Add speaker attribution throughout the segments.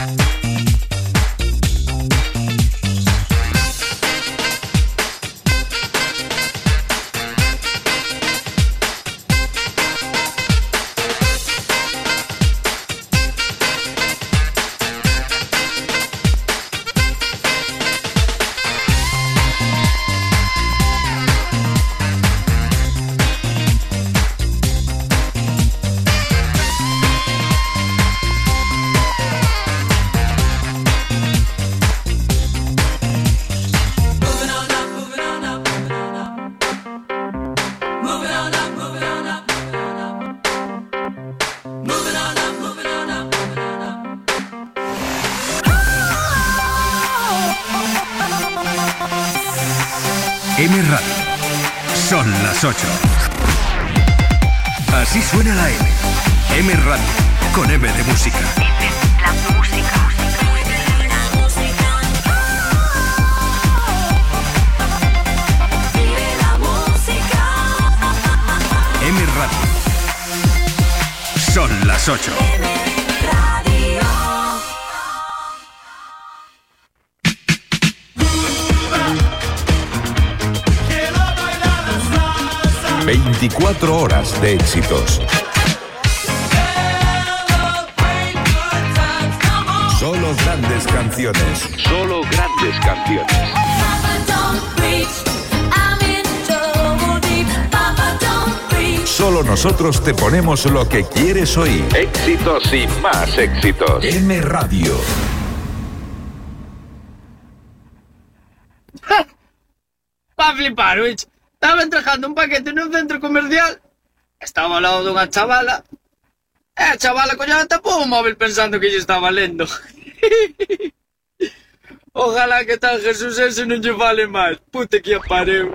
Speaker 1: M
Speaker 2: nosotros te ponemos lo que quieres oír. Éxitos y más éxitos. M Radio.
Speaker 3: Va flipar, bitch. Estaba entregando un paquete nun centro comercial. Estaba ao lado dunha chavala. E a chavala coña tapou o móvil pensando que lle estaba lendo. Ojalá que tal Jesús ese non lle vale máis. Puta que apareu.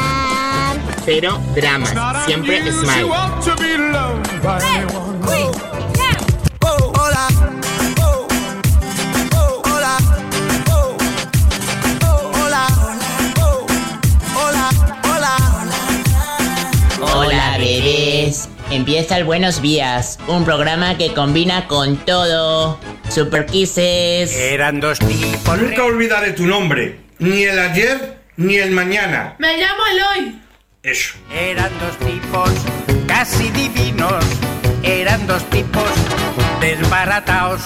Speaker 4: Cero dramas, siempre smile. Hola, bebés. Empieza el Buenos Días, un programa que combina con todo. Super Kisses.
Speaker 5: Eran dos tipos.
Speaker 6: Nunca olvidaré tu nombre, ni el ayer ni el mañana.
Speaker 7: Me llamo Eloy.
Speaker 6: Eso.
Speaker 5: Eran dos tipos casi divinos. Eran dos tipos desbaratados.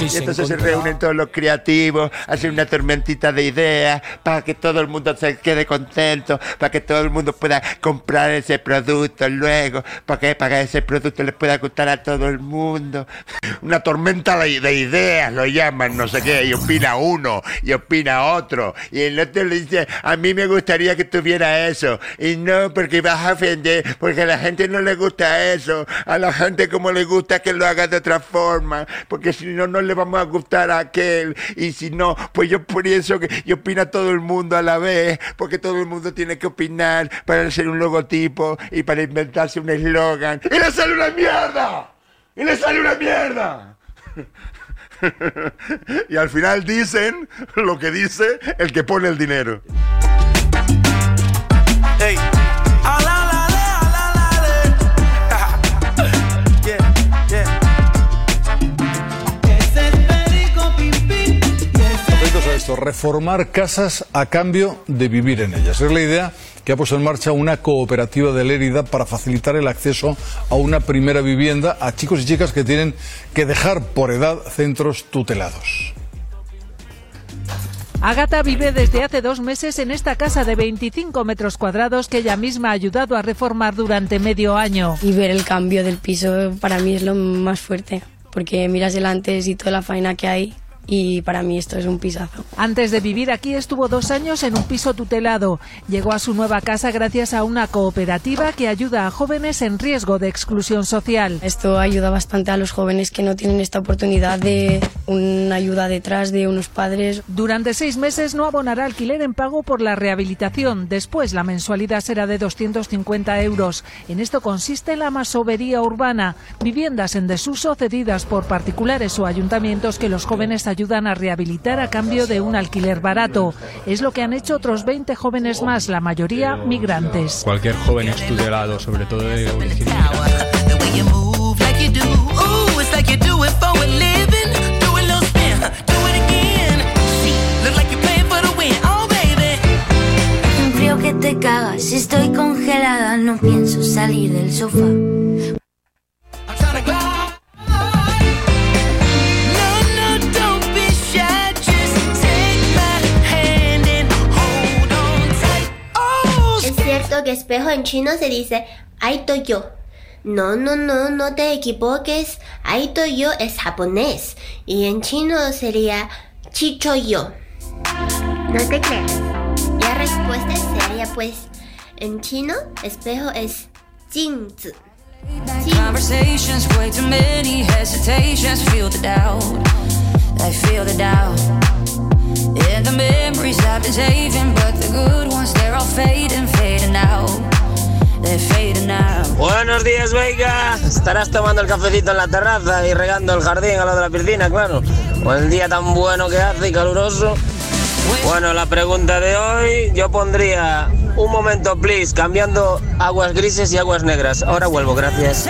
Speaker 8: y entonces se reúnen todos los creativos, hacen una tormentita de ideas para que todo el mundo se quede contento, para que todo el mundo pueda comprar ese producto luego, para que, para que ese producto le pueda gustar a todo el mundo. Una tormenta de, de ideas lo llaman, no sé qué, y opina uno, y opina otro, y el otro le dice, a mí me gustaría que tuviera eso, y no, porque vas a ofender, porque a la gente no le gusta eso, a la gente como le gusta que lo haga de otra forma, porque si no, no le vamos a gustar a aquel, y si no, pues yo pienso que y opina todo el mundo a la vez, porque todo el mundo tiene que opinar para hacer un logotipo y para inventarse un eslogan. ¡Y le sale una mierda! ¡Y le sale una mierda! y al final dicen lo que dice el que pone el dinero.
Speaker 9: Esto, reformar casas a cambio de vivir en ellas. Es la idea que ha puesto en marcha una cooperativa de Lérida para facilitar el acceso a una primera vivienda a chicos y chicas que tienen que dejar por edad centros tutelados.
Speaker 10: Agata vive desde hace dos meses en esta casa de 25 metros cuadrados que ella misma ha ayudado a reformar durante medio año.
Speaker 11: Y ver el cambio del piso para mí es lo más fuerte, porque miras el antes y toda la faena que hay y para mí esto es un pisazo.
Speaker 10: Antes de vivir aquí estuvo dos años en un piso tutelado. Llegó a su nueva casa gracias a una cooperativa que ayuda a jóvenes en riesgo de exclusión social.
Speaker 11: Esto ayuda bastante a los jóvenes que no tienen esta oportunidad de una ayuda detrás de unos padres.
Speaker 10: Durante seis meses no abonará alquiler en pago por la rehabilitación. Después la mensualidad será de 250 euros. En esto consiste la masovería urbana, viviendas en desuso cedidas por particulares o ayuntamientos que los jóvenes ayudan a rehabilitar a cambio de un alquiler barato. Es lo que han hecho otros 20 jóvenes más, la mayoría migrantes.
Speaker 7: Cualquier joven estudiado, sobre todo de origen
Speaker 12: Un frío que te cagas, estoy congelada, no pienso salir del sofá.
Speaker 13: Espejo en chino se dice yo. No, no, no, no te equivoques. Yo es japonés y en chino sería Chicho yo. No te creas. La respuesta sería pues en chino espejo es Jingzi.
Speaker 14: Conversations, way too many hesitations. Feel the doubt, I feel the doubt. And the memories I've been saving, but the good ones, they're all fading, fading out. They're fading out.
Speaker 15: Buenos días, Veiga. Estarás tomando el cafecito en la terraza y regando el jardín al lado de la piscina, claro. Con el día tan bueno que hace y caluroso. Bueno, la pregunta de hoy, yo pondría un momento, please, cambiando aguas grises y aguas negras. Ahora vuelvo, gracias.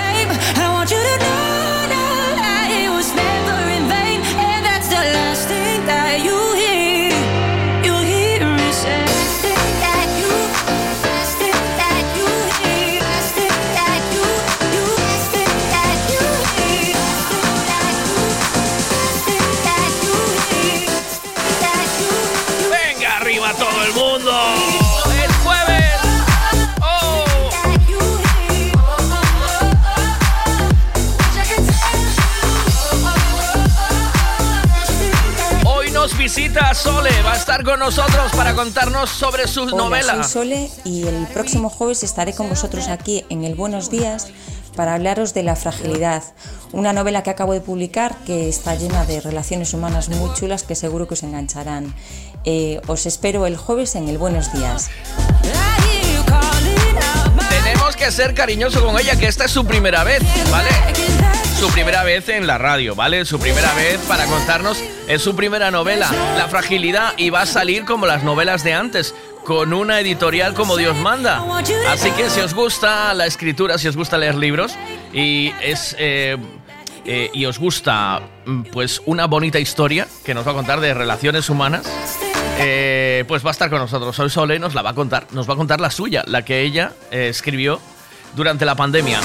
Speaker 3: Sole, va a estar con nosotros para contarnos sobre su
Speaker 16: Hola,
Speaker 3: novela.
Speaker 16: soy Sole y el próximo jueves estaré con vosotros aquí en el Buenos Días para hablaros de La Fragilidad, una novela que acabo de publicar que está llena de relaciones humanas muy chulas que seguro que os engancharán. Eh, os espero el jueves en el Buenos Días.
Speaker 3: Tenemos que ser cariñosos con ella, que esta es su primera vez, ¿vale? Su primera vez en la radio, ¿vale? Su primera vez para contarnos, es su primera novela, La Fragilidad, y va a salir como las novelas de antes, con una editorial como Dios manda. Así que si os gusta la escritura, si os gusta leer libros, y es... eh, eh, y os gusta mm, pues una bonita historia que nos va a contar de relaciones humanas, eh, pues va a estar con nosotros. Hoy Sole nos la va a contar, nos va a contar la suya, la que ella escribió durante la pandemia.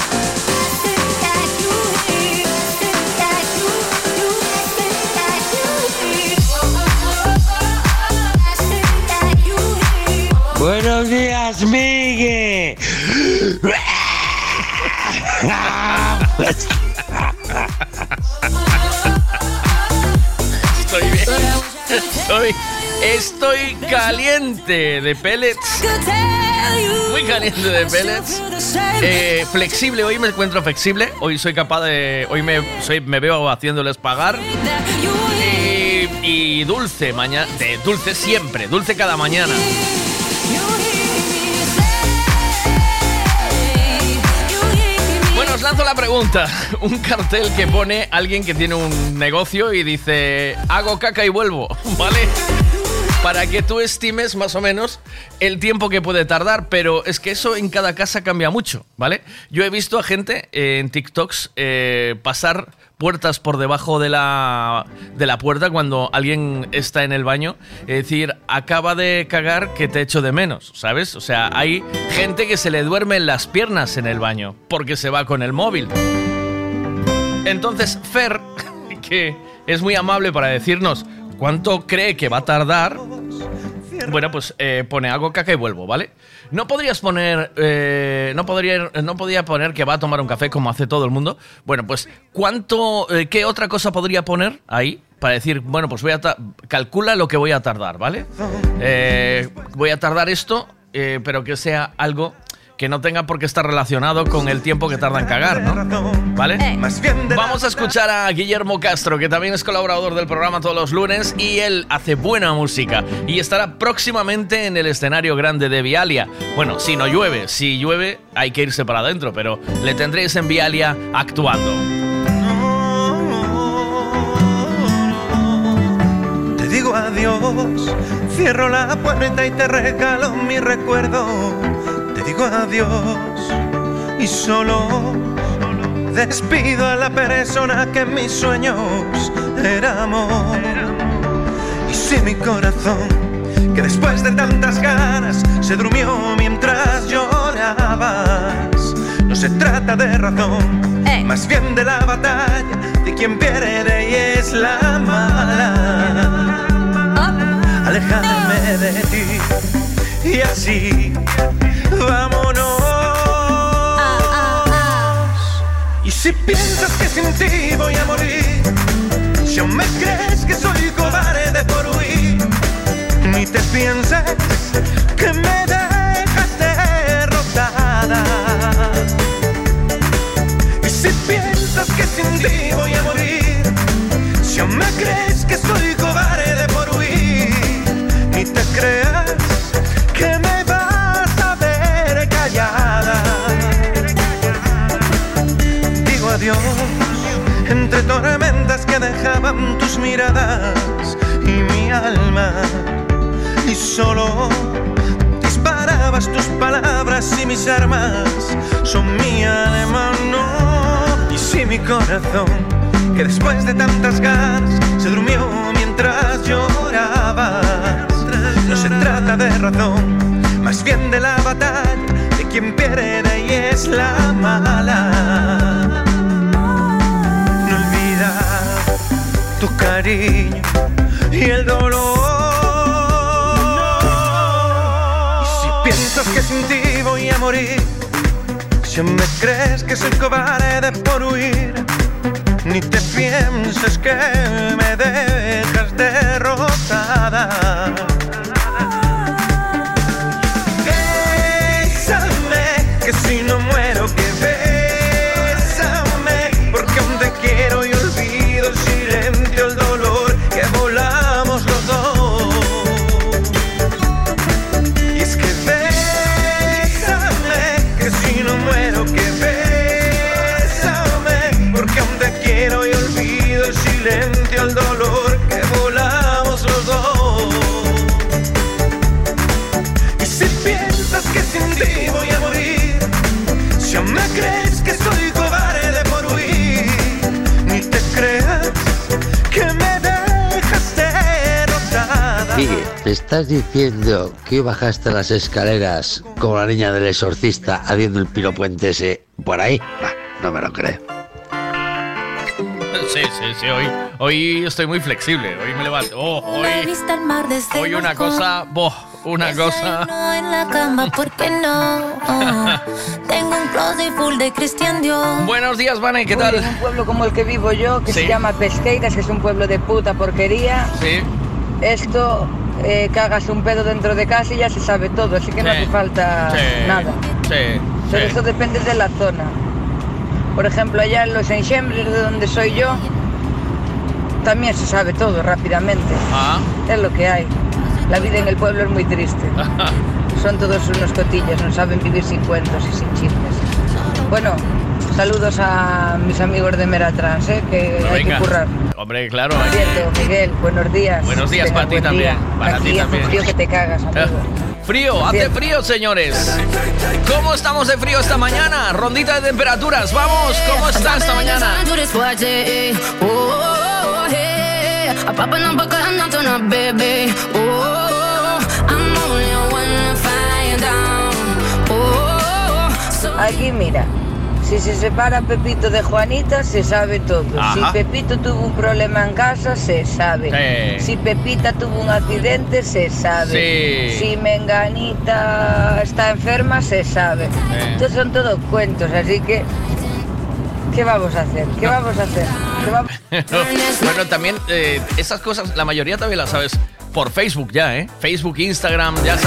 Speaker 15: Buenos días, Migue.
Speaker 3: Estoy bien. Estoy, estoy caliente de pellets. Muy caliente de pellets. Eh, flexible, hoy me encuentro flexible. Hoy soy capaz de. Hoy me, soy, me veo haciéndoles pagar. Y, y dulce, mañana. Dulce siempre, dulce cada mañana. La pregunta. Un cartel que pone alguien que tiene un negocio y dice, hago caca y vuelvo, ¿vale? Para que tú estimes más o menos el tiempo que puede tardar, pero es que eso en cada casa cambia mucho, ¿vale? Yo he visto a gente eh, en TikToks eh, pasar puertas por debajo de la, de la puerta cuando alguien está en el baño. Es decir, acaba de cagar que te echo de menos, ¿sabes? O sea, hay gente que se le duermen las piernas en el baño porque se va con el móvil. Entonces, Fer, que es muy amable para decirnos cuánto cree que va a tardar, bueno, pues eh, pone hago caca y vuelvo, ¿vale? No podrías poner, eh, no podría, no podía poner que va a tomar un café como hace todo el mundo. Bueno, pues cuánto, eh, qué otra cosa podría poner ahí para decir, bueno, pues voy a calcula lo que voy a tardar, ¿vale? Eh, voy a tardar esto, eh, pero que sea algo que no tenga por qué estar relacionado con el tiempo que tarda en cagar, ¿no? ¿Vale? Vamos a escuchar a Guillermo Castro, que también es colaborador del programa todos los lunes y él hace buena música y estará próximamente en el escenario grande de Vialia. Bueno, si no llueve, si llueve hay que irse para adentro, pero le tendréis en Vialia actuando.
Speaker 17: Te digo adiós, cierro la puerta y te regalo mi recuerdo. Digo adiós y solo despido a la persona que en mis sueños era amor. Y si mi corazón, que después de tantas ganas se durmió mientras llorabas, no se trata de razón, más bien de la batalla de quien pierde y es la mala. Alejarme de ti y así vámonos. Y si piensas que sin ti voy a morir, si aún me crees que soy cobarde por huir, ni te pienses que me dejas derrotada. Y si piensas que sin ti voy a morir, si aún me crees que soy cobarde por huir, ni te creas entre tormentas que dejaban tus miradas y mi alma, y solo disparabas tus palabras y mis armas son mi alemano. Y si mi corazón, que después de tantas ganas se durmió mientras se de razón, más bien de la batalla de quien pierde y es la mala. No olvidar tu cariño y el dolor. Y si piensas que sin ti voy a morir, si me crees que soy cobarde por huir, ni te pienses que me dejas derrotada.
Speaker 18: Estás diciendo que hoy bajaste las escaleras como la niña del exorcista haciendo el piropuente ese por ahí? Bah, no me lo creo.
Speaker 3: Sí, sí, sí, hoy, hoy estoy muy flexible, hoy me levanto. Oh, hoy, hoy una cosa, boh, una cosa.
Speaker 14: No en la cama, ¿por qué no? Tengo un closet full de Cristian Dior.
Speaker 3: Buenos días, Vane, ¿qué tal?
Speaker 19: En un pueblo como el que vivo yo, que
Speaker 3: Sí.
Speaker 19: se llama Pesqueiras, que es un pueblo de puta porquería.
Speaker 3: Sí.
Speaker 19: Esto, eh, cagas un pedo dentro de casa y ya se sabe todo, así que no hace falta
Speaker 3: Sí,
Speaker 19: nada.
Speaker 3: Sí,
Speaker 19: Pero eso depende de la zona. Por ejemplo, allá en los enxembres de donde soy yo, también se sabe todo rápidamente.
Speaker 3: Ah.
Speaker 19: Es lo que hay. La vida en el pueblo es muy triste. Son todos unos cotillas, no saben vivir sin cuentos y sin chismes. Bueno, saludos a mis amigos de Meratrans, ¿eh? que hay
Speaker 3: venga.
Speaker 19: que currar.
Speaker 3: Hombre, claro.
Speaker 19: Por cierto, Miguel, buenos días.
Speaker 3: Buenos días para ti también, para ti también.
Speaker 19: frío que te cagas, amigo.
Speaker 3: Frío, hace frío, señores. ¿Cómo estamos de frío esta mañana? Rondita de temperaturas, vamos, ¿cómo está esta mañana?
Speaker 19: Aquí, mira, Si se separa Pepito de Juanita, se sabe todo.
Speaker 3: Ajá.
Speaker 19: Si Pepito tuvo un problema en casa, se sabe.
Speaker 3: Sí.
Speaker 19: Si Pepita tuvo un accidente, se sabe.
Speaker 3: Sí.
Speaker 19: Si Menganita está enferma, se sabe. Estos son todos cuentos, así que... ¿Qué vamos a hacer? ¿Qué vamos a hacer? ¿Qué vamos-
Speaker 3: bueno, también eh, esas cosas, la mayoría también las sabes por Facebook ya, ¿eh? Facebook, Instagram, ya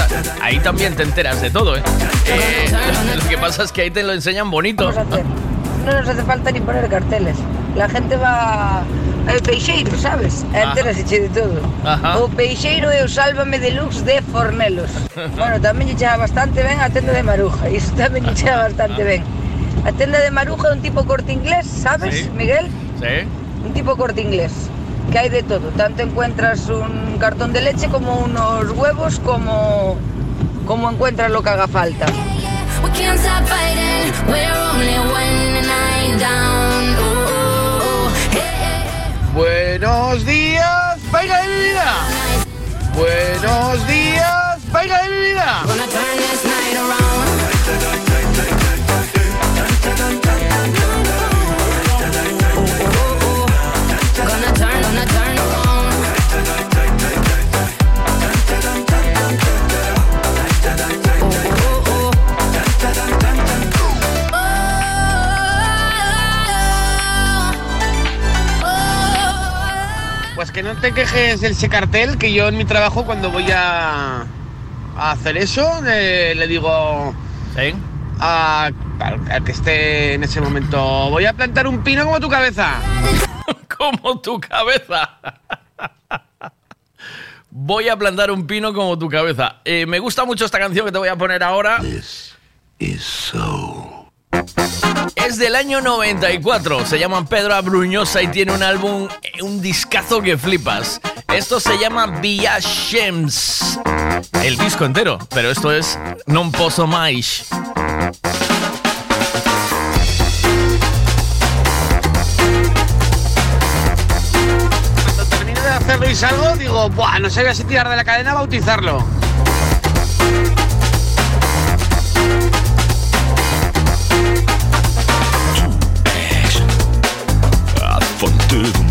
Speaker 3: ahí también te enteras de todo, ¿eh? Eh, lo que pasa es que ahí te lo enseñan bonito.
Speaker 19: No nos hace falta ni poner carteles. La gente va al peixeiro, sabes?
Speaker 3: Ajá.
Speaker 19: enterase de todo.
Speaker 3: Ajá.
Speaker 19: O peixeiro é o sálvame deluxe de Fornelos. bueno, tamén lle chega bastante ben a tenda de Maruja. Iso tamén lle chega bastante ben. A tenda de Maruja é un tipo corte inglés, sabes,
Speaker 3: Sí.
Speaker 19: Miguel?
Speaker 3: Sí.
Speaker 19: Un tipo corte inglés. Que hay de todo. Tanto encuentras un cartón de leche como unos huevos, como, como encuentras lo que haga falta.
Speaker 20: Buenos días, baila de mi vida. Buenos días, baila de mi vida. Pues que no te quejes del ese cartel, que yo en mi trabajo cuando voy a, a hacer eso, eh, le digo a, al, al que esté en ese momento, voy a plantar un pino como tu cabeza.
Speaker 3: como tu cabeza. Voy a plantar un pino como tu cabeza. Eh, me gusta mucho esta canción que te voy a poner ahora. Es del año 94. Se llama Pedro Abruñosa y tiene un álbum, eh, un discazo que flipas. Esto se llama Via Shems. El disco entero, pero esto es Non Posso Mais.
Speaker 20: Cuando termino de hacerlo y salgo, digo, Buah, no sabía si tirar de la cadena o bautizarlo.
Speaker 21: A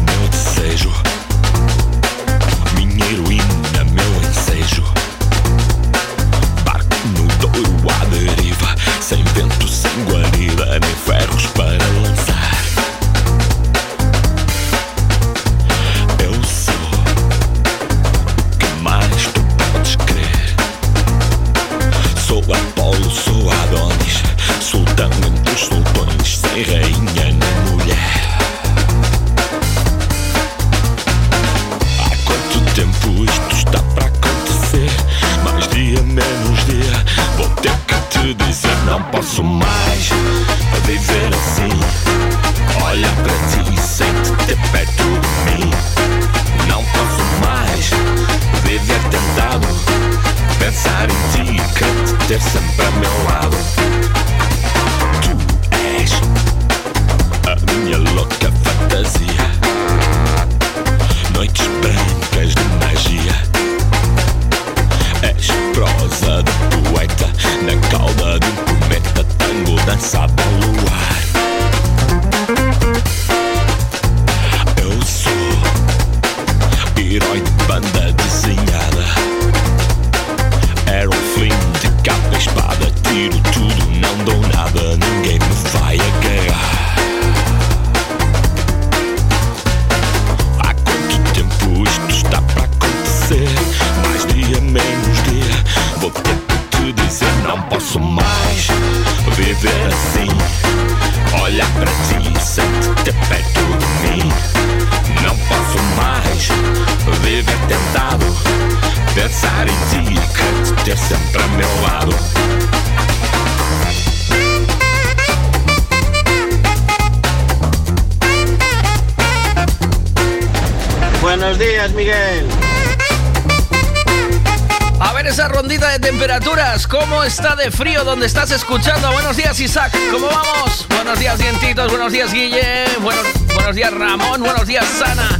Speaker 3: escuchando? Buenos días, Isaac. ¿Cómo vamos? Buenos días, Dientitos. Buenos días, Guille. Buenos, Buenos días, Ramón. Buenos días, Sana.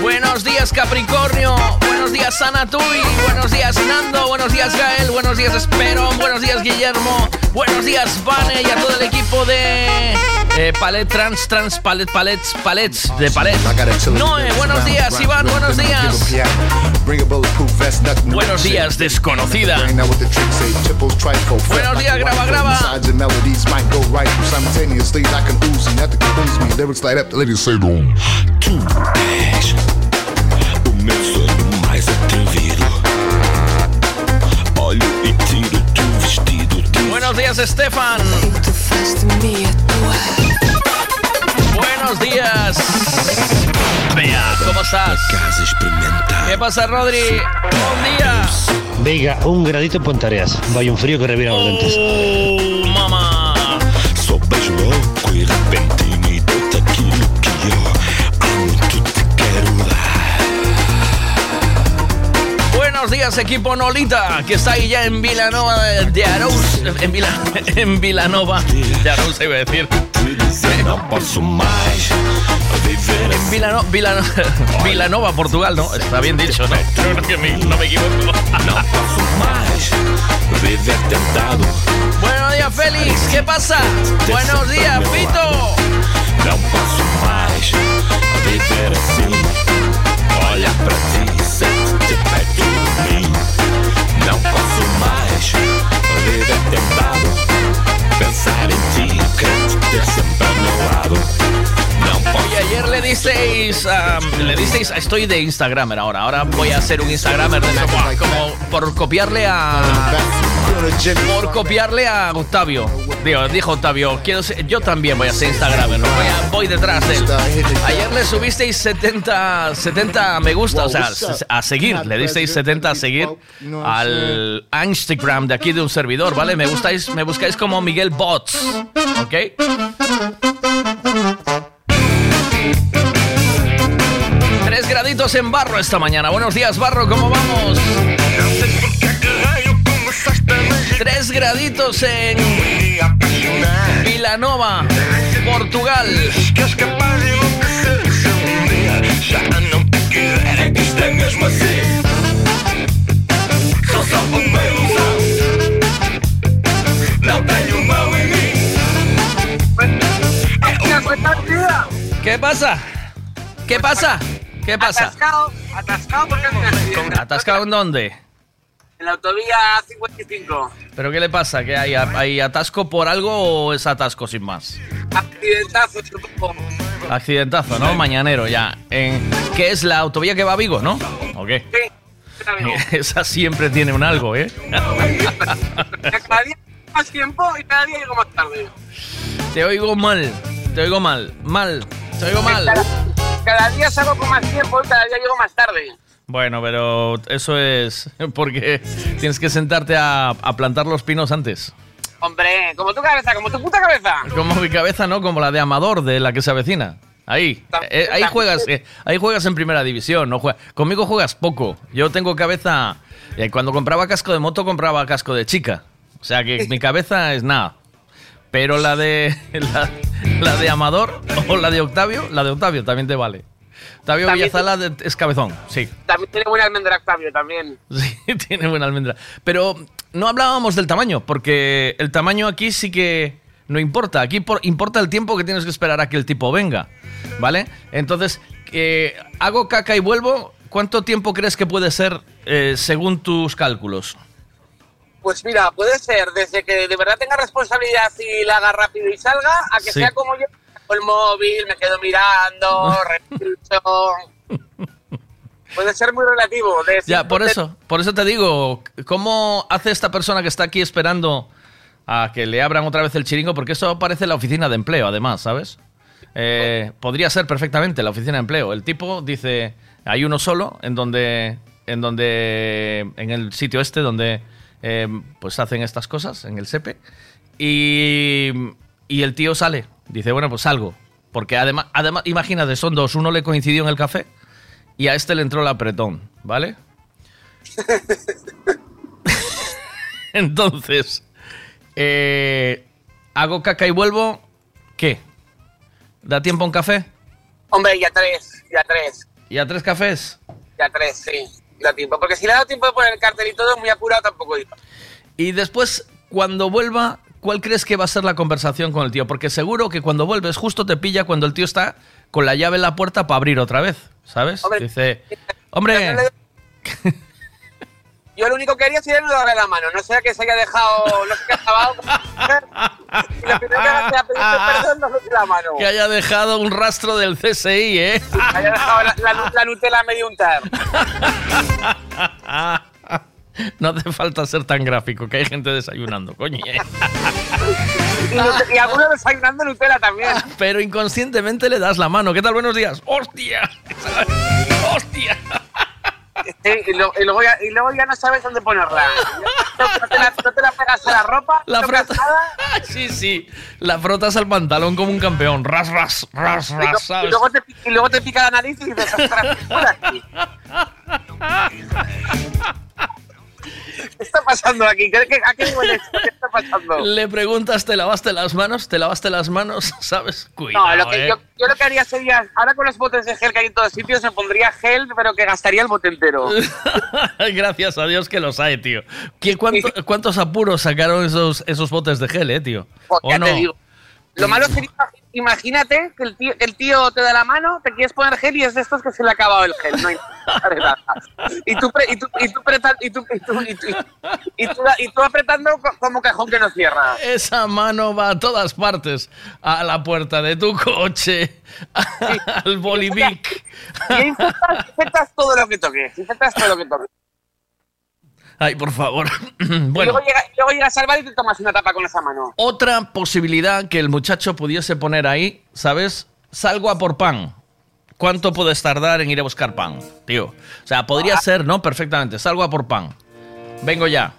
Speaker 3: Buenos días, Capricornio. Palet Trans, Trans, Palet, Palets, Palets, de Palet. Noé, buenos días, Iván. Buenos días. Buenos días, desconocida. Buenos días, graba, graba.
Speaker 21: O meu sonho mais atrevido. Olho e tiro tu vestido de
Speaker 3: Buenos días, Estefan. Buenos días. Bea, ¿cómo estás? ¿Qué pasa, Rodri? Buen día.
Speaker 22: Veiga, un gradito en Pontareas. Vaya un frío que revira los lentes.
Speaker 3: Oh, mamá. Buenos días, equipo Nolita, que está ahí ya en Vilanova de, de Arous. En, Vila, en Vilanova de Arous, iba a decir.
Speaker 21: Não posso mais viver
Speaker 3: En Vilano, Vilano, Vilanova, Portugal, ¿no? Está bien dicho, ¿no? Creo que me- no me equivoco.
Speaker 21: Não posso mais viver tentado.
Speaker 3: Buenos días, Félix. ¿Qué pasa? Buenos días, Fito.
Speaker 21: Não posso mais viver assim. Olha pra ti, sente-te perto de mim. Não posso mais viver tentado. Pensar em ti, lado. Não posso
Speaker 3: Oye, ayer le disteis, am, le disteis, estoy de Instagramer ahora, ahora voy a ser un Instagramer de eso, buah, como por copiarle a, por copiarle a Octavio. Digo, dijo Octavio, quiero ser- yo también voy a ser Instagramer, ¿no? voy, a- voy detrás de él. Ayer le subisteis 70, 70 me gusta, o sea, a seguir, le disteis 70 a seguir al Instagram de aquí de un servidor, ¿vale? Me gustáis, me buscáis como Miguel Bots, ¿ok? Tres graditos en barro esta mañana. Buenos días, barro, ¿cómo vamos? Tres graditos en Vilanova, Portugal.
Speaker 21: É que
Speaker 3: ¿Qué pasa? ¿Qué pasa? ¿Qué pasa?
Speaker 20: Atascado, atascado porque
Speaker 3: ¿Atascado en dónde?
Speaker 20: En la autovía 55.
Speaker 3: ¿Pero qué le pasa? ¿Que hay, hay atasco por algo o es atasco sin más?
Speaker 20: Accidentazo, supongo.
Speaker 3: Accidentazo, ¿no? Mañanero ya. En, ¿Qué es la autovía que va a Vigo, no? ¿O qué? Esa siempre tiene un algo, ¿eh?
Speaker 20: Cada día más tiempo y cada día llego más tarde.
Speaker 3: Te oigo mal, te oigo mal, mal, te oigo mal.
Speaker 20: Cada, cada día salgo con más tiempo y cada día llego más tarde.
Speaker 3: Bueno, pero eso es porque tienes que sentarte a, a plantar los pinos antes.
Speaker 20: Hombre, como tu cabeza, como tu puta cabeza.
Speaker 3: Como mi cabeza, ¿no? Como la de Amador, de la que se avecina. Ahí, eh, ahí juegas, eh, ahí juegas en primera división, no juegas. Conmigo juegas poco. Yo tengo cabeza. eh, cuando compraba casco de moto compraba casco de chica. O sea que mi cabeza es nada. Pero la de la, la de Amador o la de Octavio, la de Octavio también te vale. Octavio
Speaker 20: También
Speaker 3: Villazala es cabezón, sí.
Speaker 20: También tiene buena almendra Octavio, también.
Speaker 3: Sí, tiene buena almendra. Pero no hablábamos del tamaño, porque el tamaño aquí sí que no importa. Aquí por- importa el tiempo que tienes que esperar a que el tipo venga. ¿Vale? Entonces, eh, hago caca y vuelvo. ¿Cuánto tiempo crees que puede ser eh, según tus cálculos?
Speaker 20: Pues mira, puede ser desde que de verdad tenga responsabilidad y la haga rápido y salga, a que
Speaker 3: Sí.
Speaker 20: sea como yo, con el móvil, me quedo mirando. Puede ser muy relativo. De
Speaker 3: Ya, por eso, por eso te digo, ¿cómo hace esta persona que está aquí esperando a que le abran otra vez el chiringo? Porque eso parece la oficina de empleo, además, ¿sabes? Eh, podría ser perfectamente la oficina de empleo. El tipo dice, hay uno solo en donde, en donde, en el sitio este donde, eh, pues hacen estas cosas, en el SEPE, y, y el tío sale, dice, bueno, pues salgo. Porque además, además, imagínate, son dos, uno le coincidió en el café y a este le entró el apretón, ¿vale? Entonces, eh, hago caca y vuelvo. ¿Qué? ¿Da tiempo a un café?
Speaker 20: Hombre, ya tres, ya tres,
Speaker 3: ¿Y a tres cafés?
Speaker 20: ya tres, sí. Da tiempo. Porque si le ha dado tiempo de poner el cartel y todo, muy apurado tampoco iba.
Speaker 3: Y después, cuando vuelva, ¿cuál crees que va a ser la conversación con el tío? Porque seguro que cuando vuelves justo te pilla cuando el tío está con la llave en la puerta para abrir otra vez, ¿sabes?
Speaker 20: Hombre,
Speaker 3: Dice, hombre,
Speaker 20: Yo lo único que haría sería no darle la mano, no sea que se haya dejado, no sé qué acabado. y lo primero que haga sea pedirte perdón, no darle la mano.
Speaker 3: que haya dejado un rastro del CSI, ¿eh?
Speaker 20: haya dejado la, la, la Nutella medio untar.
Speaker 3: No hace falta ser tan gráfico, que hay gente desayunando, coño. ¿eh?
Speaker 20: Y, y algunos desayunando Nutella también.
Speaker 3: Pero inconscientemente le das la mano. ¿Qué tal? Buenos días. ¡Hostia! ¡Hostia!
Speaker 20: Sí, y, lo- y luego ya, y luego ya no sabes dónde ponerla. No te la, no te la pegas a la ropa,
Speaker 3: La Sí, sí. La frotas al pantalón como un campeón. Ras, ras, ras,
Speaker 20: y,
Speaker 3: ras,
Speaker 20: lo- y luego te, y luego te pica la nariz y dices, ostras, ¿qué por aquí? ¿Qué está pasando aquí? ¿Qué, qué, ¿A qué? ¿Qué está pasando?
Speaker 3: Le preguntas, ¿te lavaste las manos? ¿Te lavaste las manos? ¿Sabes? Cuidado,
Speaker 20: No, lo que,
Speaker 3: ¿eh?
Speaker 20: yo, yo lo que haría sería, ahora con los botes de gel que hay en todos sitios, me pondría gel, pero que gastaría el bote entero.
Speaker 3: Gracias a Dios que los hay, tío. ¿Qué, cuánto- ¿Cuántos apuros sacaron esos, esos botes de gel, eh, tío?
Speaker 20: Pues
Speaker 3: ¿O
Speaker 20: ya
Speaker 3: no?
Speaker 20: te digo. Lo malo sería, imagínate que el, tío, el tío te da la mano, te quieres poner gel y es de estos que se le ha acabado el gel. No hay nada. Y tú, y tú, y tú, y tú, y tú, y tú, y tú, y tú apretando co- como cajón que no cierra.
Speaker 3: Esa mano va a todas partes. A la puerta de tu coche, al bolivic.
Speaker 20: Y infectas, infectas todo lo que toques. Infectas todo lo que toques.
Speaker 3: Ay, por favor. Bueno,
Speaker 20: luego, llega, luego llegas al bar y te tomas una tapa con esa mano.
Speaker 3: otra posibilidad que el muchacho pudiese poner ahí, ¿sabes? Salgo a por pan. ¿Cuánto puedes tardar en ir a buscar pan, tío? O sea, podría ser, ¿no? Perfectamente. Salgo a por pan. Vengo ya.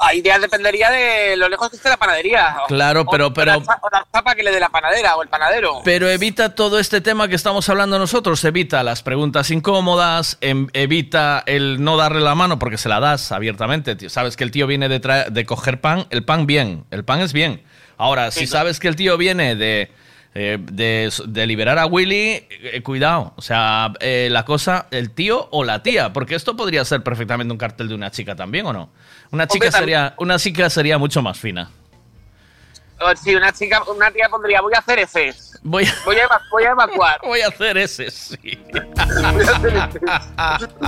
Speaker 20: Ahí ya dependería de lo lejos que esté la panadería. O-
Speaker 3: Claro,
Speaker 20: o-
Speaker 3: pero-
Speaker 20: o
Speaker 3: pero-
Speaker 20: la O la tapa que le dé la panadera o el panadero.
Speaker 3: Pero evita todo este tema que estamos hablando nosotros. Evita las preguntas incómodas, em- evita el no darle la mano porque se la das abiertamente. tío. Sabes que el tío viene de, de coger pan, el pan bien, el pan es bien. Ahora, si sabes que el tío viene de, eh, de, de liberar a Willy, eh, cuidado. O sea, eh, la cosa, el tío o la tía, porque esto podría ser perfectamente un cartel de una chica también, ¿o no? Una chica sería, una chica sería mucho más fina.
Speaker 20: Si una chica, una tía pondría, voy a hacer F.
Speaker 3: Voy a,
Speaker 20: Voy a, voy a evacuar.
Speaker 3: voy a hacer ese, sí.
Speaker 20: Voy a hacer F.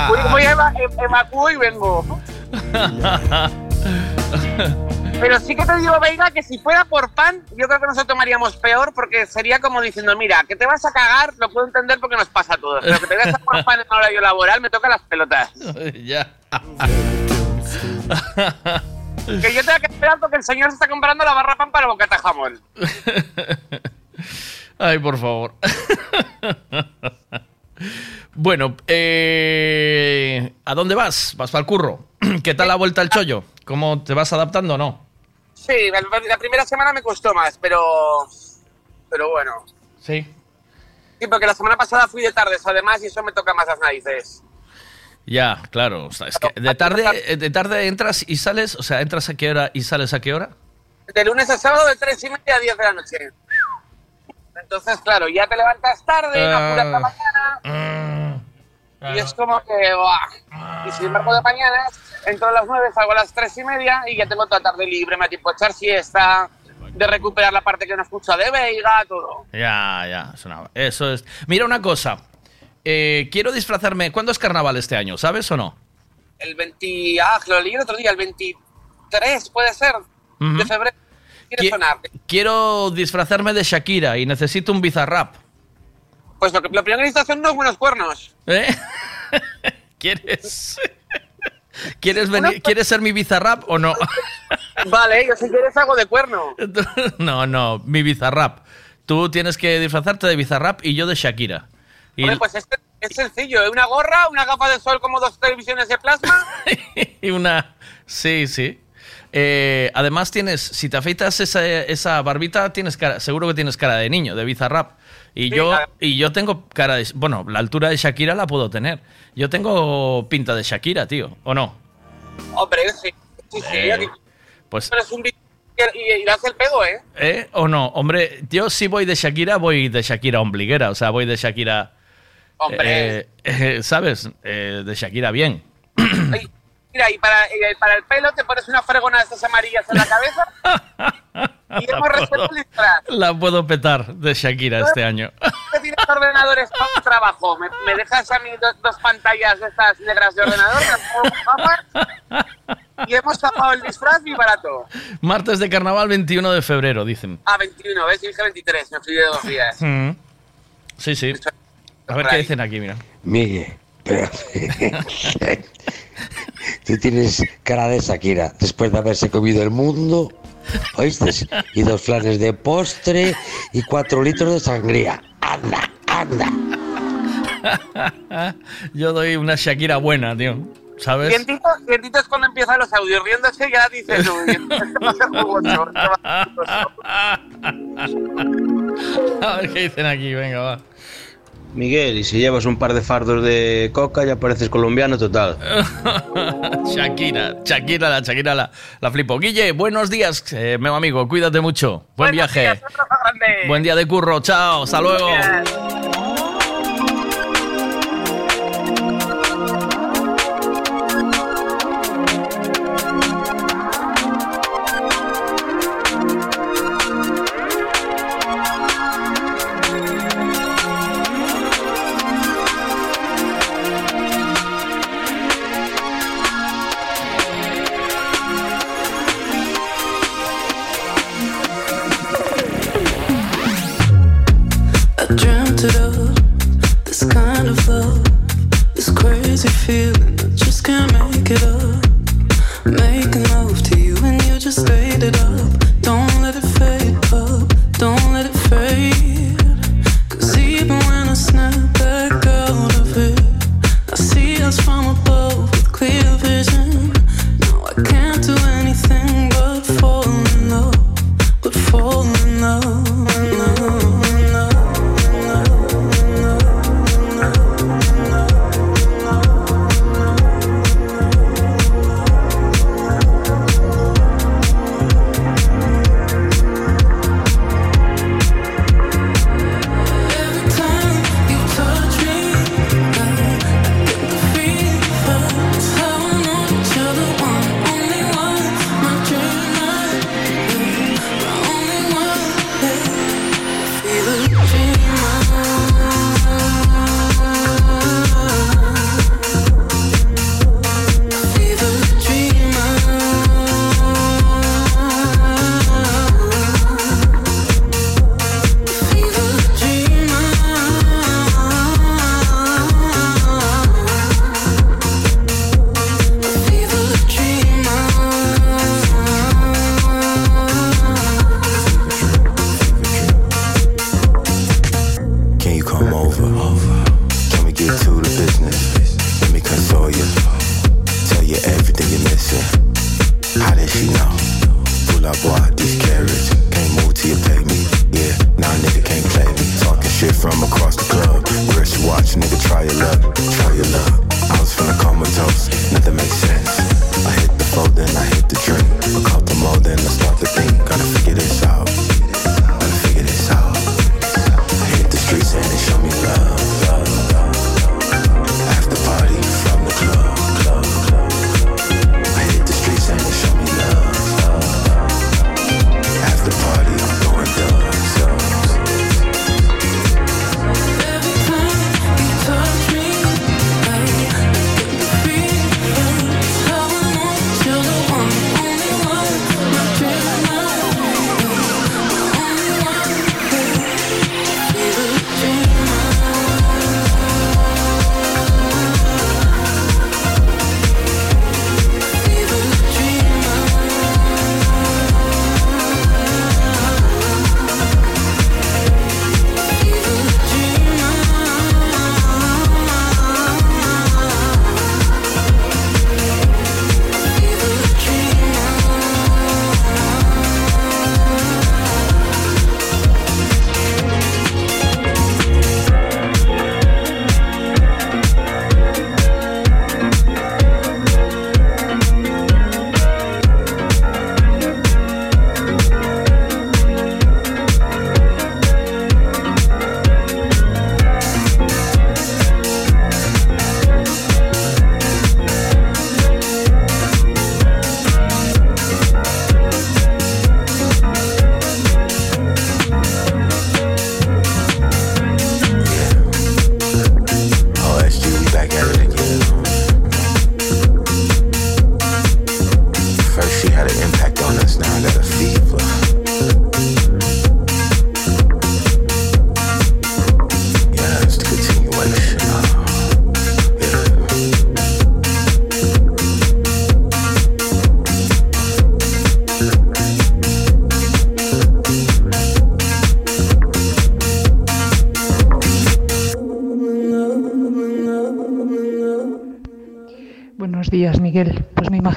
Speaker 20: Voy, voy a eva- e- evacuo y vengo. Pero sí que te digo, Veiga, que si fuera por pan, yo creo que nos lo tomaríamos peor porque sería como diciendo, mira, que te vas a cagar, lo puedo entender porque nos pasa a todos. Pero que te vayas a por pan en horario laboral, me toca las pelotas.
Speaker 3: ya.
Speaker 20: Que yo tenga que esperar porque el señor se está comprando la barra pan para bocata jamón.
Speaker 3: Ay, por favor. bueno, eh, ¿a dónde vas? ¿Vas para el curro? ¿Qué tal la vuelta al chollo? ¿Cómo te vas adaptando o no?
Speaker 20: Sí, la, primera semana me costó más, pero. Pero bueno.
Speaker 3: Sí.
Speaker 20: Sí, porque la semana pasada fui de tardes, además, y eso me toca más las narices.
Speaker 3: Ya, claro. o sea, es que de tarde, de tarde entras y sales, o sea, entras a qué hora y sales a qué hora?
Speaker 20: De lunes a sábado, de 3 y media a 10 de la noche. Entonces, claro, ya te levantas tarde, no apuras la mañana. Y es como que, ¡buah! Y sin embargo, de mañana entro a las 9, salgo a las 3 y media y ya tengo toda tarde libre, me da tiempo de echar siesta, de recuperar la parte que no escucha de Veiga, todo.
Speaker 3: Ya, ya. una- eso es. Mira una cosa. eh, quiero disfrazarme. ¿Cuándo es carnaval este año? ¿Sabes o no?
Speaker 20: El 20. Ah, lo leí el otro día, el 23 puede ser,
Speaker 3: Ujú.
Speaker 20: de febrero. ¿Quiere
Speaker 3: Qui-
Speaker 20: sonar?
Speaker 3: Quiero disfrazarme de Shakira y necesito un bizarrap.
Speaker 20: Pues lo, que, lo primero que necesitas son unos buenos cuernos.
Speaker 3: ¿Eh? ¿Quieres? ¿Quieres, venir, ¿Quieres ser mi bizarrap o no?
Speaker 20: Vale, yo si quieres hago de cuerno.
Speaker 3: no, no, mi bizarrap. Tú tienes que disfrazarte de bizarrap y yo de Shakira. Y,
Speaker 20: Hombre, pues es, es sencillo, ¿eh? una gorra, una gafa de sol como dos televisiones de plasma.
Speaker 3: y una... Sí, sí. Eh, además tienes, si te afeitas esa, esa barbita, tienes cara, seguro que tienes cara de niño, de bizarrap. Y
Speaker 20: Sí,
Speaker 3: yo,
Speaker 20: claro.
Speaker 3: y yo tengo cara de... Bueno, la altura de Shakira la puedo tener. Yo tengo pinta de Shakira, tío, ¿o no?
Speaker 20: Hombre, sí. Sí, sí.
Speaker 3: Eh, pues-
Speaker 20: Pero es un y, irás el pedo, ¿eh?
Speaker 3: ¿Eh? ¿O no? Hombre, yo si voy de Shakira, voy de Shakira ombliguera. O sea, voy de Shakira.
Speaker 20: Hombre.
Speaker 3: eh, eh, ¿Sabes? De Shakira bien.
Speaker 20: Mira, y para, y para el pelo te pones una fregona de estas amarillas en la cabeza y hemos resuelto el disfraz.
Speaker 3: La puedo petar de Shakira este año.
Speaker 20: ¿Qué tienes ordenadores para un trabajo? ¿Me, me dejas a mí dos, dos pantallas de estas negras de ordenador? las pongo gafas, Y hemos tapado el disfraz muy barato.
Speaker 3: Martes de carnaval 21 de febrero, dicen.
Speaker 20: Ah, 21, ¿ves? Yo dije 23, me fui de dos días.
Speaker 3: Mm. Sí, sí. A ver qué dicen aquí, mira.
Speaker 18: Miguel, espérate. Tú tienes cara de Shakira después de haberse comido el mundo, ¿oíste? Y dos flanes de postre y cuatro litros de sangría. Anda, anda.
Speaker 3: Yo doy una Shakira buena, tío. ¿Sabes?
Speaker 20: Cientito, cientito es cuando empiezan los audios riéndose ya dices, ser jugoso. A
Speaker 3: ver qué dicen aquí, venga, va.
Speaker 23: Miguel, y si llevas un par de fardos de coca ya pareces colombiano total.
Speaker 3: Shakira, Shakira, la Shakira la, la flipo. Guille, buenos días, eh, meu amigo, cuídate mucho. Buen viaje. Buen día de curro, chao, hasta luego.
Speaker 14: Crazy feeling. I just can't make it up.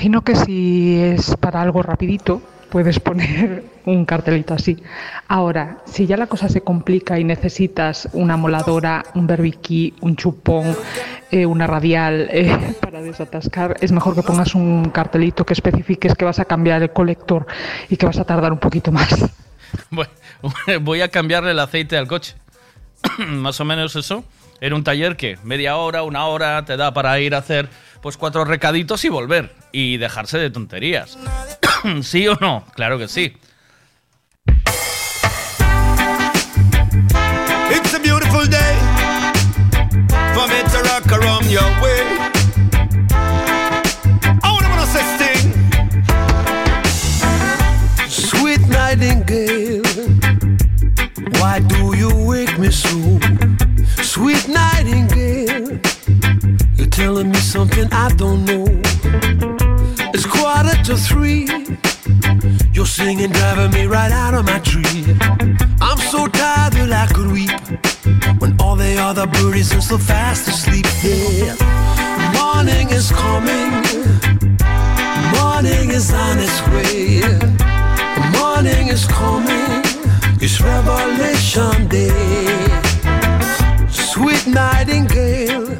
Speaker 24: Imagino que si es para algo rapidito, puedes poner un cartelito así. Ahora, si ya la cosa se complica y necesitas una moladora, un berbiquí, un chupón, eh, una radial eh, para desatascar, es mejor que pongas un cartelito que especifiques que vas a cambiar el colector y que vas a tardar un poquito más.
Speaker 3: Bueno, voy a cambiarle el aceite al coche. Más o menos eso. En un taller que media hora, una hora, te da para ir a hacer pues cuatro recaditos y volver. Y dejarse de tonterías. ¿Sí o no? Claro que sí.
Speaker 25: It's a beautiful day for me to rock around your way. I wanna sting. Sweet nightingale, why do you wake me so? Sweet nightingale, telling me something I don't know. It's quarter to three. You're singing, driving me right out of my tree. I'm so tired that I could weep when all the other birdies are so fast asleep. Yeah, morning is coming, morning is on its way. Morning is coming, it's Revelation Day. Sweet nightingale,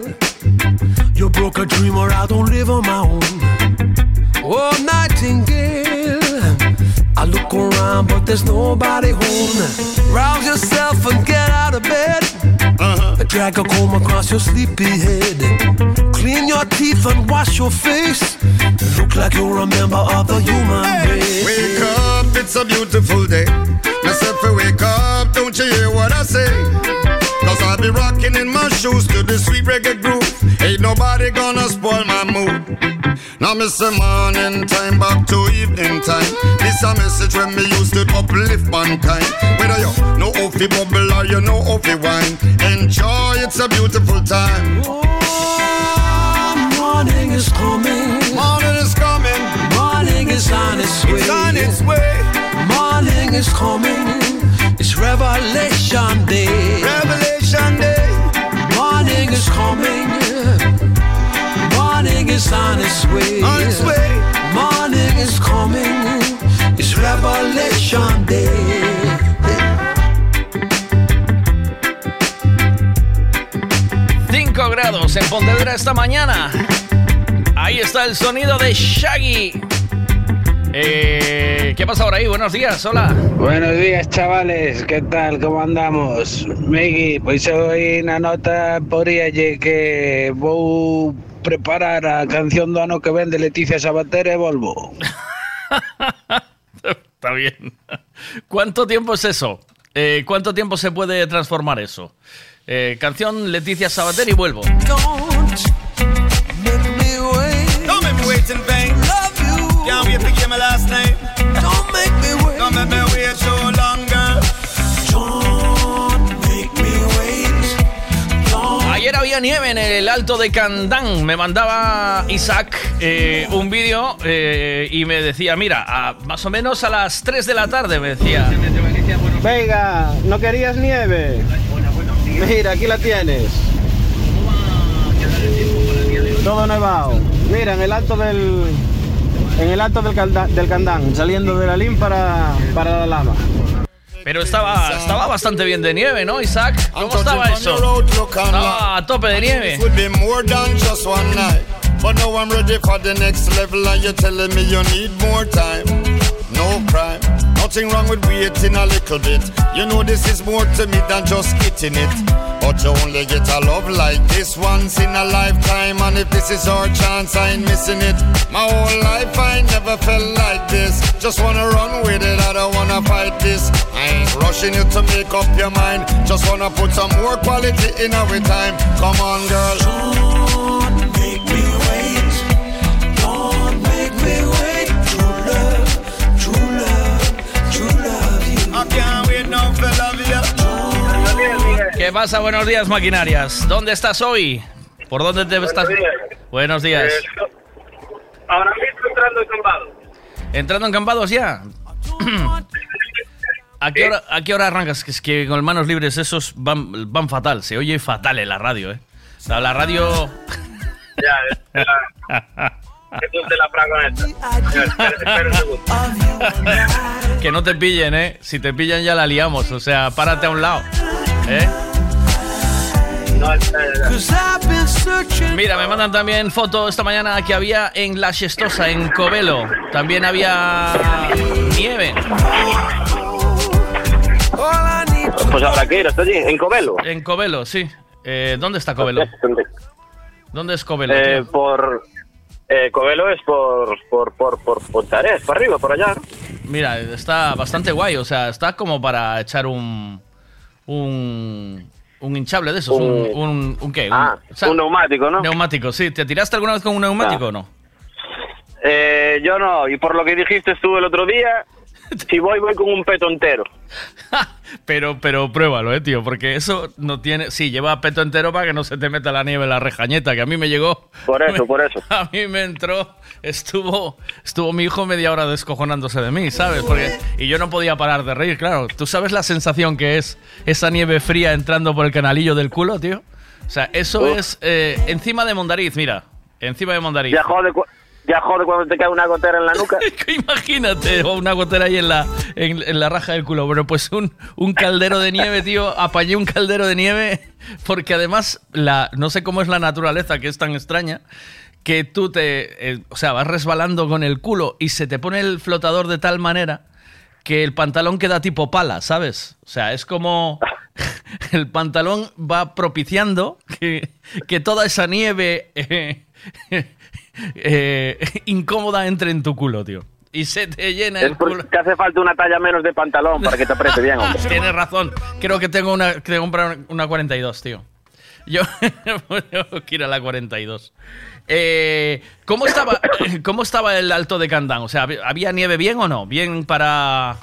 Speaker 25: Broke a dream or I don't live on my own. Oh, Nightingale. I look around, but there's nobody home. Rouse yourself and get out of bed. Uh-huh. Drag a comb across your sleepy head. Clean your teeth and wash your face. Look like you're a member of the human race. Wake up, it's a beautiful day. Myself, wake up, don't you hear what I say? Cause I'll be rocking in my shoes to the sweet reggae groove. Ain't nobody gonna spoil my mood. Now say morning time back to evening time. This a message when me used to uplift mankind. Whether you know how fi bubble or you know how fi wine, enjoy. It's a beautiful time. Oh, morning is coming. Morning is coming. Morning is on its way. It's on its way. Morning is coming. It's Revelation Day. Revelation Day. Morning is coming. Morning is on its way. On its way. Morning is coming. It's Revelation Day.
Speaker 3: 5 grados en Pontevedra esta mañana. Ahí está el sonido de Shaggy. Eh, ¿Qué pasa por ahí? Buenos días, hola.
Speaker 26: Buenos días, chavales. ¿Qué tal? ¿Cómo andamos? Miki, pois hoy una nota por allí que vou preparar a canción do ano que ven de Leticia Sabater e volvo.
Speaker 3: Está bien. ¿Cuánto tiempo es eso? Eh, ¿Cuánto tiempo se puede transformar eso? Eh, canción Leticia Sabater y vuelvo.
Speaker 25: Don't my last name. Don't make me wait. Don't make me wait so long, girl. Don't make me wait.
Speaker 3: Ayer había nieve en el alto de Candán. Me mandaba Isaac eh, un vídeo eh, y me decía, mira, a- más o menos a las 3 de la tarde, me decía.
Speaker 27: Venga, ¿no querías nieve? Mira, aquí la tienes. Todo nevado. Mira, en el alto del. En el alto del, Calda- del Candán, saliendo de la LIM para, para la lama.
Speaker 3: Pero estaba, estaba bastante bien de nieve, ¿no, Isaac? ¿Cómo estaba eso? Estaba a tope de nieve.
Speaker 25: Would be more than just one night. But now I'm ready for the next level, and you're telling me you need more time. No crime, nothing wrong with waiting a little bit. You know this is more to me than just getting it.
Speaker 28: But you only get a love like this once in a lifetime. And if this is our chance, I ain't missing it. My whole life I never felt like this. Just wanna run with it, I don't wanna fight this. I ain't rushing you to make up your mind. Just wanna put some more quality in our time. Come on, girl.
Speaker 25: Don't
Speaker 3: ¿Qué pasa? Buenos días, maquinarias. ¿Dónde estás hoy? ¿Por dónde te estás? Buenos días.
Speaker 29: Ahora mismo entrando en Cambado.
Speaker 3: ¿Entrando en campados ya? ¿A qué, hora, ¿A qué hora arrancas? Que es que con manos libres esos van, van fatal. Se oye fatal en la radio, ¿eh? O sea, la radio...
Speaker 29: Ya, es la... Es de
Speaker 3: que no te pillen, ¿eh? Si te pillan ya la liamos. O sea, párate a un lado. ¿Eh?
Speaker 29: No.
Speaker 3: Mira, me mandan también foto esta mañana que había en La Chestosa, en Covelo. También había nieve.
Speaker 29: Pues habrá que ir hasta allí, en Covelo.
Speaker 3: En Covelo, sí. Eh, ¿Dónde está Covelo? ¿Dónde es Covelo?
Speaker 29: Eh, por... Eh, Covelo es por, por, por, por Pontarés, para arriba, por allá.
Speaker 3: Mira, está bastante guay. O sea, está como para echar un. Un. Un hinchable de esos. Un.
Speaker 29: Un-
Speaker 3: un, un qué? Un-
Speaker 29: Ah,
Speaker 3: o sea,
Speaker 29: un neumático, ¿no?
Speaker 3: Neumático, sí. ¿Te tiraste alguna vez con un neumático
Speaker 29: Ah.
Speaker 3: o no?
Speaker 29: Eh, yo no, y por lo que dijiste tú el otro día, si voy, voy con un peto entero.
Speaker 3: Pero, pero pruébalo, eh, tío, porque eso no tiene. Sí, lleva peto entero para que no se te meta la nieve en la rejañeta, que a mí me llegó.
Speaker 29: Por eso, por eso.
Speaker 3: A mí me entró, estuvo, estuvo mi hijo media hora descojonándose de mí, ¿sabes? Porque, y yo no podía parar de reír, claro. ¿Tú sabes la sensación que es esa nieve fría entrando por el canalillo del culo, tío? O sea, eso
Speaker 29: Uf.
Speaker 3: es eh, encima de Mondariz, mira. Encima de Mondariz.
Speaker 29: Ya ya jode cuando te cae una gotera en la nuca.
Speaker 3: Imagínate, una gotera ahí en la, en la raja del culo. Bueno, pues un, un caldero de nieve, tío. Apañé un caldero de nieve porque además, la, no sé cómo es la naturaleza, que es tan extraña, que tú te... eh, o sea, vas resbalando con el culo y se te pone el flotador de tal manera que el pantalón queda tipo pala, ¿sabes? O sea, es como... El pantalón va propiciando que, que toda esa nieve eh, eh, incómoda entre en tu culo, tío. Y se te llena el
Speaker 29: Es
Speaker 3: culo.
Speaker 29: hace falta una talla menos de pantalón para que te apriete bien, hombre.
Speaker 3: Tienes razón. Creo que tengo una, que comprar una 42, tío. Yo tengo que ir a la 42. Eh, ¿cómo, estaba, ¿Cómo estaba el alto de Candán? O sea, ¿había nieve bien o no? ¿Bien para...?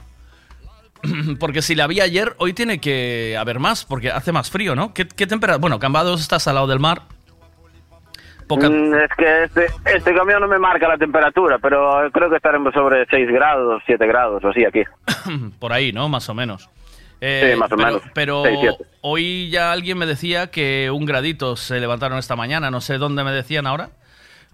Speaker 3: Porque si la había ayer, hoy tiene que haber más, porque hace más frío, ¿no? ¿Qué, qué temperatura? Bueno, Cambados estás al lado del mar. Poca...
Speaker 29: Mm, es que este, este camión no me marca la temperatura, pero creo que estaremos sobre 6 grados, 7 grados o así aquí.
Speaker 3: Por ahí, ¿no? Más o menos. Eh,
Speaker 29: Sí, más o
Speaker 3: pero,
Speaker 29: menos.
Speaker 3: Pero hoy ya alguien me decía que un gradito se levantaron esta mañana. No sé dónde me decían ahora.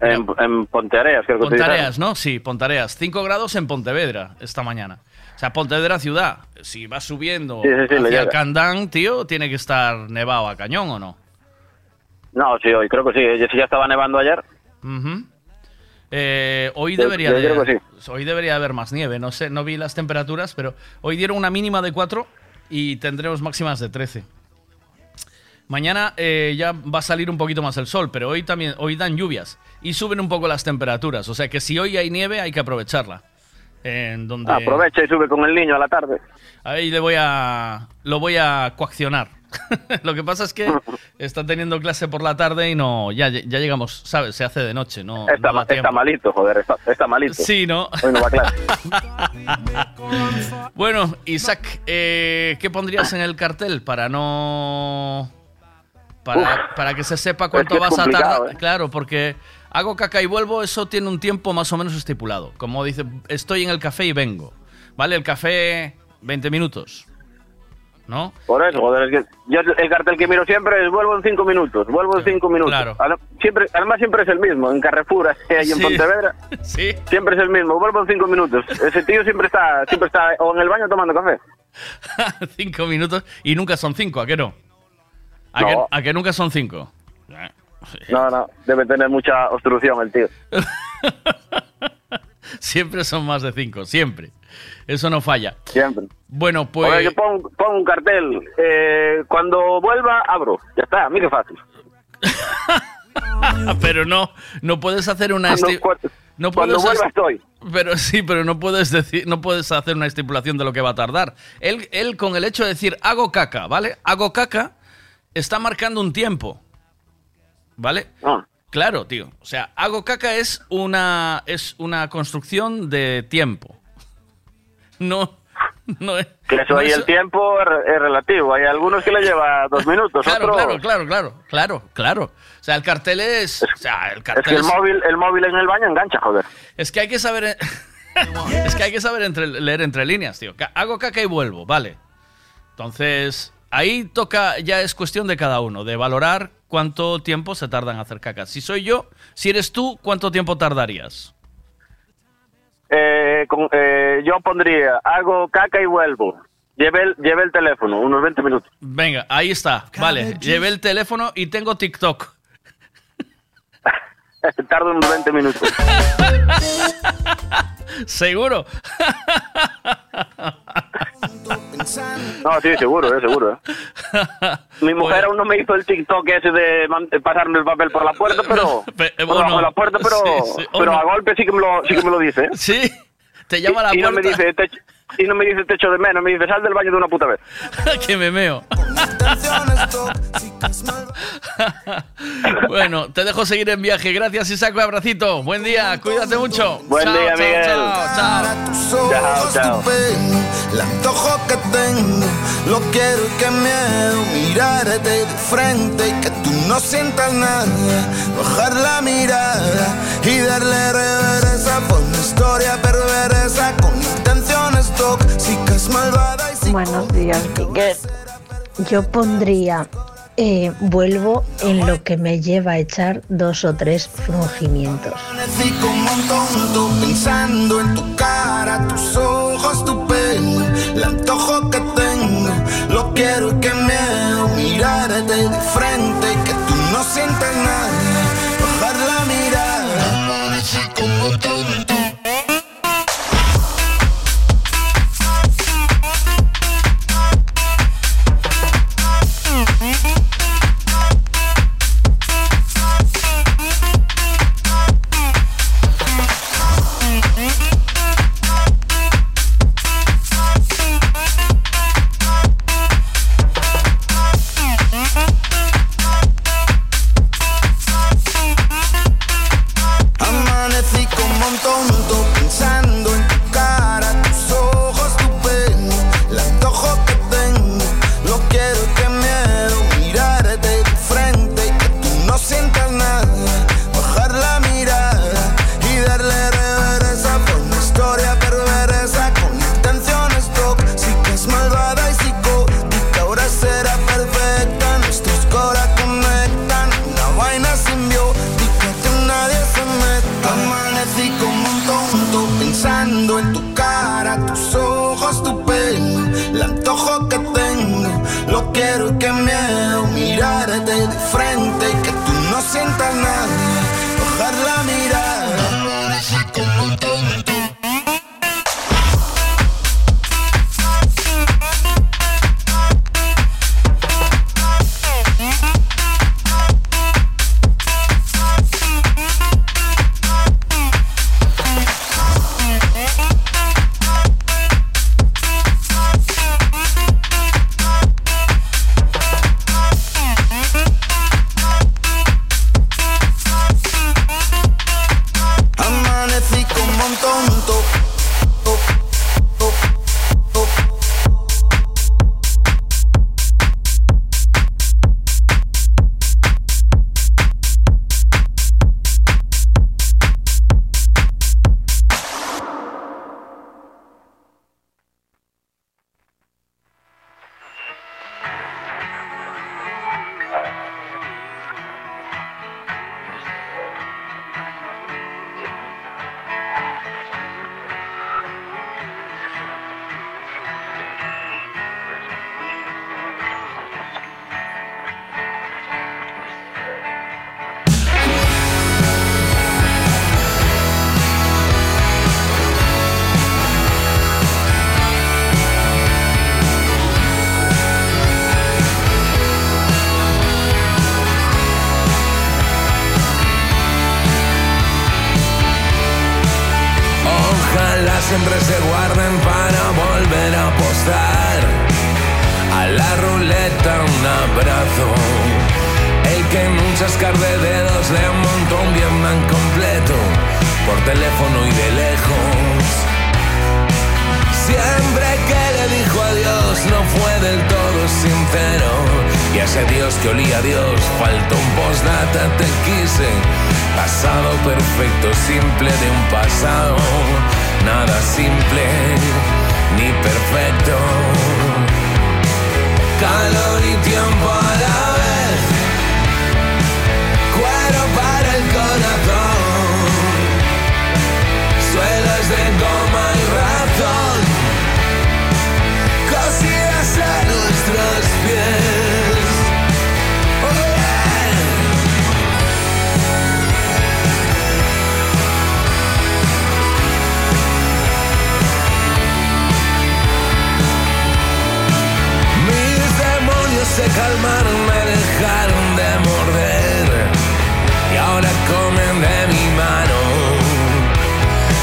Speaker 29: En, en Ponteareas, creo que te
Speaker 3: Pontareas, ¿no? Sí, Pontareas. 5 grados en Pontevedra esta mañana. O sea, Pontevedra ciudad. Si vas subiendo
Speaker 29: Sí, sí,
Speaker 3: hacia. Candán, tío, tiene que estar nevado a cañón, ¿o no?
Speaker 29: No, sí, hoy creo que sí. Si ya estaba nevando ayer.
Speaker 3: Eh, hoy debería
Speaker 29: yo
Speaker 3: de-
Speaker 29: creo que
Speaker 3: hoy debería haber más nieve. No sé, no vi las temperaturas, pero hoy dieron una mínima de 4 y tendremos máximas de 13. Mañana eh, ya va a salir un poquito más el sol, pero hoy también hoy dan lluvias y suben un poco las temperaturas. O sea que si hoy hay nieve hay que aprovecharla. En donde
Speaker 29: Aprovecha y sube con el niño a la tarde.
Speaker 3: Ahí le voy a. Lo voy a coaccionar. Lo que pasa es que está teniendo clase por la tarde y no. Ya, ya llegamos, ¿sabes? Se hace de noche, no.
Speaker 29: Está,
Speaker 3: no da
Speaker 29: ma- está
Speaker 3: tiempo.
Speaker 29: malito, joder, está, está malito.
Speaker 3: Sí, ¿no?
Speaker 29: Hoy no va a clase.
Speaker 3: Bueno, Isaac, eh, ¿qué pondrías en el cartel para no. Para,
Speaker 29: Uf.
Speaker 3: para que se sepa cuánto
Speaker 29: Es que es
Speaker 3: vas a tardar?
Speaker 29: ¿eh?
Speaker 3: Claro, porque hago caca y vuelvo, eso tiene un tiempo más o menos estipulado. Como dice, estoy en el café y vengo. ¿Vale? El café, 20 minutos. ¿No?
Speaker 29: Por eso, joder, es que yo el cartel que miro siempre es vuelvo en cinco minutos, vuelvo en cinco minutos.
Speaker 3: Claro.
Speaker 29: Siempre, además siempre es el mismo, en Carrefour, ahí en
Speaker 3: Sí.
Speaker 29: Pontevedra,
Speaker 3: Sí.
Speaker 29: siempre es el mismo, vuelvo en cinco minutos. Ese tío siempre está, siempre está o en el baño tomando café.
Speaker 3: cinco minutos y nunca son cinco, ¿a qué no? ¿A,
Speaker 29: No.
Speaker 3: Que, a que nunca son cinco?
Speaker 29: No, no, debe tener mucha obstrucción el tío.
Speaker 3: Siempre son más de cinco, siempre. Eso no falla.
Speaker 29: Siempre.
Speaker 3: Bueno, pues...
Speaker 29: Oye, yo pongo, pongo un cartel. eh, cuando vuelva, abro. Ya está, qué fácil.
Speaker 3: pero no, no puedes hacer una...
Speaker 29: Cuando-
Speaker 3: no
Speaker 29: cuando vuelva estoy.
Speaker 3: Pero sí, pero no puedes decir, no puedes hacer una estipulación de lo que va a tardar. Él, él con el hecho de decir hago caca, ¿vale? Hago caca, está marcando un tiempo. ¿Vale?
Speaker 29: Ah.
Speaker 3: Claro, tío. O sea, hago caca es una es una construcción de tiempo. No, no es.
Speaker 29: Que eso
Speaker 3: no
Speaker 29: ahí
Speaker 3: es-
Speaker 29: el tiempo es, re- es relativo. Hay algunos que le lleva dos minutos,
Speaker 3: Claro,
Speaker 29: otros...
Speaker 3: claro, claro, claro, claro, claro. O sea, el cartel es, o sea, el
Speaker 29: Es
Speaker 3: cartel
Speaker 29: que el
Speaker 3: es-
Speaker 29: móvil, el móvil en el baño engancha, joder.
Speaker 3: Es que hay que saber. es que hay que saber entre- leer entre líneas, tío. Hago caca y vuelvo, vale. Entonces, ahí toca, ya es cuestión de cada uno, de valorar cuánto tiempo se tarda en hacer caca. Si soy yo, si eres tú, ¿cuánto tiempo tardarías?
Speaker 29: Eh, con- eh, yo pondría, hago caca y vuelvo. Lleve el, lleve el teléfono, unos 20 minutos.
Speaker 3: Venga, ahí está. Vale, llevé el teléfono y tengo TikTok.
Speaker 29: Tardo unos 20 minutos.
Speaker 3: ¿Seguro?
Speaker 29: No, sí, seguro, eh, seguro. eh. Mi mujer aún no me hizo el TikTok ese de pasarme el papel por la puerta, pero...
Speaker 3: Pe- eh,
Speaker 29: por
Speaker 3: bueno,
Speaker 29: la puerta, pero,
Speaker 3: sí, sí, o
Speaker 29: pero
Speaker 3: no.
Speaker 29: a golpe sí que me lo, sí que me lo dice. ¿eh?
Speaker 3: Sí, te llama a la
Speaker 29: y, y no me
Speaker 3: puerta.
Speaker 29: dice, te, y no me dice techo de menos, me dice, sal del baño de una puta vez.
Speaker 3: que me meo. bueno, te dejo seguir en viaje. Gracias, Isaco. Abracito. Buen día. Cuídate mucho.
Speaker 29: Buen
Speaker 3: Chao,
Speaker 29: día,
Speaker 3: chao,
Speaker 29: Miguel.
Speaker 3: Chao, chao.
Speaker 29: Chao, chao.
Speaker 30: El antojo que tengo, lo quiero y que miedo mirarte de frente y que tú no sientas nada. Bajar la mirada y darle reversa por una historia perversa con
Speaker 31: Buenos días, Miguel. Yo pondría eh, vuelvo en lo que me lleva a echar dos o tres frungimientos.
Speaker 30: Un
Speaker 32: abrazo. El que en un chascar de dedos le montó un Vietnam completo. Por teléfono y de lejos. Siempre que le dijo adiós no fue del todo sincero. Y a ese Dios que olía a Dios faltó un postdata, te quise. Pasado perfecto, simple de un pasado. Nada simple ni perfecto. Calor y tiempo a la vez. Demonios se calmaron, me dejaron de morder y ahora comen de mi mano.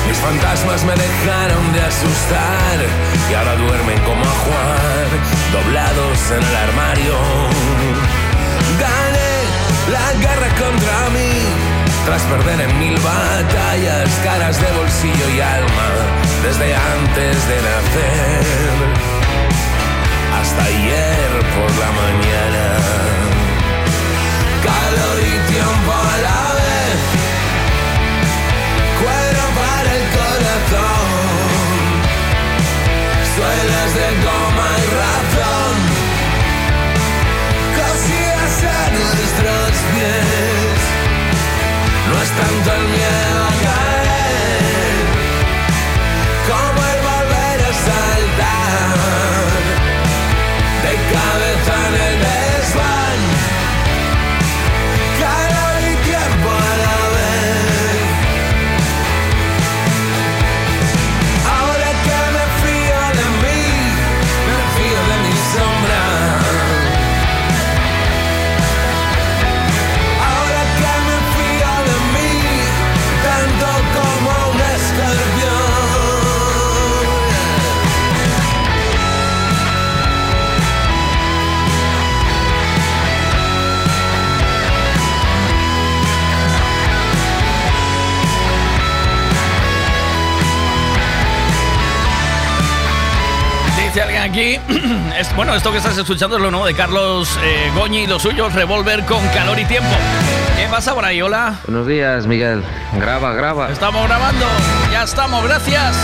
Speaker 32: Mis fantasmas me dejaron de asustar y ahora duermen como a Juan, doblados en el armario. Gané la guerra contra mí, tras perder en mil batallas, caras de bolsillo y alma, desde antes de nacer hasta ayer por la mañana. Calor y tiempo a la vez, cuero para el corazón, suelas de goma y razón, cosidas a nuestros pies. No es tanto el miedo
Speaker 3: aquí, es, bueno, esto que estás escuchando es lo nuevo de Carlos eh, Goñi y los suyos, Revolver con calor y tiempo. ¿Qué pasa por ahí? Hola.
Speaker 33: Buenos días, Miguel. Graba, graba.
Speaker 3: Estamos grabando, ya estamos, gracias.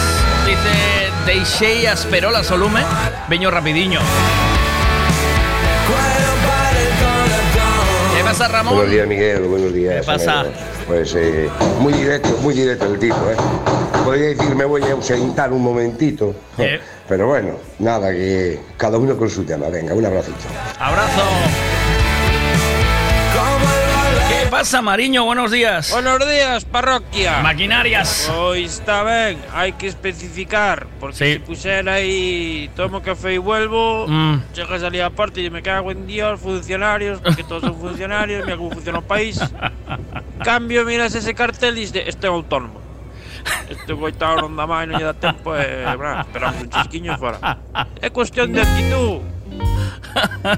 Speaker 3: Dice Deixei Asperola Solume, Veño Rapidiño. ¿Qué pasa, Ramón?
Speaker 34: Buenos días, Miguel. Buenos días.
Speaker 3: ¿Qué pasa?
Speaker 34: amigos. Pues eh, muy directo, muy directo el tipo, ¿eh? Podría decir, me voy a ausentar un momentito.
Speaker 3: ¿Qué?
Speaker 34: Pero bueno, nada, que cada uno con su tema. Venga, un abracito.
Speaker 3: Abrazo. ¿Qué pasa, Mariño? Buenos días.
Speaker 35: Buenos días, parroquia.
Speaker 3: Maquinarias.
Speaker 35: Hoy está ben, hai que especificar, porque
Speaker 3: Sí.
Speaker 35: se pusiera aí tomo café y vuelvo,
Speaker 3: Mm.
Speaker 35: llegas ali a parte y me cago en Dios, funcionarios, porque todos son funcionarios, mira cómo funciona o país. Cambio, miras ese cartel y dices, este é autónomo. Este coitado non dá máis, non lle dá tempo, e, bra, esperamos un chisquiño e fora. É cuestión de actitud.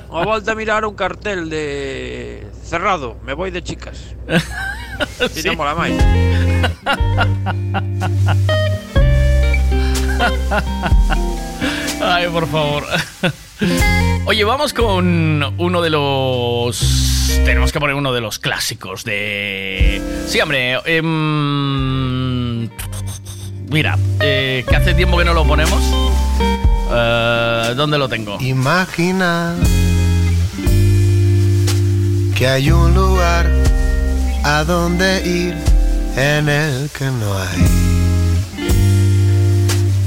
Speaker 35: O volta a mirar un cartel de cerrado, me voy de chicas. Si non mola máis.
Speaker 3: Ay, por favor. Oye, vamos con uno de los. Tenemos que poner uno de los clásicos de. Sí, hombre. em, Mira, eh, que hace tiempo que no lo ponemos. Eh, ¿Dónde lo tengo?
Speaker 36: Imagina que hay un lugar a donde ir en el que no hay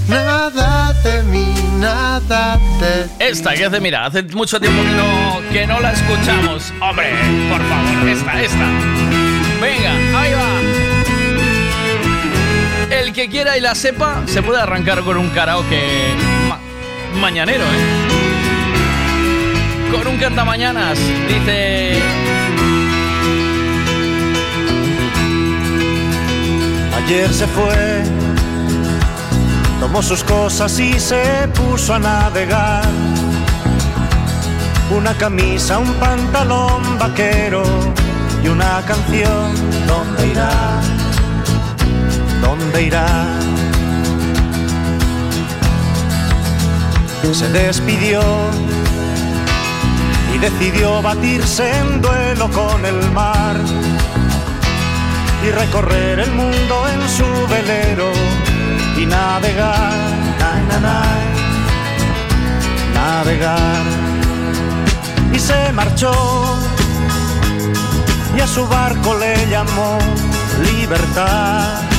Speaker 36: nada de mí, nada de
Speaker 3: Esta, que hace, mira, hace mucho tiempo que no, que no la escuchamos. Hombre, por favor, esta, esta. Venga, ahí va. El que quiera y la sepa, se puede arrancar con un karaoke ma- mañanero, ¿eh? Con un cantamañanas, dice...
Speaker 36: Ayer se fue
Speaker 29: tomó sus cosas y se puso a navegar. Una camisa, un pantalón vaquero y una canción. ¿Dónde irá? ¿Dónde irá? Se despidió y decidió batirse en duelo con el mar y recorrer el mundo en su velero y navegar, na, na, na, navegar. Y se marchó y a su barco le llamó libertad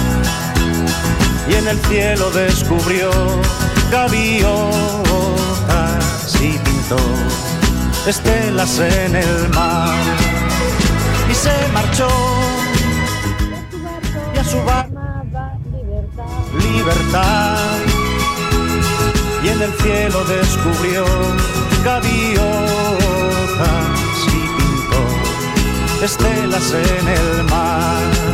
Speaker 29: y en el cielo descubrió gaviotas y pintó estelas en el mar. Y se marchó. Y a su barco libertad. Y en el cielo descubrió gaviotas y pintó estelas en el mar.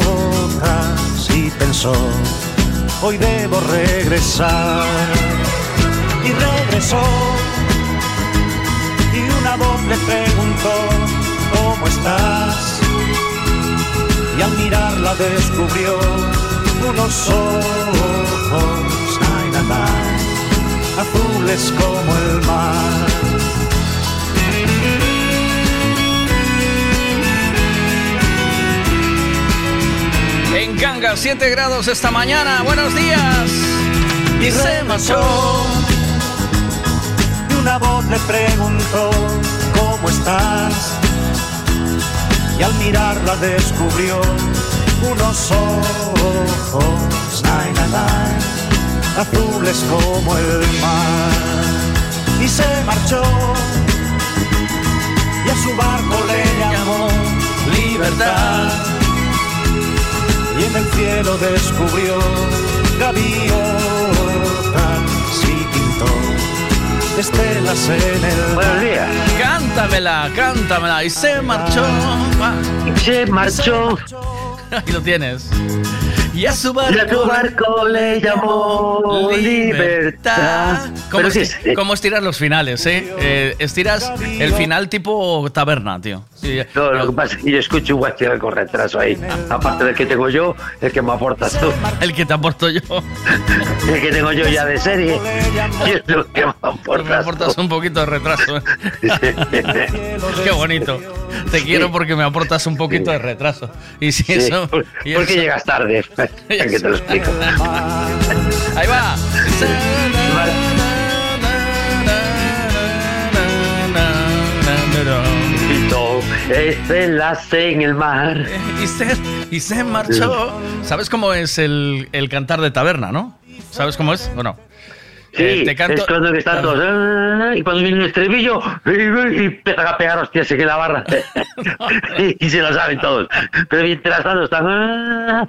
Speaker 29: y pensó, hoy debo regresar. Y regresó y una voz le preguntó, ¿cómo estás? Y al mirarla descubrió unos ojos, ay, na, na, azules como el mar.
Speaker 3: En Ganga, 7 grados esta mañana. Buenos días.
Speaker 29: Y se marchó y una voz le preguntó, ¿cómo estás? Y al mirarla descubrió unos ojos, nay, nay, azules como el mar. Y se marchó y a su barco le llamó libertad. Y en el cielo descubrió gaviotas y pintó estelas en el
Speaker 37: Buenos días.
Speaker 3: Cántamela, cántamela. Y se marchó. Va.
Speaker 37: Se marchó.
Speaker 3: Ahí lo tienes. Y a su barco,
Speaker 37: Y a tu barco le llamó libertad.
Speaker 3: ¿Cómo,
Speaker 37: sí,
Speaker 3: cómo estiras los finales, eh? Eh, Estiras el final tipo taberna, tío. Sí,
Speaker 37: No, lo que pasa es que yo escucho un guachín con retraso ahí. Aparte del que tengo yo, el que me aportas tú.
Speaker 3: El que te aporto yo.
Speaker 37: El que tengo yo ya de serie. Y es lo que me
Speaker 3: Me
Speaker 37: aportas
Speaker 3: aportas
Speaker 37: tú.
Speaker 3: un poquito de retraso. eh. Qué bonito. Te quiero porque me aportas un poquito de retraso. Y si
Speaker 37: Sí,
Speaker 3: eso. y
Speaker 37: porque
Speaker 3: eso-
Speaker 37: llegas tarde. Que te lo explico.
Speaker 3: Ahí va.
Speaker 37: Estelas en el mar.
Speaker 3: Y se, y se marchó. ¿Sabes cómo es el, el cantar de taberna, no? ¿Sabes cómo es o no?
Speaker 37: Sí,
Speaker 3: Eh, te canto-
Speaker 37: es cuando que están todos. "Ah", Y cuando viene el estribillo, y, empiezan a pegar hostias en la barra. y, se lo saben todos. Pero mientras tanto están.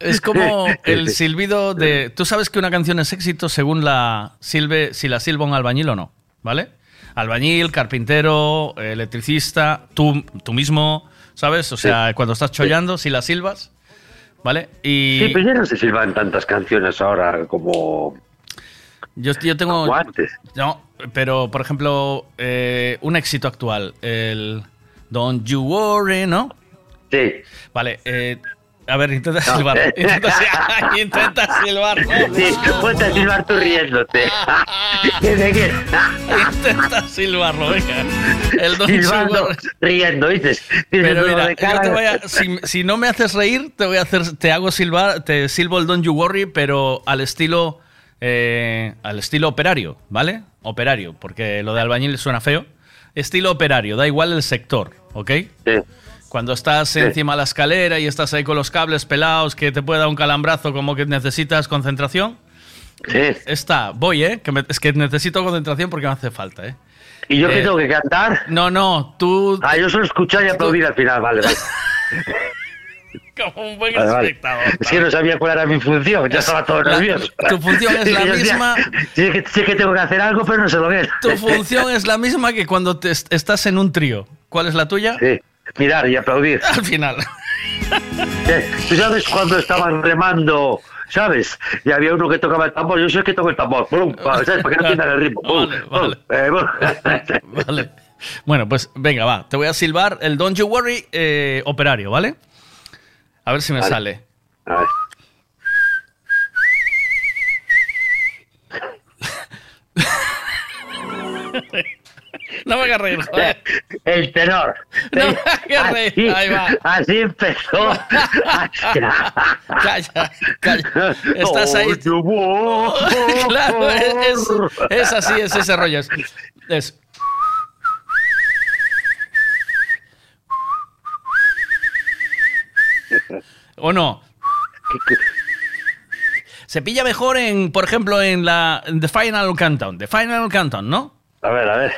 Speaker 3: Es como el silbido de. Tú sabes que una canción es éxito según la silbe, si la silba un albañil o no, ¿vale? Albañil, carpintero, electricista, tú, tú mismo, ¿sabes? O sea, cuando estás chollando, si la silbas, ¿vale? Y
Speaker 37: Sí, pero ya no se silban tantas canciones ahora como.
Speaker 3: yo, yo tengo.
Speaker 37: como antes.
Speaker 3: No, pero por ejemplo, eh, un éxito actual, el Don't You Worry, ¿no?
Speaker 37: Sí.
Speaker 3: Vale, eh, a ver, intenta
Speaker 37: No.
Speaker 3: silbar. Intenta, intenta silbar.
Speaker 37: Sí, ponte a silbar tú riéndote.
Speaker 3: Intenta silbarlo, venga. El You
Speaker 37: Silbando, riendo, dices.
Speaker 3: Pero mira,
Speaker 37: de
Speaker 3: yo
Speaker 37: cara-
Speaker 3: te voy a, si, si no me haces reír, te voy a hacer, te hago silbar, te silbo el Don't You Worry, pero al estilo eh, al estilo operario, ¿vale? Operario, porque lo de albañil suena feo. Estilo operario, da igual el sector, ¿ok? Cuando estás
Speaker 37: Sí.
Speaker 3: encima de la escalera y estás ahí con los cables pelados, que te puede dar un calambrazo como que necesitas concentración.
Speaker 37: Sí.
Speaker 3: Está, voy, ¿eh? Que me- es que necesito concentración porque me hace falta, ¿eh?
Speaker 37: ¿Y yo qué
Speaker 3: Eh,
Speaker 37: tengo que cantar?
Speaker 3: No, no, tú.
Speaker 37: Ah, yo solo escuchar y aplaudir al final, vale, vale.
Speaker 3: Como un buen
Speaker 37: Vale, vale.
Speaker 3: espectador.
Speaker 37: Es que no sabía cuál era mi función, ya estaba todo
Speaker 3: La-
Speaker 37: nervioso.
Speaker 3: tu función es la misma-
Speaker 37: Sí que, sí que tengo que hacer algo, pero no sé lo que es.
Speaker 3: Tu función es la misma que cuando te est- estás en un trío. ¿Cuál es la tuya?
Speaker 37: Sí, mirar y aplaudir.
Speaker 3: Al final.
Speaker 37: Eh, ¿Tú sabes cuando estaban remando, sabes? Y había uno que tocaba el tambor, yo soy el que toco el tambor, Pum, ¿sabes? Para que no pierdan el ritmo. Pum, pum, eh, pum.
Speaker 3: Vale. Bueno, pues venga, va. Te voy a silbar el Don't You Worry eh, operario, ¿vale? A ver si me
Speaker 37: Vale.
Speaker 3: sale.
Speaker 37: A ver.
Speaker 3: No me hagas reír, joder.
Speaker 37: El tenor.
Speaker 3: No me hagas reír.
Speaker 37: Así,
Speaker 3: Ahí va.
Speaker 37: así empezó.
Speaker 3: Calla, calla. Estás ahí. claro, es, así, es ese rollo. Es, es- ¿O no? Se pilla mejor en, por ejemplo, en la en The Final Countdown. The Final Countdown, ¿no?
Speaker 37: A ver, a ver.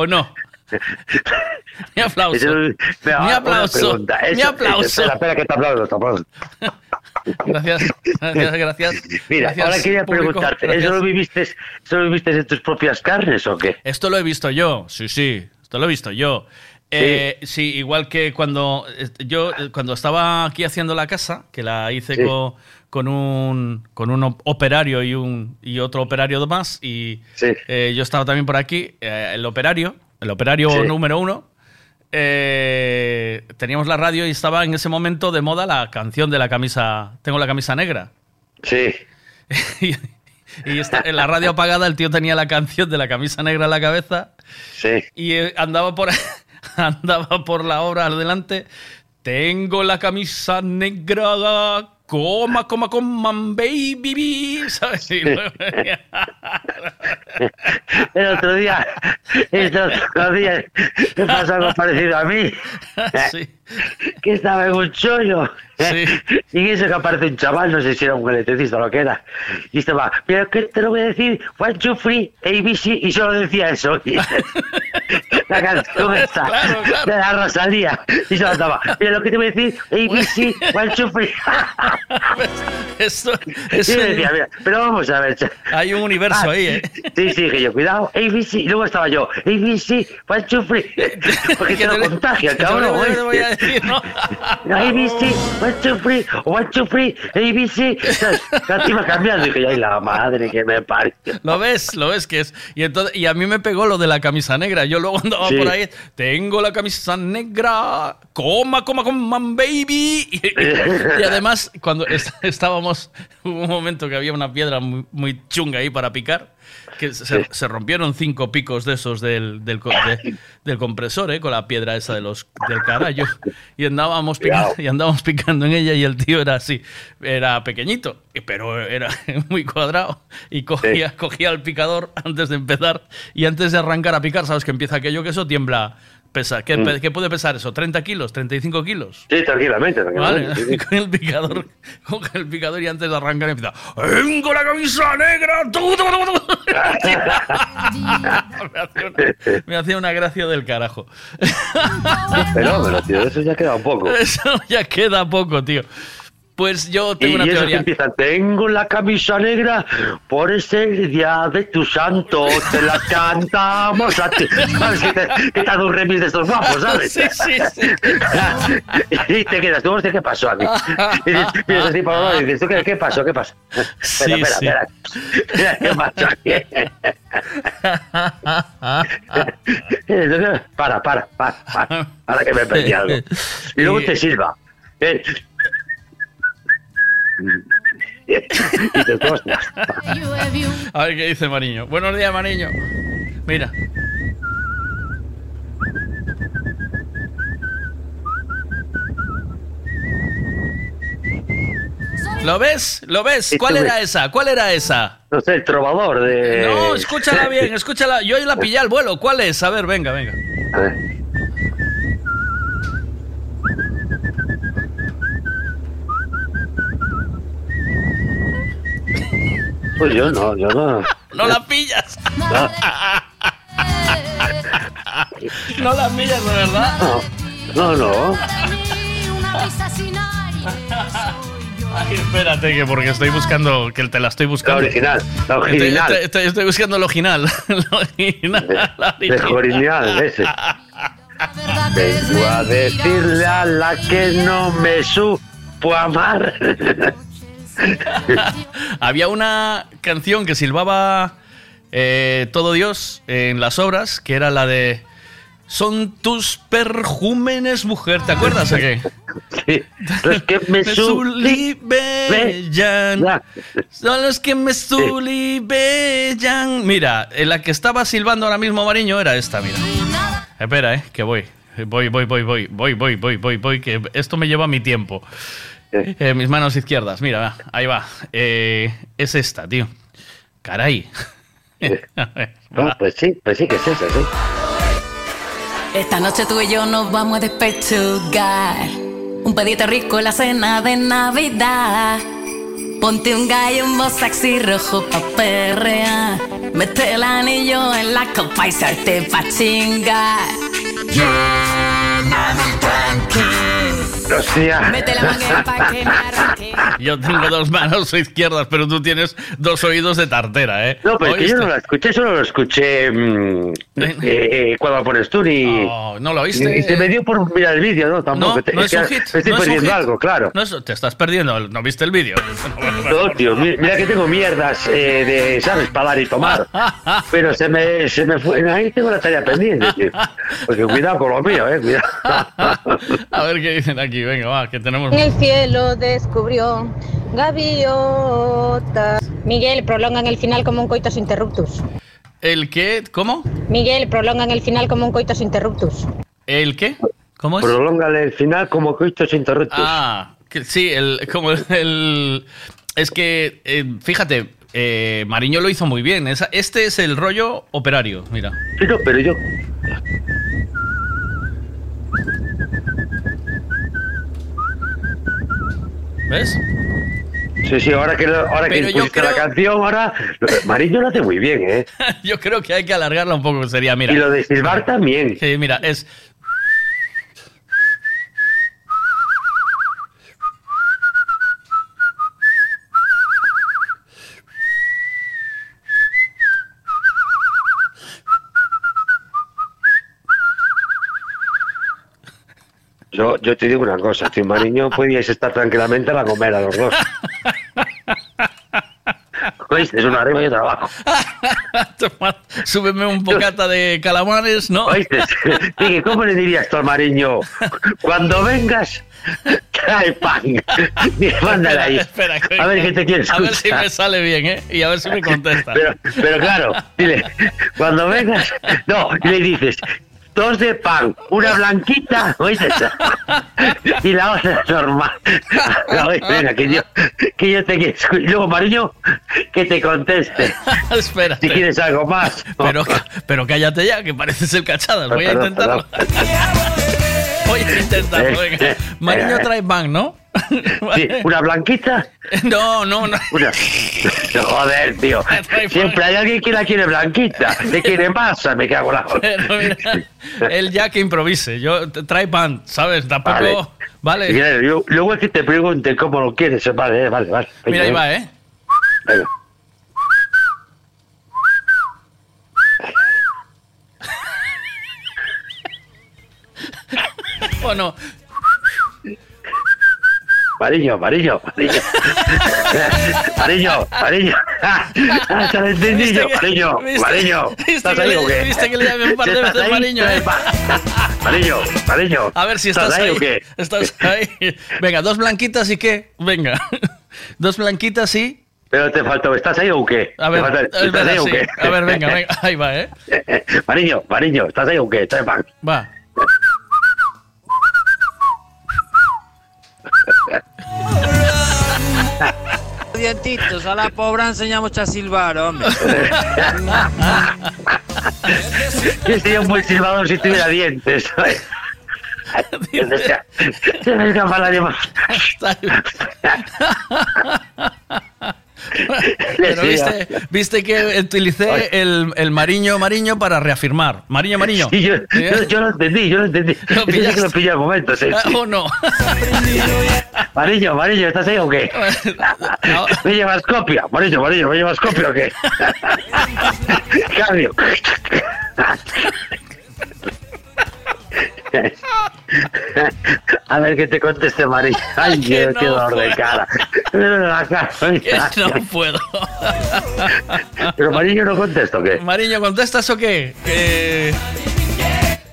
Speaker 3: ¿O no? Mi aplauso.
Speaker 37: Eso-
Speaker 3: Mi aplauso.
Speaker 37: pregunta.
Speaker 3: Mi
Speaker 37: Eso-
Speaker 3: aplauso.
Speaker 37: Espera, espera, que te aplaudo, te aplaudo.
Speaker 3: Gracias, gracias, gracias.
Speaker 37: Mira,
Speaker 3: Gracias,
Speaker 37: ahora quería
Speaker 3: público,
Speaker 37: preguntarte,
Speaker 3: gracias.
Speaker 37: ¿eso lo viviste, ¿eso lo viviste en tus propias carnes o qué?
Speaker 3: Esto lo he visto yo, sí, sí, esto lo he visto yo. Eh, sí, igual que cuando eh, yo eh, cuando estaba aquí haciendo la casa, que la hice
Speaker 37: Sí.
Speaker 3: co- con, un con un op- operario y un y otro operario más y eh, yo estaba también por aquí, eh, el operario, el operario
Speaker 37: Sí.
Speaker 3: número uno. eh, teníamos la radio y estaba en ese momento de moda la canción de la camisa. Tengo la camisa negra.
Speaker 37: Sí.
Speaker 3: y y está- en la radio apagada el tío tenía la canción de la camisa negra en la cabeza.
Speaker 37: Sí.
Speaker 3: Y andaba por andaba por la obra adelante. Tengo la camisa negra. Coma, coma, coma, baby, ¿sabes?
Speaker 37: El otro día, el otro día, me pasó algo parecido a mí. Que estaba en un chollo. Y en eso que aparece un chaval, no sé si era un electricista o lo que era. Y estaba, pero que te lo voy a decir, one, two, three, ABC, y solo decía eso. Y la canción esta de la Rosalía. Y solo estaba, pero lo que te voy a decir, ABC, one, two, three.
Speaker 3: Eso,
Speaker 37: Y decía, mira, pero vamos a ver.
Speaker 3: Hay un universo
Speaker 37: Ah,
Speaker 3: ahí, ¿eh?
Speaker 37: Sí, sí, dije yo, cuidado, ABC, y luego estaba yo, ABC, one, two, three. Porque te lo contagia, cabrón.
Speaker 3: voy a decir, ¿no?
Speaker 37: ABC, one, two, three, one, two, three, ABC. Iba cambiando, dije, ay, la madre que me parió.
Speaker 3: Lo ves, lo ves que es. Y entonces, y a mí me pegó lo de la camisa negra. Yo luego andaba
Speaker 37: Sí.
Speaker 3: por ahí, tengo la camisa negra, coma, coma, coma, baby. Y, y además, cuando est- estábamos, hubo un momento que había una piedra muy, muy chunga ahí para picar, que se, se rompieron cinco picos de esos del, del, de- del compresor, ¿eh? con la piedra esa de los, del carallo. Y andábamos, picando, y andábamos picando en ella y el tío era así, era pequeñito, pero era muy cuadrado. Y cogía, cogía el picador antes de empezar y antes de arrancar a picar, sabes que empieza aquello que eso tiembla. Pesa, ¿qué,
Speaker 37: Mm.
Speaker 3: ¿Qué puede pesar eso? ¿30 kilos? ¿35 kilos?
Speaker 37: Sí, tranquilamente, tranquilamente.
Speaker 3: Vale,
Speaker 37: sí, sí.
Speaker 3: con el picador, coge el picador y antes de arrancar empieza. ¡Tengo la camisa negra! ¡Tu, tu, tu, tu". me, hacía una, me hacía una gracia del carajo.
Speaker 37: Pero, pero, tío, eso ya queda un poco.
Speaker 3: Eso ya queda poco, tío. Pues yo tengo
Speaker 37: y
Speaker 3: una teoría.
Speaker 37: empieza, tengo la camisa negra, por ese día de tu santo, te la cantamos a ti. ¿Sabes? Que te, que te un remix de estos guapos, ¿sabes?
Speaker 3: Sí, sí, sí.
Speaker 37: y te quedas, tú, hostia, ¿qué pasó aquí? Y dices, así por lo y dices, ¿tú qué, qué pasó? ¿Qué pasó?
Speaker 3: Sí,
Speaker 37: espera,
Speaker 3: sí.
Speaker 37: espera, espera. ¿Qué pasó aquí? para, para, para, para, para que me perdí algo. Y luego te silba. Y.
Speaker 3: A ver qué dice Mariño. Buenos días, Mariño. Mira. ¿Lo ves? ¿Lo ves?
Speaker 37: ¿Y
Speaker 3: ¿Cuál era esa? ¿Cuál era esa?
Speaker 37: No sé, el trovador de...
Speaker 3: No, escúchala bien, escúchala. Yo hoy la pillé al vuelo. ¿Cuál es? A ver, venga, venga.
Speaker 37: A ver. Pues yo no, yo no.
Speaker 3: No la pillas.
Speaker 37: No,
Speaker 3: No la pillas, de verdad.
Speaker 37: no, no.
Speaker 3: Ay, espérate, que porque estoy buscando, que te la estoy buscando.
Speaker 37: La original, la original.
Speaker 3: estoy- estoy- estoy buscando el original. El original. la
Speaker 37: De original, ese. Vengo a decirle a la que no me supo amar.
Speaker 3: Había una canción que silbaba eh, Todo Dios en las obras, que era la de Son tus perjúmenes, mujer. ¿Te acuerdas o qué?
Speaker 37: Sí. Los que me
Speaker 3: sulibellan. Son los que me sulibellan. Mira, eh, la que estaba silbando ahora mismo Mariño era esta, mira. Espera, eh, que voy. Voy, voy, voy, voy, voy, voy, voy, voy, voy, que esto me lleva mi tiempo. Eh, mis manos izquierdas, mira, va, ahí va. Eh, es esta, tío. Caray. Ver,
Speaker 37: No, pues sí, pues sí que es esa, sí.
Speaker 38: Esta noche tú y yo nos vamos a despechugar. Un pedito rico en la cena de Navidad. Ponte un gallo, un sexy rojo pa' perrear. Mete el anillo en la copa y salte pa' chingar. Tanque. Mete la manguera pa' que me arranque.
Speaker 3: Yo tengo dos manos izquierdas, pero tú tienes dos oídos de tartera, ¿eh?
Speaker 37: No, pero es que yo no la escuché, solo lo escuché mm, eh, eh, cuando la pones tú y...
Speaker 3: Oh, ¿no lo oíste?
Speaker 37: Y se me dio por mirar el vídeo, ¿no? Tampoco.
Speaker 3: No,
Speaker 37: te-
Speaker 3: no es
Speaker 37: que
Speaker 3: un hit.
Speaker 37: Me estoy
Speaker 3: no es
Speaker 37: perdiendo algo, claro.
Speaker 3: No es- te estás perdiendo, ¿no viste el vídeo?
Speaker 37: No, tío, mi- mira que tengo mierdas eh, de, ¿sabes? Para dar y tomar. Pero se me, se me fue. Ahí tengo la tarea pendiente, tío. Porque cuidado con lo mío, eh, cuidado.
Speaker 3: A ver qué dicen aquí, venga, va, que tenemos...
Speaker 39: En el cielo descubrió gaviotas. Miguel, prolongan el final como un coitus interruptus.
Speaker 3: ¿El qué? ¿Cómo?
Speaker 39: Miguel, prolongan el final como un coitus interruptus.
Speaker 3: ¿El qué? ¿Cómo es?
Speaker 37: Prolóngale el final como coitos interruptus.
Speaker 3: Ah, que- sí, el, como el, el- Es que, eh, fíjate, eh, Mariño lo hizo muy bien. Esa- este es el rollo operario, mira.
Speaker 37: Sí, no, pero yo.
Speaker 3: ¿Ves?
Speaker 37: Sí, sí, ahora que, ahora que
Speaker 3: yo
Speaker 37: la canción, ahora. Mariño lo hace muy bien, ¿eh?
Speaker 3: Yo creo que hay que alargarla un poco, sería, mira.
Speaker 37: Y lo de silbar también.
Speaker 3: Sí, mira, es...
Speaker 37: Yo, yo te digo una cosa, tío, Mariño, podíais estar tranquilamente a la gomera los dos. ¿Oíste? Es una arriba y otra abajo.
Speaker 3: Toma, súbeme un bocata de calamares, ¿no?
Speaker 37: ¿Oíste? Dije, ¿cómo le dirías tú a Mariño? Cuando vengas, trae pan. Mira, mándale ahí.
Speaker 3: Espera, espera,
Speaker 37: A ver qué te quieres
Speaker 3: A ver si me sale bien, ¿eh? Y a ver si me contesta.
Speaker 37: Pero, pero claro, dile, cuando vengas, no, le dices, dos de pan, una blanquita, ¿oíste? Y la otra normal. No, venga, que yo, que yo te quiero y Luego, Mariño, que te conteste.
Speaker 3: Espera.
Speaker 37: Si quieres algo más.
Speaker 3: Pero, pero cállate ya, que pareces el cachadas. Voy a intentarlo. Voy a intentarlo, venga. Mariño trae ban, ¿no?
Speaker 37: Sí, ¿Una blanquita?
Speaker 3: No, no, no.
Speaker 37: Una... Joder, tío. Siempre hay alguien que la quiere blanquita. Le quiere masa, me cago en la
Speaker 3: Pero mira, él ya que improvise. Yo trae pan, ¿sabes? Tampoco. Vale.
Speaker 37: Quieres, yo- luego es que te pregunten cómo lo quieres. Vale, eh, vale, vale.
Speaker 3: Mira, ahí va, ¿eh?
Speaker 37: venga.
Speaker 3: Bueno,
Speaker 37: Mariño, Mariño, Mariño. Mariño, Mariño. Ah, se lo entendí
Speaker 3: ¿Viste
Speaker 37: yo, Mariño.
Speaker 3: que-
Speaker 37: ¿Estás ahí o qué?
Speaker 3: viste que le llamé un par de
Speaker 37: ¿Estás
Speaker 3: veces? Mariño, eh?
Speaker 37: Mariño, Mariño.
Speaker 3: a ver si estás,
Speaker 37: ahí o qué?
Speaker 3: Estás ahí. Venga, dos blanquitas y qué. Venga. Dos blanquitas, sí.
Speaker 37: Pero te faltó, ¿estás ahí o qué?
Speaker 3: A ver,
Speaker 37: falta-
Speaker 3: es
Speaker 37: ¿Estás
Speaker 3: verdad,
Speaker 37: ahí o
Speaker 3: sí.
Speaker 37: qué?
Speaker 3: A ver, venga, venga, ahí va, ¿eh?
Speaker 37: Mariño, Mariño, ¿estás ahí o qué? Pan.
Speaker 3: Va.
Speaker 35: Dientitos, a la pobre enseñamos a silbar, hombre.
Speaker 37: Yo sería un buen silbador si tuviera dientes. ¿sabes? Se me escapa la lengua.
Speaker 3: Pero viste, viste que utilicé el, el mariño mariño para reafirmar. Mariño mariño.
Speaker 37: Sí, yo, yo, yo lo entendí, yo lo entendí. Yo sé que lo pillé al momento, sí.
Speaker 3: Ah, ¿O no?
Speaker 37: Mariño, Mariño, ¿estás ahí o qué? ¿Me llevas copia? Mariño, Mariño, ¿me llevas copia o qué? Cambio. A ver que te conteste Mariño. Ay, qué,
Speaker 3: no
Speaker 37: qué dolor de
Speaker 3: puedo.
Speaker 37: la cara.
Speaker 3: No puedo.
Speaker 37: Pero Mariño no contesta o qué?
Speaker 3: Mariño, ¿contestas o qué? Que-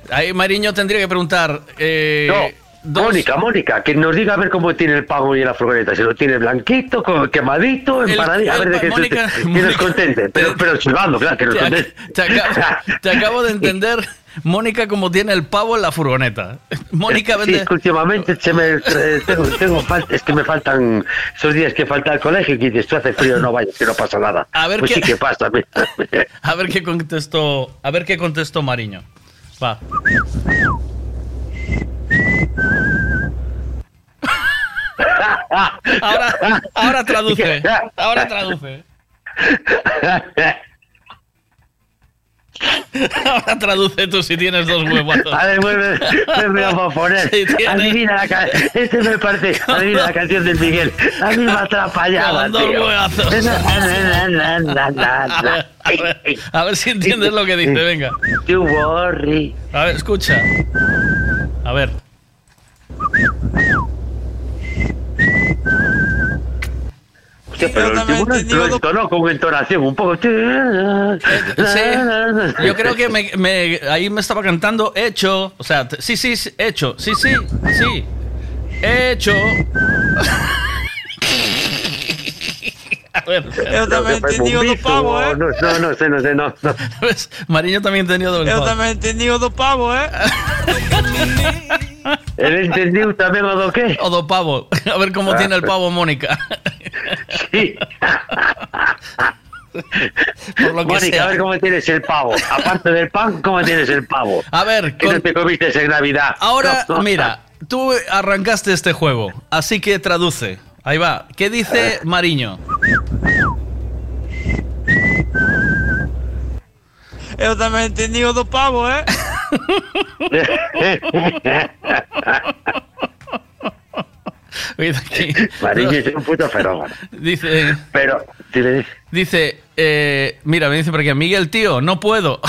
Speaker 3: Ahí Mariño tendría que preguntar. eh,
Speaker 37: No.
Speaker 3: Dos-
Speaker 37: Mónica, Mónica, que nos diga a ver cómo tiene el pavo y la furgoneta. Si lo tiene blanquito, quemadito, empanadito. A ver de qué
Speaker 3: Mónica-
Speaker 37: que nos contente. Pero, pero silbando, claro, que nos contente.
Speaker 3: te acabo, te acabo de entender, Mónica, cómo tiene el pavo en la furgoneta. Mónica
Speaker 37: Sí,
Speaker 3: vende.
Speaker 37: es que últimamente se me, eh, tengo, tengo falta, es que me faltan esos días que falta el colegio y que dices, tú hace frío, no vayas, que no pasa nada.
Speaker 3: A ver
Speaker 37: pues
Speaker 3: qué-
Speaker 37: sí que pasa.
Speaker 3: A ver qué contestó. A ver qué contestó Mariño. Va. Ahora, ahora traduce. Ahora traduce. Ahora traduce tú si tienes dos huevazos.
Speaker 37: A ver, vuelve, vuelve a poner. Adivina la ca- Este me parece, adivina la canción del Miguel. La misma atrapallada,
Speaker 3: Con dos
Speaker 37: tío.
Speaker 3: huevazos. A ver, a ver si entiendes lo que dice, venga.
Speaker 37: You worry.
Speaker 3: A ver, escucha. A ver.
Speaker 37: Pero el último lo entonó con entonación un poco.
Speaker 3: Sí, yo creo que me, me- ahí me estaba cantando hecho. O sea, sí, sí, sí, hecho. Sí, sí, sí. Hecho. A ver.
Speaker 35: Yo también he entendido dos pavos, ¿eh?
Speaker 37: No, no, no sé, no sé, no. no.
Speaker 3: ¿Ves? Mariño también ha tenido doble
Speaker 35: Yo
Speaker 3: pavo.
Speaker 35: también he entendido dos pavos, ¿eh?
Speaker 37: ¿El entendido también o do qué?
Speaker 3: O do pavo. A ver cómo
Speaker 37: Ah,
Speaker 3: tiene el pavo Mónica.
Speaker 37: Sí.
Speaker 3: Por lo que
Speaker 37: Mónica,
Speaker 3: sea.
Speaker 37: a ver cómo tienes el pavo. Aparte del pan, ¿cómo tienes el pavo?
Speaker 3: A ver,
Speaker 37: Que
Speaker 3: con-
Speaker 37: no te comiste en Navidad.
Speaker 3: Ahora,
Speaker 37: No, no.
Speaker 3: mira, tú arrancaste este juego, así que traduce. Ahí va. ¿Qué dice Mariño?
Speaker 35: Yo también he entendido dos pavos, ¿eh?
Speaker 37: Mariño es un puto fenómeno.
Speaker 3: Dice,
Speaker 37: Pero, dile,
Speaker 3: dice, eh, mira, me dice por aquí, Miguel, tío, no puedo.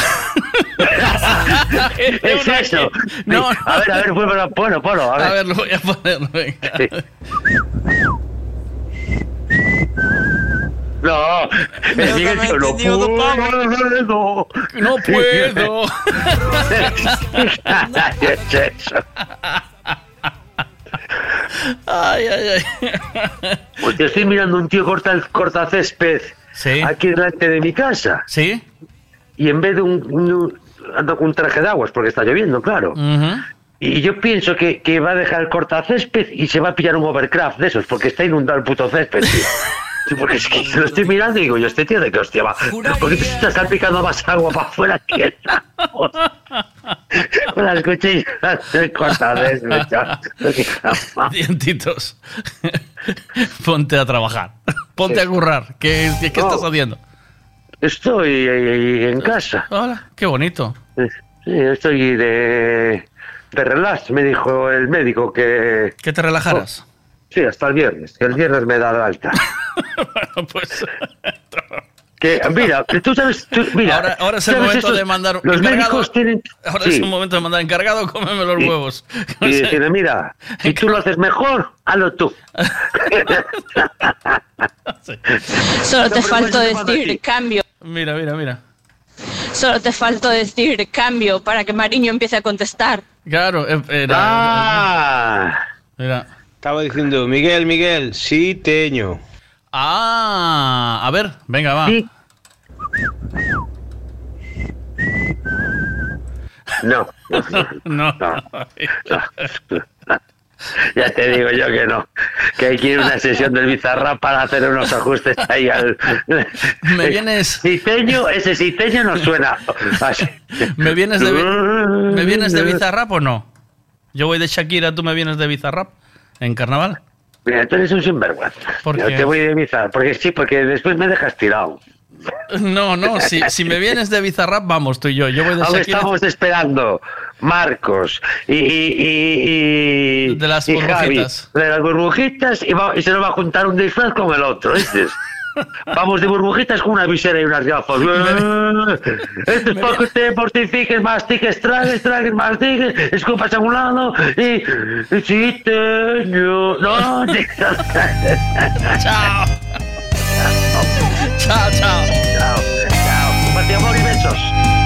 Speaker 37: es eso.
Speaker 3: No,
Speaker 37: A ver, a ver, vuelvo ponlo, ponlo. A ver.
Speaker 3: A ver, lo voy a poner, venga.
Speaker 37: Sí. No, el Miguel tío, no puedo.
Speaker 3: No puedo.
Speaker 37: es eso.
Speaker 3: Ay, ay, ay.
Speaker 37: Pues yo estoy mirando un tío corta el corta césped aquí delante de mi casa.
Speaker 3: ¿Sí?
Speaker 37: Y en vez de un, un- ando con un traje de aguas porque está lloviendo, claro. Y yo pienso que, que va a dejar el cortacésped y se va a pillar un overcraft de esos, porque está inundado el puto césped, tío. Sí, porque es que lo estoy mirando y digo, yo este tío de qué hostia va. Porque te está salpicando más agua para afuera que el agua. Con las cuchillas del cortacésped, chaval.
Speaker 3: Dientitos. Ponte a trabajar. Ponte a currar. ¿Qué, qué, qué
Speaker 37: No.
Speaker 3: estás haciendo?
Speaker 37: Estoy en casa.
Speaker 3: Hola, qué bonito.
Speaker 37: Sí, estoy de, de relax, me dijo el médico que...
Speaker 3: Que te relajaras.
Speaker 37: Sí, hasta el viernes, que el viernes me da la alta.
Speaker 3: bueno, pues...
Speaker 37: Que, mira, que tú sabes, tú- mira,
Speaker 3: ahora, ahora es el
Speaker 37: ¿sabes
Speaker 3: momento de mandar
Speaker 37: Los
Speaker 3: encargado.
Speaker 37: médicos tienen...
Speaker 3: Ahora
Speaker 37: sí,
Speaker 3: es un momento de mandar encargado, cómeme los huevos.
Speaker 37: y decirle, mira, si tú lo haces mejor, hazlo tú.
Speaker 40: Solo te
Speaker 37: No,
Speaker 40: faltó decir cambio.
Speaker 3: Mira, mira, mira.
Speaker 40: Solo te faltó decir cambio para que Mariño empiece a contestar.
Speaker 3: Claro, eh, era...
Speaker 37: Ah.
Speaker 3: Mira.
Speaker 23: Estaba diciendo, Miguel, Miguel, sí, teño.
Speaker 3: Ah, a ver, venga, va.
Speaker 37: No.
Speaker 3: No.
Speaker 37: Ya te digo yo que no. Que hay que ir a una sesión del Bizarrap para hacer unos ajustes ahí al.
Speaker 3: Me vienes.
Speaker 37: Cisteño, ese cisteño no suena. así.
Speaker 3: ¿Me vienes de, ¿me vienes de Bizarrap o no? Yo voy de Shakira, ¿tú me vienes de Bizarrap? ¿En carnaval?
Speaker 37: Mira, tú eres un sinvergüenza.
Speaker 3: ¿Por
Speaker 37: Yo
Speaker 3: qué?
Speaker 37: te voy de Bizarrap. Porque sí, porque después me dejas tirado.
Speaker 3: No, no, si, si me vienes de Bizarrap, vamos tú y yo. Yo voy de
Speaker 37: Aún estamos esperando Marcos y, y, y- y-
Speaker 3: De las
Speaker 37: Javi,
Speaker 3: burbujitas.
Speaker 37: de las burbujitas y, va- y se nos va a juntar un disfraz con el otro, ¿viste? Vamos de burbujitas con una visera y unas gafas. Esto es que te mortifiques, mastiques, tragues, tragues, mastiques, escupas a un lado y... y si te... yo- No,
Speaker 3: Chao. Chao, chao.
Speaker 37: Chao, chao. Y amor y besos.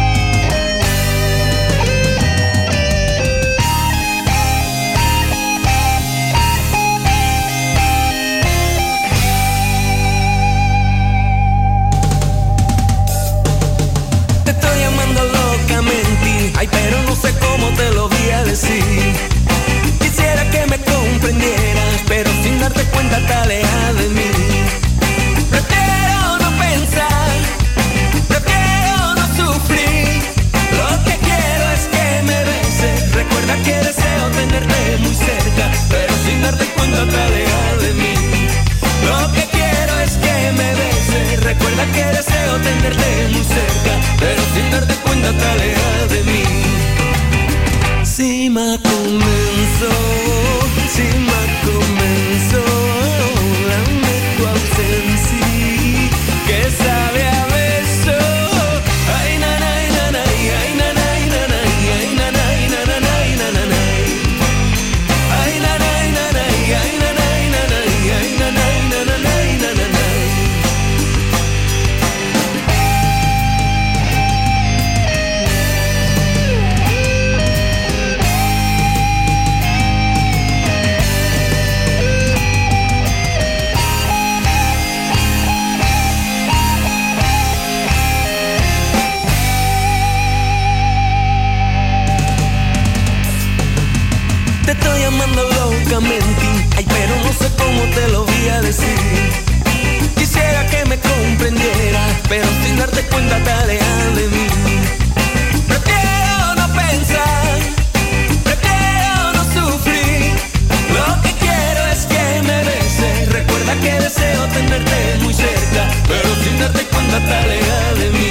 Speaker 41: Ay, pero no sé cómo te lo voy a decir. Quisiera que me comprendieras, pero sin darte cuenta te alejas de mí. Prefiero no pensar, prefiero no sufrir. Lo que quiero es que me beses. Recuerda que deseo tenerte muy cerca, pero sin darte cuenta te alejas de mí. Lo que quiero me beses. Recuerda que deseo tenerte muy cerca, pero sin darte cuenta te alejas de mí. Si me comenzó, si me comenzó, te lo voy a decir. Quisiera que me comprendieras, pero sin darte cuenta te alejas de mí. Prefiero no pensar, prefiero no sufrir. Lo que quiero es que me beses. Recuerda que deseo tenerte muy cerca, pero sin darte cuenta te alejas de mí.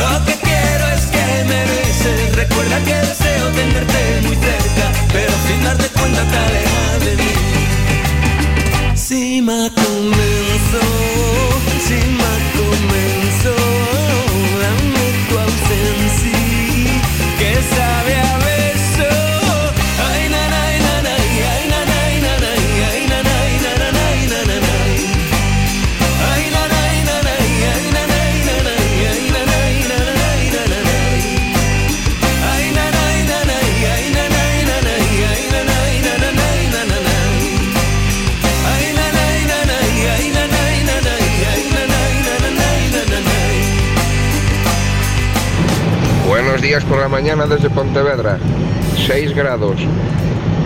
Speaker 41: Lo que quiero es que me beses. Recuerda que deseo tenerte muy cerca, pero sin darte cuenta te alejas de mí. Si me comenzó, si me comenzó,
Speaker 34: días por la mañana desde Pontevedra, 6 grados.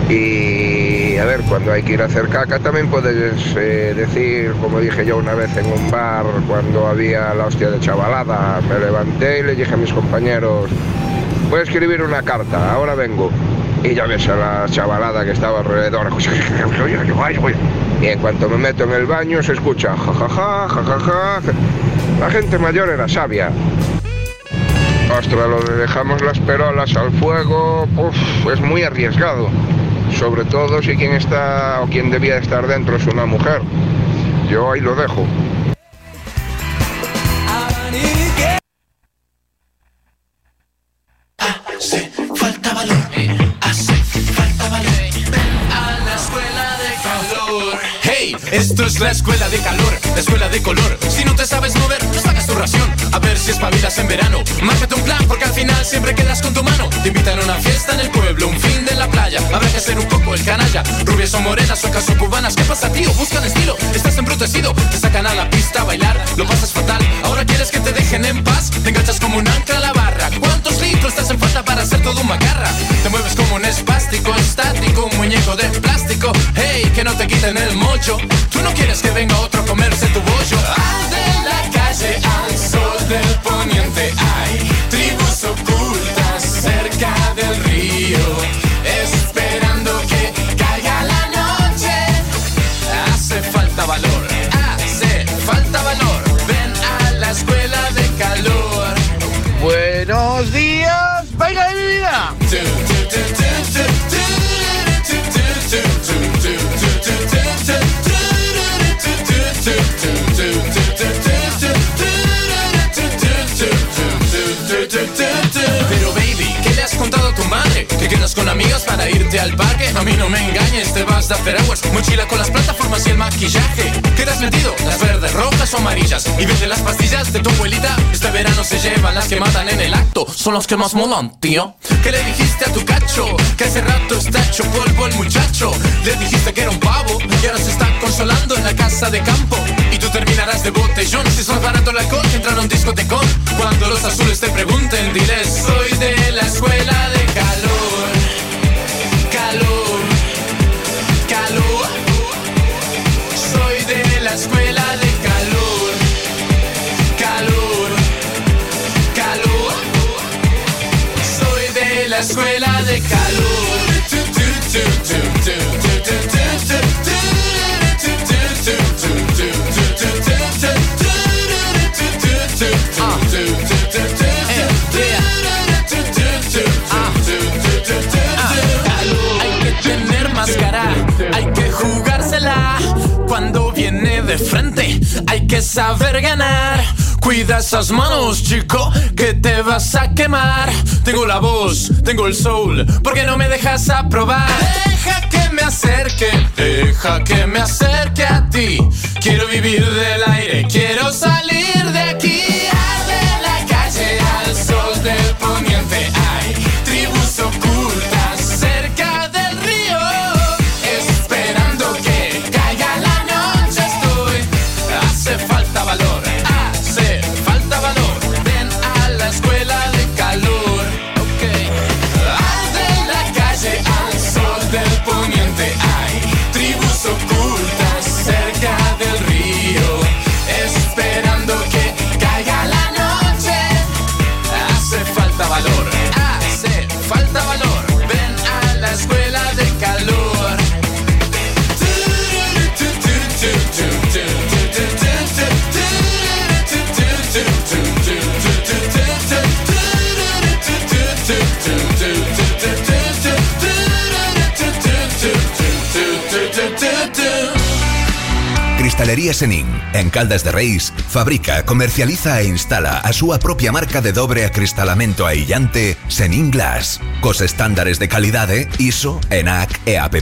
Speaker 34: Y a ver, cuando hay que ir a hacer caca también puedes eh, decir, como dije yo una vez en un bar cuando había la hostia de chavalada, me levanté y le dije a mis compañeros, voy a escribir una carta, ahora vengo. Y ya ves a la chavalada que estaba alrededor. Y en cuanto me meto en el baño se escucha jajaja, jajaja. La gente mayor era sabia. Ostras, lo de dejamos las perolas al fuego, uf, es muy arriesgado. Sobre todo si quien está o quien debía estar dentro es una mujer. Yo ahí lo dejo.
Speaker 41: Hace falta valor, esto es la escuela de calor, la escuela de color. Si no te sabes mover, no sacas tu ración. A ver si espabilas en verano. Márcate un plan, porque al final siempre quedas con tu mano. Te invitan a una fiesta en el pueblo, un fin de la playa. Habrá que ser un poco el canalla. Rubias o morenas, o cubanas. ¿Qué pasa, tío? Buscan estilo. Estás amortecido. Te sacan a la pista a bailar, lo pasas fatal. Ahora quieres que te dejen en paz, te enganchas como un ancla a la barra. ¿Cuántos litros te hacen falta para hacer todo un macarra? Te mueves como un espástico, estático, un muñeco de plástico. Hey, que no te quiten el mocho. Tú no quieres que venga otro a comerse tu bollo. Al de la calle al sol del poniente hay tribus ocultas con amigas para irte al parque? A mí no me engañes, te vas de hours Mochila con las plataformas y el maquillaje. Quedas metido, las verdes, rojas o amarillas. Y vete las pastillas de tu abuelita. Este verano se llevan las que matan en el acto. Son los que más molan, tío. ¿Qué le dijiste a tu cacho? Que hace rato está hecho polvo el muchacho. Le dijiste que era un pavo Y ahora se está consolando en la casa de campo. Y tú terminarás de botellón. Si es más barato el alcohol que a un discotecón Cuando los azules te pregunten Diles, soy de la escuela de Calor escuela de calor Hay que tener máscara, hay que jugársela. Cuando viene de frente, hay que saber ganar. Cuida esas manos, chico, que te vas a quemar. Tengo la voz, tengo el soul, porque no me dejas aprobar. Deja que me acerque, deja que me acerque a ti. Quiero vivir del aire, quiero salir de aquí. Arde la calle al sol del poniente.
Speaker 42: Cristalería Senin, en Caldas de Reis, fabrica, comercializa e instala a súa propia marca de dobre acristalamento aillante Senin Glass, cos estándares de calidade ISO, ENAC e AP+.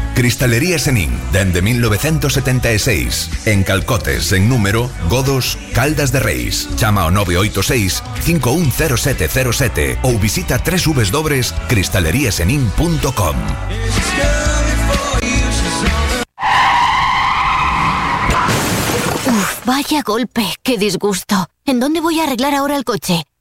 Speaker 42: Cristalería Senin, dende 1976, en Calcotes, en número, Godos, Caldas de Reis. Chama ao 986 510707 ou visita www.cristaleriasenin.com.
Speaker 43: Uf, vaya golpe, qué disgusto. ¿En dónde voy a arreglar ahora el coche?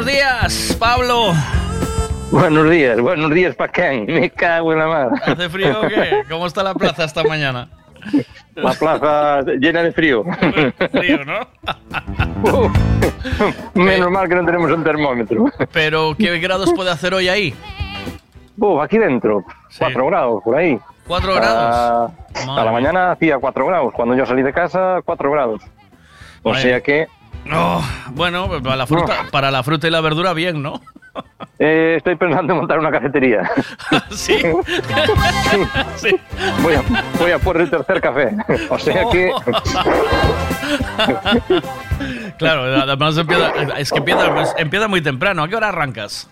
Speaker 3: Buenos días, Pablo.
Speaker 33: Buenos días, buenos días para quién. Me cago en la mar.
Speaker 3: ¿Hace frío o qué? ¿Cómo está la plaza esta mañana?
Speaker 33: La plaza llena de frío.
Speaker 3: Frío, ¿no?
Speaker 33: Menos mal que no tenemos un termómetro.
Speaker 3: Pero, ¿qué grados puede hacer hoy ahí?
Speaker 33: Uf, aquí dentro, 4 grados, por ahí.
Speaker 3: ¿Cuatro
Speaker 33: Ah,
Speaker 3: grados?
Speaker 33: A la mañana hacía 4 grados. Cuando yo salí de casa, 4 grados. O
Speaker 3: Madre.
Speaker 33: sea que
Speaker 3: No, bueno, para la fruta, para la fruta y la verdura bien, ¿no?
Speaker 33: eh, estoy pensando en montar una cafetería.
Speaker 3: sí. sí.
Speaker 33: Voy a, voy a por el tercer café. O sea que
Speaker 3: Claro, además empieza, es que empieza, pues, empieza muy temprano. ¿A qué hora arrancas?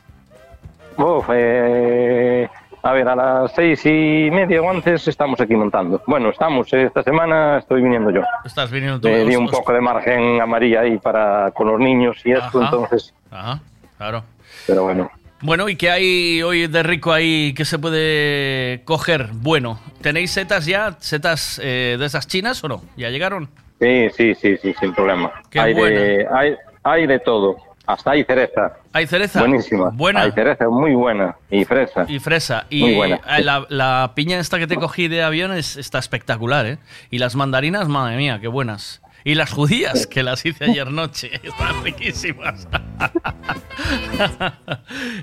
Speaker 33: Uf, eh, a ver, a las seis y media o antes estamos aquí montando. Bueno, estamos, eh, esta semana estoy viniendo yo.
Speaker 3: Estás viniendo tú.
Speaker 33: Me di
Speaker 3: os-
Speaker 33: un poco de margen a María ahí para con los niños y esto, entonces,
Speaker 3: Ajá, claro.
Speaker 33: pero bueno.
Speaker 3: Bueno, ¿y qué hay hoy de rico ahí que se puede coger? Bueno, ¿tenéis setas ya? ¿Setas eh, de esas chinas o no? ¿Ya llegaron?
Speaker 33: Sí, sí, sí, sí, sin problema.
Speaker 3: Qué
Speaker 33: hay, de, hay, hay de todo. Hasta hay cereza.
Speaker 3: ¿Hay cereza?
Speaker 33: Buenísima.
Speaker 3: Buena.
Speaker 33: Hay cereza muy buena. Y fresa.
Speaker 3: Y fresa. Y
Speaker 33: Muy buena.
Speaker 3: eh, la, la piña esta que te cogí de avión es- está espectacular, ¿eh? Y las mandarinas, madre mía, qué buenas. Y las judías, que las hice ayer noche, están riquísimas.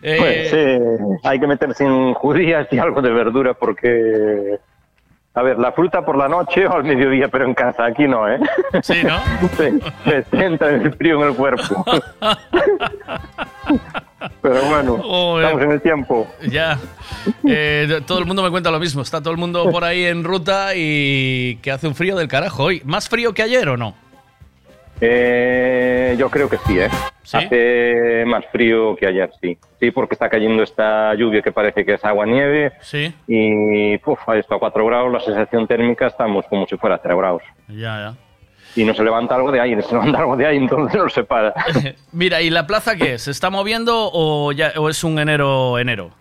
Speaker 3: Eh,
Speaker 33: Pues sí, hay que meter sin judías y algo de verdura porque... A ver, la fruta por la noche o al mediodía, pero en casa. Aquí no, ¿eh?
Speaker 3: Sí, ¿no?
Speaker 33: Se, se sienta el frío en el cuerpo. Pero bueno,
Speaker 3: Joder.
Speaker 33: estamos en el tiempo.
Speaker 3: Ya. Eh, todo el mundo me cuenta lo mismo. Está todo el mundo por ahí en ruta y que hace un frío del carajo hoy. ¿Más frío que ayer o no?
Speaker 33: Eh, yo creo que sí, ¿eh? Hace más frío que ayer, sí. Sí, porque está cayendo esta lluvia que parece que es agua-nieve.
Speaker 3: Sí.
Speaker 33: Y, puf, ha estado a 4 grados, la sensación térmica estamos como si fuera 3 grados.
Speaker 3: Ya, ya.
Speaker 33: Y no se levanta algo de aire, se levanta algo de aire, entonces no se para.
Speaker 3: Mira, ¿y la plaza qué es? ¿Se está moviendo o, ya, o es un enero-enero?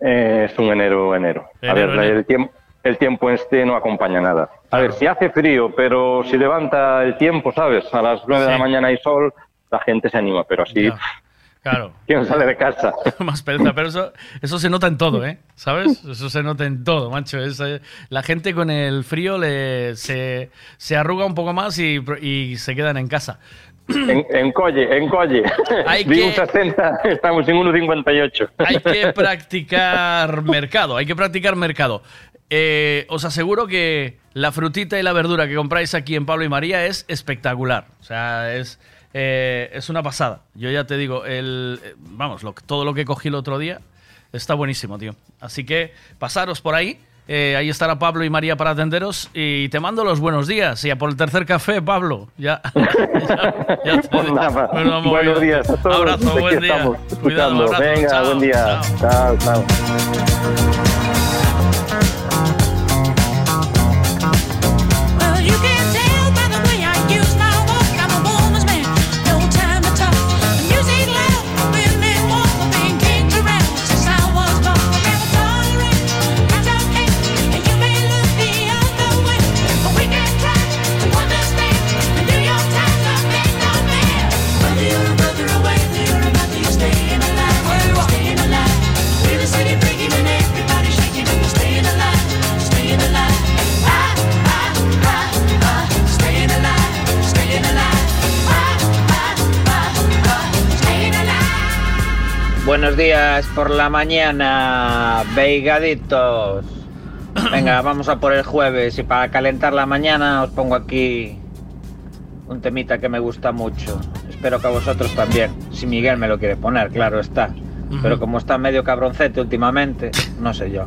Speaker 33: Eh, es un enero, enero. A ver,
Speaker 3: enero.
Speaker 33: el tiempo. El tiempo este no acompaña nada. A ver, si hace frío, pero si levanta el tiempo, ¿sabes? A las 9 de la
Speaker 3: Sí.
Speaker 33: mañana hay sol, la gente se anima, pero así,
Speaker 3: Claro.
Speaker 33: ¿quién sale de casa?
Speaker 3: Más pereza, pero eso, eso se nota en todo, ¿eh? ¿Sabes? Eso se nota en todo, macho. Es, eh, la gente con el frío le, se, se arruga un poco más y, y se quedan en casa.
Speaker 33: En, en Colle, en Colle.
Speaker 3: Hay
Speaker 33: Vi
Speaker 3: que-
Speaker 33: un 60, estamos en 1,58.
Speaker 3: Hay que practicar mercado, hay que practicar mercado. Eh, os aseguro que la frutita y la verdura que compráis aquí en Pablo y María es espectacular. O sea, es, eh, es una pasada. Yo ya te digo, el, vamos, lo, todo lo que cogí el otro día está buenísimo, tío. Así que pasaros por ahí. eh, ahí estará Pablo y María para atenderos. Y te mando los buenos días. Y a por el tercer café, Pablo. Ya. ya, ya te-
Speaker 33: Pues nada,
Speaker 3: vamos
Speaker 33: buenos días a todos.
Speaker 3: Abrazo, buen día. Cuidado, abrazo.
Speaker 33: Venga,
Speaker 3: Chao,
Speaker 33: buen día.
Speaker 3: chao.
Speaker 33: chao. chao.
Speaker 44: Buenos días por la mañana, veigaditos. Venga, vamos a por el jueves y para calentar la mañana os pongo aquí un temita que me gusta mucho. Espero que a vosotros también. Si Miguel me lo quiere poner, claro está. Pero como está medio cabroncete últimamente, no sé yo.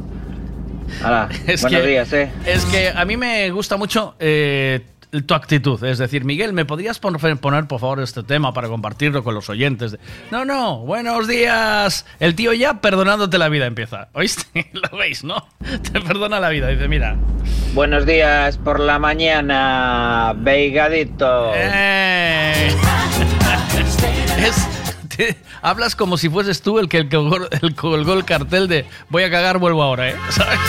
Speaker 45: Hala,
Speaker 3: Es
Speaker 45: buenos
Speaker 3: que-
Speaker 45: días, ¿eh?
Speaker 3: Es que a mí me gusta mucho eh, tu actitud. Es decir, Miguel, ¿me podrías pon- poner, por favor, este tema para compartirlo con los oyentes? No, no, buenos días. El tío ya perdonándote la vida empieza. ¿Oíste? Lo veis, ¿no? Te perdona la vida. Dice, mira.
Speaker 45: Buenos días por la mañana, veigadito.
Speaker 3: Eh. Es- te- hablas como si fueses tú el que el colgó el, el cartel de voy a cagar, vuelvo ahora, ¿eh? ¿Sabes?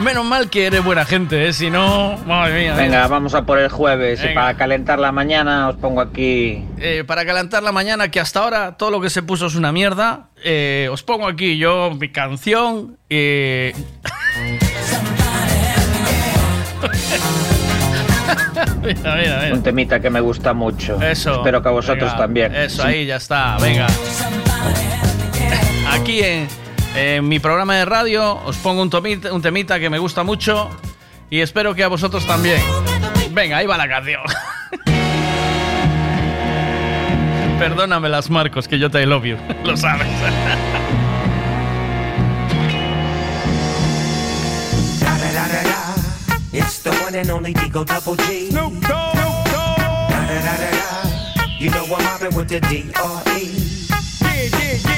Speaker 3: Menos mal que eres buena gente, ¿eh? Si no, madre mía.
Speaker 45: Venga, vamos a por el jueves y para calentar la mañana os pongo aquí.
Speaker 3: Eh, para calentar la mañana, que hasta ahora todo lo que se puso es una mierda, eh, os pongo aquí yo mi canción. eh, mira, mira, mira.
Speaker 45: Un temita que me gusta mucho.
Speaker 3: Eso.
Speaker 45: Espero que a vosotros
Speaker 3: venga,
Speaker 45: también.
Speaker 3: Eso, ahí ya está, venga. Aquí en, en mi programa de radio os pongo un, tomita- un temita que me gusta mucho y espero que a vosotros también. Venga, ahí va la canción. Perdóname las Marcos, que yo te love you, lo sabes.
Speaker 46: It's the one and only Digo Double G. Snoop Dogg. You know I'm mobbing with the D.R.E.
Speaker 47: Yeah, yeah, yeah.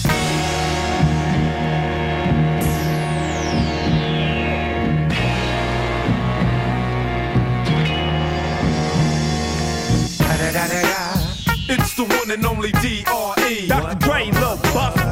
Speaker 47: It's the one and only D.R.E. Dr. Dre, Lil Buster.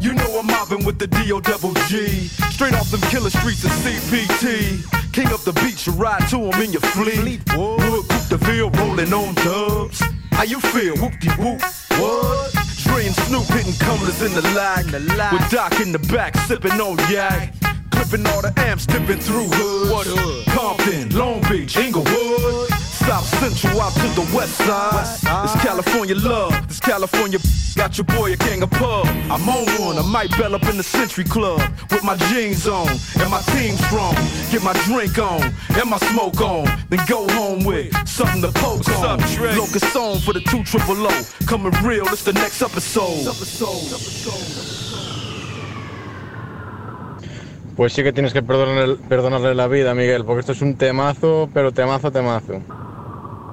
Speaker 47: You know I'm mobbing with the D.O. double G. Straight off them killer streets of CPT. King up the beach, you ride to him in your fleet. Wood, Coupe de Ville, rolling on dubs. How you feel? Whoop-de-whoop. What? Dre and Snoop hitting cumblers in the lag. With Doc in the back, sipping on yak. Clipping all the amps, dipping through hood. What hood? Compton, Long Beach, Inglewood. South Central out to the west side. It's California love. This California got your boy a gang of pub. I'm on one. I might bell up in the Century Club with my jeans on and my team strong. Get my drink on and my smoke on. Then go home with something to poke on. Locust on for the two triple O. Coming real. It's the next episode.
Speaker 44: Pues sí que tienes que perdonarle, perdonarle la vida, Miguel, porque esto es un temazo, pero temazo, temazo.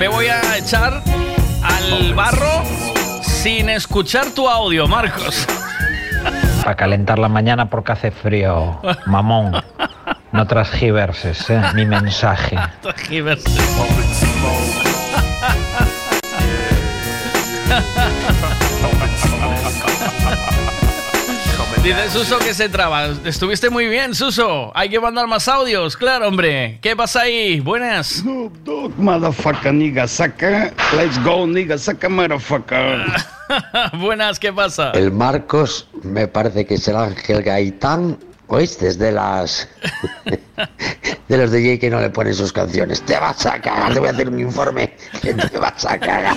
Speaker 3: Me voy a echar al barro sin escuchar tu audio, Marcos.
Speaker 45: Para calentar la mañana porque hace frío. Mamón. No transgiverses, ¿eh? Mi mensaje.
Speaker 3: Dice Suso que se traba. Estuviste muy bien, Suso. Hay que mandar más audios, claro, hombre. ¿Qué pasa ahí? Buenas.
Speaker 48: Motherfucker, nigga, saca. Let's go, nigga, saca, motherfucker.
Speaker 3: Buenas, ¿qué pasa?
Speaker 18: El Marcos me parece que es el Ángel Gaitán. ¿Oíste? Es de las. de los DJ que no le ponen sus canciones. Te vas a cagar, te voy a hacer un informe que te vas a cagar.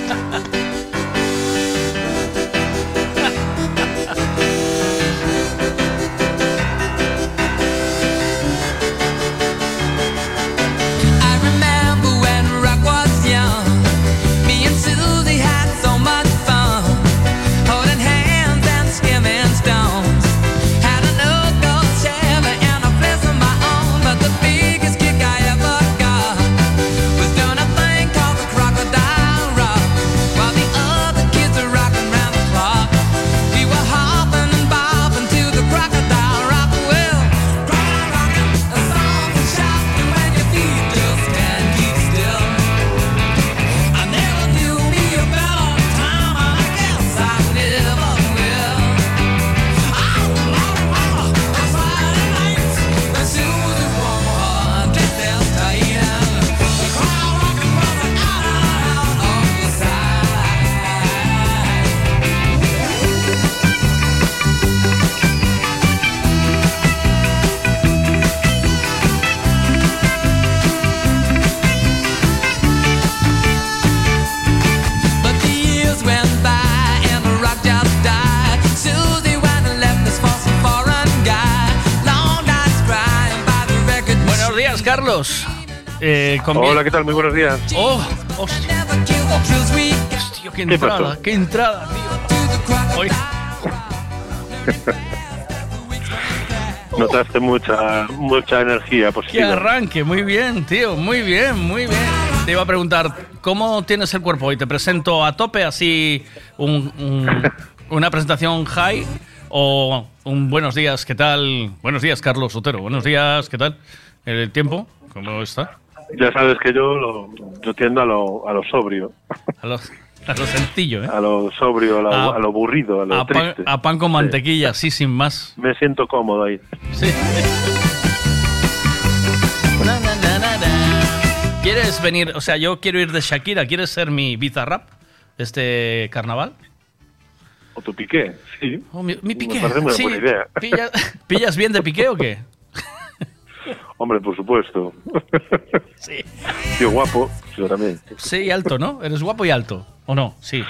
Speaker 3: Carlos. Eh,
Speaker 49: Hola, ¿qué tal? Muy buenos días.
Speaker 3: Oh, hostia. Hostia, qué
Speaker 49: ¿Qué
Speaker 3: entrada, qué entrada, tío. Hoy-
Speaker 49: Notaste mucha, mucha energía
Speaker 3: Qué
Speaker 49: positiva.
Speaker 3: arranque, muy bien, tío, muy bien, muy bien. Te iba a preguntar, ¿cómo tienes el cuerpo hoy? ¿Te presento a tope así un- un- una presentación high o un buenos días, qué tal? Buenos días, Carlos Sotero, buenos días, ¿qué tal? ¿El tiempo? ¿Cómo está?
Speaker 49: Ya sabes que yo, lo, yo tiendo a lo, a lo sobrio.
Speaker 3: A lo, a lo sencillo, ¿eh?
Speaker 49: A lo sobrio, a lo,
Speaker 3: A-
Speaker 49: a lo a lo
Speaker 3: A pan,
Speaker 49: triste.
Speaker 3: a pan con mantequilla, así sin más.
Speaker 49: Me siento cómodo ahí.
Speaker 3: Sí. ¿Quieres venir? O sea, yo quiero ir de Shakira. ¿Quieres ser mi bizarrap este carnaval?
Speaker 49: ¿O tu piqué? Sí.
Speaker 3: Oh, mi, mi piqué.
Speaker 49: Me parece una
Speaker 3: sí.
Speaker 49: buena idea.
Speaker 3: ¿Pilla- ¿Pillas bien de piqué o qué?
Speaker 49: Hombre, por supuesto.
Speaker 3: Sí.
Speaker 49: Tío guapo, yo también.
Speaker 3: Sí, y alto, ¿no? ¿Eres guapo y alto? ¿O no? Sí.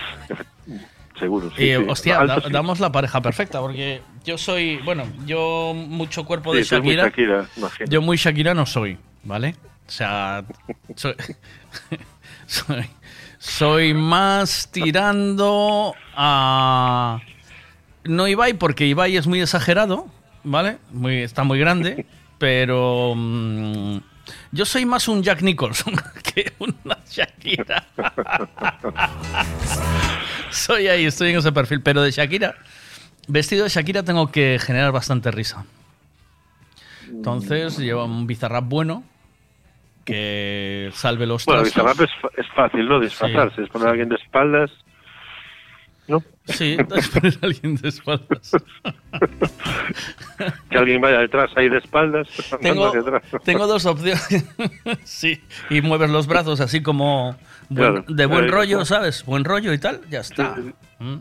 Speaker 49: Seguro, sí.
Speaker 3: hostia,
Speaker 49: Alto,
Speaker 3: da-
Speaker 49: sí.
Speaker 3: damos la pareja perfecta, porque yo soy, bueno, yo mucho cuerpo
Speaker 49: Sí,
Speaker 3: de
Speaker 49: muy
Speaker 3: Shakira. Yo muy Shakira no soy, ¿vale? O sea, soy, soy, soy más tirando a... No Ibai, porque Ibai es muy exagerado, ¿vale? Muy, está muy grande, pero... mm, yo soy más un Jack Nicholson que una Shakira. soy ahí, estoy en ese perfil, pero de Shakira, vestido de Shakira tengo que generar bastante risa. Entonces lleva un bizarrap bueno que salve los
Speaker 49: Bueno. Bizarrap es, es fácil, ¿no? Disfrazarse, es poner a alguien de espaldas. ¿No?
Speaker 3: Sí, poner a alguien de espaldas.
Speaker 49: Que alguien vaya detrás ahí de espaldas. andando
Speaker 3: Tengo, tengo dos opciones. sí, y mueves los brazos así como buen-
Speaker 49: Claro.
Speaker 3: de buen rollo,
Speaker 49: está.
Speaker 3: ¿sabes? Buen rollo y tal, ya está. Mm.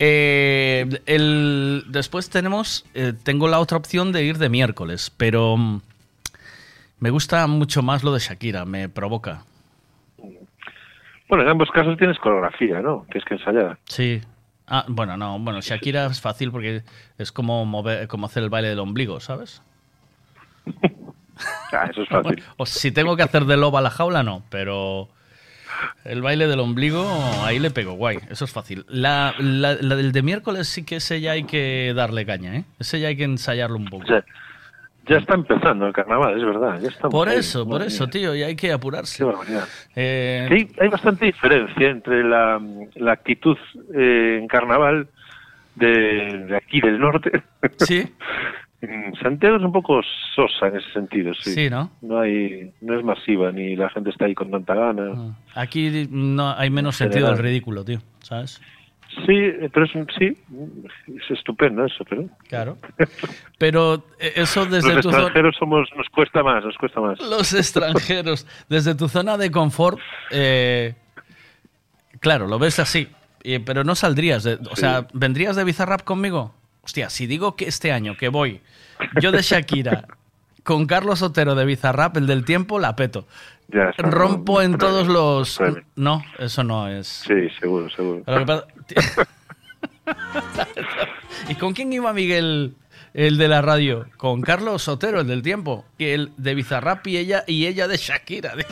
Speaker 3: Eh, el, después tenemos, eh, tengo la otra opción de ir de miércoles, pero mm, me gusta mucho más lo de Shakira, me provoca.
Speaker 49: Bueno, en ambos casos tienes coreografía, ¿no? Que es que ensayar.
Speaker 3: Sí. Ah, bueno, no, bueno, Shakira es fácil porque es como mover, como hacer el baile del ombligo, ¿sabes?
Speaker 49: Ah, eso es fácil.
Speaker 3: O si tengo que hacer de loba la jaula, no, pero el baile del ombligo, ahí le pego, guay, eso es fácil. La, la- la del de miércoles sí que ese ya hay que darle caña, ¿eh? Ese ya hay que ensayarlo un poco.
Speaker 49: Ya, ya está empezando el carnaval, es verdad. Ya estamos
Speaker 3: Por
Speaker 49: ahí.
Speaker 3: eso, por eso, tío, y hay que apurarse.
Speaker 49: Qué barbaridad.
Speaker 3: Eh,
Speaker 49: Sí, hay bastante diferencia entre la, la actitud eh, en carnaval de, de aquí del norte.
Speaker 3: Sí.
Speaker 49: Santiago es un poco sosa en ese sentido, sí.
Speaker 3: Sí, ¿no?
Speaker 49: No hay, no es masiva ni la gente está ahí con tanta gana.
Speaker 3: Aquí no hay menos
Speaker 49: En
Speaker 3: sentido del ridículo, tío, ¿sabes?
Speaker 49: Sí, pero es sí, es estupendo eso, pero
Speaker 3: Claro. Pero eh, eso desde
Speaker 49: los
Speaker 3: tu zona...
Speaker 49: extranjeros somos, nos cuesta más, nos cuesta más.
Speaker 3: Los extranjeros, desde tu zona de confort, eh, claro, lo ves así, eh, pero no saldrías, de, o
Speaker 49: Sí.
Speaker 3: sea, ¿vendrías de Bizarrap conmigo? Hostia, si digo que este año que voy, yo de Shakira, con Carlos Otero de Bizarrap, el del tiempo, la peto.
Speaker 49: Ya, eso no-
Speaker 3: Rompo en todos los...
Speaker 49: no-
Speaker 3: No, eso no es...
Speaker 49: Sí, seguro, seguro.
Speaker 3: ¿Y con quién iba Miguel, el de la radio? Con Carlos Sotero, el del tiempo. Y el de Bizarrap y ella, y ella de Shakira.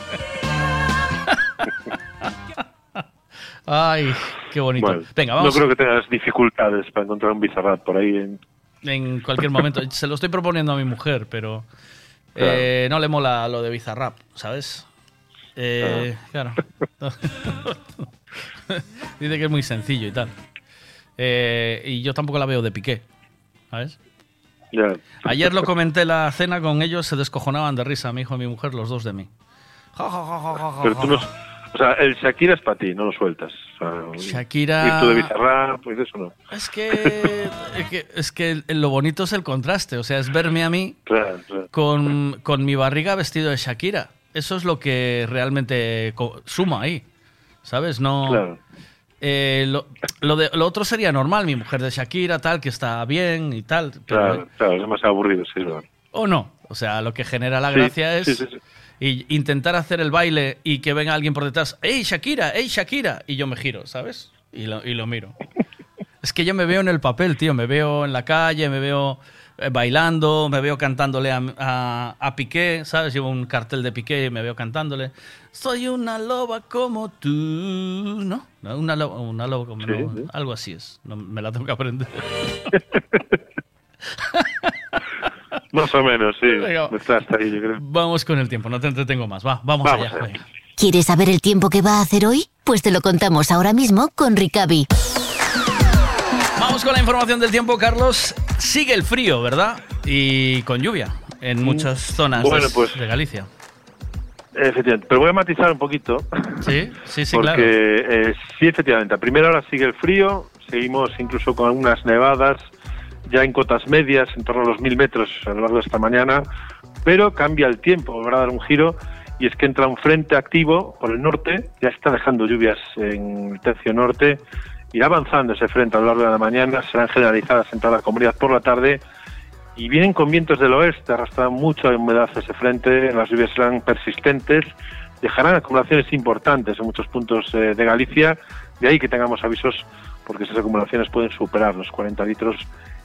Speaker 3: Ay, qué bonito.
Speaker 49: Bueno,
Speaker 3: Venga, vamos.
Speaker 49: No creo que tengas dificultades para encontrar un bizarrap por ahí. En...
Speaker 3: En cualquier momento. Se lo estoy proponiendo a mi mujer, pero eh, no le mola lo de Bizarrap, ¿sabes? Eh, claro. Dice que es muy sencillo y tal. Eh, y yo tampoco la veo de piqué, ¿sabes? Ayer lo comenté en la cena con ellos, se descojonaban de risa, mi hijo y mi mujer, los dos de mí.
Speaker 49: Pero tú no... O sea, el Shakira es para ti, no lo sueltas. O sea,
Speaker 3: Shakira-
Speaker 49: Ir tú de bizarrap, pues eso no.
Speaker 3: Es que, es que, es que lo bonito es el contraste, o sea, es verme a mí
Speaker 49: Claro, claro.
Speaker 3: con, con mi barriga vestido de Shakira. Eso es lo que realmente suma ahí, ¿sabes? No.
Speaker 49: Claro.
Speaker 3: Eh, lo, lo de, lo otro sería normal, mi mujer de Shakira, tal, que está bien y tal. pero-
Speaker 49: Claro, claro, es demasiado aburrido, sí, es verdad.
Speaker 3: o no. O sea, lo que genera la
Speaker 49: Sí,
Speaker 3: gracia es
Speaker 49: sí, sí, sí.
Speaker 3: Y intentar hacer el baile y que venga alguien por detrás, ¡Ey, Shakira! ¡Ey, Shakira! Y yo me giro, ¿sabes? Y lo, y lo miro. es que yo me veo en el papel, tío. Me veo en la calle, me veo eh, bailando, me veo cantándole a, a- a Piqué, ¿sabes? Llevo un cartel de Piqué y me veo cantándole. Soy una loba como tú, ¿no? No, Una loba, una loba como
Speaker 49: Sí,
Speaker 3: no,
Speaker 49: sí.
Speaker 3: algo así es. No, me la tengo que aprender.
Speaker 49: Más o menos, sí. Está hasta ahí, yo creo.
Speaker 3: Vamos con el tiempo, no te entretengo más. Va, vamos,
Speaker 49: Vamos
Speaker 3: allá.
Speaker 43: ¿Quieres saber el tiempo que va a hacer hoy? Pues te lo contamos ahora mismo con Ricavi.
Speaker 3: Vamos con la información del tiempo, Carlos. Sigue el frío, ¿verdad? Y con lluvia en muchas zonas
Speaker 49: Mm. Bueno,
Speaker 3: de,
Speaker 49: pues-
Speaker 3: de Galicia.
Speaker 49: Efectivamente, pero voy a matizar un poquito.
Speaker 3: Sí, sí, sí,
Speaker 49: porque
Speaker 3: claro.
Speaker 49: eh, sí, efectivamente, a primera hora sigue el frío, seguimos incluso con algunas nevadas ya en cotas medias, en torno a los mil metros a lo largo de esta mañana, pero cambia el tiempo, volverá a dar un giro y es que entra un frente activo por el norte, ya está dejando lluvias en el tercio norte, irá avanzando ese frente a lo largo de la mañana, serán generalizadas en toda la comunidad por la tarde y vienen con vientos del oeste, arrastran mucha humedad ese frente, las lluvias serán persistentes, dejarán acumulaciones importantes en muchos puntos eh, de Galicia, de ahí que tengamos avisos porque esas acumulaciones pueden superar los 40 litros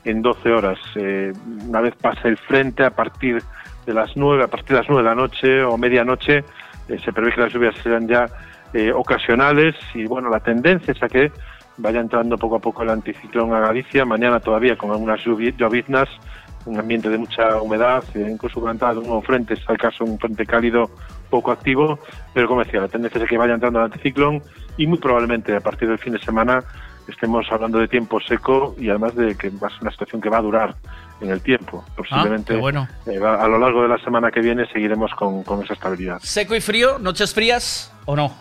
Speaker 49: en 12 horas. Eh, una vez pase el frente, a partir de las 9, a partir de las 9 de la noche o medianoche, eh, se prevé que las lluvias serán ya eh, ocasionales y bueno, la tendencia es a que vaya entrando poco a poco el anticiclón a Galicia, mañana todavía con algunas lloviznas, un ambiente de mucha humedad, eh, incluso con entrada de un nuevo frente, está el caso un frente cálido poco activo, pero como decía, la tendencia es a que vaya entrando el anticiclón y muy probablemente a partir del fin de semana estemos hablando de tiempo seco y además de que va a ser una situación que va a durar en el tiempo. Posiblemente
Speaker 3: Ah, bueno.
Speaker 49: eh, va- a lo largo de la semana que viene seguiremos con, con esa estabilidad.
Speaker 3: ¿Seco y frío? ¿Noches frías o no?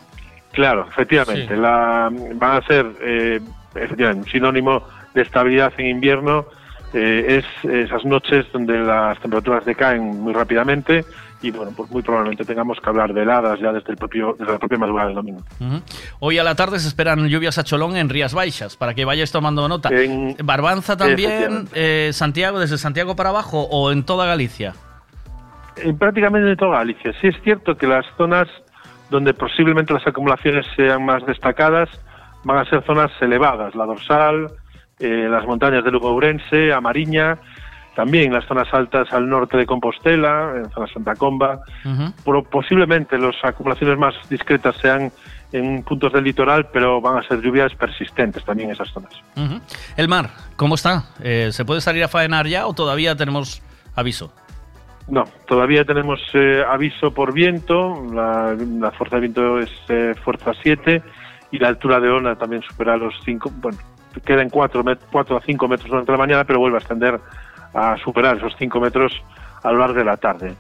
Speaker 49: Claro, efectivamente.
Speaker 3: Sí.
Speaker 49: La, van a ser eh, efectivamente, un sinónimo de estabilidad en invierno. eh, es esas noches donde las temperaturas decaen muy rápidamente y bueno, pues muy probablemente tengamos que hablar de heladas ya desde el propio desde la propia madrugada del domingo.
Speaker 3: Hoy a la tarde se esperan lluvias a Cholón en Rías Baixas, para que vayáis tomando nota. Barbanza también, eh, Santiago, desde Santiago para abajo o en toda Galicia.
Speaker 49: En prácticamente en toda Galicia. Sí es cierto que las zonas donde posiblemente las acumulaciones sean más destacadas van a ser zonas elevadas, la dorsal, eh, las montañas de Lugo Ourense, Amariña, también las zonas altas al norte de Compostela, en zona Santa Comba. Pro- posiblemente las acumulaciones más discretas sean en puntos del litoral, pero van a ser lluvias persistentes también en esas zonas.
Speaker 3: El mar, ¿cómo está? Eh, ¿Se puede salir a faenar ya o todavía tenemos aviso?
Speaker 49: No, todavía tenemos eh, aviso por viento, la, la fuerza de viento es eh, fuerza 7 y la altura de onda también supera los 5, bueno, quedan 4, 4 a 5 metros durante la mañana, pero vuelve a ascender a superar esos 5 metros a lo largo de la tarde.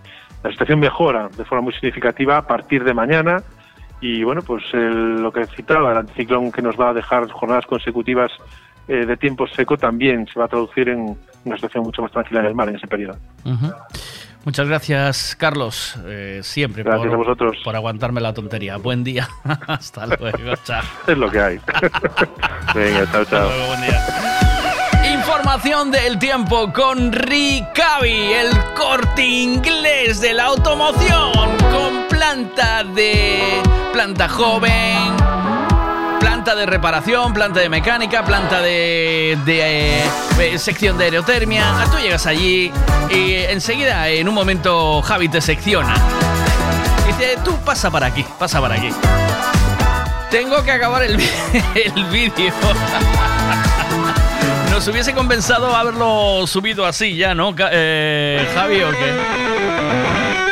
Speaker 49: La situación mejora de forma muy significativa a partir de mañana y bueno, pues el- lo que citaba, el anticiclón que nos va a dejar jornadas consecutivas eh, de tiempo seco también se va a traducir en una situación mucho más tranquila en el mar en ese periodo.
Speaker 3: Ujú. Muchas gracias, Carlos, eh, siempre
Speaker 49: Gracias
Speaker 3: por,
Speaker 49: a vosotros.
Speaker 3: por aguantarme la tontería. Buen día. Hasta luego. Chao.
Speaker 49: Es lo que hay. Venga, chao, chao.
Speaker 3: Del tiempo con Ricavi, el corte inglés de la automoción, con planta de planta joven, planta de reparación, planta de mecánica, planta de, de, eh, sección de aerotermia. Tú llegas allí y enseguida, en un momento, Javi te secciona. Dice, tú pasa para aquí, pasa para aquí. Tengo que acabar el, el vídeo. Nos hubiese compensado haberlo subido así ya, ¿no, eh, Javi? ¿O qué?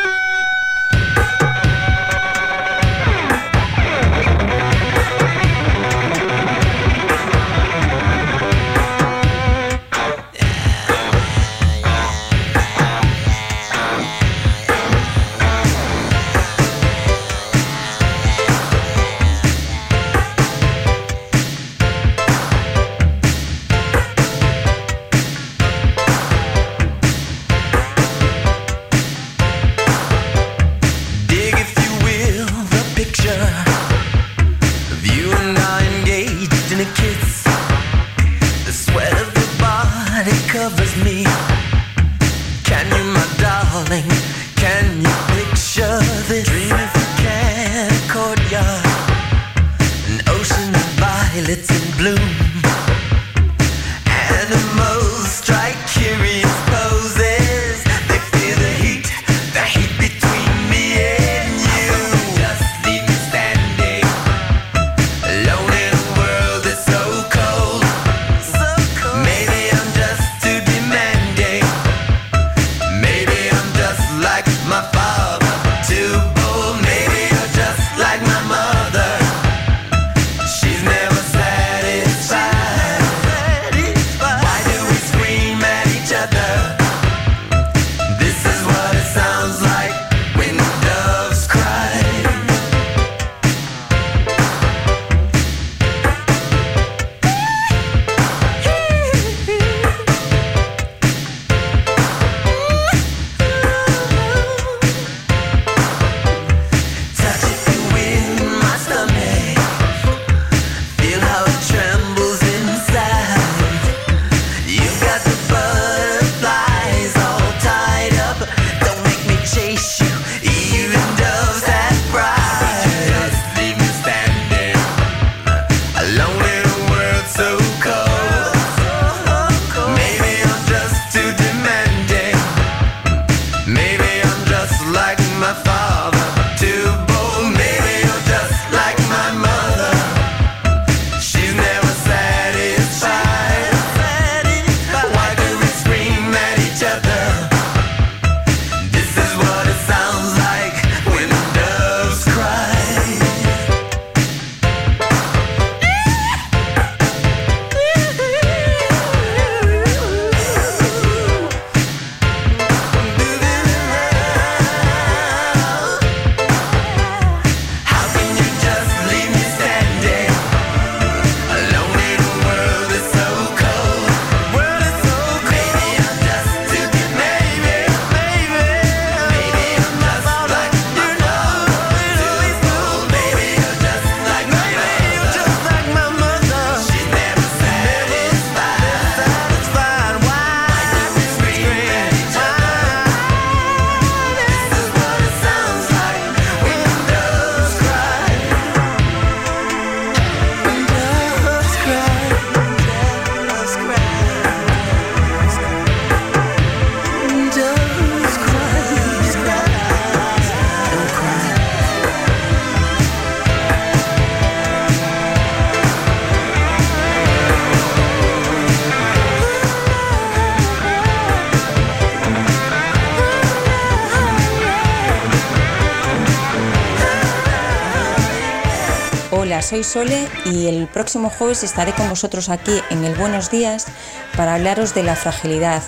Speaker 50: Soy Sole y el próximo jueves estaré con vosotros aquí en el Buenos Días para hablaros de La Fragilidad,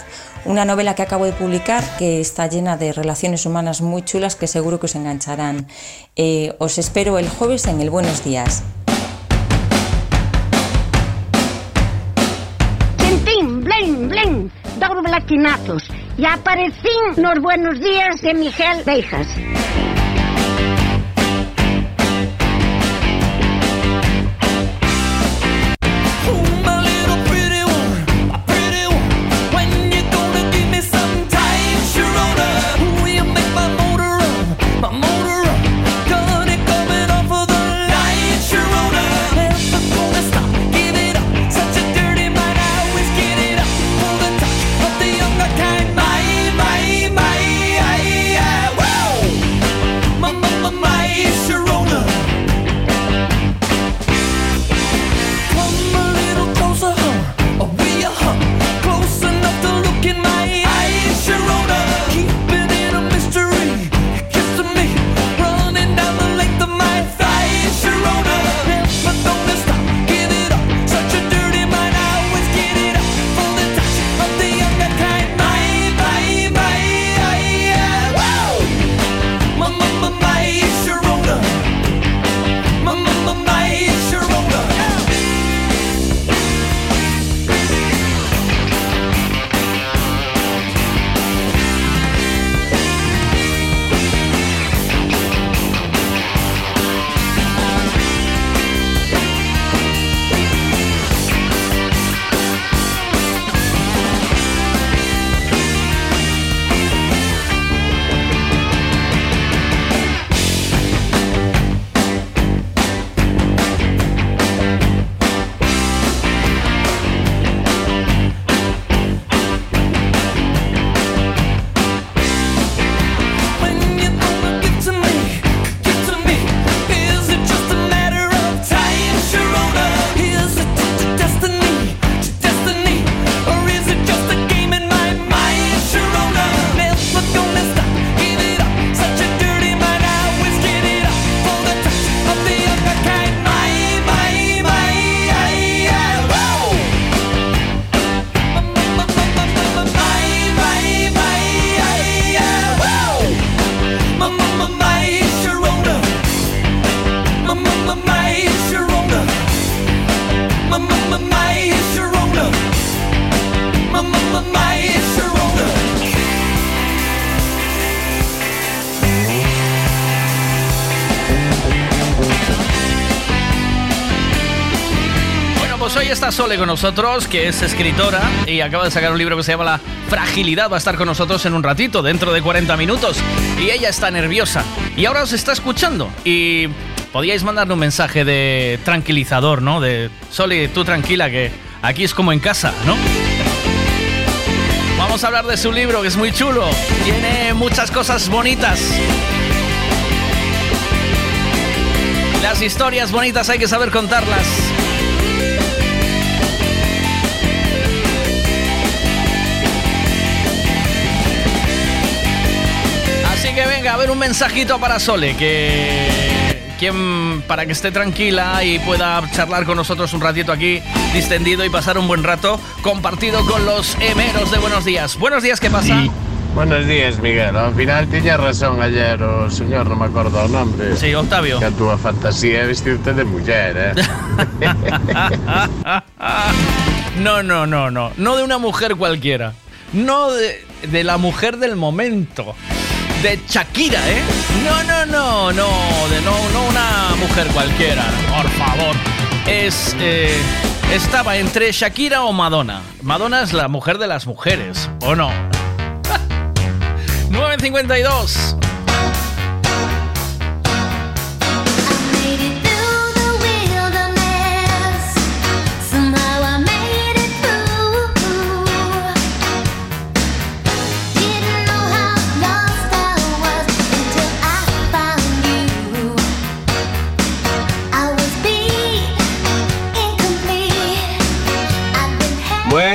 Speaker 50: una novela que acabo de publicar que está llena de relaciones humanas muy chulas que seguro que os engancharán. Eh, os espero el jueves en el Buenos Días.
Speaker 51: Tintín. Y los buenos días de Miguel Beijas.
Speaker 3: Con nosotros, que es escritora y acaba de sacar un libro que se llama La Fragilidad. Va a estar con nosotros en un ratito, dentro de 40 minutos. Y ella está nerviosa. Y ahora os está escuchando. Y podíais mandarle un mensaje de tranquilizador, ¿no? De Sole, tú tranquila, que aquí es como en casa, ¿no? Vamos a hablar de su libro, que es muy chulo. Tiene muchas cosas bonitas. Las historias bonitas hay que saber contarlas. Ver un mensajito para Sole, que quien para que esté tranquila y pueda charlar con nosotros un ratito aquí distendido y pasar un buen rato compartido con los emeros de Buenos Días. Buenos días, ¿qué pasa?
Speaker 52: Buenos días, Miguel. Al final tiña razón ayer o señor, non me acordo o nombre.
Speaker 3: Sí, Octavio.
Speaker 52: Que a túa fantasía é vestirte de muller, eh?
Speaker 3: No, no, no, no. No de una mujer cualquiera. No de, de la mujer del momento. De Shakira, ¿eh? No, no, no, no. De no, no una mujer cualquiera. Por favor. Es. eh, estaba entre Shakira o Madonna. Madonna es la mujer de las mujeres, ¿o no? 952.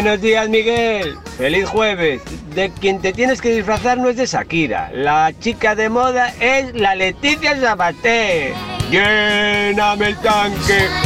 Speaker 23: Buenos días, Miguel. Feliz jueves. De quien te tienes que disfrazar no es de Shakira. La chica de moda es la Leticia Sabater.
Speaker 53: Lléname el tanque.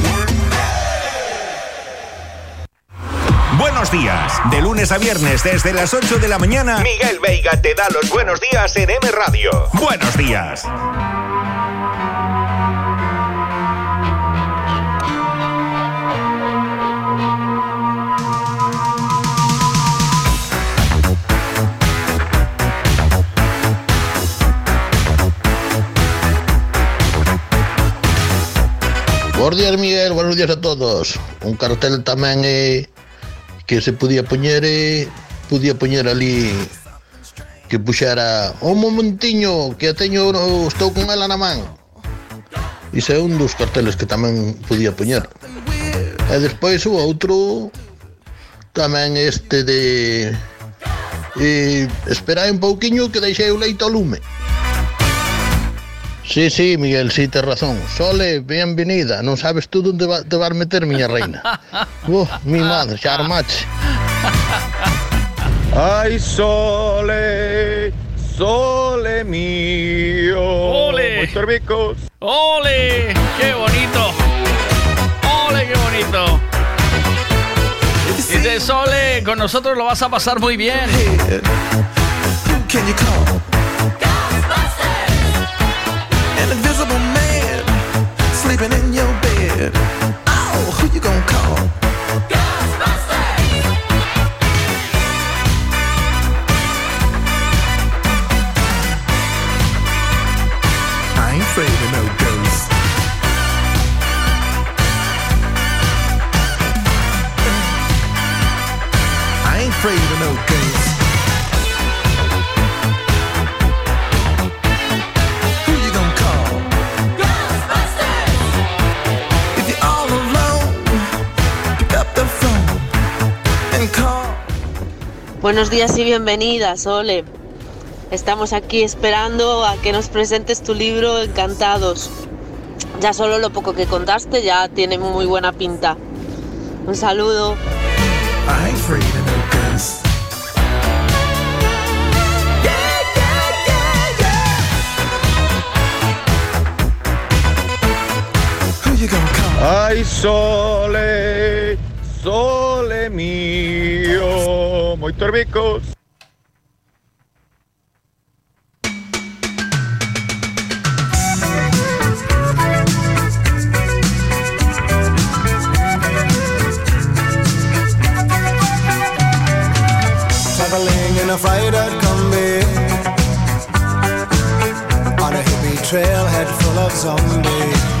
Speaker 28: buenos días. De lunes a viernes desde las 8 de la mañana, Miguel Veiga te da los buenos días en M Radio. Buenos días.
Speaker 54: Buenos días, Miguel. Buenos días a todos. Un cartel también. Eh, que se podía poñer e podía poñer ali que puxera un momentiño que a teño estou con ela na man. Iso é un dos carteles que tamén podía poñer. E despois o outro tamén este de e, esperai un pouquiño que deixei o leito ao lume. Sí, sí, Miguel, sí, tes razón. Sole, bienvenida. Non sabes tú va, te vas meter, miña reina. Oh, mi madre, xa armache.
Speaker 53: Ay, sole, sole mío.
Speaker 3: Ole.
Speaker 53: Moitos bicos.
Speaker 3: ¡Ole! ¡Qué bonito! ¡Ole, qué bonito! Dice Sole, con nosotros lo vas a pasar muy bien.
Speaker 55: Can you call? Invisible man sleeping in your bed. Oh, who you gonna call? I ain't afraid of no ghosts. I ain't afraid of no ghosts.
Speaker 56: Buenos días y bienvenidas, Ole. Estamos aquí esperando a que nos presentes tu libro Encantados. Ya solo lo poco que contaste ya tiene muy buena pinta. Un saludo.
Speaker 53: Ay, sole, sole mío. Moitos bicos.
Speaker 55: Traveling in a freighter combi On a hippie trailhead full of zombies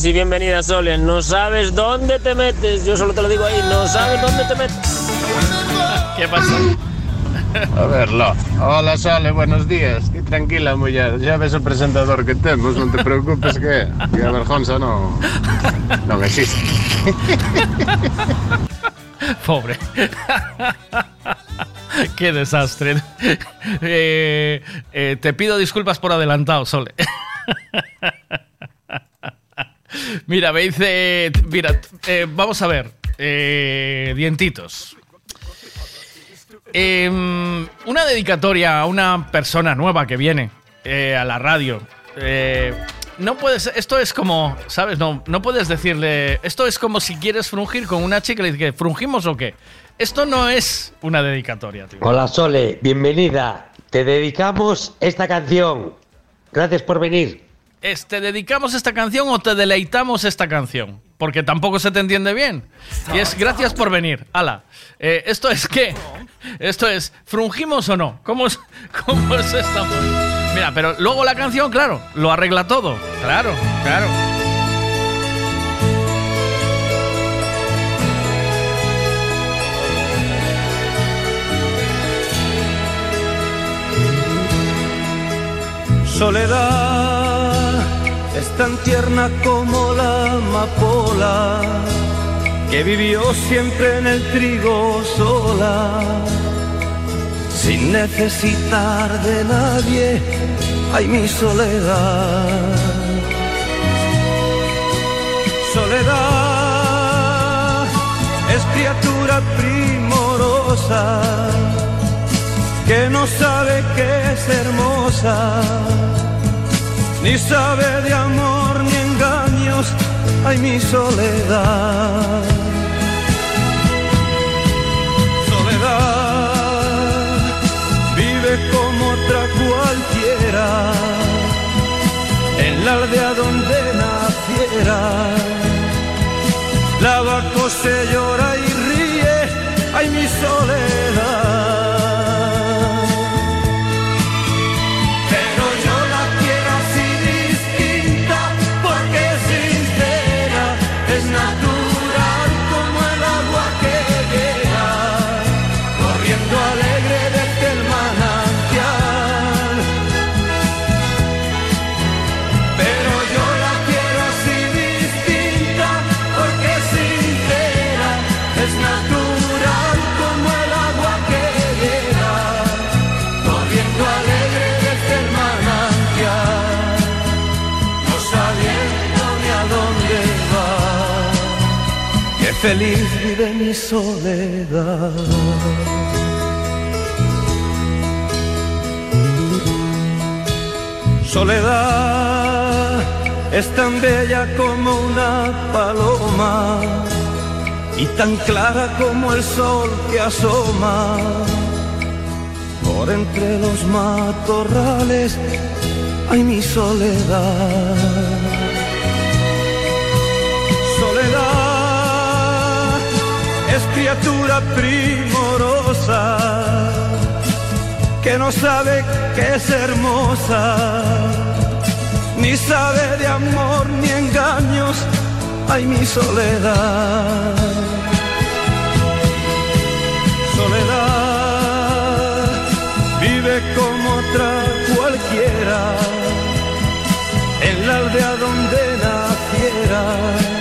Speaker 57: Buenos días y bienvenida, Sole. No sabes dónde te metes. Yo solo te lo digo ahí. No sabes dónde te metes.
Speaker 3: ¿Qué pasa?
Speaker 52: A verlo. Hola, Sole, buenos días. Que tranquila, muller. Ya ves o presentador que temos, non te preocupes que, que a vergonza non, non existe.
Speaker 3: Pobre. Qué desastre. Eh, eh, te pido disculpas por adelantado, Sole. Mira, me dice. Mira, eh, vamos a ver. Eh, dientitos. Em, una dedicatoria a una persona nueva que viene eh, a la radio. Eh, no puedes. Esto es como. ¿Sabes? No, no puedes decirle. Esto es como si quieres frungir con una chica y le dices, ¿frungimos o qué? Esto no es una dedicatoria, tío.
Speaker 58: Hola Sole, bienvenida. Te dedicamos esta canción. Gracias por venir.
Speaker 3: ¿Te dedicamos esta canción o te deleitamos esta canción? Porque tampoco se te entiende bien. Y es gracias por venir. Ala. Eh, ¿Esto es qué? Esto es, ¿frungimos o no? ¿Cómo es, cómo es esta? Mira, pero luego la canción, claro, lo arregla todo. Claro, claro.
Speaker 59: Soledad tan tierna como la amapola que vivió siempre en el trigo sola, sin necesitar de nadie. Ay, mi soledad. Soledad es criatura primorosa que no sabe que es hermosa, ni sabe de amor ni engaños, ay mi soledad. Soledad vive como otra cualquiera, en la aldea donde naciera. Lava, cose, llora y ríe, ay mi soledad. Feliz vive mi soledad. Soledad es tan bella como una paloma y tan clara como el sol que asoma por entre los matorrales. Ay, mi soledad. Soledad es criatura primorosa que no sabe que es hermosa, ni sabe de amor ni engaños, ay mi soledad. Soledad vive como otra cualquiera, en la aldea donde naciera.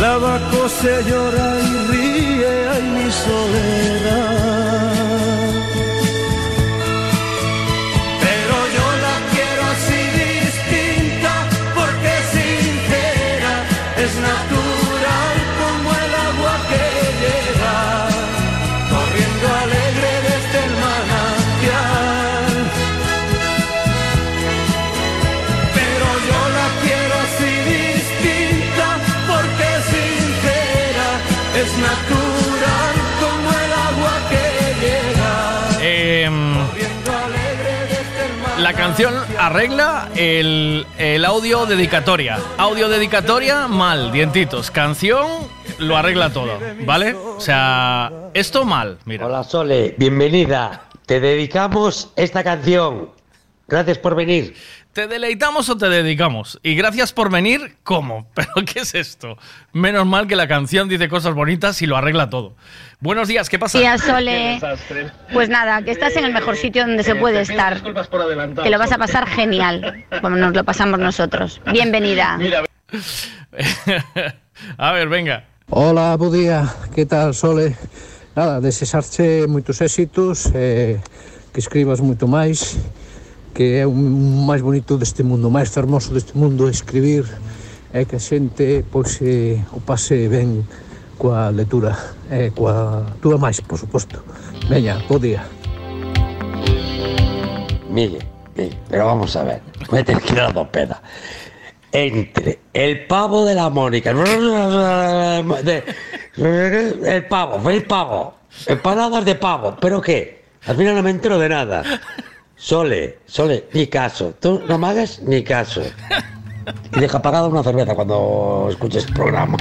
Speaker 59: Lava, cose, llora y ríe, ay mi soledad. La
Speaker 3: canción arregla el, el audio dedicatoria. Audio dedicatoria, mal, dientitos. Canción lo arregla todo, ¿vale? O sea, esto mal, mira.
Speaker 58: Hola Sole, bienvenida. Te dedicamos esta canción. Gracias por venir.
Speaker 3: ¿Te deleitamos o te dedicamos? Y gracias por venir, ¿cómo? ¿Pero qué es esto? Menos mal que la canción dice cosas bonitas y lo arregla todo. Buenos días, ¿qué pasa?
Speaker 60: Días, Sole. Pues nada, que estás en el mejor sitio donde se puede estar. Que lo vas a pasar genial, como nos lo pasamos nosotros. Bienvenida.
Speaker 3: A ver, venga.
Speaker 61: Hola, bo día, que tal, Sole? Nada, desexarche moitos éxitos, eh, que escribas moito máis, que é o máis bonito deste mundo, o máis fermoso deste mundo escribir é que a xente pois eh, o pase ben coa lectura e eh, coa túa máis, por suposto. Veña, bo día.
Speaker 58: Mire, mire, pero vamos a ver, vete que ir a peda. Entre el pavo de la Mónica, de, el pavo, el pavo, empanadas de pavo, pero qué? Al final no me entero de nada. Sole, Sole, ni caso, tú no me hagas ni caso. Y deja pagada una cerveza cuando escuches el programa.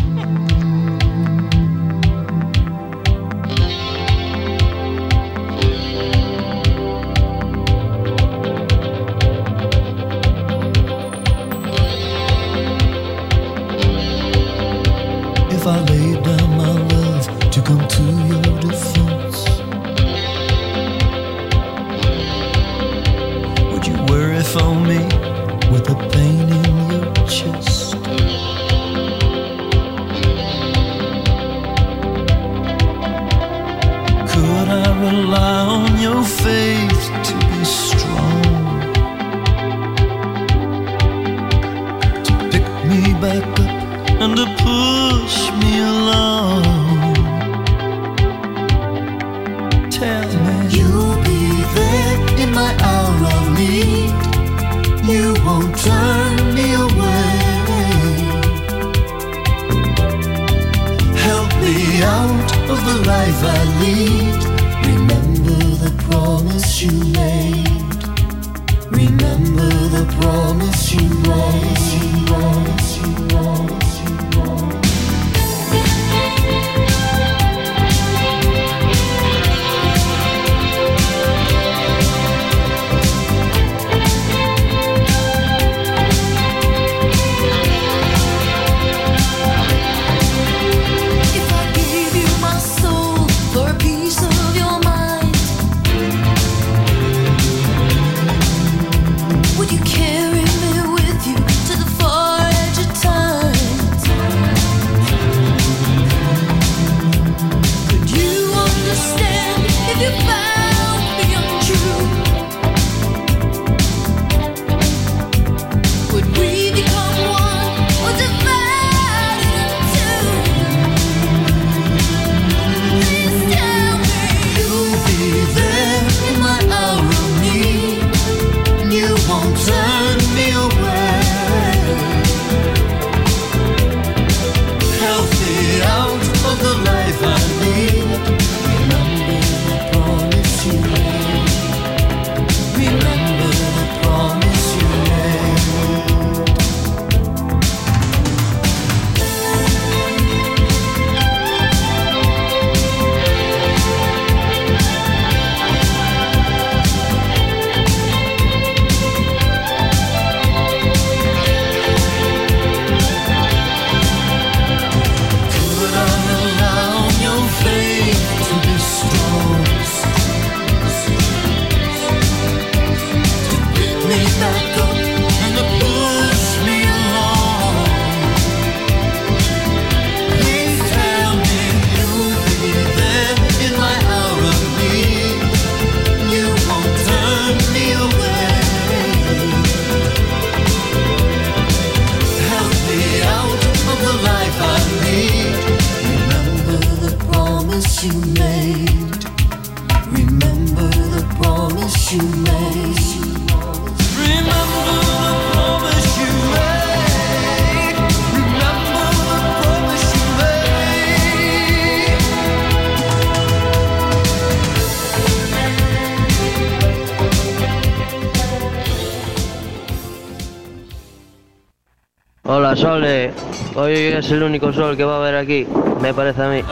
Speaker 62: Es el único sol que va a haber aquí, me parece a mí.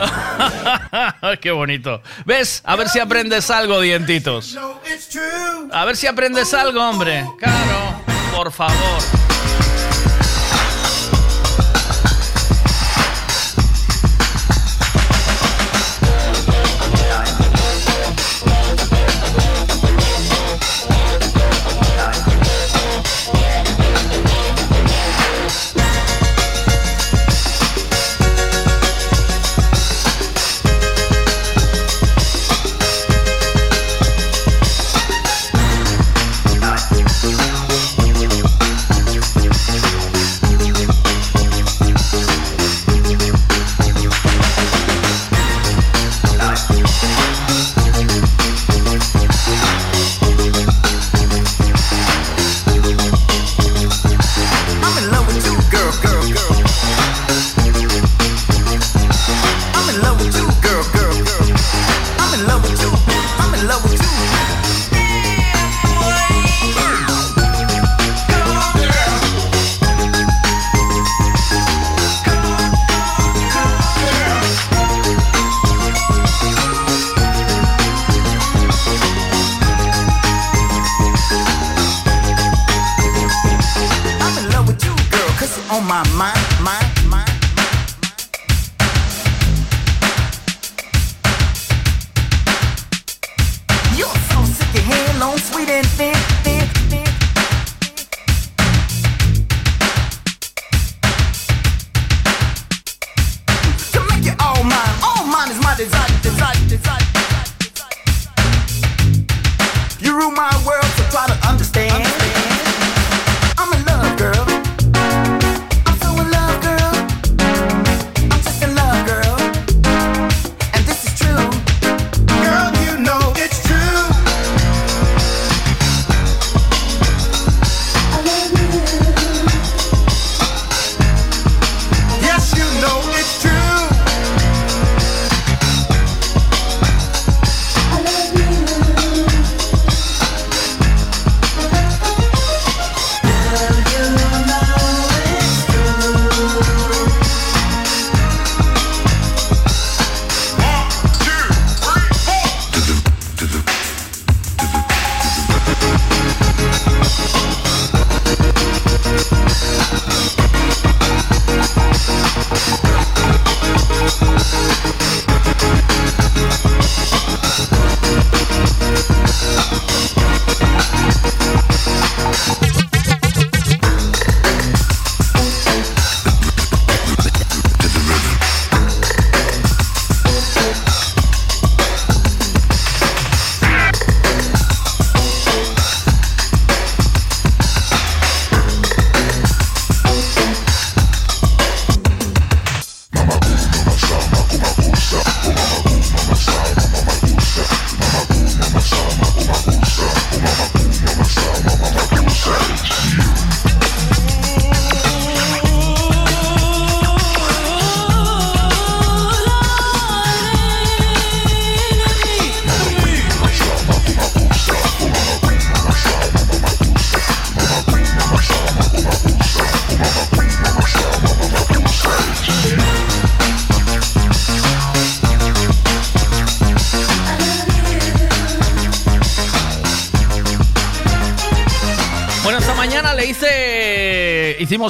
Speaker 3: Qué bonito. ¿Ves? A ver si aprendes algo, dientitos. A ver si aprendes algo, hombre. Claro. por favor.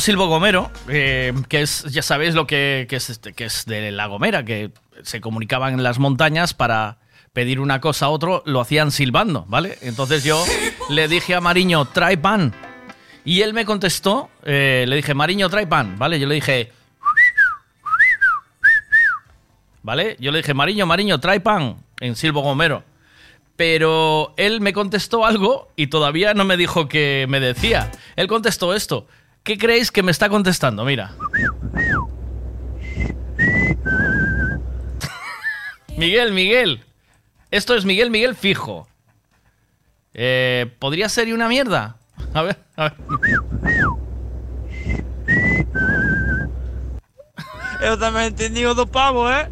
Speaker 3: Silvo Gomero, eh, que es, ya sabéis lo que, es, este- que es de La Gomera, que se comunicaban en las montañas para pedir una cosa a otro, lo hacían silbando, ¿vale? Entonces yo le dije a Mariño, trae pan. Y él me contestó, eh, le dije, Mariño, trae pan, ¿vale? Yo le dije. ¿Vale? Yo le dije, Mariño, Mariño, trae pan en Silvo Gomero pero él me contestó algo y todavía no me dijo que me decía. Él contestó esto. ¿Qué creéis que me está contestando? Mira. Miguel, Miguel. Esto es Miguel, Miguel fijo. Eh, ¿Podría ser y una mierda? A ver, a ver.
Speaker 57: Yo también entendí dos pavos, ¿eh?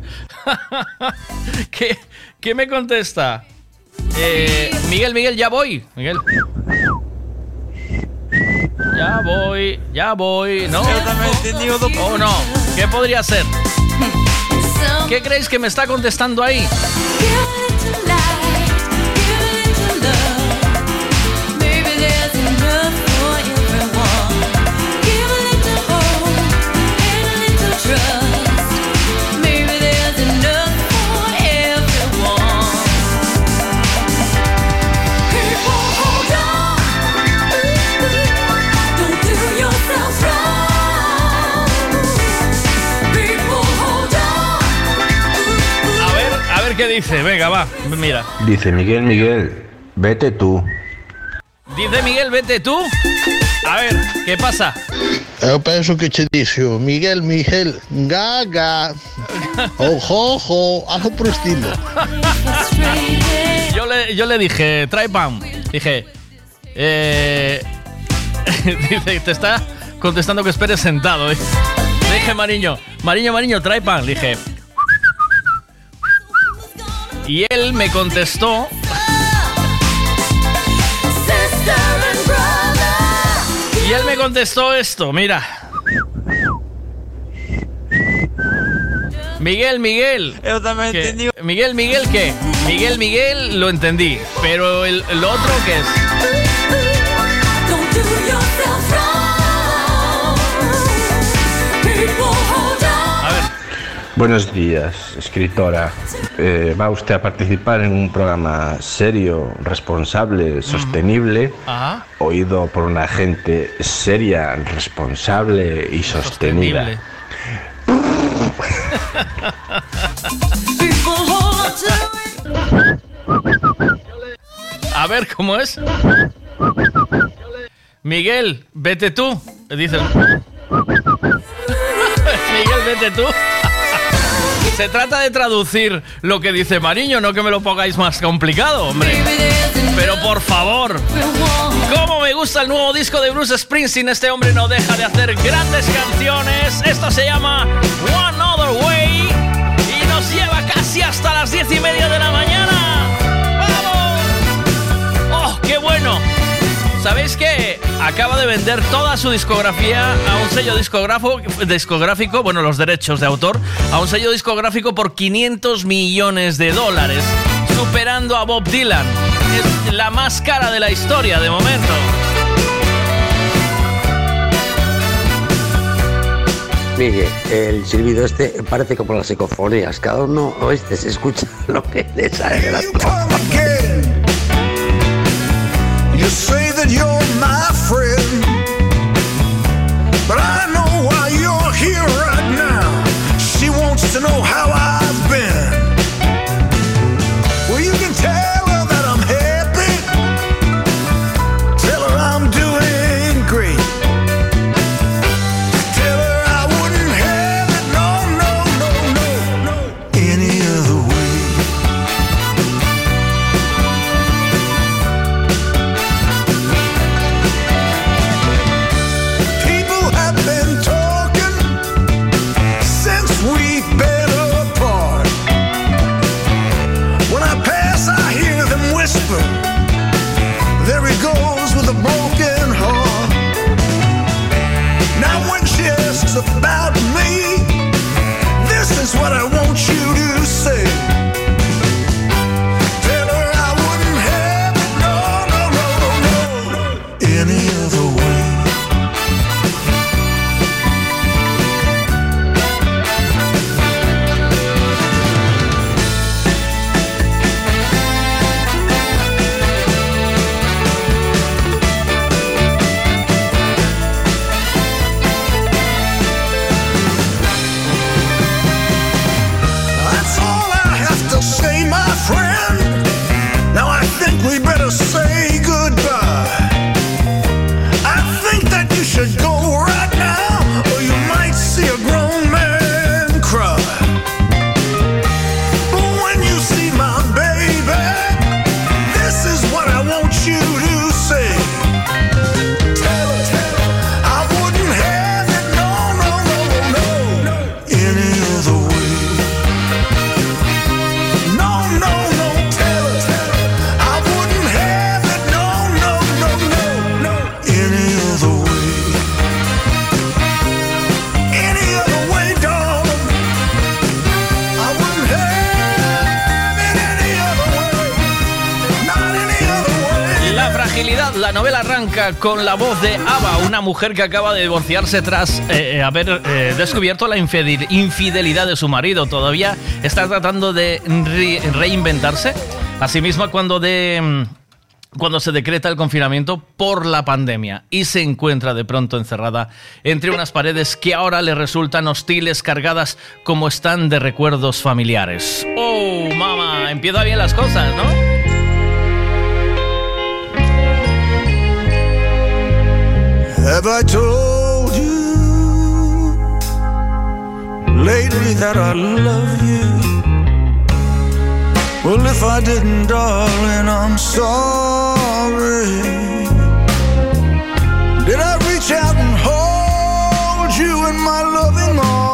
Speaker 3: ¿Qué, qué me contesta? Eh, Miguel, Miguel, ya voy. Miguel. Ya voy, ya voy. No. Oh, no. ¿Qué podría ser? ¿Qué creéis que me está contestando ahí? Qué dice. Venga, va, mira.
Speaker 23: Dice Miguel, Miguel, vete tú.
Speaker 3: Dice Miguel, vete tú. A ver, ¿qué pasa?
Speaker 54: Eu penso que che dixo Miguel, Miguel, gaga Ojo, ojo, algo por estilo
Speaker 3: Yo le, yo le dije, trae pan. Dije, eh, dice, te está contestando que esperes sentado. ¿eh? Le dije, Mariño, Mariño, Mariño, trae pan. Le dije. Y él me contestó. Y él me contestó esto, mira. Miguel, Miguel.
Speaker 63: Yo también entendí.
Speaker 3: Miguel, Miguel, ¿qué? Miguel, Miguel, lo entendí. Pero el, el otro, ¿qué es?
Speaker 23: Buenos días, escritora. Eh, ¿Va usted a participar en un programa serio, responsable, sostenible,
Speaker 3: Ajá.
Speaker 23: oído por una gente seria, responsable y sostenida?
Speaker 3: A ver, ¿cómo es? Miguel, vete tú. Dice. el- Miguel, vete tú. Se trata de traducir lo que dice Mariño, no que me lo pongáis más complicado, hombre. Pero por favor, ¿cómo me gusta el nuevo disco de Bruce Springsteen? Este hombre no deja de hacer grandes canciones. Esto se llama One Other Way y nos lleva casi hasta las diez y media de la mañana. ¡Oh, qué bueno! ¿Sabéis que acaba de vender toda su discografía a un sello discográfico, discográfico, bueno, los derechos de autor, a un sello discográfico por 500 millones de dólares, superando a Bob Dylan? Es la más cara de la historia de momento.
Speaker 18: Miguel, el silbido este parece como las psicofonías. Cada uno, oíste, se escucha lo que le sale de la
Speaker 64: You say that you're my friend, but I know why you're here right now. She wants to know how I've
Speaker 3: novela arranca con la voz de Ava, una mujer que acaba de divorciarse tras eh, eh, haber eh, descubierto la infidel- infidelidad de su marido. Todavía está tratando de re- reinventarse. Asimismo, cuando de... mm, Cuando se decreta el confinamiento por la pandemia y se encuentra de pronto encerrada entre unas paredes que ahora le resultan hostiles, cargadas como están de recuerdos familiares. ¡Oh, mamá! empieza bien las cosas, ¿no?
Speaker 64: Have I told you lately that I love you? Well, if I didn't, darling, I'm sorry. Did I reach out and hold you in my loving arms?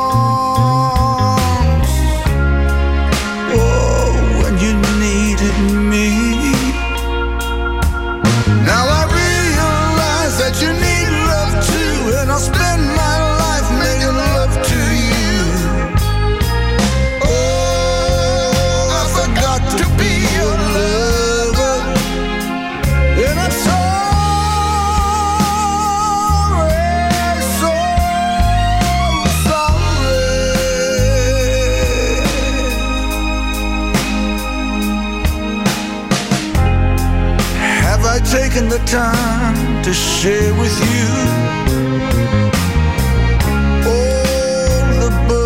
Speaker 64: Time to share with you?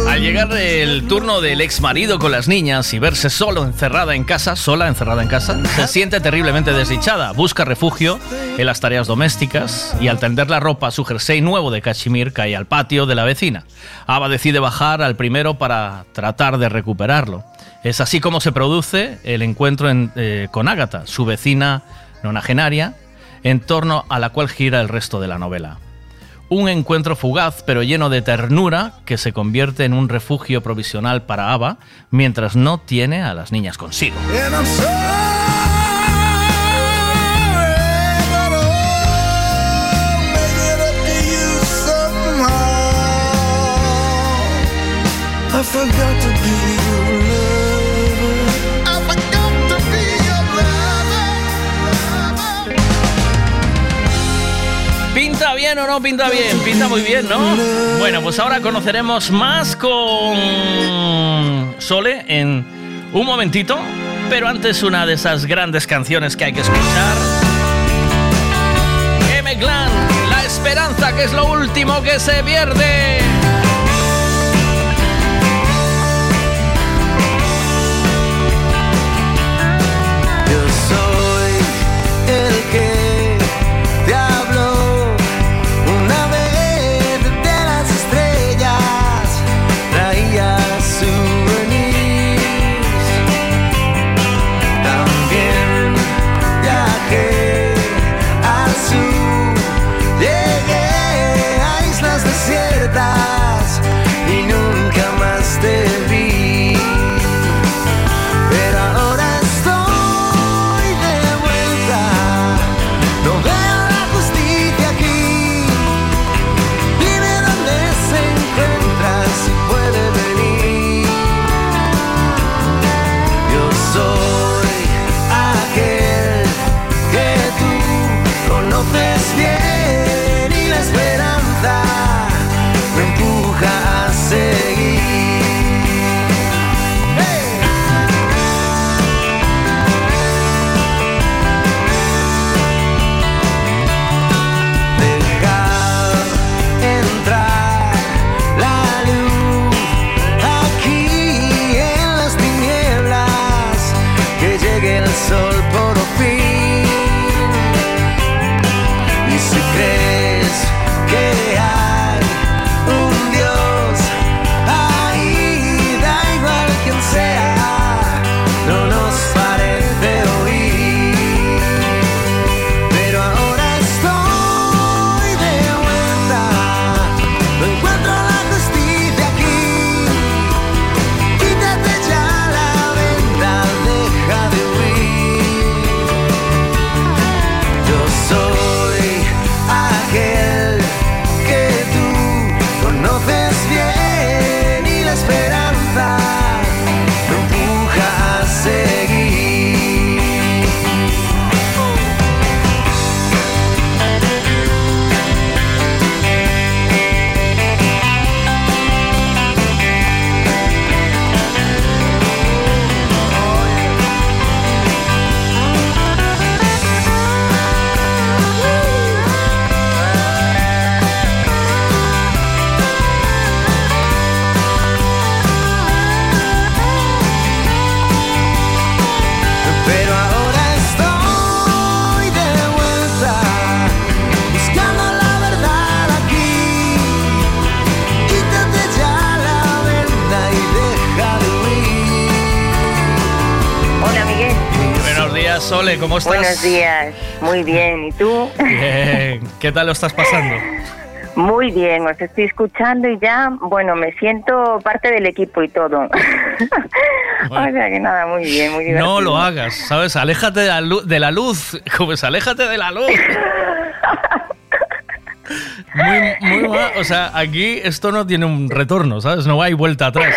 Speaker 3: Al llegar el turno del ex marido con las niñas y verse solo encerrada en casa, sola encerrada en casa, se siente terriblemente desdichada. Busca refugio en las tareas domésticas y al tender la ropa, su jersey nuevo de cachemir cae al patio de la vecina. Ava decide bajar al primero para tratar de recuperarlo. Es así como se produce el encuentro en- eh, con Ágata, su vecina nonagenaria, en torno a la cual gira el resto de la novela. Un encuentro fugaz pero lleno de ternura que se convierte en un refugio provisional para Ava mientras no tiene a las niñas consigo. ¿Pinta bien o no pinta bien? Pinta muy bien, ¿no? Bueno, pues ahora conoceremos más con Sole en un momentito, pero antes una de esas grandes canciones que hay que escuchar. M. Clan, La Esperanza, que es lo último que se pierde. ¿Cómo estás?
Speaker 65: Buenos días, muy bien. ¿Y tú?
Speaker 3: Bien, ¿qué tal lo estás pasando?
Speaker 65: Muy bien, os estoy escuchando y ya, bueno, me siento parte del equipo y todo. o sea que nada, muy bien, muy divertido.
Speaker 3: No lo hagas, ¿sabes? Aléjate de la luz, de la luz. como es, aléjate de la luz. Muy, muy mal, o sea, aquí esto no tiene un retorno, ¿sabes? No hay vuelta atrás.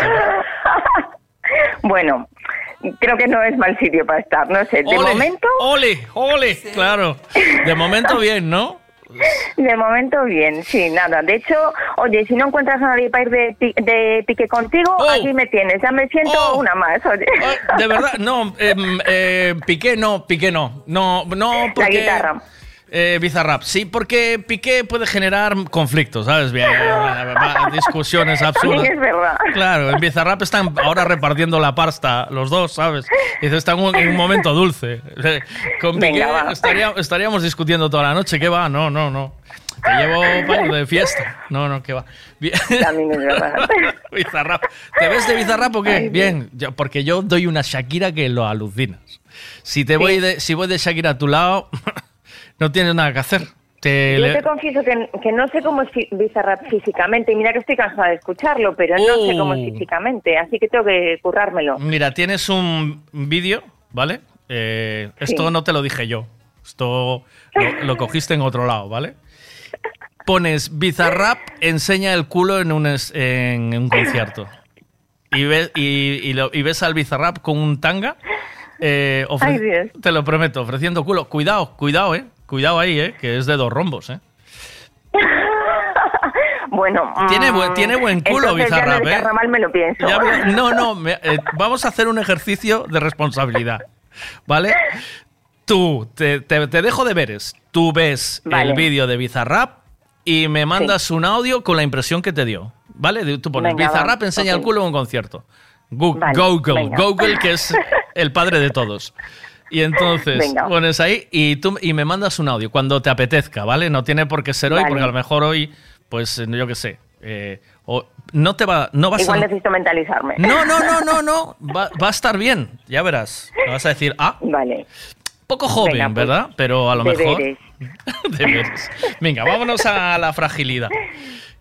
Speaker 65: Bueno, creo que no es mal sitio para estar, no sé, de
Speaker 3: Ole,
Speaker 65: momento,
Speaker 3: Ole, ole, claro. De momento bien, ¿no?
Speaker 65: de momento bien, sí, nada. De hecho, oye, si no encuentras a nadie para ir de, pi- de pique contigo,
Speaker 3: Oh.
Speaker 65: aquí me tienes, ya me siento una más, oye.
Speaker 3: De verdad, no, em, eh, Piqué no, Piqué no. No, no, porque...
Speaker 65: guitarra.
Speaker 3: Eh, Bizarrap, sí, porque Piqué puede generar conflictos, ¿sabes? Bien, discusiones absurdas.
Speaker 65: Sí, es verdad.
Speaker 3: Claro, en Bizarrap están ahora repartiendo la pasta, los dos, ¿sabes? Y están en un- en un momento dulce. Con Piqué
Speaker 65: Venga,
Speaker 3: estaría- estaríamos discutiendo toda la noche, ¿qué va? No, no, no. Te llevo ir de fiesta. No, no, ¿qué va? Bien.
Speaker 65: También es verdad.
Speaker 3: Bizarrap. ¿Te ves de Bizarrap o qué? Bien, yo- porque yo doy una Shakira que lo alucinas. Si te voy de, si voy de Shakira a tu lado, no tienes nada que hacer. Te
Speaker 65: Yo
Speaker 3: le-
Speaker 65: te confieso que, que no sé cómo es Bizarrap físicamente, y mira que estoy cansada de escucharlo, pero no sé cómo es
Speaker 3: Oh.
Speaker 65: físicamente, así que tengo que currármelo.
Speaker 3: Mira, tienes un vídeo, ¿vale? Eh, esto
Speaker 65: Sí.
Speaker 3: no te lo dije yo. Esto lo, lo cogiste en otro lado, ¿vale? Pones Bizarrap enseña el culo en un, es- en un concierto. Y, ves y, y lo- y ves al Bizarrap con un tanga. eh,
Speaker 65: Ay, Dios.
Speaker 3: Te lo prometo, ofreciendo culo. Cuidado, cuidado, ¿eh? Cuidado ahí, ¿eh? Que es de dos rombos, ¿eh?
Speaker 65: Bueno,
Speaker 3: Tiene
Speaker 65: mm,
Speaker 3: buen- tiene buen culo,
Speaker 65: ya
Speaker 3: Bizarrap, ¿eh?
Speaker 65: Carnaval me lo pienso.
Speaker 3: Ya me- no, no, me- eh, vamos a hacer un ejercicio de responsabilidad, ¿vale? Tú, te, te- te dejo deberes. Tú ves
Speaker 65: Vale.
Speaker 3: el vídeo de Bizarrap y me mandas un audio con la impresión que te dio, ¿vale? Tú pones
Speaker 65: Venga, va,
Speaker 3: Bizarrap enseña el culo en un concierto.
Speaker 65: Vale,
Speaker 3: Google,
Speaker 65: venga.
Speaker 3: Google, que es el padre de todos. Y entonces
Speaker 65: Venga.
Speaker 3: pones ahí y tú y me mandas un audio cuando te apetezca, ¿vale? No tiene por qué ser hoy,
Speaker 65: Vale.
Speaker 3: porque a lo mejor hoy, pues eh, yo qué sé, eh, o no te va, no vas
Speaker 65: Igual
Speaker 3: a,
Speaker 65: necesito mentalizarme.
Speaker 3: no, no, no, no, no. Va, va a estar bien, ya verás. Me vas a decir, ah,
Speaker 65: Vale.
Speaker 3: poco joven,
Speaker 65: Venga, pues,
Speaker 3: ¿verdad? Pero a lo mejor.
Speaker 65: deberes.
Speaker 3: Venga, vámonos a la fragilidad.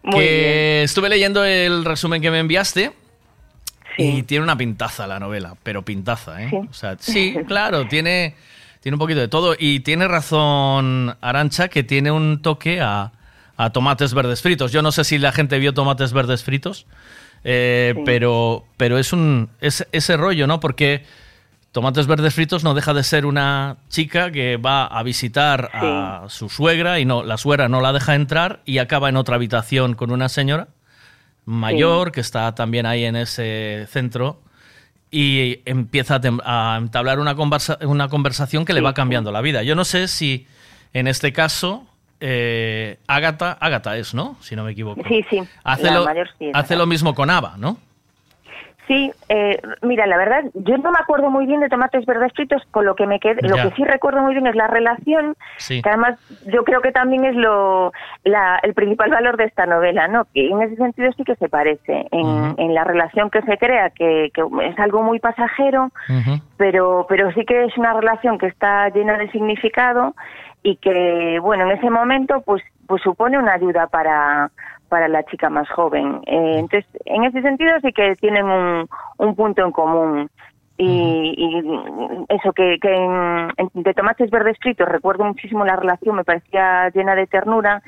Speaker 65: Muy
Speaker 3: que estuve leyendo el resumen que me enviaste. Y tiene una pintaza la novela, pero pintaza, ¿eh?
Speaker 65: Sí.
Speaker 3: O sea, sí, claro, tiene, tiene un poquito de todo. Y tiene razón Arancha que tiene un toque a, a tomates verdes fritos. Yo no sé si la gente vio tomates verdes fritos, eh,
Speaker 65: Sí.
Speaker 3: pero, pero es un es, ese rollo, ¿no? Porque Tomates Verdes Fritos no deja de ser una chica que va a visitar a su suegra y no la suegra no la deja entrar y acaba en otra habitación con una señora mayor que está también ahí en ese centro y empieza a, a entablar una, conversa- una conversación que le va cambiando la vida. Yo no sé si en este caso eh, Ágata, Ágata es, ¿no? Si no me equivoco.
Speaker 65: Sí, sí.
Speaker 3: Hace,
Speaker 65: la
Speaker 3: lo,
Speaker 65: mayor sí
Speaker 3: hace lo mismo con Ava, ¿no?
Speaker 65: Sí, eh, mira, la verdad, yo no me acuerdo muy bien de tomates verdes fritos, con lo que me quedé, lo que sí recuerdo muy bien es la relación,
Speaker 3: Sí.
Speaker 65: que además yo creo que también es lo la- el principal valor de esta novela, ¿no? Que en ese sentido sí que se parece, en, en la relación que se crea, que, que es algo muy pasajero, pero pero sí que es una relación que está llena de significado y que bueno en ese momento pues pues supone una ayuda para para la chica más joven. Eh, entonces en ese sentido sí que tienen un, un punto en común. Y, y eso que, que en, en- de tomates verdes fritos recuerdo muchísimo la relación me parecía llena de ternura.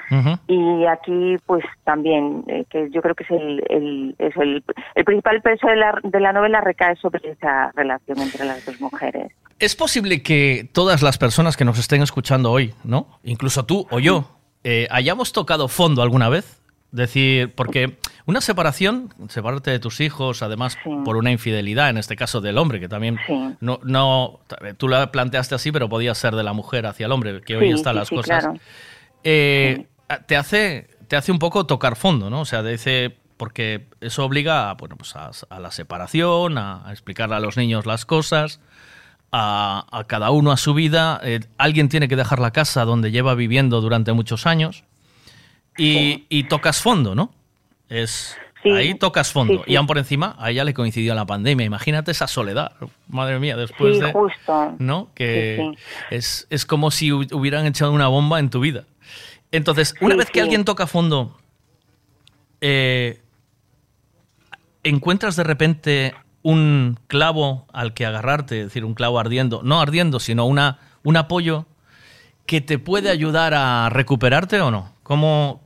Speaker 65: Y aquí pues también eh, que yo creo que es el, el, es el, el principal peso de la, de la novela recae sobre esa relación entre las dos mujeres.
Speaker 3: Es posible que todas las personas que nos estén escuchando hoy, ¿no? Incluso tú o yo, eh, hayamos tocado fondo alguna vez. Decir, porque una separación, separarte de tus hijos, además por una infidelidad, en este caso del hombre, que también no, no, tú la planteaste así, pero podía ser de la mujer hacia el hombre, que hoy están las cosas.
Speaker 65: claro.
Speaker 3: Eh, Te hace, te hace un poco tocar fondo, ¿no? O sea, dice, porque eso obliga a, bueno, pues a, a la separación, a, a explicarle a los niños las cosas, a, a cada uno a su vida. Eh, alguien tiene que dejar la casa donde lleva viviendo durante muchos años y, y tocas fondo, ¿no? Es, Ahí tocas fondo.
Speaker 65: Sí, sí.
Speaker 3: Y aún por encima, a ella le coincidió la pandemia. Imagínate esa soledad. Madre mía, después de.
Speaker 65: justo.
Speaker 3: ¿No? Que Es, es como si hu- hubieran echado una bomba en tu vida. Entonces, una vez que alguien toca fondo, eh, encuentras de repente un clavo al que agarrarte, es decir, un clavo ardiendo, no ardiendo, sino una, un apoyo que te puede ayudar a recuperarte o no? ¿Cómo,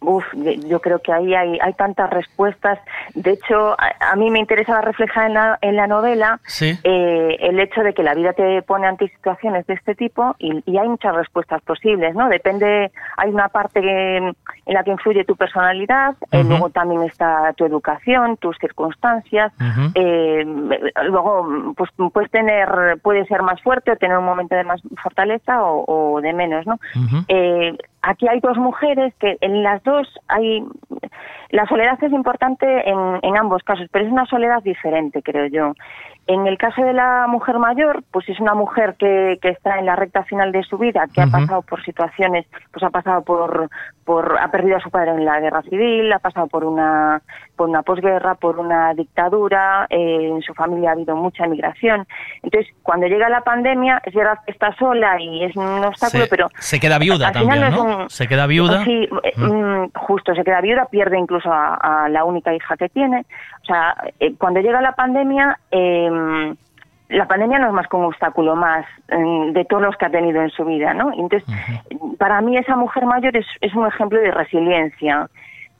Speaker 65: Uf, yo creo que ahí hay, hay tantas respuestas. De hecho, a, a mí me interesaba reflejar en la, en la novela
Speaker 3: Sí.
Speaker 65: eh, el hecho de que la vida te pone ante situaciones de este tipo y, y hay muchas respuestas posibles, ¿no? Depende, hay una parte que- en la que influye tu personalidad, eh, luego también está tu educación, tus circunstancias, eh, luego pues puedes tener, puedes ser más fuerte o tener un momento de más fortaleza o, o de menos, ¿no? Eh, aquí hay dos mujeres que en las dos hay la soledad es importante en, en ambos casos, pero es una soledad diferente, creo yo. En el caso de la mujer mayor, pues es una mujer que, que está en la recta final de su vida, que ha pasado por situaciones, pues ha pasado por, por, ha perdido a su padre en la guerra civil, ha pasado por una, por una posguerra, por una dictadura, eh, en su familia ha habido mucha emigración. Entonces, cuando llega la pandemia, es verdad que está sola y es un obstáculo,
Speaker 3: se,
Speaker 65: pero
Speaker 3: se queda viuda
Speaker 65: al final
Speaker 3: también,
Speaker 65: no un-
Speaker 3: Se queda viuda.
Speaker 65: Sí, eh,
Speaker 3: mm,
Speaker 65: justo, se queda viuda, pierde incluso a, a la única hija que tiene. O sea, eh, cuando llega la pandemia, eh, la pandemia no es más que un obstáculo más mm, de todos los que ha tenido en su vida, ¿no? Entonces, para mí esa mujer mayor es, es un ejemplo de resiliencia.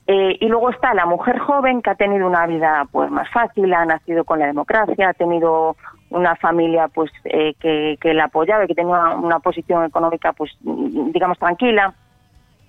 Speaker 65: Eh, y luego está la mujer joven que ha tenido una vida pues más fácil, ha nacido con la democracia, ha tenido una familia pues eh, que, que la apoyaba y que tenía una, una posición económica pues mm, digamos tranquila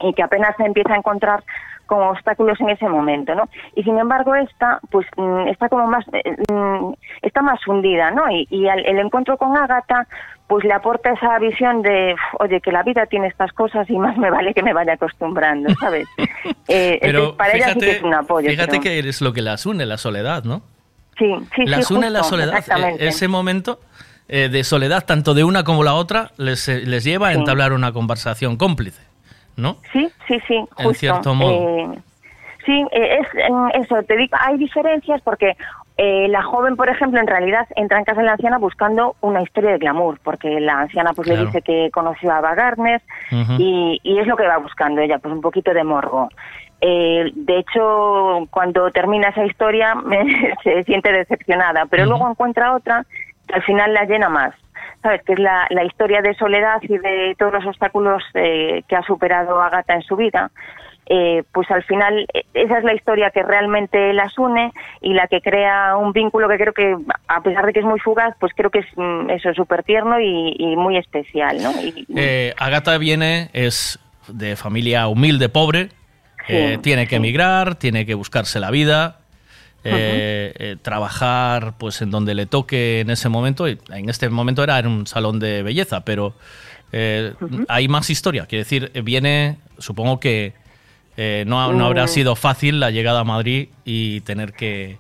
Speaker 65: y que apenas se empieza a encontrar con obstáculos en ese momento, ¿no? Y sin embargo esta, pues mm, está como más, eh, mm, está más hundida, ¿no? Y, y al- el encuentro con Ágata, pues le aporta esa visión de, "Uf, oye, que la vida tiene estas cosas y más me vale que me vaya acostumbrando, ¿sabes? Eh,
Speaker 3: Pero
Speaker 65: para ella sí que es un apoyo.
Speaker 3: fíjate
Speaker 65: pero-
Speaker 3: que es lo que las une, la soledad, ¿no?
Speaker 65: sí, sí,
Speaker 3: las
Speaker 65: sí,
Speaker 3: une la
Speaker 65: justo,
Speaker 3: soledad. Eh,
Speaker 65: Exactamente.
Speaker 3: Ese momento eh, de soledad, tanto de una como la otra, les, les lleva a
Speaker 65: Sí.
Speaker 3: entablar una conversación cómplice, ¿no?
Speaker 65: Sí, sí, sí,
Speaker 3: En
Speaker 65: justo.
Speaker 3: cierto modo.
Speaker 65: Eh, sí, eh, es en eso, te digo, hay diferencias porque eh, la joven, por ejemplo, en realidad entra en casa de la anciana buscando una historia de glamour, porque la anciana pues le dice que conoció a Ava Gardner
Speaker 66: Ujú.
Speaker 65: y, y es lo que va buscando ella, pues un poquito de morbo. Eh, de hecho, cuando termina esa historia se siente decepcionada, pero luego encuentra otra que al final la llena más. ¿Sabes? Que es la, la historia de soledad y de todos los obstáculos eh, que ha superado Agatha en su vida. Eh, pues al final eh, esa es la historia que realmente las une y la que crea un vínculo que creo que, a pesar de que es muy fugaz, pues creo que es mm, eso, súper tierno y, y muy especial, ¿no? Y-
Speaker 3: Eh, Agatha viene, es de familia humilde, pobre, eh, tiene que emigrar, tiene que buscarse la vida, eh, eh, trabajar pues en donde le toque en ese momento. y En este momento era en un salón de belleza, pero eh, hay más historia. Quiere decir, viene, supongo que eh, no, no habrá
Speaker 65: Mm.
Speaker 3: sido fácil la llegada a Madrid y tener que,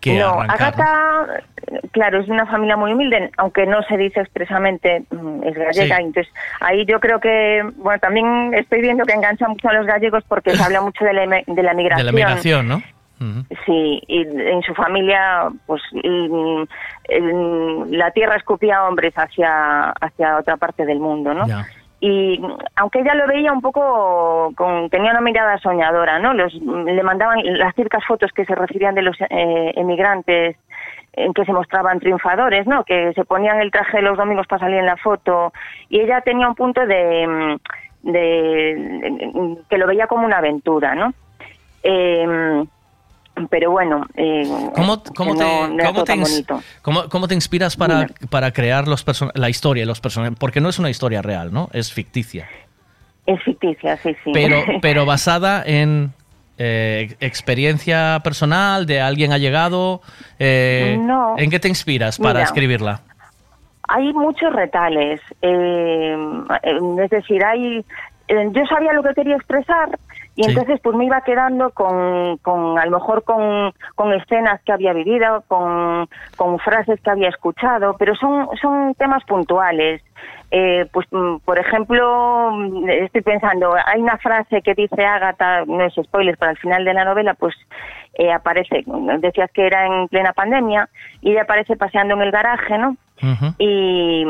Speaker 3: que
Speaker 65: no,
Speaker 3: arrancar. ¿no?
Speaker 65: Agatha, claro, es de una familia muy humilde, aunque no se dice expresamente mm, es gallega.
Speaker 3: Sí.
Speaker 65: Entonces, ahí yo creo que, bueno, también estoy viendo que engancha mucho a los gallegos porque se habla mucho de la, de la
Speaker 3: de
Speaker 65: migración.
Speaker 3: la migración, ¿no?
Speaker 65: Sí, y en su familia, pues en- la tierra escupía hombres hacia, hacia otra parte del mundo, ¿no? Y aunque ella lo veía un poco, con, tenía una mirada soñadora, ¿no? Los, le mandaban las circas fotos que se recibían de los eh, emigrantes en que se mostraban triunfadores, ¿no? Que se ponían el traje los domingos para salir en la foto y ella tenía un punto de, de, de- que lo veía como una aventura, ¿no? Eh, pero bueno, eh,
Speaker 3: ¿Cómo, cómo
Speaker 65: que
Speaker 3: te,
Speaker 65: no- no era
Speaker 3: cómo te cómo- cómo te inspiras para, para crear los la historia, los personajes? Porque no es una historia real, ¿no? Es ficticia.
Speaker 65: Es ficticia, sí, sí.
Speaker 3: Pero, pero basada en eh, experiencia personal de alguien allegado. eh,
Speaker 65: No.
Speaker 3: ¿En qué te inspiras para
Speaker 65: Mira.
Speaker 3: escribirla?
Speaker 65: Hay muchos retales, eh, eh, es decir, hay, eh, yo sabía lo que quería expresar Y
Speaker 66: Sí.
Speaker 65: entonces pues me iba quedando con, con a lo mejor con, con escenas que había vivido, con, con frases que había escuchado, pero son, son temas puntuales. Eh, pues, mm, por ejemplo, mm, estoy pensando, hay una frase que dice Ágata, no es spoiler, pero al final de la novela, pues eh, aparece, decías que era en plena pandemia, y ella aparece paseando en el garaje, ¿no? y,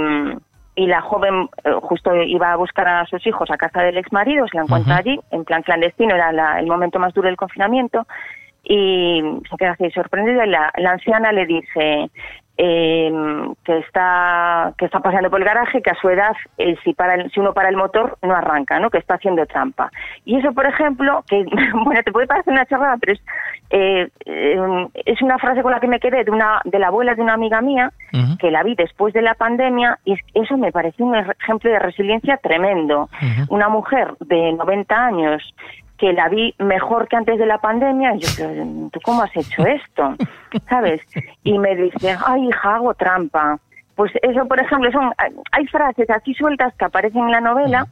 Speaker 65: y la joven eh, justo iba a buscar a sus hijos a casa del ex marido, se la encuentra allí, en plan clandestino, era la- el momento más duro del confinamiento, y se queda así sorprendida y la, la anciana le dice eh, que está que está paseando por el garaje que a su edad eh, si para el- si uno para el motor no arranca no que está haciendo trampa. Y eso por ejemplo que bueno te puede parecer una chorrada pero es eh, eh, es una frase con la que me quedé de una de la abuela de una amiga mía que la vi después de la pandemia y es- eso me pareció un ejemplo de resiliencia tremendo. Una mujer de 90 años que la vi mejor que antes de la pandemia, y yo, ¿tú cómo has hecho esto? ¿Sabes? Y me dice, ay, hija, hago trampa. Pues eso, por ejemplo, son hay frases así sueltas que aparecen en la novela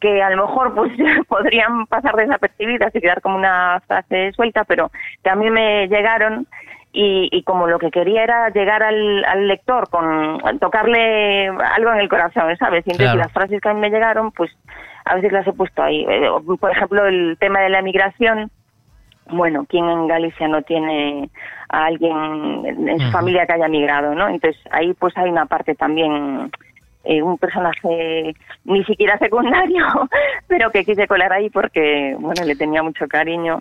Speaker 65: que a lo mejor pues podrían pasar desapercibidas y quedar como una frase suelta, pero que a mí me llegaron y, y como lo que quería era llegar al, al lector con tocarle algo en el corazón, ¿sabes? Y entonces
Speaker 66: Claro.
Speaker 65: las frases que a mí me llegaron, pues a veces las he puesto ahí. Eh, Por ejemplo, el tema de la emigración, bueno, ¿quién en Galicia no tiene a alguien en su familia que haya migrado, no? Entonces ahí pues hay una parte también, eh, un personaje ni siquiera secundario, pero que quise colar ahí porque, bueno, le tenía mucho cariño.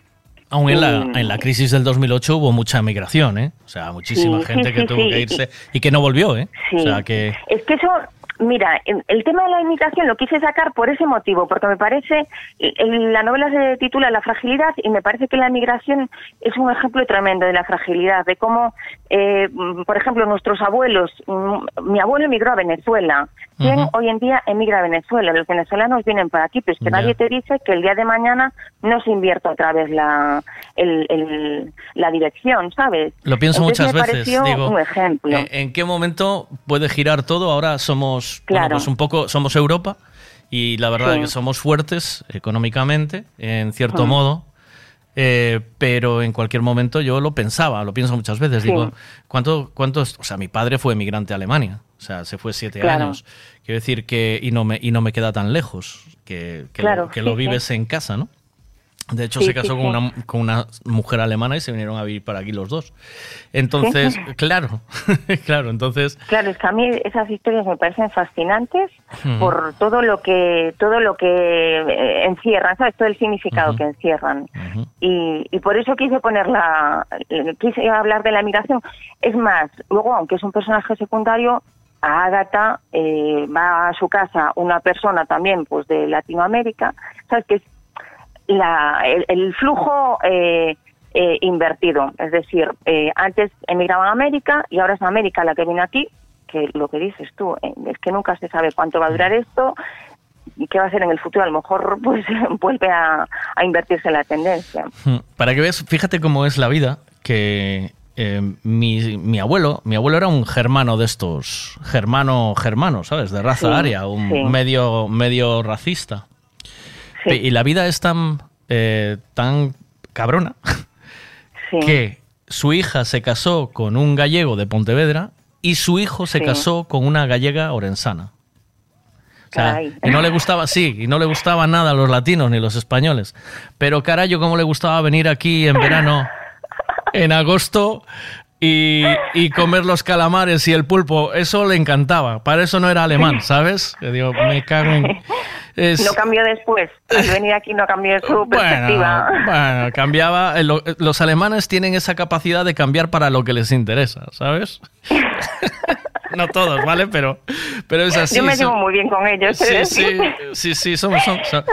Speaker 3: Aún en la, en la crisis del 2008 hubo mucha migración, ¿eh? O sea, muchísima
Speaker 65: Sí, sí,
Speaker 3: gente que
Speaker 65: sí,
Speaker 3: tuvo que irse y que no volvió, ¿eh?
Speaker 65: Sí.
Speaker 3: O sea, que...
Speaker 65: Es que eso, mira, el tema de la imitación lo quise sacar por ese motivo, porque me parece, el- la novela se titula La fragilidad y me parece que la migración es un ejemplo tremendo de la fragilidad, de cómo, eh, por ejemplo, nuestros abuelos, mm, mi abuelo emigró a Venezuela, ¿quién hoy en día emigra a Venezuela? Los venezolanos vienen para aquí, pero es que nadie te dice que el día de mañana no se invierta otra vez la, el- el- la dirección, ¿sabes?
Speaker 3: Lo pienso
Speaker 65: Entonces
Speaker 3: muchas
Speaker 65: me
Speaker 3: veces, digo,
Speaker 65: un ejemplo.
Speaker 3: ¿en, qué momento puede girar todo? Ahora somos, bueno,
Speaker 65: Claro.
Speaker 3: pues un poco, somos Europa y la verdad
Speaker 65: Sí.
Speaker 3: es que somos fuertes económicamente, en cierto modo, eh, pero en cualquier momento yo lo pensaba, lo pienso muchas veces,
Speaker 65: Sí.
Speaker 3: digo, ¿cuánto, cuántos, o sea, mi padre fue emigrante a Alemania, o sea, se fue siete
Speaker 65: Claro.
Speaker 3: años, quiero decir que, y no me, y no me queda tan lejos, que, que
Speaker 65: Claro,
Speaker 3: lo, que
Speaker 65: sí,
Speaker 3: lo
Speaker 65: sí.
Speaker 3: vives en casa, ¿no? De hecho,
Speaker 65: Sí,
Speaker 3: se casó
Speaker 65: sí.
Speaker 3: con, una, con una mujer alemana y se vinieron a vivir para aquí los dos. Entonces,
Speaker 65: Sí.
Speaker 3: claro, claro, entonces,
Speaker 65: Claro, es que a mí esas historias me parecen fascinantes por todo lo que todo lo que eh, encierran, ¿sabes? Todo el significado que encierran. y, y por eso quise ponerla, eh, quise hablar de la migración. Es más, luego, aunque es un personaje secundario, a Ágata eh, va a su casa una persona también pues de Latinoamérica, ¿sabes? Que es la, el, el flujo eh, eh, invertido. Es decir, eh, antes emigraban a América y ahora es América la que viene aquí, que lo que dices tú, eh, es que nunca se sabe cuánto va a durar esto y qué va a hacer en el futuro. A lo mejor pues vuelve a, a invertirse la tendencia.
Speaker 3: hmm, para que veas, fíjate cómo es la vida, que eh, mi, mi abuelo, mi abuelo era un germano de estos, germano, germano, ¿sabes? De raza
Speaker 65: Sí,
Speaker 3: aria, un
Speaker 65: sí.
Speaker 3: medio, medio racista. Y la vida es tan, eh, tan cabrona que su hija se casó con un gallego de Pontevedra y su hijo se
Speaker 65: Sí.
Speaker 3: casó con una gallega orensana. O sea, y no le gustaba, sí, y no le gustaba nada a los latinos ni los españoles. Pero carajo, cómo le gustaba venir aquí en verano, en agosto, y, y comer los calamares y el pulpo. Eso le encantaba. Para eso no era alemán, ¿sabes? Digo, me cago en... es-
Speaker 65: No cambió después. Al venir aquí no cambió su perspectiva.
Speaker 3: bueno, bueno, cambiaba. eh, lo- Los alemanes tienen esa capacidad de cambiar para lo que les interesa, ¿sabes? no todos, ¿vale? Pero, pero es así.
Speaker 65: Yo me
Speaker 3: son-
Speaker 65: llevo muy bien con ellos.
Speaker 3: Sí,
Speaker 65: ¿eh?
Speaker 3: sí, sí, sí, son, son, son,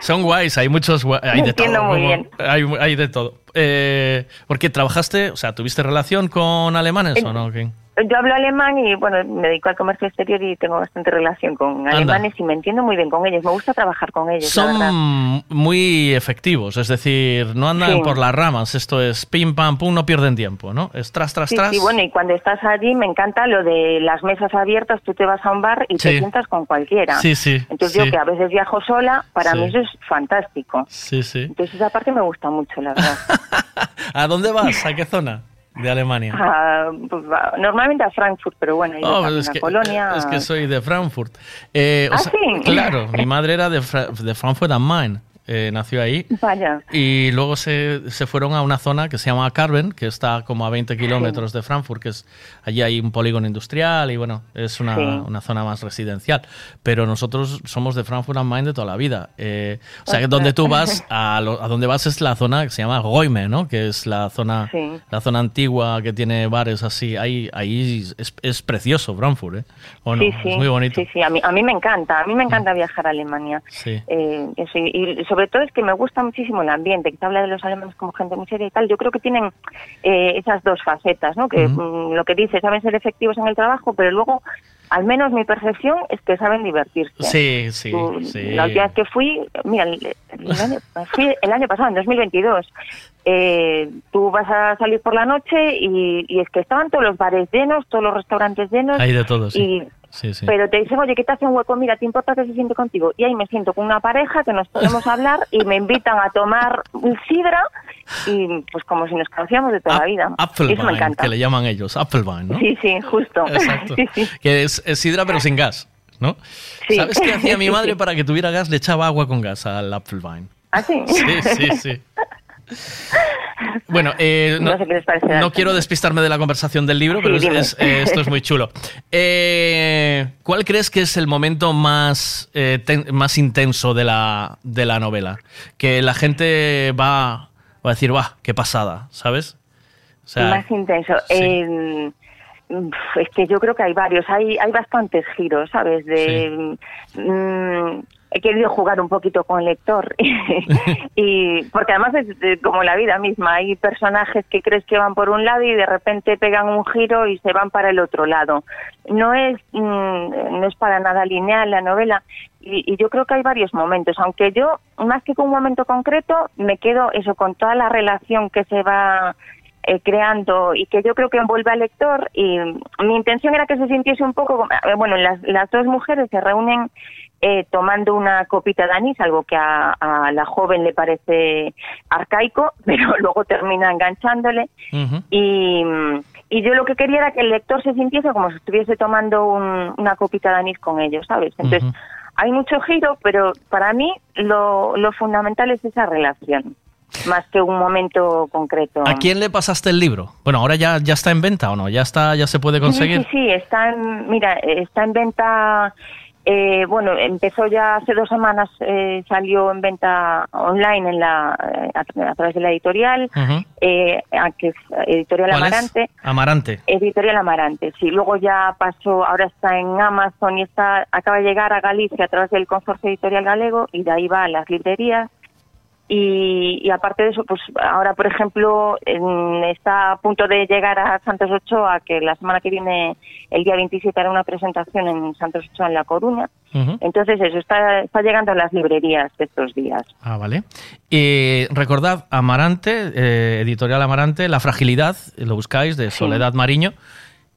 Speaker 3: son guays, hay muchos gua- hay de
Speaker 65: entiendo
Speaker 3: todo.
Speaker 65: muy
Speaker 3: como-
Speaker 65: bien.
Speaker 3: Hay, hay de todo. Eh, porque trabajaste, o sea, ¿tuviste relación con alemanes o no? ¿Qué?
Speaker 65: Yo hablo alemán y bueno, me dedico al comercio exterior y tengo bastante relación con alemanes y me entiendo muy bien con ellos. Me gusta trabajar con ellos. la.
Speaker 3: Son muy efectivos, es decir, no andan
Speaker 65: Sí.
Speaker 3: por las ramas. Esto es pim, pam, pum, no pierden tiempo, ¿no? Es tras, tras,
Speaker 65: Sí,
Speaker 3: tras.
Speaker 65: sí, bueno, y cuando estás allí me encanta lo de las mesas abiertas, tú te vas a un bar y te sientas con cualquiera.
Speaker 3: Sí, sí,
Speaker 65: Entonces yo que a veces viajo sola, para mí eso es fantástico.
Speaker 3: Sí, sí.
Speaker 65: Entonces esa parte me gusta mucho, la verdad.
Speaker 3: ¿A dónde vas? ¿A qué zona de Alemania?
Speaker 65: Ah, pues, normalmente a Frankfurt, pero bueno, ido
Speaker 3: Oh, es,
Speaker 65: a
Speaker 3: que,
Speaker 65: Colonia.
Speaker 3: es que soy de Frankfurt. Eh, o
Speaker 65: ¿Ah,
Speaker 3: sea,
Speaker 65: sí?
Speaker 3: Claro, mi madre era de, Fra- de Frankfurt am Main. Eh, nació ahí.
Speaker 65: Vaya.
Speaker 3: Y luego se, se fueron a una zona que se llama Carven, que está como a 20 kilómetros de Frankfurt, que es allí hay un polígono industrial y bueno, es una,
Speaker 65: Sí.
Speaker 3: una zona más residencial. Pero nosotros somos de Frankfurt am Main de toda la vida. Eh, o sea, que donde tú vas, a, lo- a donde vas es la zona que se llama Goime, ¿no? Que es la zona,
Speaker 65: Sí.
Speaker 3: la zona antigua que tiene bares así. Ahí, ahí es, es precioso Frankfurt, ¿eh? ¿O no?
Speaker 65: Sí, sí,
Speaker 3: Es muy bonito.
Speaker 65: Sí, sí, a mí, a mí me encanta, a mí me encanta viajar a Alemania.
Speaker 3: Sí.
Speaker 65: Eh, eso, y, y sobre todo es que me gusta muchísimo el ambiente, que se habla de los alemanes como gente muy seria y tal. Yo creo que tienen eh, esas dos facetas, ¿no? Que mm, lo que dice, saben ser efectivos en el trabajo, pero luego, al menos mi percepción es que saben divertirse.
Speaker 3: Sí, sí, sí.
Speaker 65: La última vez que fui, mira, el, el año, fui el año pasado, en 2022. Eh, tú vas a salir por la noche y, y es que estaban todos los bares llenos, todos los restaurantes llenos.
Speaker 3: Hay de todo, sí.
Speaker 65: Y,
Speaker 3: Sí, sí.
Speaker 65: Pero te dicen, oye, que te hace un hueco, mira, ¿te importa que se siente contigo? Y ahí me siento con una pareja que nos podemos hablar y me invitan a tomar sidra y pues como si nos conociéramos de toda la vida. Eso me encanta.
Speaker 3: que le llaman ellos, Apfelwein, ¿no?
Speaker 65: Sí, sí, justo.
Speaker 3: Exacto.
Speaker 65: Sí.
Speaker 3: Que es, es sidra pero sin gas, ¿no? ¿Sabes qué hacía mi madre para que tuviera gas? Le echaba agua con gas al Apfelwein.
Speaker 65: ¿Ah, sí?
Speaker 3: Sí, sí, sí. Bueno, eh, no,
Speaker 65: No sé qué les parece
Speaker 3: no
Speaker 65: esto.
Speaker 3: quiero despistarme de la conversación del libro,
Speaker 65: Sí,
Speaker 3: pero es- eh, esto es muy chulo. Eh, ¿Cuál crees que es el momento más, eh, ten- más intenso de la, de la novela? Que la gente va, va a decir, ¡guau, qué pasada! ¿Sabes? O sea,
Speaker 65: Más intenso. Pf, es que yo creo que hay varios, hay, hay bastantes giros, ¿sabes? De, mm, he querido jugar un poquito con el lector. Y porque además es como la vida misma, hay personajes que crees que van por un lado y de repente pegan un giro y se van para el otro lado. No es mm, no es para nada lineal la novela. Y, y yo creo que hay varios momentos, aunque yo más que con un momento concreto me quedo eso con toda la relación que se va eh, creando y que yo creo que envuelve al lector. Y mi intención era que se sintiese un poco eh, bueno las, las dos mujeres se reúnen eh, tomando una copita de anís algo que a, a la joven le parece arcaico pero luego termina enganchándole. Y, y yo lo que quería era que el lector se sintiese como si estuviese tomando un- una copita de anís con ellos sabes entonces hay mucho giro pero para mí lo, lo fundamental es esa relación más que un momento concreto.
Speaker 3: ¿A quién le pasaste el libro? Bueno, ahora ya, ya está en venta o no, ya está, ya se puede conseguir.
Speaker 65: Sí, sí, sí, está en, mira, está en venta, eh, bueno, empezó ya hace dos semanas, eh, salió en venta online en la, eh, a, a través de la editorial, eh, a- que es Editorial. Amarante.
Speaker 3: Amarante.
Speaker 65: Editorial Amarante, sí. Luego ya pasó, ahora está en Amazon y está acaba de llegar a Galicia a través del Consorcio Editorial Galego y de ahí va a las librerías. Y, y aparte de eso, pues ahora, por ejemplo, en- está a punto de llegar a Santos Ochoa, que la semana que viene, el día 27, hará una presentación en Santos Ochoa, en La Coruña. Entonces, eso está, está llegando a las librerías de estos días.
Speaker 3: Ah, vale. Y recordad, Amarante, eh, editorial Amarante, La Fragilidad, eh, lo buscáis, de Soledad Mariño.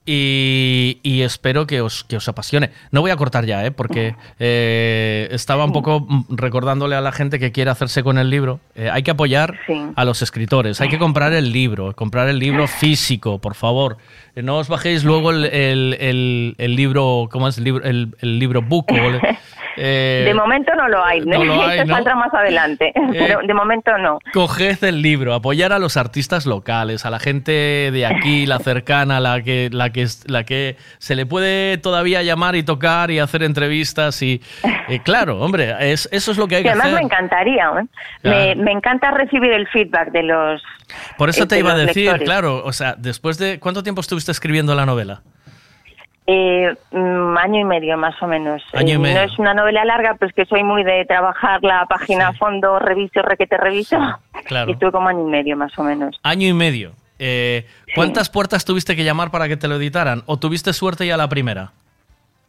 Speaker 3: Y, y espero que os, que os apasione. No voy a cortar ya, ¿eh? porque eh, estaba un poco recordándole a la gente que quiere hacerse con el libro. Eh, hay que apoyar a los escritores, hay que comprar el libro, comprar el libro físico, por favor. Eh, No os bajéis luego el, el- el- el libro, ¿cómo es? El libro, el, libro book. o eh,
Speaker 65: de momento no lo hay,
Speaker 3: no lo hay,
Speaker 65: Esto
Speaker 3: ¿no?
Speaker 65: saldrá más adelante, pero de momento no.
Speaker 3: Coged el libro, apoyar a los artistas locales, a la gente de aquí, la cercana, la que, la que, la que se le puede todavía llamar y tocar y hacer entrevistas y eh, claro, hombre, es, eso es lo que hay
Speaker 65: Que
Speaker 3: que
Speaker 65: además
Speaker 3: hacer.
Speaker 65: me encantaría, ¿eh?
Speaker 3: Claro.
Speaker 65: me, me encanta recibir el feedback de los
Speaker 3: Por eso
Speaker 65: eh,
Speaker 3: te iba a decir,
Speaker 65: lectores.
Speaker 3: claro, o sea, después de ¿cuánto tiempo estuviste escribiendo la novela?
Speaker 65: Eh, mm, año y medio más o menos.
Speaker 3: Año y
Speaker 65: Eh,
Speaker 3: medio.
Speaker 65: No es una novela larga, pero es que soy muy de trabajar la página a fondo, reviso, requete, reviso.
Speaker 3: Claro.
Speaker 65: Y estuve como año y medio más o menos.
Speaker 3: Año y medio. Eh, ¿Cuántas puertas tuviste que llamar para que te lo editaran? ¿O tuviste suerte ya la primera?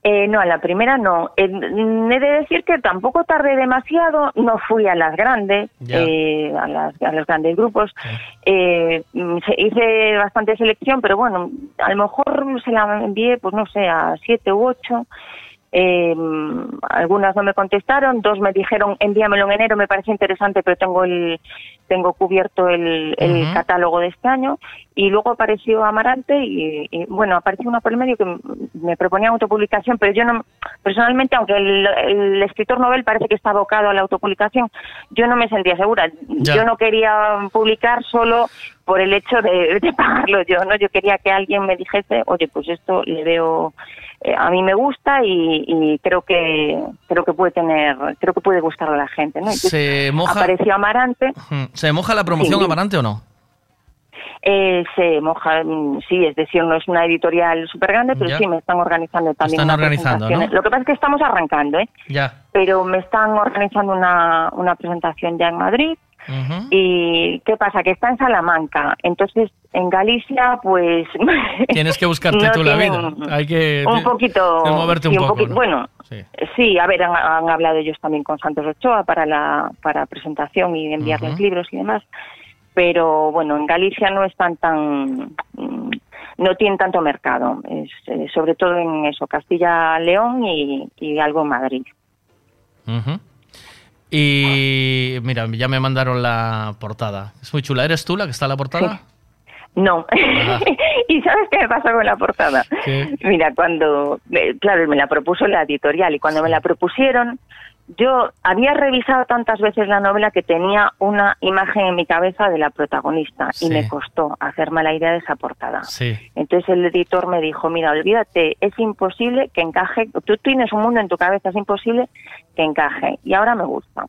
Speaker 65: Eh, no, a la primera no. Eh, he de decir que tampoco tardé demasiado, no fui a las grandes, eh, a, las- a los grandes grupos. Eh, mm, se- hice bastante selección, pero bueno, a lo mejor se la envié, pues no sé, a siete u ocho. Eh, algunas no me contestaron, dos me dijeron envíamelo en enero, me parece interesante, pero tengo el tengo cubierto el, el catálogo de este año. Y luego apareció Amarante y, y, bueno apareció una por el medio que me proponía autopublicación, pero yo no personalmente aunque el, el escritor novel parece que está abocado a la autopublicación, yo no me sentía segura,
Speaker 66: Ya.
Speaker 65: yo no quería publicar solo por el hecho de, de pagarlo yo, no yo quería que alguien me dijese oye pues esto le veo eh, a mí me gusta y, y creo que creo que puede tener creo que puede gustarle a la gente ¿no? Entonces,
Speaker 3: ¿Se moja,
Speaker 65: apareció Amarante
Speaker 3: ¿Se moja la promoción
Speaker 65: Sí.
Speaker 3: Amarante o no?
Speaker 65: eh, se moja mm, sí es decir no es una editorial súper grande pero
Speaker 3: Ya.
Speaker 65: sí me están organizando también
Speaker 3: Están organizando. ¿no?
Speaker 65: lo que pasa es que estamos arrancando ¿eh?
Speaker 3: Ya.
Speaker 65: pero me están organizando una, una presentación ya en Madrid Y qué pasa que está en Salamanca entonces en Galicia pues
Speaker 3: Tienes que buscarte
Speaker 65: no
Speaker 3: tú la vida. Hay que
Speaker 65: un poquito
Speaker 3: moverte
Speaker 65: sí,
Speaker 3: un poco.
Speaker 65: bueno
Speaker 3: Sí.
Speaker 65: Sí, a ver, han, han hablado ellos también con Santos Ochoa para la para presentación y enviarles libros y demás, pero bueno, en Galicia no están tan no tienen tanto mercado, es, eh, sobre todo en eso, Castilla-León y, y algo en Madrid.
Speaker 3: Ujú. Y mira, ya me mandaron la portada. Es muy chula. ¿Eres tú la que está en la portada?
Speaker 65: No. ¿Y sabes qué me pasó con la portada?
Speaker 3: ¿Qué?
Speaker 65: Mira, cuando, eh, claro, me la propuso la editorial y cuando me la propusieron, yo había revisado tantas veces la novela que tenía una imagen en mi cabeza de la protagonista
Speaker 3: Sí.
Speaker 65: y me costó hacerme la idea de esa portada.
Speaker 3: Sí.
Speaker 65: Entonces el editor me dijo, mira, olvídate, es imposible que encaje, tú tienes un mundo en tu cabeza, es imposible que encaje. Y ahora me gusta.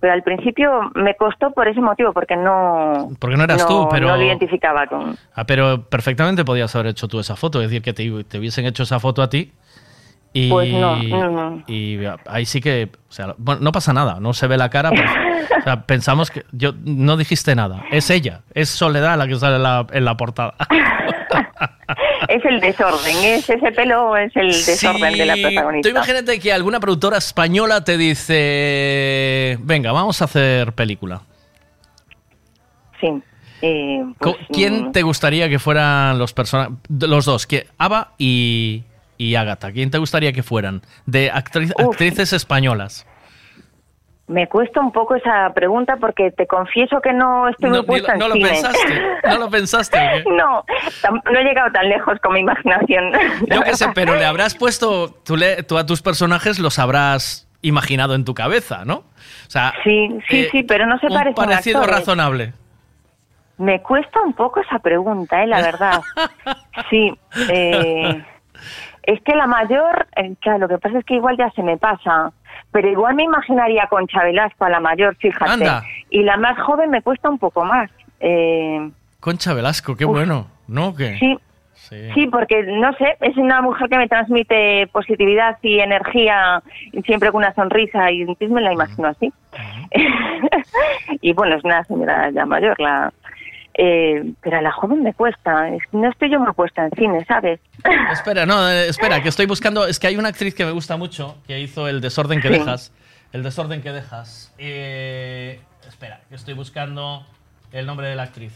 Speaker 65: Pero al principio me costó por ese motivo, porque no,
Speaker 3: Porque no eras tú, pero-
Speaker 65: no lo identificaba con...
Speaker 3: Ah, pero perfectamente podías haber hecho tú esa foto. Es decir, que te, te hubiesen hecho esa foto a ti. Y,
Speaker 65: Pues no, no, no.
Speaker 3: y ahí sí que, o sea, bueno, no pasa nada, no se ve la cara, o sea, pensamos que yo no dijiste nada, es ella, es Soledad la que sale en la, en la portada.
Speaker 65: Es el desorden, es ese pelo, es el desorden de la protagonista.
Speaker 3: Tú imagínate que alguna productora española te dice, venga, vamos a hacer película.
Speaker 65: Sí. eh, pues,
Speaker 3: ¿Quién
Speaker 65: mm,
Speaker 3: te gustaría que fueran los personajes, los dos, que Ava y, y Agatha? ¿Quién te gustaría que fueran? De actriz- actrices españolas.
Speaker 65: Me cuesta un poco esa pregunta porque te confieso que no estoy
Speaker 3: No,
Speaker 65: muy puesta en
Speaker 3: no lo
Speaker 65: cine.
Speaker 3: pensaste, no lo pensaste.
Speaker 65: no, no he llegado tan lejos con mi imaginación.
Speaker 3: Yo qué sé, pero le habrás puesto, tú, le- tú a tus personajes los habrás imaginado en tu cabeza, ¿no? O sea,
Speaker 65: Sí, sí,
Speaker 3: eh,
Speaker 65: sí, pero no se
Speaker 3: un
Speaker 65: parecen
Speaker 3: parecido
Speaker 65: actores.
Speaker 3: razonable.
Speaker 65: Me cuesta un poco esa pregunta, eh, la verdad. Sí, eh, es que la mayor, eh, claro, lo que pasa es que igual ya se me pasa, pero igual me imaginaría con Velasco a la mayor, fíjate.
Speaker 3: Anda.
Speaker 65: Y la más joven me cuesta un poco más. Eh,
Speaker 3: Concha Velasco, qué
Speaker 65: Uf.
Speaker 3: bueno, ¿no? ¿Qué?
Speaker 65: sí, sí, porque no sé, es una mujer que me transmite positividad y energía, y siempre con una sonrisa, y me la imagino así. y bueno, es una señora ya mayor, la. Eh, pero a la joven me cuesta, es- no estoy yo muy puesta en cine, ¿sabes?
Speaker 3: Espera, no, eh, espera, que estoy buscando. Es que hay una actriz que me gusta mucho que hizo El desorden que
Speaker 65: Sí.
Speaker 3: dejas. El desorden que dejas. Eh, espera, que estoy buscando el nombre de la actriz.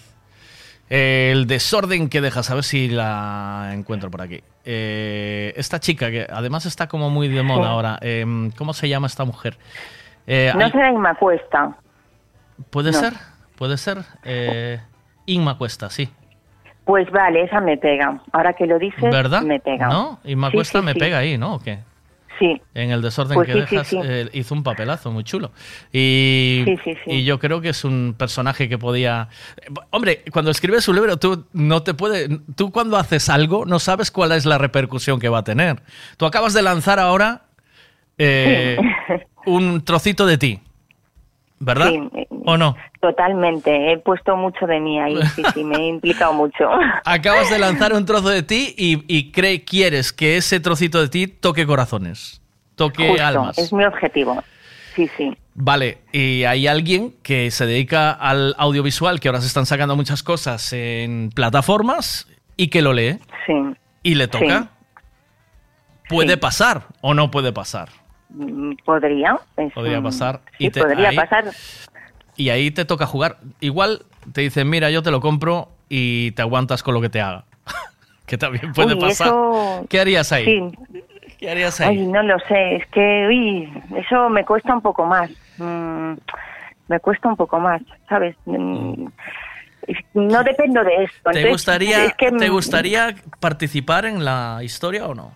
Speaker 3: El desorden que dejas, a ver si la encuentro por aquí. Eh, esta chica, que además está como muy de moda
Speaker 65: Sí.
Speaker 3: ahora. eh, ¿Cómo se llama esta mujer? Eh,
Speaker 65: no
Speaker 3: hay-
Speaker 65: será Inma Cuesta.
Speaker 3: ¿Puede
Speaker 65: no.
Speaker 3: ser? ¿Puede ser? Eh, Inma Cuesta, sí.
Speaker 65: Pues vale, esa me pega. Ahora que lo dices,
Speaker 3: ¿Verdad?
Speaker 65: me pega.
Speaker 3: ¿No? Inma
Speaker 65: Sí,
Speaker 3: Cuesta
Speaker 65: sí,
Speaker 3: me
Speaker 65: sí.
Speaker 3: pega ahí, ¿no? ¿O qué?
Speaker 65: Sí.
Speaker 3: En el desorden
Speaker 65: Pues
Speaker 3: que dejas eh, hizo un papelazo muy chulo. Y,
Speaker 65: Sí, sí, sí.
Speaker 3: y yo creo que es un personaje que podía... Hombre, cuando escribes un libro, tú no te puede... Tú cuando haces algo no sabes cuál es la repercusión que va a tener. Tú acabas de lanzar ahora eh, un trocito de ti, ¿verdad?
Speaker 65: Sí, eh,
Speaker 3: ¿O no?
Speaker 65: Totalmente, he puesto mucho de mí ahí, sí, sí, me he implicado mucho.
Speaker 3: Acabas de lanzar un trozo de ti y, y cree, quieres que ese trocito de ti toque corazones, toque
Speaker 65: Justo,
Speaker 3: almas.
Speaker 65: es mi objetivo. Sí, sí.
Speaker 3: Vale, y hay alguien que se dedica al audiovisual, que ahora se están sacando muchas cosas en plataformas y que lo lee.
Speaker 65: Sí.
Speaker 3: Y le toca.
Speaker 65: Sí.
Speaker 3: Puede
Speaker 65: Sí.
Speaker 3: pasar o no puede pasar.
Speaker 65: Podría. es
Speaker 3: Podría pasar.
Speaker 65: Sí,
Speaker 3: Y te-
Speaker 65: podría
Speaker 3: ahí-
Speaker 65: pasar.
Speaker 3: Y ahí te toca jugar. Igual te dicen, mira, yo te lo compro y te aguantas con lo que te haga. que también puede
Speaker 65: Uy,
Speaker 3: pasar.
Speaker 65: eso-
Speaker 3: ¿Qué harías ahí?
Speaker 65: Sí.
Speaker 3: ¿Qué harías ahí?
Speaker 65: Ay, no lo sé, es que, uy, eso me cuesta un poco más. Mm, me cuesta un poco más, ¿sabes? Mm, No dependo de esto.
Speaker 3: ¿Te
Speaker 65: entonces,
Speaker 3: gustaría,
Speaker 65: es que,
Speaker 3: ¿Te
Speaker 65: mm,
Speaker 3: gustaría participar en la historia o no?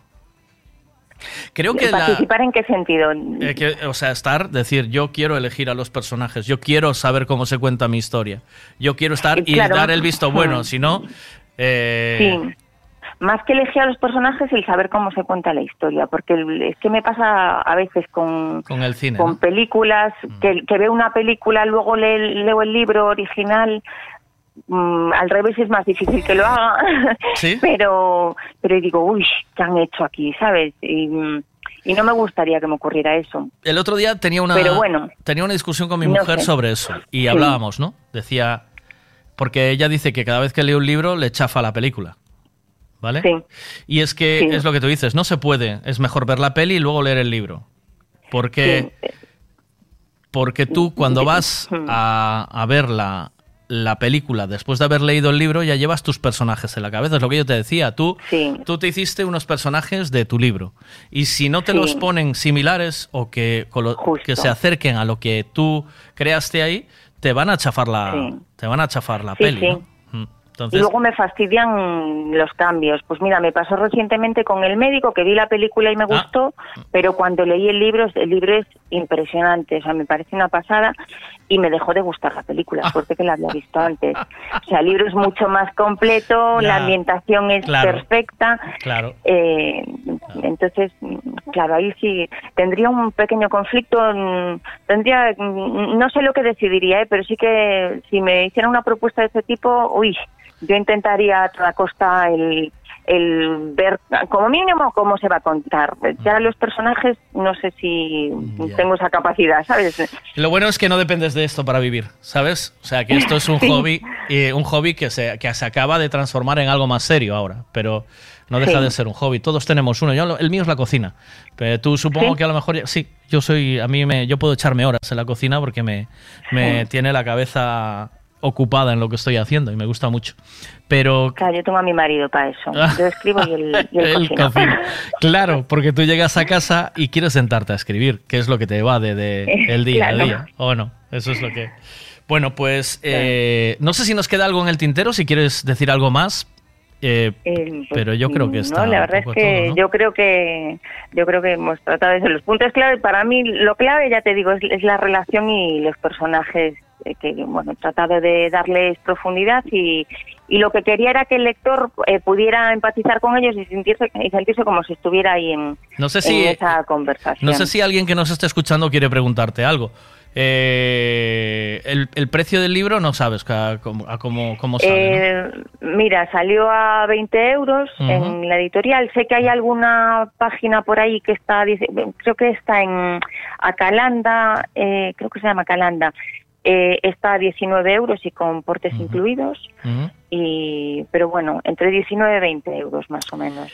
Speaker 3: Creo que la,
Speaker 65: ¿Participar en qué sentido?
Speaker 3: eh, que, o sea, estar, decir, yo quiero elegir a los personajes, yo quiero saber cómo se cuenta mi historia, yo quiero estar y
Speaker 65: Claro.
Speaker 3: dar el visto bueno, si no, eh,
Speaker 65: Sí. Más que elegir a los personajes, el saber cómo se cuenta la historia, porque es que me pasa a veces con,
Speaker 3: con el cine.
Speaker 65: con
Speaker 3: ¿no? Mm.
Speaker 65: películas, que, que veo una película, luego le- leo el libro original, mm, al revés es más difícil que lo haga,
Speaker 3: ¿Sí?
Speaker 65: pero pero digo, uy, ¿qué han hecho aquí? ¿Sabes? Y, mm, y no me gustaría que me ocurriera eso.
Speaker 3: El otro día tenía una,
Speaker 65: Pero bueno.
Speaker 3: tenía una discusión con mi
Speaker 65: No
Speaker 3: mujer
Speaker 65: sé.
Speaker 3: sobre eso y
Speaker 65: Sí.
Speaker 3: hablábamos, ¿no? Decía, porque ella dice que cada vez que lee un libro le chafa la película. ¿Vale?
Speaker 65: Sí.
Speaker 3: Y es que es lo que tú dices, no se puede, es mejor ver la peli y luego leer el libro. Porque, porque tú cuando vas a, a ver la, la película después de haber leído el libro ya llevas tus personajes en la cabeza, es lo que yo te decía, tú, tú te hiciste unos personajes de tu libro y si no te
Speaker 65: Sí.
Speaker 3: los ponen similares o que, lo- que se acerquen a lo que tú creaste ahí, te van a chafar la,
Speaker 65: Sí.
Speaker 3: te van a chafar la peli. Entonces,
Speaker 65: Y luego me fastidian los cambios. Pues mira, me pasó recientemente con el médico que vi la película
Speaker 3: Ah.
Speaker 65: y me gustó, pero cuando leí el libro, el libro es impresionante, o sea, me parece una pasada y me dejó de gustar la
Speaker 3: Ah.
Speaker 65: película, porque que la había visto antes. O sea, el libro es mucho más completo,
Speaker 3: Ya.
Speaker 65: la ambientación es
Speaker 3: Claro.
Speaker 65: perfecta.
Speaker 3: claro.
Speaker 65: Eh, entonces, claro, ahí sí tendría un pequeño conflicto. mm, Tendría, mm, no sé lo que decidiría, ¿eh? pero sí que si me hicieran una propuesta de ese tipo, uy, yo intentaría a toda costa el, el ver, como mínimo, cómo se va a contar. Ya los personajes, no sé si tengo esa capacidad, ¿sabes?
Speaker 3: Lo bueno es que no dependes de esto para vivir, ¿sabes? O sea, que esto es un
Speaker 65: Sí.
Speaker 3: hobby, eh, un hobby que se, que se acaba de transformar en algo más serio ahora, pero no deja
Speaker 65: Sí.
Speaker 3: de ser un hobby. Todos tenemos uno. Yo, el mío es la cocina. Pero tú supongo
Speaker 65: ¿Sí?
Speaker 3: que a lo mejor sí, yo soy a mí me yo puedo echarme horas en la cocina porque me, me tiene la cabeza ocupada en lo que estoy haciendo y me gusta mucho. Pero
Speaker 65: Claro, yo tengo a mi marido para eso. Yo escribo y él, y él
Speaker 3: Él
Speaker 65: cocina.
Speaker 3: cocina. Claro, porque tú llegas a casa y quieres sentarte a escribir, que es lo que te evade de el día
Speaker 65: Claro.
Speaker 3: a día. ¿O no? Eso es lo que. Bueno, pues eh, no sé si nos queda algo en el tintero, si quieres decir algo más. eh,
Speaker 65: Eh, pues,
Speaker 3: pero yo creo que
Speaker 65: no,
Speaker 3: está.
Speaker 65: la
Speaker 3: un
Speaker 65: verdad es que
Speaker 3: todo, ¿no?
Speaker 65: yo creo que yo creo que hemos tratado de los puntos clave. Para mí lo clave, ya te digo, es, es la relación y los personajes que bueno he tratado de darles profundidad y, y lo que quería era que el lector eh, pudiera empatizar con ellos y sentirse y sentirse como si estuviera ahí en,
Speaker 3: No sé
Speaker 65: en
Speaker 3: si-
Speaker 65: esa conversación.
Speaker 3: No sé si alguien que nos esté escuchando quiere preguntarte algo. Eh, el, el precio del libro no sabes a, cómo, a cómo, cómo sale. ¿no?
Speaker 65: Eh, mira, salió a 20 euros en la editorial. Sé que hay alguna página por ahí que está, dice- creo que está en Acalanda, eh, creo que se llama Acalanda. Eh, está a 19 euros y con portes incluidos. Y, pero bueno, entre 19 y 20 euros más o menos.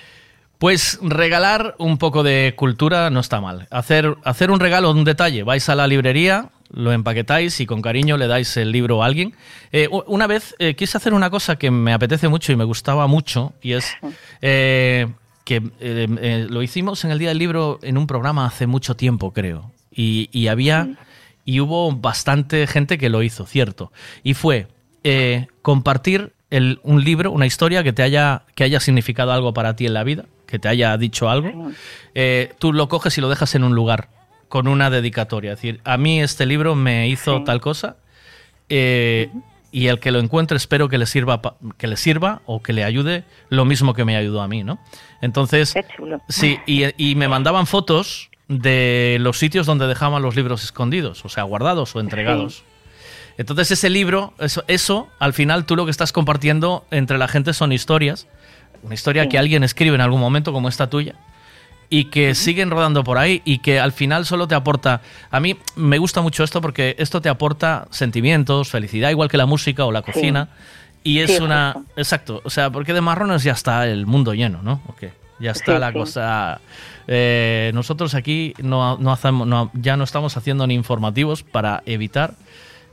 Speaker 3: Pues regalar un poco de cultura no está mal. Hacer, hacer un regalo, un detalle. Vais a la librería, lo empaquetáis y con cariño le dais el libro a alguien. Eh, una vez eh, quise hacer una cosa que me apetece mucho y me gustaba mucho y es eh, que lo hicimos en el Día del Libro en un programa hace mucho tiempo, creo. Y, y había y hubo bastante gente que lo hizo, cierto. Y fue eh, compartir el- un libro, una historia que te haya, que haya significado algo para ti en la vida, que te haya dicho algo. Eh, tú lo coges y lo dejas en un lugar con una dedicatoria. Es decir, a mí este libro me hizo tal cosa eh, y el que lo encuentre espero que le sirva pa- que le sirva o que le ayude lo mismo que me ayudó a mí, ¿no? Entonces, sí, y, y me mandaban fotos de los sitios donde dejaban los libros escondidos, o sea, guardados o entregados. Entonces ese libro, eso, eso, al final tú lo que estás compartiendo entre la gente son historias, una historia
Speaker 65: Sí.
Speaker 3: que alguien escribe en algún momento como esta tuya, y que siguen rodando por ahí y que al final solo te aporta... A mí me gusta mucho esto porque esto te aporta sentimientos, felicidad, igual que la música o la
Speaker 65: Sí.
Speaker 3: cocina. Y es
Speaker 65: Sí,
Speaker 3: una... Exacto, o sea, porque de marrones ya está el mundo lleno, ¿no? Ok, Ya está
Speaker 65: Sí,
Speaker 3: la
Speaker 65: sí.
Speaker 3: cosa... eh, nosotros aquí no, no hacemos, no- ya no estamos haciendo ni informativos para evitar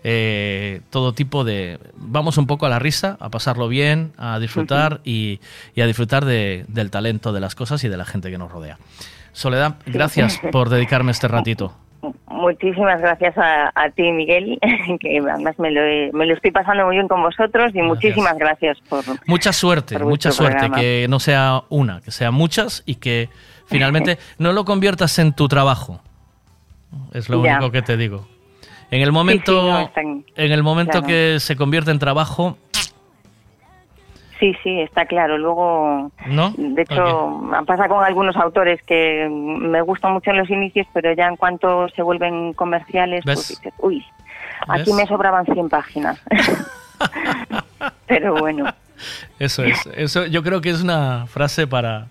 Speaker 3: eh, todo tipo de... Vamos un poco a la risa, a pasarlo bien, a disfrutar y, y a disfrutar de- del talento de las cosas y de la gente que nos rodea. Soledad, gracias por dedicarme este ratito.
Speaker 65: Muchísimas gracias a, a ti, Miguel, que además me lo, he- me lo estoy pasando muy bien con vosotros y muchísimas gracias por...
Speaker 3: Mucha suerte,
Speaker 65: por
Speaker 3: mucha suerte,
Speaker 65: programa.
Speaker 3: que no sea una, que sean muchas y que finalmente no lo conviertas en tu trabajo. Es lo
Speaker 65: Ya.
Speaker 3: único que te digo. En el momento,
Speaker 65: Sí, sí, no, está en-
Speaker 3: en el momento
Speaker 65: claro.
Speaker 3: que se convierte en trabajo,
Speaker 65: Sí, sí, está claro. Luego,
Speaker 3: ¿no?
Speaker 65: de hecho, pasa con algunos autores que me gustan mucho en los inicios, pero ya en cuanto se vuelven comerciales,
Speaker 3: ¿Ves?
Speaker 65: pues dices, uy, aquí
Speaker 3: ¿Ves?
Speaker 65: me sobraban 100 páginas. pero bueno,
Speaker 3: Eso es. Eso yo creo que es una frase para,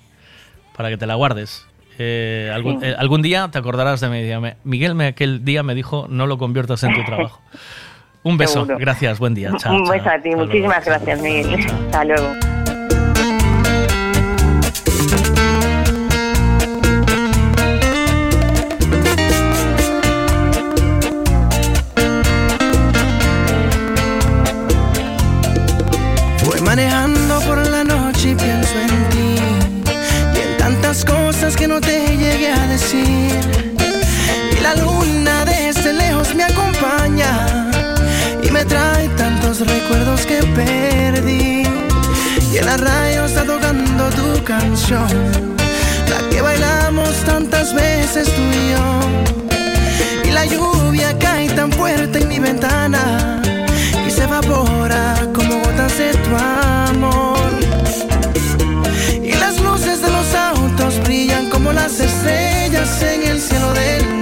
Speaker 3: para que te la guardes. Eh, algún,
Speaker 65: Sí.
Speaker 3: eh, algún día te acordarás de mí. Miguel me, aquel día me dijo, no lo conviertas en tu trabajo. Un beso.
Speaker 65: Seguro.
Speaker 3: Gracias. Buen día. Chao,
Speaker 65: un
Speaker 3: chao.
Speaker 65: beso a ti. Muchísimas gracias, Miguel. Hasta luego.
Speaker 66: Recuerdos que perdí. Y en la radio está tocando tu canción, la que bailamos tantas veces tú y yo. Y la lluvia cae tan fuerte en mi ventana y se evapora como gotas de tu amor. Y las luces de los autos brillan como las estrellas en el cielo del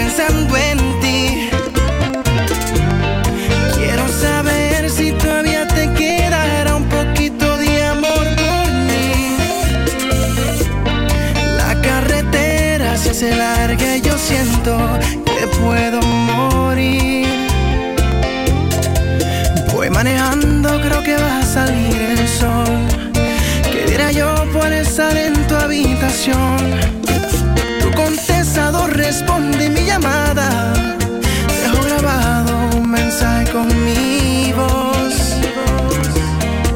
Speaker 66: pensando en ti. Quiero saber si todavía te quedará un poquito de amor por mí. La carretera se hace larga y yo siento que puedo morir. Voy manejando, creo que va a salir el sol. ¿Qué diré yo por estar en tu habitación? Llamada. Dejo grabado un mensaje con mi voz.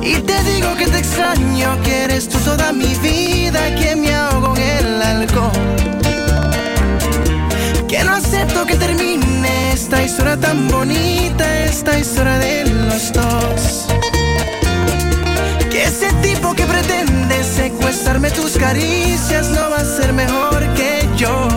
Speaker 66: Y te digo que te extraño, que eres tú toda mi vida, que me ahogo en el alcohol. Que no acepto que termine esta historia tan bonita, esta historia de los dos. Que ese tipo que pretende secuestrarme tus caricias no va a ser mejor
Speaker 67: que yo.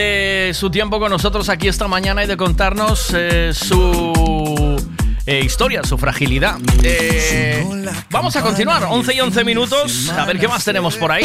Speaker 67: De
Speaker 68: su tiempo con nosotros aquí esta mañana y de contarnos eh, su eh, historia, su fragilidad. Eh, vamos a continuar, 11 y 11 minutos, a ver qué más tenemos por ahí.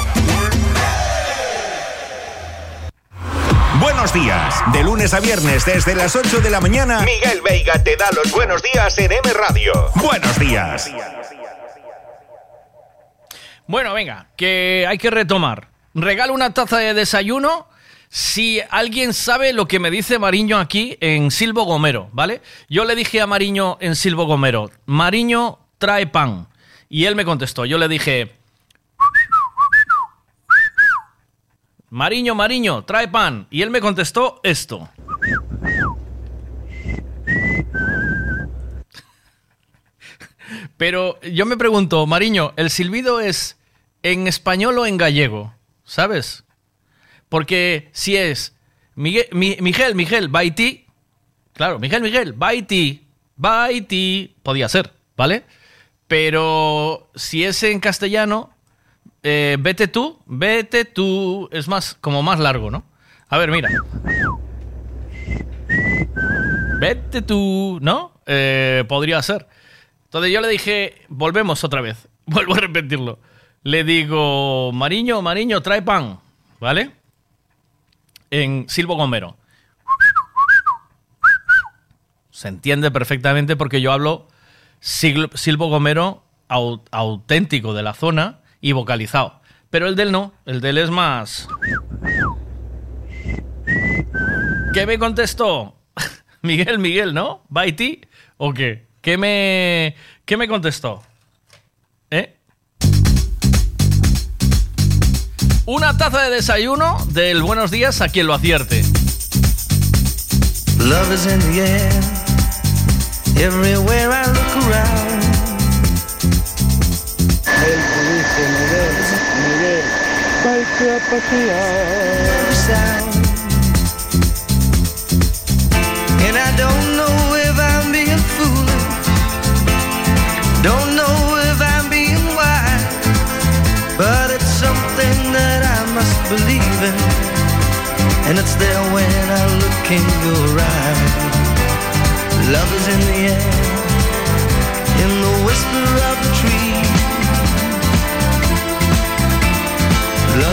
Speaker 42: Buenos días. De lunes a viernes desde las 8 de la mañana. Miguel Veiga te da los buenos días en M Radio. Buenos días.
Speaker 68: Bueno, venga, que hay que retomar. Regalo una taza de desayuno
Speaker 3: Si alguien sabe lo que me dice Mariño aquí en Silvo Gomero, ¿vale? Yo le dije a Mariño en Silvo Gomero, Mariño trae pan. Y él me contestó, yo le dije, Mariño, Mariño, trae pan. Y él me contestó esto. Pero yo me pregunto, Mariño, ¿el silbido es en español o en gallego? ¿Sabes? Porque si es Miguel, Mi- Miguel, Miguel, Baiti, claro, Miguel, Miguel, Baiti, Baiti, podía ser, ¿vale? Pero si es en castellano, eh, vete tú, vete tú, es más, como más largo, ¿no? A ver, mira. Vete tú, ¿no? Eh, podría ser. Entonces yo le dije, volvemos otra vez, vuelvo a repetirlo. Le digo, Mariño, Mariño, trae pan, ¿vale? En Silvo Gomero. Se entiende perfectamente porque yo hablo Silvo Gomero au- auténtico de la zona y vocalizado. Pero el del no, el del es más... ¿Qué me contestó? Miguel, Miguel, ¿no? ¿Baiti? ¿O qué? ¿Qué me, qué me contestó? ¿Eh? Una taza de desayuno del buenos días a quien lo acierte.
Speaker 67: Love is in the air. Everywhere I look around. Sound. Oh. And I don't know if I'm being foolish. Don't know if I'm being wise. But it's something that I must believe in. And it's there when I look in your eyes. Love is in the air, in the whisper of the tree.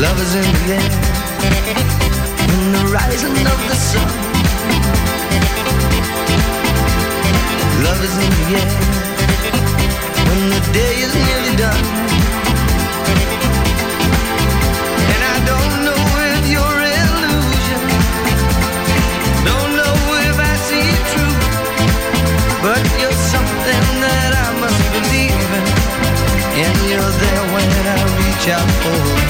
Speaker 67: Love is in the air, in the rising of the sun. Love is in the air, when the day is nearly done. And I don't know if you're illusion, don't know if I see it true, but you're something that I must believe in, and you're there when I reach out for.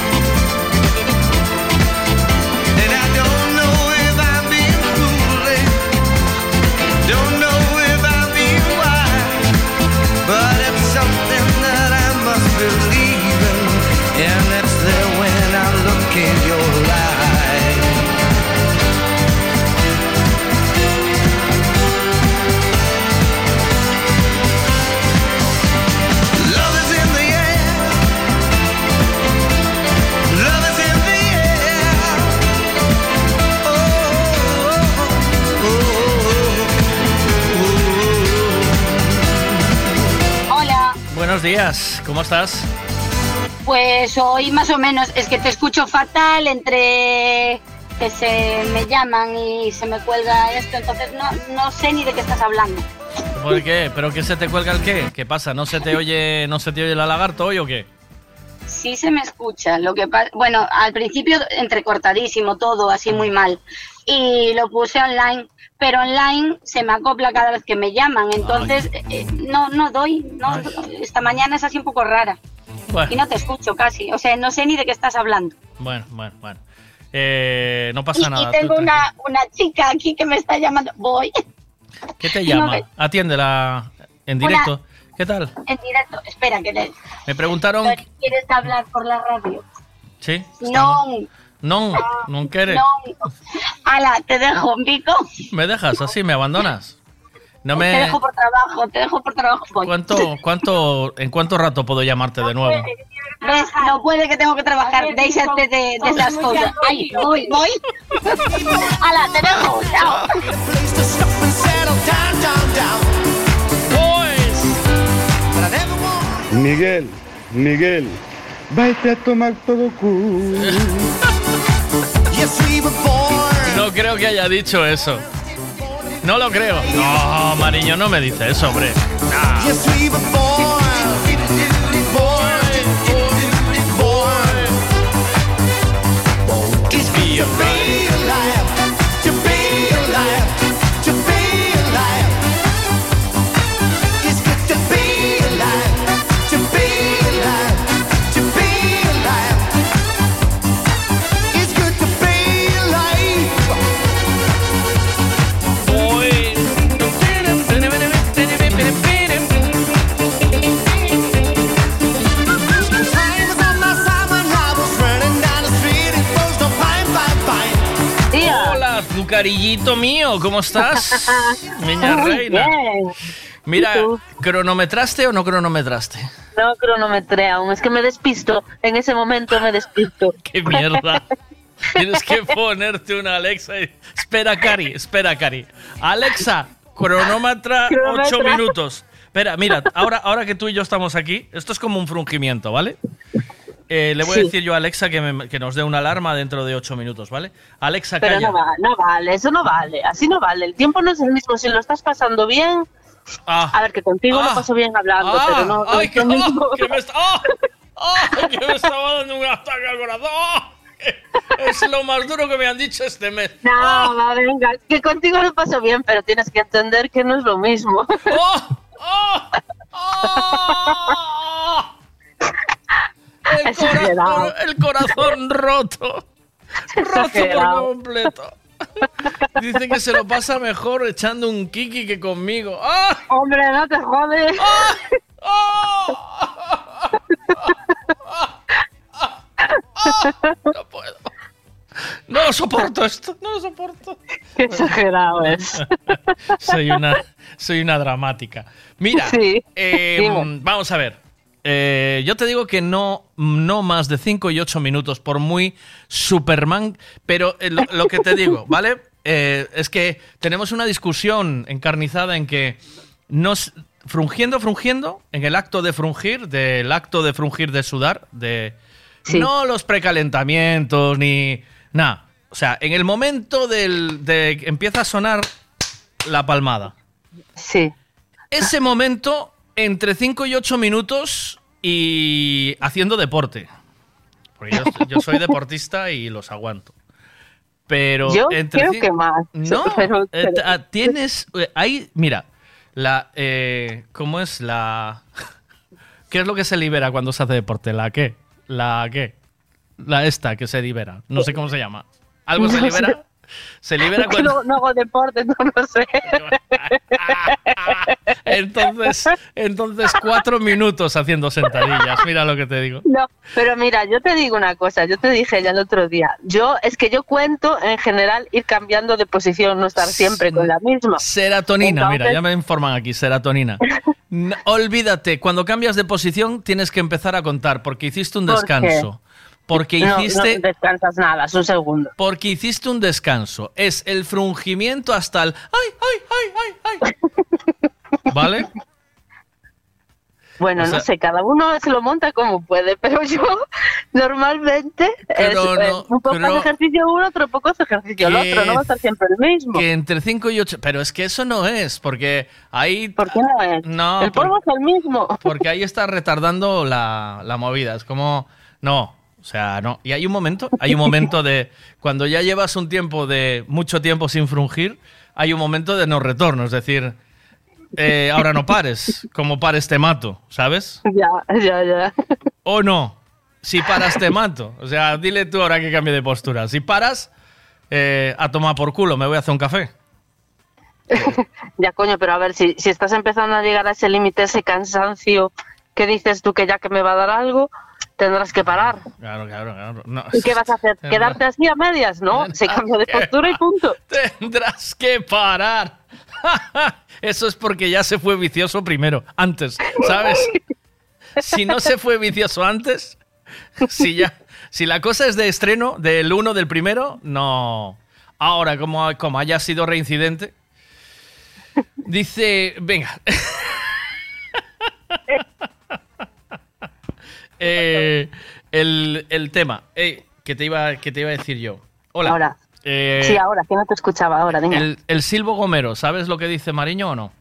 Speaker 3: Buenos días, ¿cómo estás?
Speaker 60: pues hoy más o menos, es que te escucho fatal entre que se me llaman y se me cuelga esto, entonces no, no sé ni de qué estás hablando.
Speaker 3: ¿Por qué? ¿Pero qué se te cuelga el qué? ¿Qué pasa? ¿No se te oye, no se te oye la lagarto hoy o qué?
Speaker 60: Sí se me escucha, lo que pasa, bueno, al principio entrecortadísimo todo, así muy mal, y lo puse online, pero online se me acopla cada vez que me llaman, entonces eh, no, no doy, no, esta mañana es así un poco rara.
Speaker 3: Bueno.
Speaker 60: Y no te escucho casi. O sea, no sé ni de qué estás hablando.
Speaker 3: Bueno, bueno, bueno. Eh, no
Speaker 60: Y,
Speaker 3: pasa
Speaker 60: y
Speaker 3: nada.
Speaker 60: tengo
Speaker 3: tú
Speaker 60: una, una chica aquí que me está llamando. Voy
Speaker 3: ¿Qué te
Speaker 60: no
Speaker 3: llama?
Speaker 60: ves.
Speaker 3: Atiéndela en
Speaker 60: Una-
Speaker 3: directo. ¿Qué tal?
Speaker 60: en directo. Espera, que le...
Speaker 3: Me preguntaron.
Speaker 60: ¿Quieres hablar por la radio?
Speaker 3: Sí.
Speaker 60: No,
Speaker 3: No, no quieres.
Speaker 60: no. Ala, te dejo, Pico.
Speaker 3: ¿Me dejas así? ¿Me abandonas? No
Speaker 60: Te
Speaker 3: me.
Speaker 60: dejo por trabajo, te dejo por trabajo. Voy.
Speaker 3: ¿Cuánto, cuánto, ¿En cuánto rato puedo llamarte de nuevo?
Speaker 60: ¿Ves? No puede que tengo que trabajar. Déjate de, de esas cosas. Ay, voy, voy. Ala, te dejo. Chao.
Speaker 69: Miguel, Miguel, váyate a tomar todo cu.
Speaker 3: No creo que haya dicho eso. No lo creo. No, Mariño, no me dice eso, hombre. Nah. Azucarillito mío, ¿cómo estás? Niña reina.
Speaker 70: bien.
Speaker 3: Mira. ¿cronometraste o no cronometraste?
Speaker 70: No cronometré aún, es que me despisto. En ese momento me despisto.
Speaker 3: ¡Qué mierda! Tienes que ponerte una Alexa y... Espera, Cari, espera, Cari. Alexa, cronómetra
Speaker 70: Cronometra.
Speaker 3: 8 minutos. Espera, mira, ahora, ahora que tú y yo estamos aquí, esto es como un frungimiento, ¿vale? Eh, le voy a decir yo a Alexa que, me- que nos dé una alarma dentro de 8 minutos, ¿vale? Alexa,
Speaker 70: Pero
Speaker 3: calla.
Speaker 70: no, va, no vale, eso no vale. Así no vale. El tiempo no es el mismo. Si lo estás pasando bien. A ver, que contigo lo paso bien hablando,
Speaker 3: Ah,
Speaker 70: pero no.
Speaker 3: ay,
Speaker 70: es
Speaker 3: que,
Speaker 70: lo mismo.
Speaker 3: oh, que me está, oh, oh, que me estaba dando un ataque al corazón. oh, es lo más duro que me han dicho este mes.
Speaker 70: No, va, venga, que contigo lo paso bien, pero tienes que entender que no es lo mismo.
Speaker 3: El, corazón, el corazón roto. Roto por completo. Dice que se lo pasa mejor echando un kiki que conmigo. ¡Ah!
Speaker 70: Hombre, no te jodes.
Speaker 3: No puedo. No lo soporto esto, no lo soporto.
Speaker 70: Qué exagerado es.
Speaker 3: soy una, soy una dramática. Mira,
Speaker 70: Sí,
Speaker 3: eh,
Speaker 70: dime.
Speaker 3: vamos a ver. Eh, yo te digo que no, no más de 5 y 8 minutos, por muy Superman, pero eh, lo, lo que te digo, ¿vale? Eh, es que tenemos una discusión encarnizada en que nos, frungiendo, frungiendo, en el acto de frungir, del acto de frungir de sudar, de no los precalentamientos ni nada. O sea, en el momento del, de que empieza a sonar la palmada.
Speaker 70: Sí.
Speaker 3: Ese momento, entre 5 y 8 minutos y haciendo deporte. Porque yo, yo soy deportista y los aguanto. Pero
Speaker 70: Yo
Speaker 3: entre
Speaker 70: creo que más.
Speaker 3: No,
Speaker 70: Pero-
Speaker 3: eh,
Speaker 70: pero-
Speaker 3: tienes eh, ahí, mira, la eh, ¿cómo es la qué es lo que se libera cuando se hace deporte? La qué? La qué? La esta que se libera. No sé cómo se llama. ¿Algo se libera? Se libera cuando
Speaker 70: no, no hago deporte, no lo sé.
Speaker 3: entonces entonces cuatro minutos haciendo sentadillas. Mira lo que te digo.
Speaker 70: No, pero mira, yo te digo una cosa, yo te dije ya el otro día, yo es que yo cuento en general ir cambiando de posición, no estar siempre con la misma.
Speaker 3: Serotonina, mira, ya me informan aquí, serotonina. Olvídate, cuando cambias de posición tienes que empezar a contar porque hiciste un
Speaker 70: ¿Por
Speaker 3: descanso. Porque
Speaker 70: No,
Speaker 3: hiciste
Speaker 70: no descansas nada, es un segundo.
Speaker 3: porque hiciste un descanso. Es el frungimiento hasta el ay, ay, ay, ay, ay. ¿Vale?
Speaker 70: Bueno,
Speaker 3: O sea-
Speaker 70: no sé, cada uno se lo monta como puede, pero yo normalmente es,
Speaker 3: Crono-
Speaker 70: eh, un poco hace ejercicio uno, otro poco hace ejercicio el otro, no va a estar siempre el mismo.
Speaker 3: Que entre 5 y 8, pero es que eso no es, porque ahí
Speaker 70: ¿Por qué no es?
Speaker 3: No,
Speaker 70: el polvo es el mismo.
Speaker 3: Porque ahí está retardando la, la movida. Es como, no, o sea, no. Y hay un momento, hay un momento de, cuando ya llevas un tiempo de, mucho tiempo sin frungir, hay un momento de no retorno. Es decir, eh, ahora no pares. Como pares te mato, ¿sabes?
Speaker 70: Ya, ya, ya.
Speaker 3: O no. Si paras te mato. O sea, dile tú ahora que cambie de postura. Si paras, eh, a tomar por culo, me voy a hacer un café.
Speaker 70: Ya, coño, pero a ver, si, si estás empezando a llegar a ese límite, ese cansancio que dices tú que ya que me va a dar algo, tendrás que parar.
Speaker 3: Claro, claro, claro. No,
Speaker 70: ¿Y qué vas a hacer? ¿Quedarte así a medias? No, se cambia de postura y punto.
Speaker 3: Tendrás que parar. Eso es porque ya se fue vicioso primero, antes, ¿sabes? Si no se fue vicioso antes, si ya, si la cosa es de estreno del uno del primero, no. Ahora, como, como haya sido reincidente, dice, venga. Eh, el, el tema eh, que, te iba, que te iba a decir yo. Hola.
Speaker 70: Ahora.
Speaker 3: Eh,
Speaker 70: Sí, ahora, que no te escuchaba ahora, dime.
Speaker 3: el, el Silvo Gomero, ¿sabes lo que dice Mariño o no?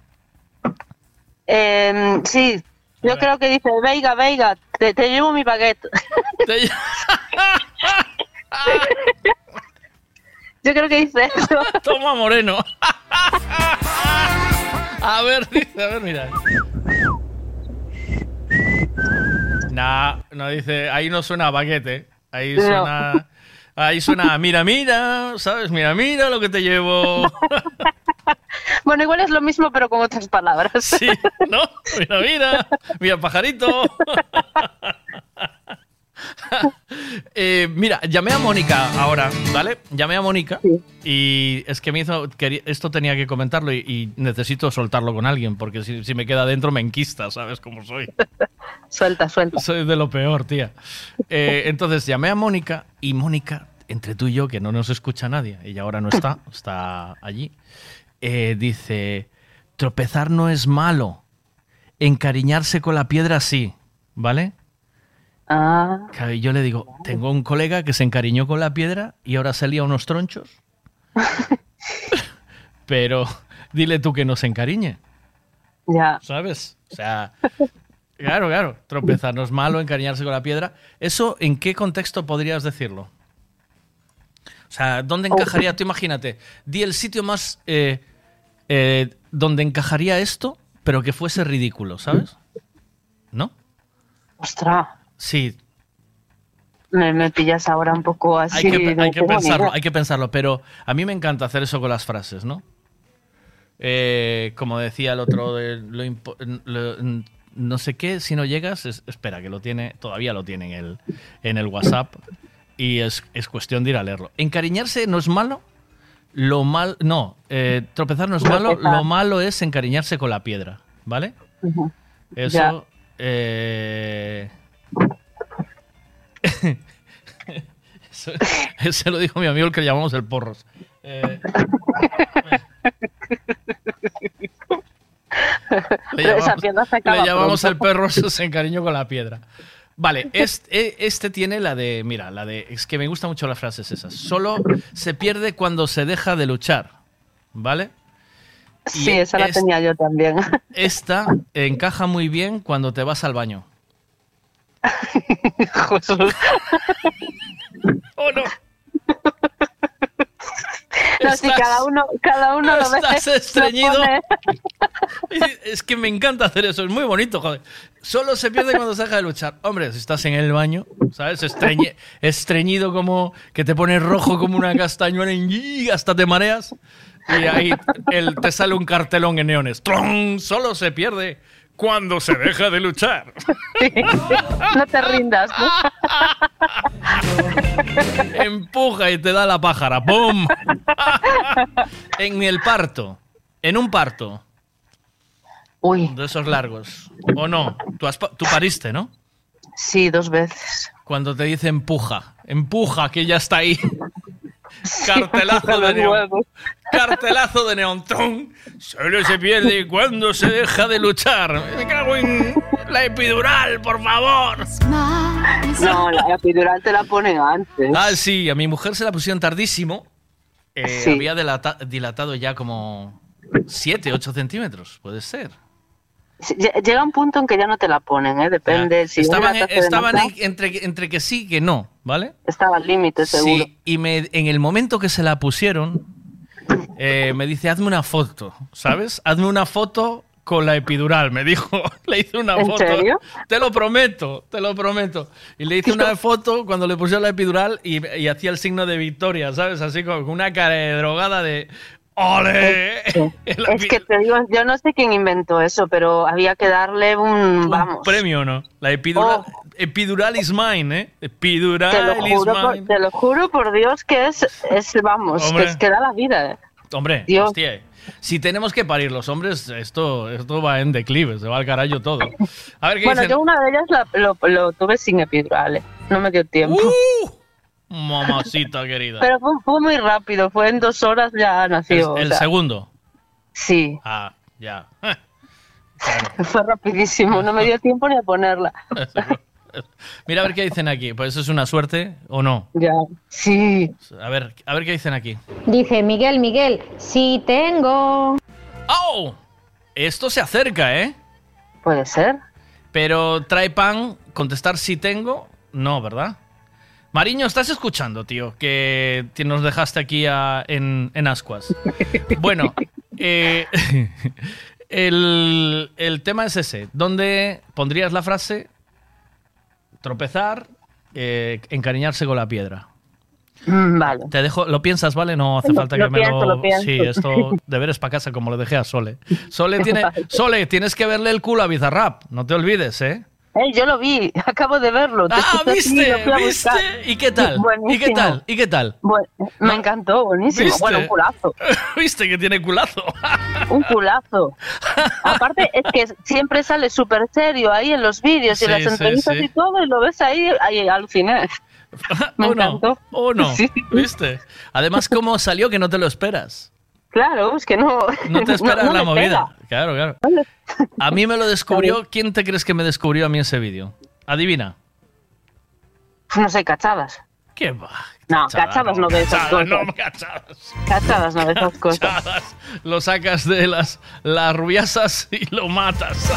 Speaker 70: Eh, sí, yo creo que dice, Veiga, Veiga, te, te llevo mi baguette. yo creo que dice eso.
Speaker 3: Toma Moreno. A ver, dice, a ver, mira. Nah, no dice, ahí no suena a baguete. Ahí
Speaker 70: No.
Speaker 3: suena. Ahí suena, mira, mira, ¿sabes? Mira, mira lo que te llevo.
Speaker 70: Bueno, igual es lo mismo, pero con otras palabras.
Speaker 3: Sí, ¿no? Mira, mira, mira, pajarito. Eh, mira, llamé a Mónica ahora, ¿vale? Llamé a Mónica y es que me hizo. quería- esto tenía que comentarlo y, y necesito soltarlo con alguien porque si, si me queda dentro me enquista, ¿sabes cómo soy?
Speaker 70: Suelta, suelta.
Speaker 3: Soy de lo peor, tía. Eh, entonces llamé a Mónica y Mónica, entre tú y yo, que no nos escucha nadie, ella ahora no está, está allí, eh, dice: tropezar no es malo, encariñarse con la piedra sí, ¿vale?
Speaker 70: Ah,
Speaker 3: y yo le digo, tengo un colega que se encariñó con la piedra y ahora salía unos tronchos. Pero dile tú que no se encariñe,
Speaker 70: ya.
Speaker 3: ¿sabes? O sea, claro, claro, tropezar no es malo, encariñarse con la piedra. ¿Eso en qué contexto podrías decirlo? O sea, ¿dónde encajaría? Tú imagínate, di el sitio más eh, eh, donde encajaría esto, pero que fuese ridículo, ¿sabes? ¿No?
Speaker 70: Ostras,
Speaker 3: Sí,
Speaker 70: me, me pillas ahora un poco así.
Speaker 3: hay que, hay que pensarlo, hay que pensarlo, pero a mí me encanta hacer eso con las frases, ¿no? Eh, como decía el otro, de lo impo- lo- no sé qué, si no llegas, es- espera, que lo tiene, todavía lo tiene en el, en el WhatsApp y es, es cuestión de ir a leerlo. Encariñarse no es malo, lo mal, no, eh, tropezar no es malo, lo malo es encariñarse con la piedra, ¿vale? Eso. Eh, eso, eso lo dijo mi amigo el que llamamos el porros. Eh, le llamamos, le al perro, se encariñó con la piedra. Vale, este, este tiene la de. Mira, la de. Es que me gustan mucho las frases esas. Solo se pierde cuando se deja de luchar. ¿Vale? Y
Speaker 70: Sí, esa la tenía yo también.
Speaker 3: Esta encaja muy bien cuando te vas al baño. ¿O no?
Speaker 70: No, sí, cada uno, cada uno lo ve.
Speaker 3: Estás estreñido. Es que me encanta hacer eso, es muy bonito, joder. Solo se pierde cuando se deja de luchar. Hombre, si estás en el baño, ¿sabes? Estreñe- estreñido como que te pones rojo como una castañuela y hasta te mareas. Y ahí el- te sale un cartelón en neones. ¡Tron! Solo se pierde cuando se deja de luchar.
Speaker 70: No te rindas. ¿no?
Speaker 3: Empuja y te da la pájara. ¡Pum! en el parto. En un parto.
Speaker 70: Uy.
Speaker 3: De esos largos. ¿O no? Tú, has pa- tú pariste, ¿no?
Speaker 70: Sí, dos veces.
Speaker 3: Cuando te dice empuja. Empuja, que ya está ahí. Cartelazo de neón. Cartelazo de neón. ¡Tron! Solo se pierde cuando se deja de luchar. Me cago en la epidural, por favor.
Speaker 70: No, la epidural te la ponen antes.
Speaker 3: Ah, sí, a mi mujer se la pusieron tardísimo. Eh,
Speaker 70: Sí.
Speaker 3: Había dilata- dilatado ya como 7, 8 centímetros, puede ser.
Speaker 70: Llega un punto en que ya no te la ponen, ¿eh? Depende. Si
Speaker 3: estaban en- entre, entre que sí y que no, ¿vale?
Speaker 70: Estaba al límite, seguro.
Speaker 3: Sí, y me, en el momento que se la pusieron, eh, me dice, hazme una foto, ¿sabes? Hazme una foto con la epidural, me dijo. Le hice una
Speaker 70: ¿En
Speaker 3: foto.
Speaker 70: serio?
Speaker 3: Te lo prometo, te lo prometo. Y le hice una foto cuando le pusieron la epidural y, y hacía el signo de victoria, ¿sabes? Así con una cara de drogada de ¡Ole!
Speaker 70: Es que te digo, yo no sé quién inventó eso, pero había que darle un, vamos,
Speaker 3: Premio, ¿no? La epidural, epidural is mine, ¿eh? Epidural
Speaker 70: te lo
Speaker 3: is
Speaker 70: juro, por,
Speaker 3: mine.
Speaker 70: te lo juro por Dios que es, es vamos,
Speaker 3: Hombre.
Speaker 70: que es que da la vida. eh.
Speaker 3: Hombre,
Speaker 70: Dios.
Speaker 3: hostia. Si tenemos que parir los hombres, esto, esto va en declive, se va al carajo todo. A ver qué
Speaker 70: Bueno,
Speaker 3: dicen.
Speaker 70: yo una de ellas la- lo, lo tuve sin epidural, eh. no me dio tiempo.
Speaker 3: Uh, Mamacita querida.
Speaker 70: Pero fue, fue muy rápido, fue en dos horas ya nació.
Speaker 3: el
Speaker 70: o sea,
Speaker 3: segundo.
Speaker 70: Sí,
Speaker 3: Ah, ya.
Speaker 70: fue rapidísimo, no me dio tiempo ni a ponerla.
Speaker 3: Mira a ver qué dicen aquí. Pues eso es una suerte o no.
Speaker 70: Ya. Sí.
Speaker 3: A ver, a ver qué dicen aquí.
Speaker 71: Dice Miguel, Miguel, sí tengo.
Speaker 3: ¡Oh! Esto se acerca, ¿eh?
Speaker 70: Puede ser.
Speaker 3: Pero trae pan, contestar si tengo, no, ¿verdad? Mariño, ¿estás escuchando, tío? Que nos dejaste aquí a- en, en Ascuas. Bueno, eh, el, el tema es ese. ¿Dónde pondrías la frase? Tropezar, eh, encariñarse con la piedra.
Speaker 70: Mm, Vale.
Speaker 3: Te dejo, lo piensas, ¿vale? No hace falta
Speaker 70: lo
Speaker 3: que me lo.
Speaker 70: lo.
Speaker 3: Sí, esto deberes para casa, como lo dejé a Sole. Sole tiene. Sole, tienes que verle el culo a Bizarrap. No te olvides, ¿eh?
Speaker 70: Eh, yo lo vi, acabo de verlo.
Speaker 3: Ah, ¿viste? ¿Viste? ¿Y qué tal? ¿Y qué
Speaker 70: Buenísimo.
Speaker 3: tal? ¿Y qué tal?
Speaker 70: Me encantó, buenísimo.
Speaker 3: ¿Viste?
Speaker 70: Bueno, un culazo.
Speaker 3: ¿Viste que tiene culazo?
Speaker 70: Un culazo. Aparte, es que siempre sale súper serio ahí en los vídeos y en las entrevistas
Speaker 3: sí.
Speaker 70: y todo, y lo ves ahí, ahí aluciné. Me encantó.
Speaker 3: ¿O no? ¿Viste? Además, ¿cómo salió que no te lo esperas?
Speaker 70: Claro, es que no.
Speaker 3: No te esperas
Speaker 70: no
Speaker 3: la movida.
Speaker 70: pega.
Speaker 3: Claro, claro. A mí me lo descubrió. ¿Quién te crees que me descubrió a mí ese vídeo? Adivina.
Speaker 70: No sé, cachadas.
Speaker 3: ¿Qué va?
Speaker 70: No, cachadas no de esas cosas.
Speaker 3: no, cachadas.
Speaker 70: Cachadas no de esas cosas.
Speaker 3: Cachadas. Lo sacas de las, las rubiasas y lo matas.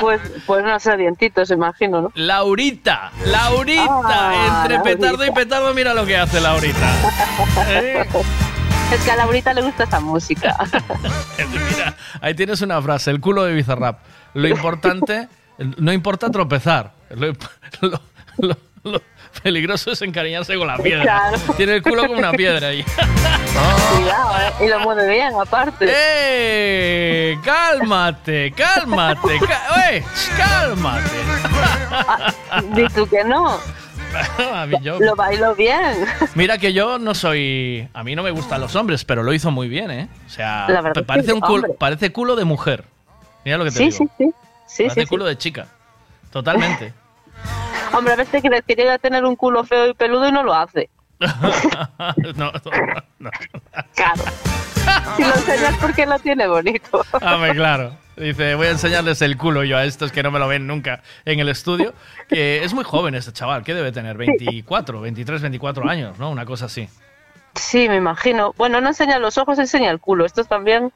Speaker 70: Pues, pues no sé, dientitos, imagino, ¿no?
Speaker 3: Laurita, Laurita,
Speaker 70: Ah,
Speaker 3: entre
Speaker 70: Laurita.
Speaker 3: petardo y petardo, mira lo que hace Laurita. ¿Eh?
Speaker 70: Es que a Laurita le gusta esa música.
Speaker 3: Mira, ahí tienes una frase, el culo de Bizarrap. Lo importante, no importa tropezar. Lo, lo- lo- lo peligroso es encariñarse con la piedra.
Speaker 70: Claro.
Speaker 3: Tiene el culo como una piedra ahí.
Speaker 70: Cuidado, ¿eh? Y lo mueve bien, aparte.
Speaker 3: ¡Eh! ¡Cálmate! ¡Cálmate! ¡Eh! ¡Cálmate!
Speaker 70: Di tú que no.
Speaker 3: A mí yo-
Speaker 70: Lo bailó bien.
Speaker 3: Mira que yo no soy. A mí no me gustan los hombres, pero lo hizo muy bien, ¿eh? O sea, parece, un culo, parece culo de mujer. Mira lo que te
Speaker 70: Sí,
Speaker 3: digo.
Speaker 70: sí, sí. Sí,
Speaker 3: parece
Speaker 70: sí, sí.
Speaker 3: culo de chica. Totalmente.
Speaker 70: Hombre, a veces crees que llega a tener un culo feo y peludo y no lo hace.
Speaker 3: no, no, no.
Speaker 70: Claro. Si lo enseñas porque lo tiene bonito.
Speaker 3: Hombre, claro. Dice, voy a enseñarles el culo yo a estos que no me lo ven nunca en el estudio. Que es muy joven este chaval. ¿Qué debe tener? 24, 23, 24 años, ¿no? Una cosa así.
Speaker 70: Sí, me imagino. Bueno, no enseña los ojos, enseña el culo. Estos también.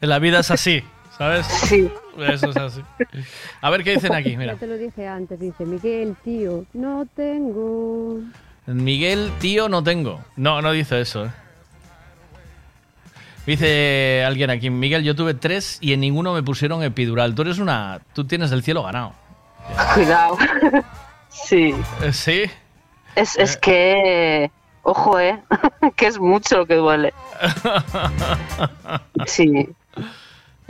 Speaker 3: La vida es así, ¿sabes?
Speaker 70: Sí.
Speaker 3: Eso es así. A ver qué dicen aquí, mira.
Speaker 72: Ya te lo dije antes, dice Miguel, tío, no tengo.
Speaker 3: Miguel, tío, no tengo. No, no dice eso, ¿eh? Dice alguien aquí, Miguel, yo tuve tres y en ninguno me pusieron epidural. Tú eres una... Tú tienes el cielo ganado.
Speaker 70: Cuidado. Sí.
Speaker 3: Eh, ¿Sí?
Speaker 70: Es, es que. Ojo, eh. que es mucho lo que duele. Sí.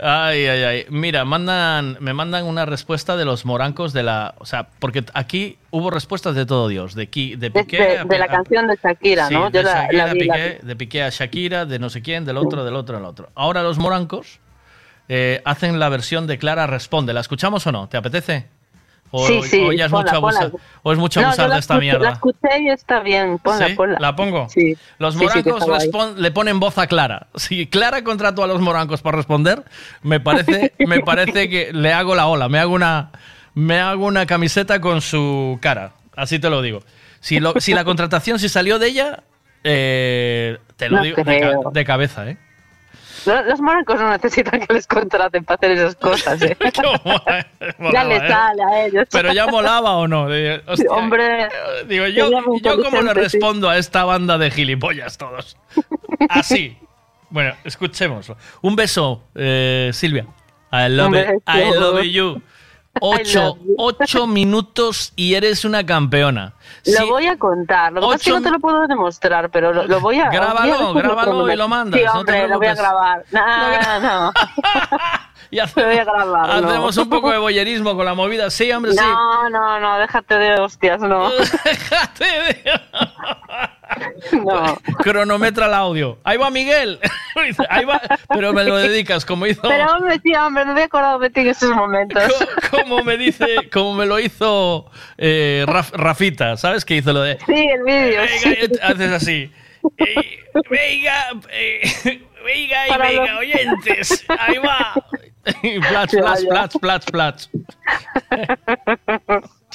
Speaker 3: Ay, ay, ay. Mira, mandan, me mandan una respuesta de los morancos de la... O sea, porque aquí hubo respuestas de todo Dios. De, Ki- de Piqué...
Speaker 70: de,
Speaker 3: a-
Speaker 70: de la
Speaker 3: a-
Speaker 70: canción de Shakira,
Speaker 3: Sí,
Speaker 70: ¿no?
Speaker 3: de
Speaker 70: la,
Speaker 3: Shakira
Speaker 70: la la
Speaker 3: Piqué, de Piqué a Shakira, de no sé quién, del otro, del otro, del otro. Ahora los morancos eh, hacen la versión de Clara Responde. ¿La escuchamos o no? ¿Te apetece? O,
Speaker 70: Sí, sí,
Speaker 3: o ya es
Speaker 70: ponla,
Speaker 3: mucho abusar, o es mucho abusar de esta
Speaker 70: escuché-
Speaker 3: mierda.
Speaker 70: La escuché y está bien. Ponla,
Speaker 3: ¿Sí?
Speaker 70: ponla.
Speaker 3: ¿La pongo?
Speaker 70: Sí.
Speaker 3: Los morancos respon- le ponen voz a Clara. Si Clara contrató a los morancos para responder, me parece, me parece que le hago la ola. Me hago una, me hago una camiseta con su cara. Así te lo digo. Si, lo- si la contratación si salió de ella, eh, te lo
Speaker 70: No
Speaker 3: digo de cabeza, ¿eh?
Speaker 70: Los, morancos no necesitan que les contraten para hacer esas cosas, ¿eh? ya
Speaker 3: Molaba,
Speaker 70: les
Speaker 3: ¿eh?
Speaker 70: sale a ellos.
Speaker 3: Pero ya molaba o no. Hostia,
Speaker 70: Hombre.
Speaker 3: Digo, yo, yo cómo le respondo a esta banda de gilipollas todos. Así. Bueno, escuchémoslo. Un beso, eh, Silvia. I love, it. I love you. Ocho, ocho minutos y eres una campeona.
Speaker 70: Lo
Speaker 3: Sí,
Speaker 70: voy a contar. Lo que pasa es que
Speaker 3: Ocho
Speaker 70: no te lo puedo demostrar, pero lo, lo voy a.
Speaker 3: Grábalo, grábalo y lo mandas,
Speaker 70: Sí,
Speaker 3: no te
Speaker 70: hombre, lo voy a grabar. No, no.
Speaker 3: y hace-
Speaker 70: Lo voy a grabar. no.
Speaker 3: hacemos un poco de boyerismo con la movida. Sí, hombre, sí.
Speaker 70: No, no, no, déjate de hostias, no.
Speaker 3: déjate de.
Speaker 70: No.
Speaker 3: Cronometra el audio. Ahí va Miguel. Ahí va. Pero me lo dedicas, como hizo.
Speaker 70: Pero hombre, sí, hombre, no me he acordado de ti en esos momentos.
Speaker 3: como me dice, como me lo hizo eh, Raf- Rafita, ¿sabes? Que hizo lo de.
Speaker 70: Sí, el vídeo. sí.
Speaker 3: Haces así. Eh, venga, eh, venga y venga,
Speaker 70: los-
Speaker 3: oyentes. Ahí va. Plats, plats, plats, plats, plats.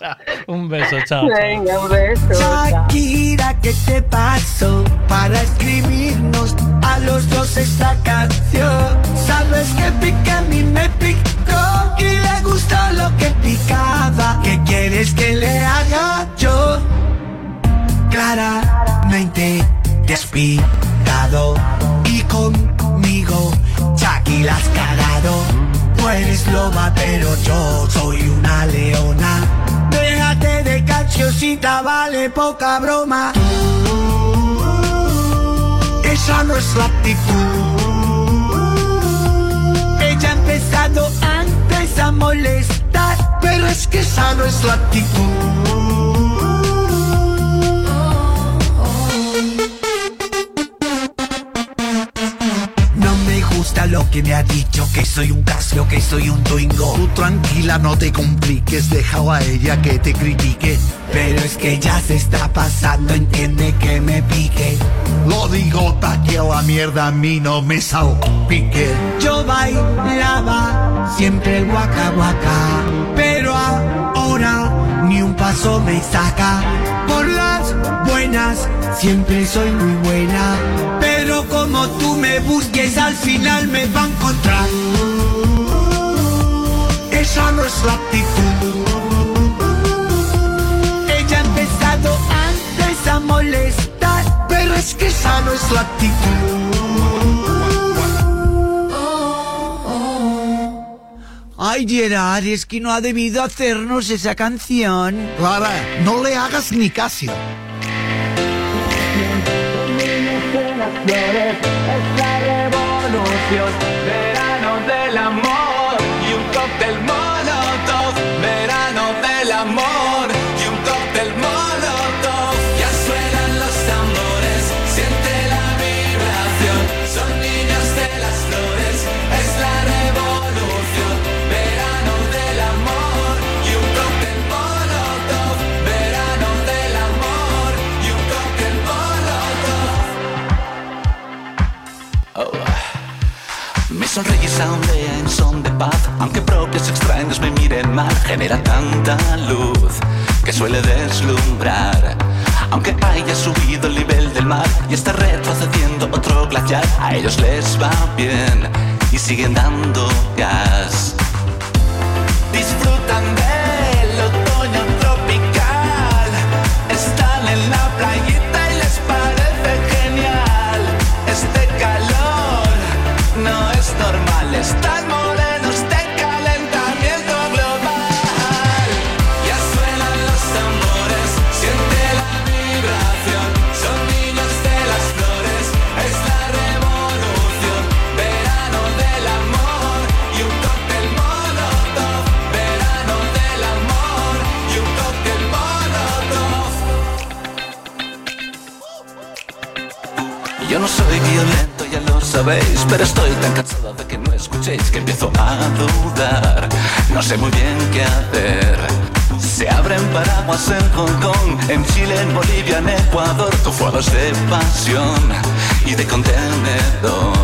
Speaker 3: Chao. Un beso, chao.
Speaker 70: Venga, un beso.
Speaker 73: Shakira, ¿qué te pasó para escribirnos a los dos esta canción? Sabes que pica a mí me picó y le gustó lo que picaba. ¿Qué quieres que le haga yo? Claramente te has picado y conmigo Shakira la has cagado. Tú eres loba, pero yo soy una leona. De cancioncita, vale poca broma. Esa no es la actitud. Ella ha empezado antes a molestar, pero es que esa no es la actitud. Que me ha dicho, que soy un casio, que soy un twingo.
Speaker 74: Tú tranquila, no te compliques, deja a ella que te critique.
Speaker 73: Pero es que ya se está pasando, entiende que me pique.
Speaker 74: Lo digo pa' la mierda a mí no me salpique.
Speaker 73: Yo bailaba siempre guaca guaca, pero ahora ni un paso me saca. Por las buenas siempre soy muy buena, pero como tú me busques al final me va a encontrar. Esa no es la actitud. Ella ha empezado antes a molestar, pero es que esa no es la actitud. Ay, Gerard, es que no ha debido hacernos esa canción.
Speaker 74: Clara, no le hagas ni caso.
Speaker 75: Es la revolución, verano del amor y un cóctel molotov, verano del amor
Speaker 76: Ondea en son de paz, aunque propios extraños me miren mal, genera tanta luz que suele deslumbrar. Aunque haya subido el nivel del mar y está retrocediendo otro glaciar, a ellos les va bien y siguen dando gas. Pero estoy tan cansado de que no escuchéis que empiezo a dudar. No sé muy bien qué hacer. Se abren paraguas en Hong Kong, en Chile, en Bolivia, en Ecuador, tufados de pasión y de contenedor.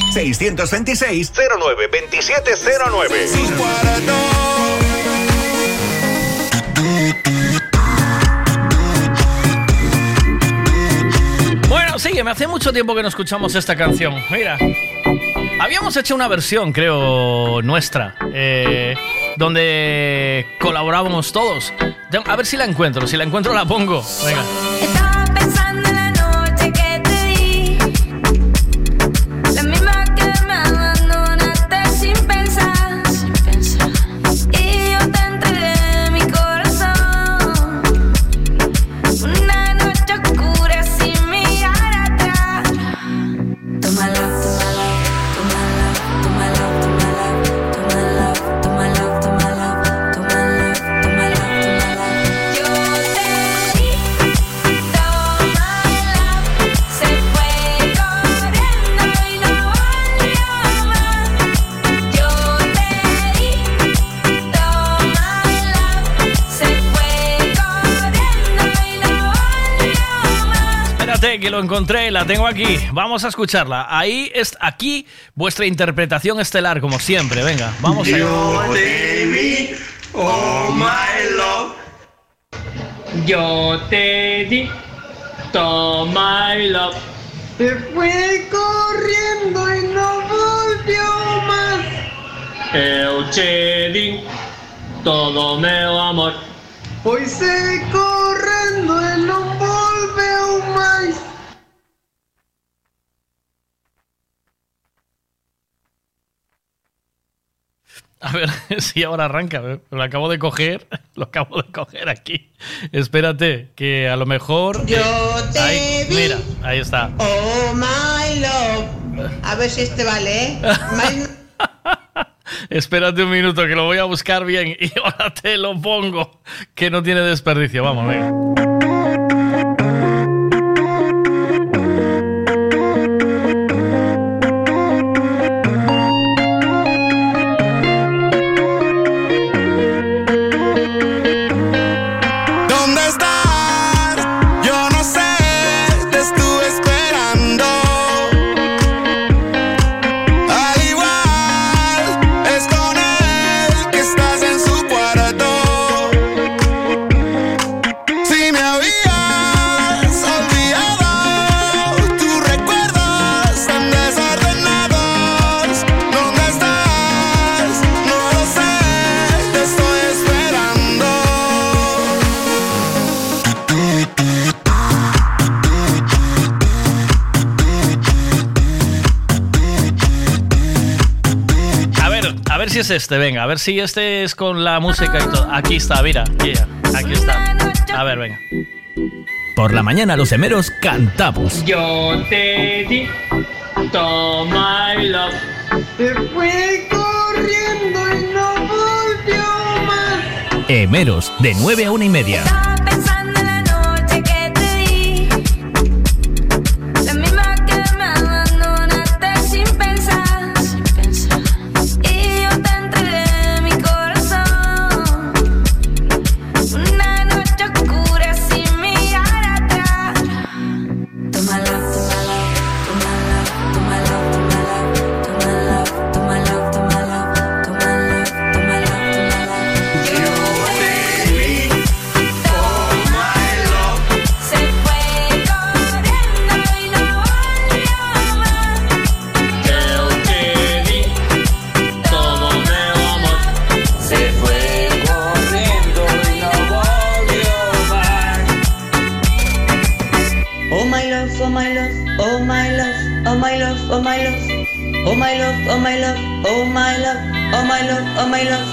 Speaker 28: 626 09 2709.
Speaker 77: Bueno, sigue, me hace mucho tiempo que no escuchamos esta canción. Mira. Habíamos hecho una versión, creo, nuestra, eh, donde colaborábamos todos. A ver si la encuentro, si la encuentro la pongo. Venga.
Speaker 78: Que
Speaker 77: lo encontré, la tengo aquí. Vamos a escucharla. Ahí es aquí vuestra interpretación estelar, como siempre. Venga, vamos a
Speaker 78: Yo
Speaker 77: te
Speaker 78: vi, oh my love.
Speaker 79: Yo te di, toma my love.
Speaker 78: Se fue corriendo y no volvió más.
Speaker 79: Eu te di todo meu amor.
Speaker 78: Foi se correndo e non volveu máis.
Speaker 77: A ver si ahora arranca. ¿eh? Lo acabo de coger. Lo acabo de coger aquí. Espérate, que a lo mejor.
Speaker 80: Yo te
Speaker 77: Ahí,
Speaker 80: vi.
Speaker 77: Mira, ahí está.
Speaker 80: Oh my love. A ver si este vale, ¿eh?
Speaker 77: Espérate un minuto, que lo voy a buscar bien y ahora te lo pongo. Que no tiene desperdicio. Vamos, venga.
Speaker 3: este? Venga, a ver si este es con la música y todo. Aquí está, mira, yeah, aquí está. A ver, venga.
Speaker 81: Por la mañana los emeros cantamos.
Speaker 79: Yo te di todo my love.
Speaker 67: Se fue corriendo y no volvió más.
Speaker 81: Emeros, de 9 a 1 y media.
Speaker 77: I love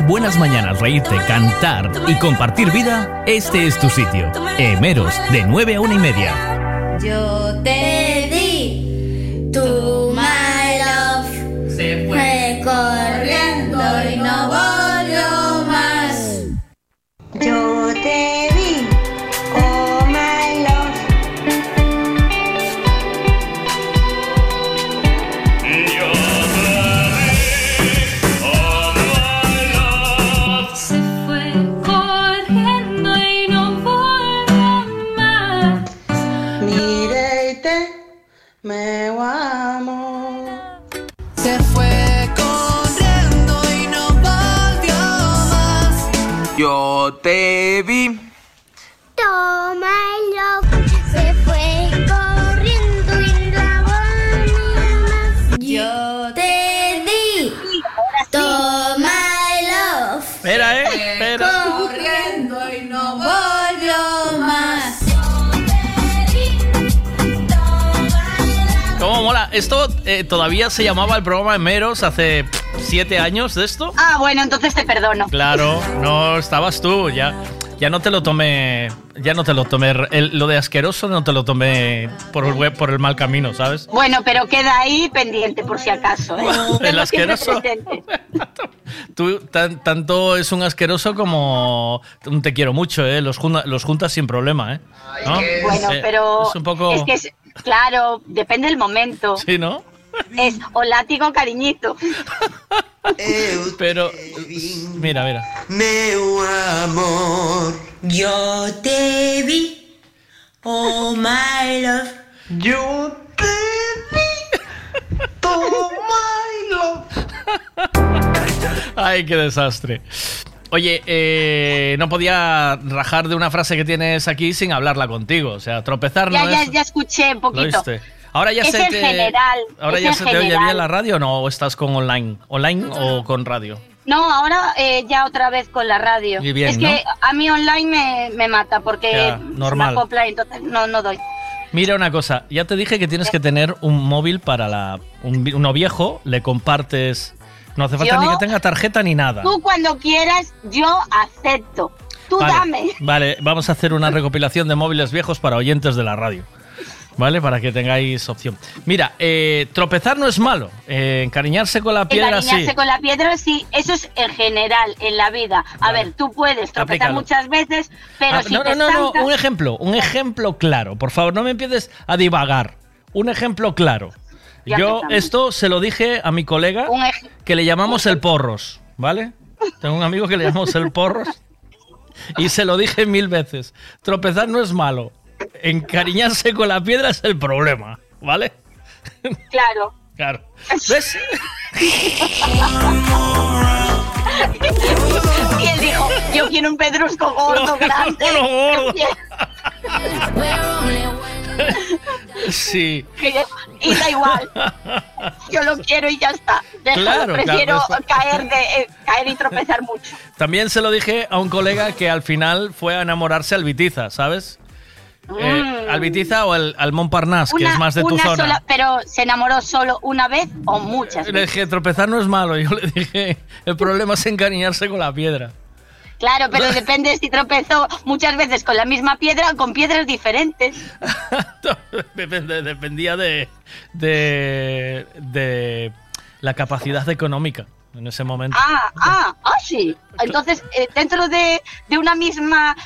Speaker 81: buenas mañanas, reírte, cantar y compartir vida, este es tu sitio. Emeros, de 9 a 1 y media
Speaker 3: todavía se llamaba el programa de Meros hace siete años de esto.
Speaker 60: Ah, bueno, entonces te perdono.
Speaker 3: Claro, no estabas tú, ya, ya no te lo tomé, ya no te lo tomé, el- lo de asqueroso no te lo tomé por el, web- por el mal camino, ¿sabes?
Speaker 60: Bueno, pero queda ahí pendiente por si acaso. ¿eh?
Speaker 3: El asqueroso. Tú tan- tanto es un asqueroso como un te quiero mucho, ¿eh? Los, los juntas sin problema, ¿eh? ¿No?
Speaker 60: Bueno, pero
Speaker 3: Es un poco...
Speaker 60: es que es- claro, depende del momento.
Speaker 3: Sí, ¿no?
Speaker 60: Es o látigo o cariñito.
Speaker 3: Pero... Mira, mira.
Speaker 67: Meu amor, yo te vi, oh my love. Yo te vi, oh my love.
Speaker 3: Ay, qué desastre. Oye, eh, no podía rajar de una frase que tienes aquí sin hablarla contigo. O sea, tropezar
Speaker 60: Ya,
Speaker 3: no
Speaker 60: ya,
Speaker 3: es...
Speaker 60: ya escuché un
Speaker 3: ¿Lo
Speaker 60: poquito.
Speaker 3: viste? Ahora ya
Speaker 60: es
Speaker 3: se
Speaker 60: en
Speaker 3: te...
Speaker 60: general.
Speaker 3: Ahora ya se te oye bien la radio no? ¿O estás con online? ¿Online o con radio?
Speaker 60: No, ahora eh, ya otra vez con la radio.
Speaker 3: Y bien,
Speaker 60: es que a mí online me, me mata porque
Speaker 3: Ya, normal.
Speaker 60: y entonces no, no doy.
Speaker 3: Mira una cosa, ya te dije que tienes que tener un móvil para la un uno viejo, le compartes, no hace falta
Speaker 60: Yo-
Speaker 3: ni que tenga tarjeta ni nada.
Speaker 60: Tú cuando quieras, yo acepto. Tú
Speaker 3: Vale,
Speaker 60: dame.
Speaker 3: Vale, vamos a hacer una recopilación de móviles viejos para oyentes de la radio. ¿Vale? Para que tengáis opción. Mira, eh, tropezar no es malo. eh, encariñarse con la piedra sí.
Speaker 60: Encariñarse con la piedra, sí, eso es en general, en la vida. A ver, tú puedes tropezar muchas veces, pero
Speaker 3: Ah,
Speaker 60: si
Speaker 3: no,
Speaker 60: te
Speaker 3: no, no, no, un ejemplo, un ejemplo claro. Por favor, no me empieces a divagar. Un ejemplo claro.
Speaker 60: Ya
Speaker 3: Yo esto se lo dije a mi colega que le llamamos el porros, ¿vale? Tengo un amigo que le llamamos el porros y se lo dije mil veces. Tropezar no es malo. Encariñarse con la piedra es el problema, ¿vale?
Speaker 60: Claro.
Speaker 3: Claro. ¿Ves?
Speaker 60: y él dijo, yo quiero un pedrusco gordo, grande.
Speaker 3: uno gordo. Sí.
Speaker 60: Y da igual. Yo lo quiero y ya está. Déjalo,
Speaker 3: Claro,
Speaker 60: prefiero
Speaker 3: claro,
Speaker 60: caer, de, eh, caer y tropezar mucho.
Speaker 3: También se lo dije a un colega que al final fue a enamorarse al Vitiza, ¿sabes? Eh, al Vitiza o al, al Montparnasse, que es más de tu
Speaker 60: Mm.
Speaker 3: zona.
Speaker 60: sola, pero se enamoró solo una vez o muchas
Speaker 3: Le
Speaker 60: veces.
Speaker 3: dije, tropezar no es malo. Yo le dije, el problema es encariñarse con la piedra.
Speaker 60: Claro, pero depende si tropezó muchas veces con la misma piedra o con piedras diferentes.
Speaker 3: Dependía de, de, de la capacidad económica en ese momento.
Speaker 60: Ah, ah, ah, sí. Entonces, eh, dentro de, de una misma.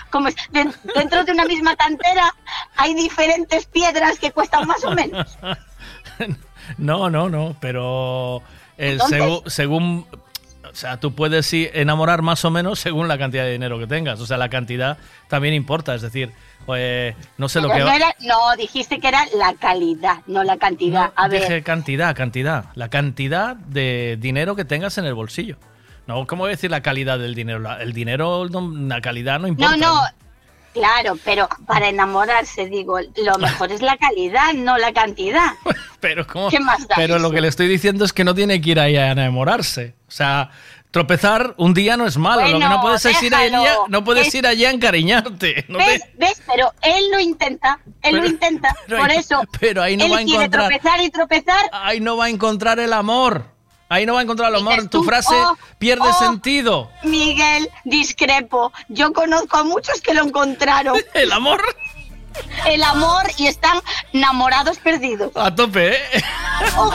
Speaker 60: De- dentro de una misma cantera hay diferentes piedras que cuestan más o menos.
Speaker 3: No, no, no, pero
Speaker 60: Entonces-
Speaker 3: segu- según... O sea, tú puedes enamorar más o menos según la cantidad de dinero que tengas. O sea, la cantidad también importa. Es decir, eh, no sé lo que...
Speaker 60: no, era- no, dijiste que era la calidad, no la cantidad. A ver,
Speaker 3: Dije cantidad, cantidad. La cantidad de dinero que tengas en el bolsillo. No, ¿cómo voy a decir la calidad del dinero? La- el dinero, no- la calidad no importa.
Speaker 60: no, no, claro, pero para enamorarse, digo, lo mejor es la calidad, no la cantidad.
Speaker 3: Pero, ¿cómo?
Speaker 60: ¿Qué más da
Speaker 3: Pero lo que le estoy diciendo es que no tiene que ir ahí a enamorarse. O sea, tropezar un día no es malo. lo que
Speaker 60: Bueno,
Speaker 3: no puedes es ir allá, no puedes
Speaker 60: Es-
Speaker 3: ir allá a encariñarte. No
Speaker 60: ¿Ves?
Speaker 3: te-
Speaker 60: ¿Ves? Pero él lo intenta, él lo intenta, por
Speaker 3: ahí-
Speaker 60: eso.
Speaker 3: pero ahí no
Speaker 60: él
Speaker 3: va a encontrar-
Speaker 60: tropezar y tropezar.
Speaker 3: Ahí no va a encontrar el amor. Ahí no va a encontrar el amor. Tu frase
Speaker 60: oh,
Speaker 3: pierde
Speaker 60: oh.
Speaker 3: sentido.
Speaker 60: Miguel, discrepo. Yo conozco a muchos que lo encontraron.
Speaker 3: ¿El amor?
Speaker 60: El amor y están enamorados perdidos.
Speaker 3: A tope, ¿eh?
Speaker 60: Oh.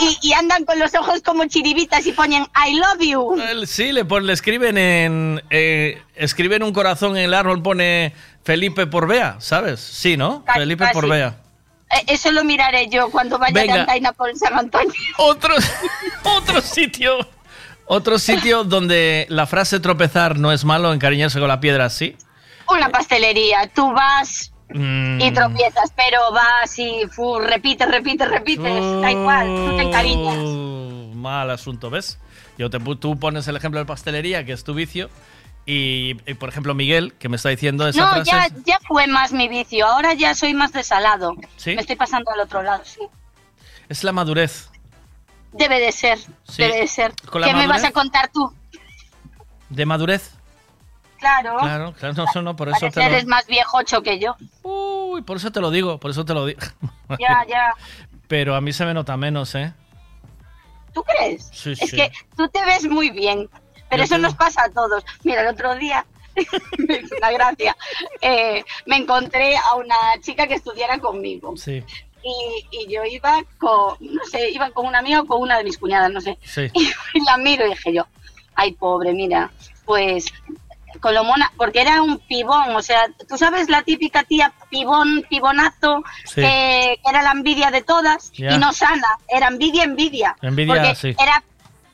Speaker 60: Y, y andan con los ojos como chiribitas y ponen I love you.
Speaker 3: Sí, le, pon- le escriben en. eh, escriben un corazón en el árbol, pone Felipe por Bea, ¿sabes? Sí, ¿no?
Speaker 60: Casi,
Speaker 3: Felipe por
Speaker 60: casi.
Speaker 3: Bea.
Speaker 60: Eh, Eso lo miraré yo cuando vaya
Speaker 3: Venga.
Speaker 60: de Antaina por San Antonio.
Speaker 3: Otro, otro sitio. Otro sitio donde la frase tropezar no es malo, encariñarse con la piedra sí.
Speaker 60: Una pastelería. Tú vas
Speaker 3: Mm,
Speaker 60: y tropiezas, pero vas y fu, repites, repites, repites. Da igual, tú te encariñas.
Speaker 3: uh, mal asunto, ¿ves? Yo te, tú pones el ejemplo de pastelería, que es tu vicio, y, y, por ejemplo Miguel, que me está diciendo esa
Speaker 60: No,
Speaker 3: frase.
Speaker 60: ya, ya fue más mi vicio. Ahora ya soy más de salado.
Speaker 3: ¿Sí?
Speaker 60: Me estoy pasando al otro lado, sí.
Speaker 3: Es la madurez.
Speaker 60: Debe de ser,
Speaker 3: Sí.
Speaker 60: debe de ser. ¿Qué me vas a contar tú?
Speaker 3: ¿De madurez?
Speaker 60: Claro.
Speaker 3: Claro, claro, no, no, por eso te
Speaker 60: Parece
Speaker 3: lo...
Speaker 60: eres más viejocho que yo.
Speaker 3: Uy, por eso te lo digo, por eso te lo digo.
Speaker 60: Ya, ya.
Speaker 3: Pero a mí se me nota menos, ¿eh?
Speaker 60: ¿Tú crees?
Speaker 3: Sí,
Speaker 60: es
Speaker 3: sí.
Speaker 60: que tú te ves muy bien, pero
Speaker 3: Yo
Speaker 60: eso
Speaker 3: te-
Speaker 60: nos pasa a todos. Mira, el otro día, una gracia, eh, me encontré a una chica que estudiara conmigo.
Speaker 3: Sí,
Speaker 60: Y, y yo iba con, no sé, iba con una amiga o con una de mis cuñadas, no sé.
Speaker 3: sí.
Speaker 60: Y la miro y dije yo, ay, pobre, mira, pues con lo mona, porque era un pibón, o sea, tú sabes la típica tía pibón, pibonazo,
Speaker 3: Sí.
Speaker 60: eh, que era la envidia de todas y no sana, era envidia, envidia.
Speaker 3: Envidia,
Speaker 60: porque
Speaker 3: sí.
Speaker 60: Era,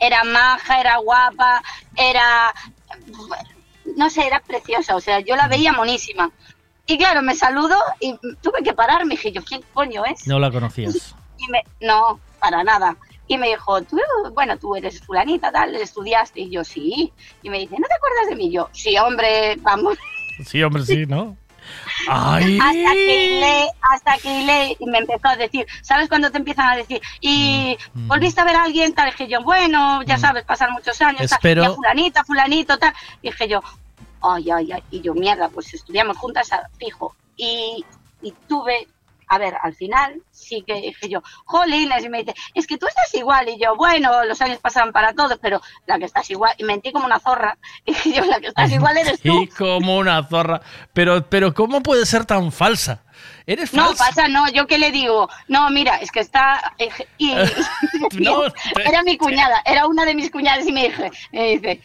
Speaker 60: era maja, era guapa, era, no sé, era preciosa, o sea, yo la veía monísima. Y claro, me saludó y tuve que pararme, dije yo, ¿quién coño es?
Speaker 3: No la conocías.
Speaker 60: Y me, no, para nada. Y me dijo, tú, bueno, tú eres fulanita, tal, estudiaste. Y yo, sí. Y me dice, ¿no te acuerdas de mí? Y yo, sí, hombre, vamos.
Speaker 3: Sí, hombre, sí, ¿no? Ay.
Speaker 60: Hasta que hilé, hasta que y me empezó a decir, ¿sabes cuando te empiezan a decir? Y
Speaker 3: Mm,
Speaker 60: volviste a ver a alguien, tal, dije yo, bueno, ya sabes, pasan muchos años, tal,
Speaker 3: Espero-
Speaker 60: y a fulanita, fulanito, tal. Y dije yo, ay, ay, ay, y yo, mierda, pues estudiamos juntas, fijo. Y, y tuve, a ver, al final sí que dije yo, jolines, y me dice, es que tú estás igual, y yo, bueno, los años pasan para todos, pero la que estás igual, y mentí como una zorra, y yo, la que estás igual eres tú.
Speaker 3: Y como una zorra. Pero, pero ¿cómo puede ser tan falsa? ¿Eres
Speaker 60: No,
Speaker 3: falsa?
Speaker 60: pasa, no, yo qué le digo, no, mira, es que está, eh, y,
Speaker 3: No,
Speaker 60: era mi cuñada, era una de mis cuñadas y me dije, me dice,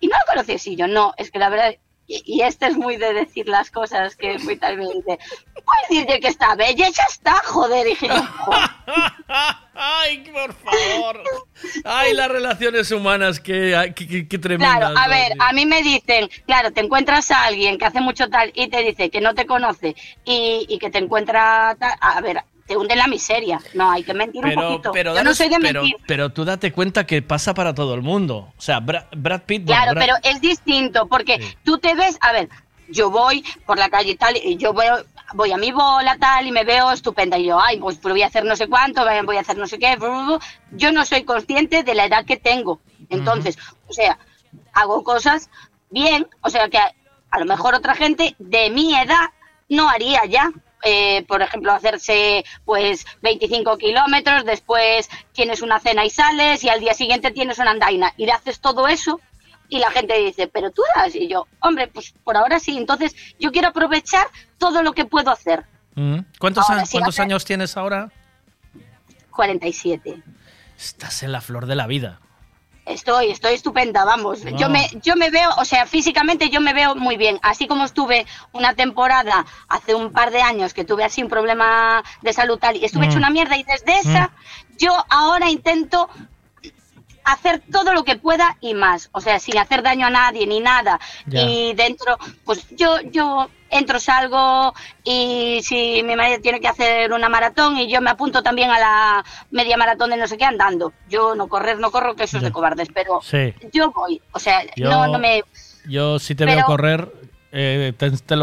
Speaker 60: ¿y no lo conoces? Y yo, no, es que la verdad, y, y este es muy de decir las cosas que muy tal vez dice, puedes decirle que está bella, ya está, joder, y dije.
Speaker 3: Ay, por favor. Ay, las relaciones humanas, qué, qué, qué- tremendas.
Speaker 60: Claro, a ver, a mí me dicen, claro, te encuentras a alguien que hace mucho tal y te dice que no te conoce y, y que te encuentra tal, a ver, te hunde en la miseria. No, hay que mentir un poquito.
Speaker 3: pero,
Speaker 60: Yo no soy de
Speaker 3: pero,
Speaker 60: mentir.
Speaker 3: pero tú date cuenta que pasa para todo el mundo. O sea, Bra- Brad Pitt.
Speaker 60: Claro,
Speaker 3: Brad-
Speaker 60: pero es distinto porque tú te ves, a ver, yo voy por la calle y tal, y yo veo, voy a mi bola tal y me veo estupenda y yo, ay, pues voy a hacer no sé cuánto, voy a hacer no sé qué, yo no soy consciente de la edad que tengo. Entonces, o sea, hago cosas bien, o sea que a, a lo mejor otra gente de mi edad no haría ya. Eh, por ejemplo, hacerse pues 25 kilómetros, después tienes una cena y sales y al día siguiente tienes una andaina y le haces todo eso y la gente dice, pero tú das y yo, hombre, pues por ahora sí, entonces yo quiero aprovechar todo lo que puedo hacer.
Speaker 3: Mm. ¿Cuántos,
Speaker 60: Ahora
Speaker 3: cuántos
Speaker 60: hace-
Speaker 3: años tienes ahora?
Speaker 60: 47.
Speaker 3: Estás en la flor de la vida.
Speaker 60: Estoy, estoy estupenda, vamos.
Speaker 3: No.
Speaker 60: Yo me, yo me veo, o sea, físicamente yo me veo muy bien. Así como estuve una temporada hace un par de años que tuve así un problema de salud tal y estuve
Speaker 82: Mm.
Speaker 60: hecho una mierda y desde esa yo ahora intento hacer todo lo que pueda y más, o sea, sin hacer daño a nadie ni nada.
Speaker 82: Ya.
Speaker 60: Y dentro, pues yo, yo entro, salgo y si mi marido tiene que hacer una maratón y yo me apunto también a la media maratón de no sé qué andando. Yo no correr, no corro, que eso es de cobardes, pero
Speaker 3: Sí.
Speaker 60: yo voy, o sea,
Speaker 3: Yo-
Speaker 60: no, no me...
Speaker 3: Yo si te
Speaker 60: Pero-
Speaker 3: veo correr, eh,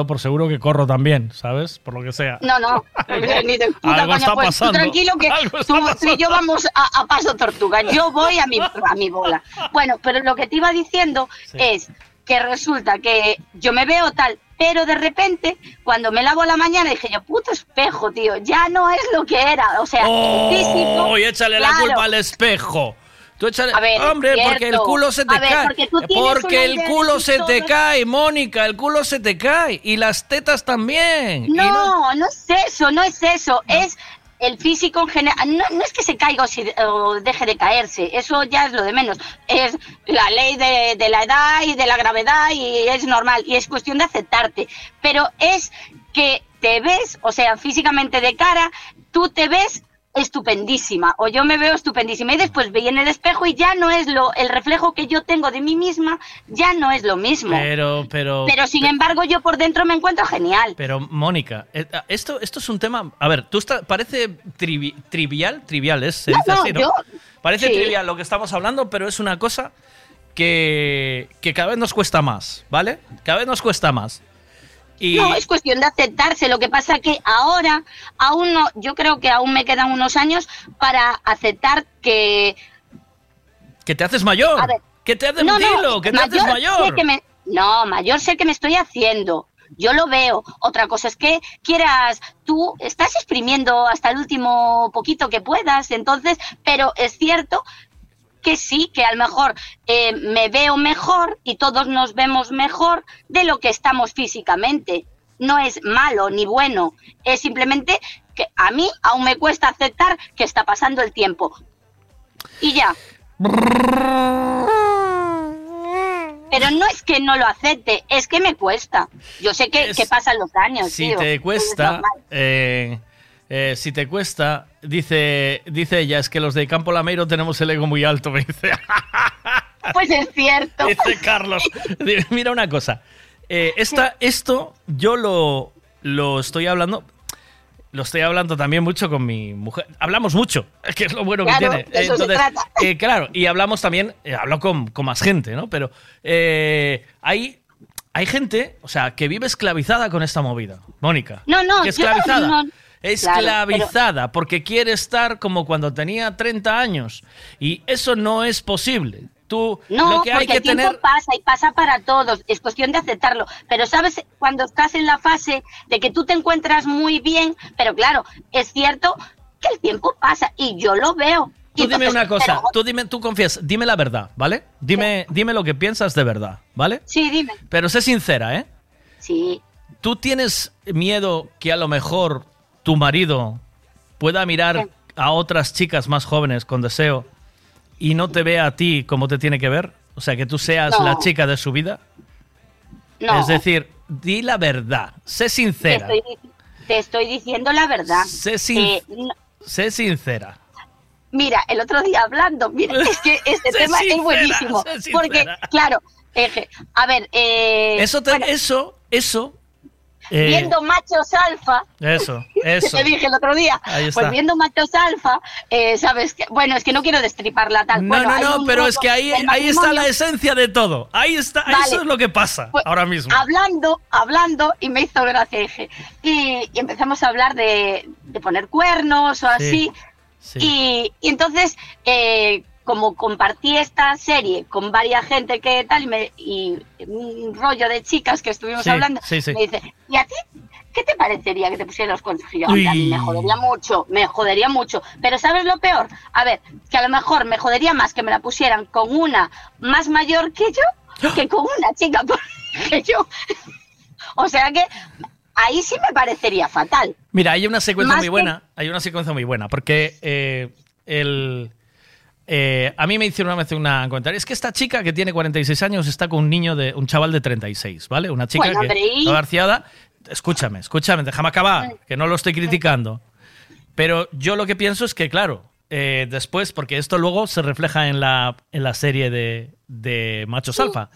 Speaker 3: por seguro que corro también, ¿sabes? Por lo que sea.
Speaker 60: No, no, ni de puta
Speaker 3: Algo
Speaker 60: coña,
Speaker 3: está
Speaker 60: pues tú
Speaker 3: pasando.
Speaker 60: tranquilo que
Speaker 3: Algo
Speaker 60: tú, y yo vamos a, a paso tortuga. Yo voy a mi, a mi bola. Bueno, pero lo que te iba diciendo es que resulta que yo me veo tal, pero de repente, cuando me lavo la mañana, dije yo, puto espejo, tío, ya no es lo que era. O sea, el físico.
Speaker 3: ¡Oh! Y échale la culpa al espejo. Tú échale,
Speaker 60: A ver,
Speaker 3: hombre, porque el culo se te
Speaker 60: A ver,
Speaker 3: cae.
Speaker 60: porque
Speaker 3: Porque el culo se te cae, Mónica, el culo se te cae. Y las tetas también. Y
Speaker 60: No, no es eso, no es eso, es el físico en general. No, no es que se caiga o, o deje de caerse, eso ya es lo de menos. Es la ley de, de la edad y de la gravedad y es normal y es cuestión de aceptarte. Pero es que te ves, o sea, físicamente de cara, tú te ves estupendísima o yo me veo estupendísima y después veía en el espejo y ya no es lo el reflejo que yo tengo de mí misma ya no es lo mismo
Speaker 3: Pero, pero.
Speaker 60: pero sin embargo yo por dentro me encuentro genial
Speaker 3: Pero, Mónica, eh, esto, esto es un tema. A ver, tú está, parece trivi- trivial, trivial es, se
Speaker 60: No,
Speaker 3: dice
Speaker 60: no,
Speaker 3: así, ¿no?
Speaker 60: yo-
Speaker 3: Parece
Speaker 60: sí.
Speaker 3: trivial lo que estamos hablando, pero es una cosa que, que cada vez nos cuesta más, ¿vale? Cada vez nos cuesta más. Y
Speaker 60: No, es cuestión de aceptarse. Lo que pasa que ahora, aún no, yo creo que aún me quedan unos años para aceptar que.
Speaker 3: que te haces mayor.
Speaker 60: A ver,
Speaker 3: que te haces
Speaker 60: no, no,
Speaker 3: que te haces
Speaker 60: sé
Speaker 3: mayor.
Speaker 60: que me- no, mayor sé que me estoy haciendo. Yo lo veo. Otra cosa es que quieras, tú estás exprimiendo hasta el último poquito que puedas, entonces, pero es cierto que sí, que a lo mejor eh, me veo mejor y todos nos vemos mejor de lo que estamos físicamente. No es malo ni bueno, es simplemente que a mí aún me cuesta aceptar que está pasando el tiempo. Y ya. Pero no es que no lo acepte, es que me cuesta. Yo sé que, que pasan los años.
Speaker 3: Si
Speaker 60: tío.
Speaker 3: te cuesta, eh, eh, si te cuesta, dice, dice ella, es que los de Campo Lameiro tenemos el ego muy alto, me dice.
Speaker 60: Pues es cierto.
Speaker 3: Dice Carlos. Mira una cosa. eh, esta, esto yo lo, lo estoy hablando. Lo estoy hablando también mucho con mi mujer. Hablamos mucho, que es lo bueno
Speaker 60: Claro,
Speaker 3: que tiene.
Speaker 60: de eso se trata.
Speaker 3: eh, claro, y hablamos también, eh, hablo con, con más gente, ¿no? Pero eh, hay, hay gente, o sea, que vive esclavizada con esta movida. Mónica.
Speaker 60: No, no,
Speaker 3: Que
Speaker 60: yo
Speaker 3: esclavizada.
Speaker 60: no- Claro,
Speaker 3: esclavizada, porque quiere estar como cuando tenía 30 años. Y eso no es posible. Tú,
Speaker 60: No,
Speaker 3: lo que hay
Speaker 60: porque
Speaker 3: que
Speaker 60: el tiempo
Speaker 3: tener.
Speaker 60: pasa y pasa para todos. Es cuestión de aceptarlo. Pero sabes, cuando estás en la fase de que tú te encuentras muy bien, pero claro, es cierto que el tiempo pasa y yo lo veo.
Speaker 3: Tú dime una cosa,
Speaker 60: pero-
Speaker 3: tú dime, tú confías, dime la verdad, ¿vale? Dime, dime lo que piensas de verdad, ¿vale?
Speaker 60: Sí, dime.
Speaker 3: Pero sé sincera, ¿eh?
Speaker 60: Sí.
Speaker 3: ¿Tú tienes miedo que a lo mejor tu marido pueda mirar a otras chicas más jóvenes con deseo y no te vea a ti como te tiene que ver? O sea, que tú seas
Speaker 60: No.
Speaker 3: la chica de su vida.
Speaker 60: No.
Speaker 3: Es decir, di la verdad, sé
Speaker 60: te
Speaker 3: sincera,
Speaker 60: estoy, te estoy diciendo la verdad.
Speaker 3: Sé sin-
Speaker 60: no-
Speaker 3: sé sincera.
Speaker 60: Mira, el otro día hablando, mira, es que este tema
Speaker 3: sincera,
Speaker 60: es buenísimo. Porque, claro, eh, a ver, eh,
Speaker 3: Eso, te-
Speaker 60: bueno,
Speaker 3: eso, eso. Eh,
Speaker 60: viendo machos alfa,
Speaker 3: Eso, eso.
Speaker 60: te dije el otro día,
Speaker 3: Ahí está.
Speaker 60: pues viendo machos alfa, eh, sabes que, bueno, es que no quiero destriparla tal.
Speaker 3: No,
Speaker 60: bueno,
Speaker 3: no, no, pero es que ahí, ahí está la esencia de todo. Ahí está,
Speaker 60: Vale.
Speaker 3: eso es lo que pasa
Speaker 60: Pues,
Speaker 3: ahora mismo.
Speaker 60: Hablando, hablando, y me hizo gracia, dije, y, y empezamos a hablar de, de poner cuernos o así,
Speaker 3: Sí.
Speaker 60: y, y entonces, eh, como compartí esta serie con varias gente que tal, y, me, y un rollo de chicas que estuvimos
Speaker 3: Sí,
Speaker 60: hablando,
Speaker 3: sí, sí.
Speaker 60: me dice, ¿y a ti qué te parecería que te pusieran los cuernos? Y yo, "Hombre, a mí me jodería mucho, me jodería mucho. Pero ¿sabes lo peor? A ver, que a lo mejor me jodería más que me la pusieran con una más mayor que yo que con una chica que yo. O sea que ahí sí me parecería fatal.
Speaker 3: Mira, hay una secuencia
Speaker 60: Más
Speaker 3: muy
Speaker 60: que-
Speaker 3: buena. Hay una secuencia muy buena. Porque eh, el. Eh, a mí me hicieron una vez una comentario. Es que esta chica que tiene 46 años está con un niño de. un chaval de 36, ¿vale? Una chica
Speaker 60: Bueno,
Speaker 3: que está divorciada. Escúchame, escúchame, déjame acabar, que no lo estoy criticando. Pero yo lo que pienso es que, claro, eh, después, porque esto luego se refleja en la, en la serie de, de Machos Alfa.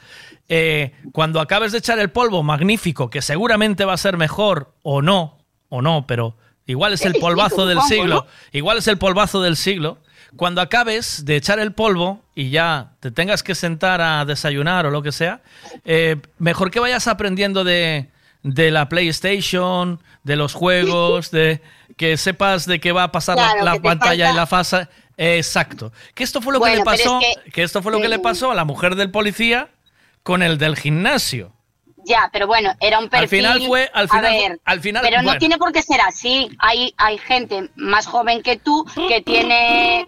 Speaker 3: Eh, cuando acabes de echar el polvo magnífico, que seguramente va a ser mejor o no, o no, pero igual es el polvazo del siglo, igual es el polvazo del siglo. Cuando acabes de echar el polvo y ya te tengas que sentar a desayunar o lo que sea, eh, mejor que vayas aprendiendo de, de la PlayStation, de los juegos, de que sepas de qué va a pasar la-
Speaker 60: Claro,
Speaker 3: pantalla
Speaker 60: falta-
Speaker 3: y la fase. Exacto. Que esto fue lo que le
Speaker 60: es
Speaker 3: pasó,
Speaker 60: que-
Speaker 3: que, esto fue lo que le pasó a la mujer del policía con el del gimnasio.
Speaker 60: Ya, pero bueno, era un perfil.
Speaker 3: final fue- al final-
Speaker 60: a ver,
Speaker 3: al final-
Speaker 60: pero no
Speaker 3: bueno.
Speaker 60: tiene por qué ser así. Hay, hay gente más joven que tú que tiene.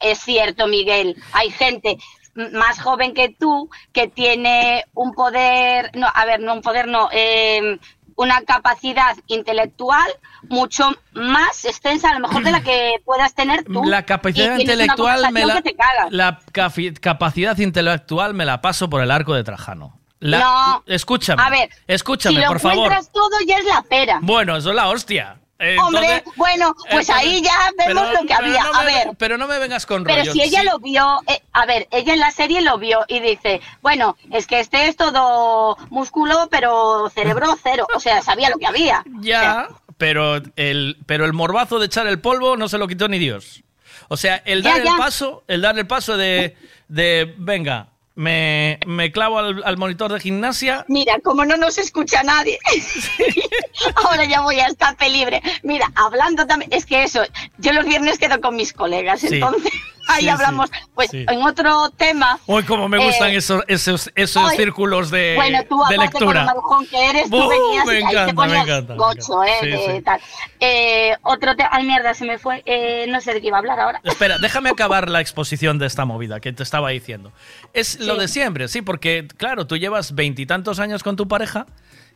Speaker 60: Es cierto, Miguel. Hay gente más joven que tú que tiene un poder. No, a ver, no un poder, no. eh, una capacidad intelectual mucho más extensa a lo mejor de la que puedas tener tú.
Speaker 3: La capacidad intelectual me la, la capacidad intelectual me la paso por el arco de Trajano. La-
Speaker 60: No.
Speaker 3: Escúchame.
Speaker 60: A ver,
Speaker 3: escúchame,
Speaker 60: si lo
Speaker 3: por favor.
Speaker 60: encuentras todo ya es la pera.
Speaker 3: Bueno, eso es la hostia.
Speaker 60: Hombre, bueno, pues
Speaker 3: entonces-
Speaker 60: ahí ya vemos
Speaker 3: pero-
Speaker 60: lo que
Speaker 3: pero
Speaker 60: había.
Speaker 3: no
Speaker 60: a
Speaker 3: me-
Speaker 60: ver,
Speaker 3: Pero no me vengas con
Speaker 60: pero
Speaker 3: rollos.
Speaker 60: si ella
Speaker 3: Sí.
Speaker 60: lo vio, eh, a ver, ella en la serie lo vio y dice, bueno, es que este es todo músculo, pero cerebro cero. O sea, sabía lo que había.
Speaker 3: Ya, pero el, pero el morbazo de echar el polvo no se lo quitó ni Dios. O sea, el
Speaker 60: Ya,
Speaker 3: dar el paso, el dar el paso de, de venga, me, me clavo al, al monitor de gimnasia.
Speaker 60: Mira, como no nos escucha nadie, ahora ya voy a escape libre. Mira, hablando también, es que eso, yo los viernes quedo con mis colegas,
Speaker 3: Sí.
Speaker 60: entonces Ahí
Speaker 3: Sí,
Speaker 60: hablamos, pues
Speaker 3: sí.
Speaker 60: en otro tema.
Speaker 3: Uy, como me gustan
Speaker 60: eh,
Speaker 3: esos, esos, esos círculos de,
Speaker 60: bueno, tú
Speaker 3: de
Speaker 60: con
Speaker 3: lectura.
Speaker 60: marujón que eres, tú venías
Speaker 3: me
Speaker 60: y ahí te
Speaker 3: me
Speaker 60: ponías
Speaker 3: encanta,
Speaker 60: gocho, eh,
Speaker 3: encanta. Sí,
Speaker 60: de
Speaker 3: sí.
Speaker 60: tal. Eh, otro tema, ay mierda, se me fue, eh, no sé de qué iba a hablar ahora.
Speaker 3: Espera, déjame acabar la exposición de esta movida que te estaba diciendo. Es lo de siempre, sí, porque claro, tú llevas veintitantos años con tu pareja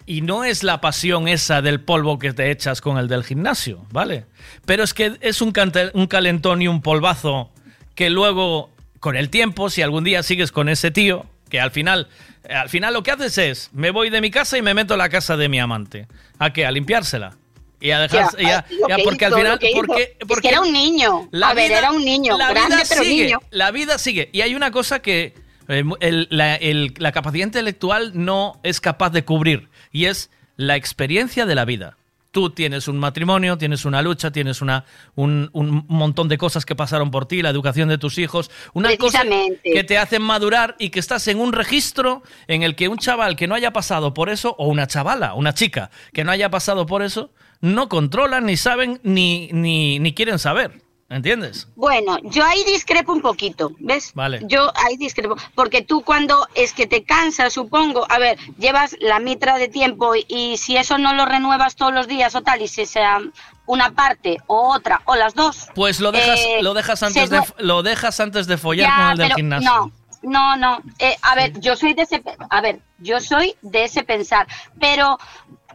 Speaker 3: y no es la pasión esa del polvo que te echas con el del gimnasio, ¿vale? Pero es que es un calentón y un polvazo que luego, con el tiempo, si algún día sigues con ese tío, que al final, al final lo que haces es, me voy de mi casa y me meto en la casa de mi amante. ¿A qué? A limpiársela. Y a dejar,
Speaker 60: Ya,
Speaker 3: a- a- porque al final, porque,
Speaker 60: Es
Speaker 3: porque
Speaker 60: que era un niño.
Speaker 3: la
Speaker 60: a ver,
Speaker 3: vida-
Speaker 60: era un niño,
Speaker 3: la
Speaker 60: grande
Speaker 3: vida
Speaker 60: pero
Speaker 3: sigue,
Speaker 60: niño.
Speaker 3: La vida sigue. Y hay una cosa que eh, el- la, el- la capacidad intelectual no es capaz de cubrir, y es la experiencia de la vida. Tú tienes un matrimonio, tienes una lucha, tienes una, un, un montón de cosas que pasaron por ti, la educación de tus hijos, una cosa
Speaker 60: Precisamente.
Speaker 3: que te hacen madurar y que estás en un registro en el que un chaval que no haya pasado por eso, o una chavala, una chica que no haya pasado por eso, no controlan, ni saben, ni, ni, ni quieren saber. ¿Entiendes?
Speaker 60: Bueno, yo ahí discrepo un poquito, ¿ves?
Speaker 3: Vale.
Speaker 60: Yo ahí discrepo, porque tú cuando es que te cansas, supongo, a ver, llevas la mitra de tiempo y, y si eso no lo renuevas todos los días o tal, y si sea una parte o otra o las dos.
Speaker 3: Pues lo dejas,
Speaker 60: eh,
Speaker 3: lo dejas antes de lo dejas antes de follar
Speaker 60: Ya,
Speaker 3: con el del
Speaker 60: pero
Speaker 3: gimnasio.
Speaker 60: No, no, no. Eh, a ver, yo soy de ese, a ver, yo soy de ese pensar, pero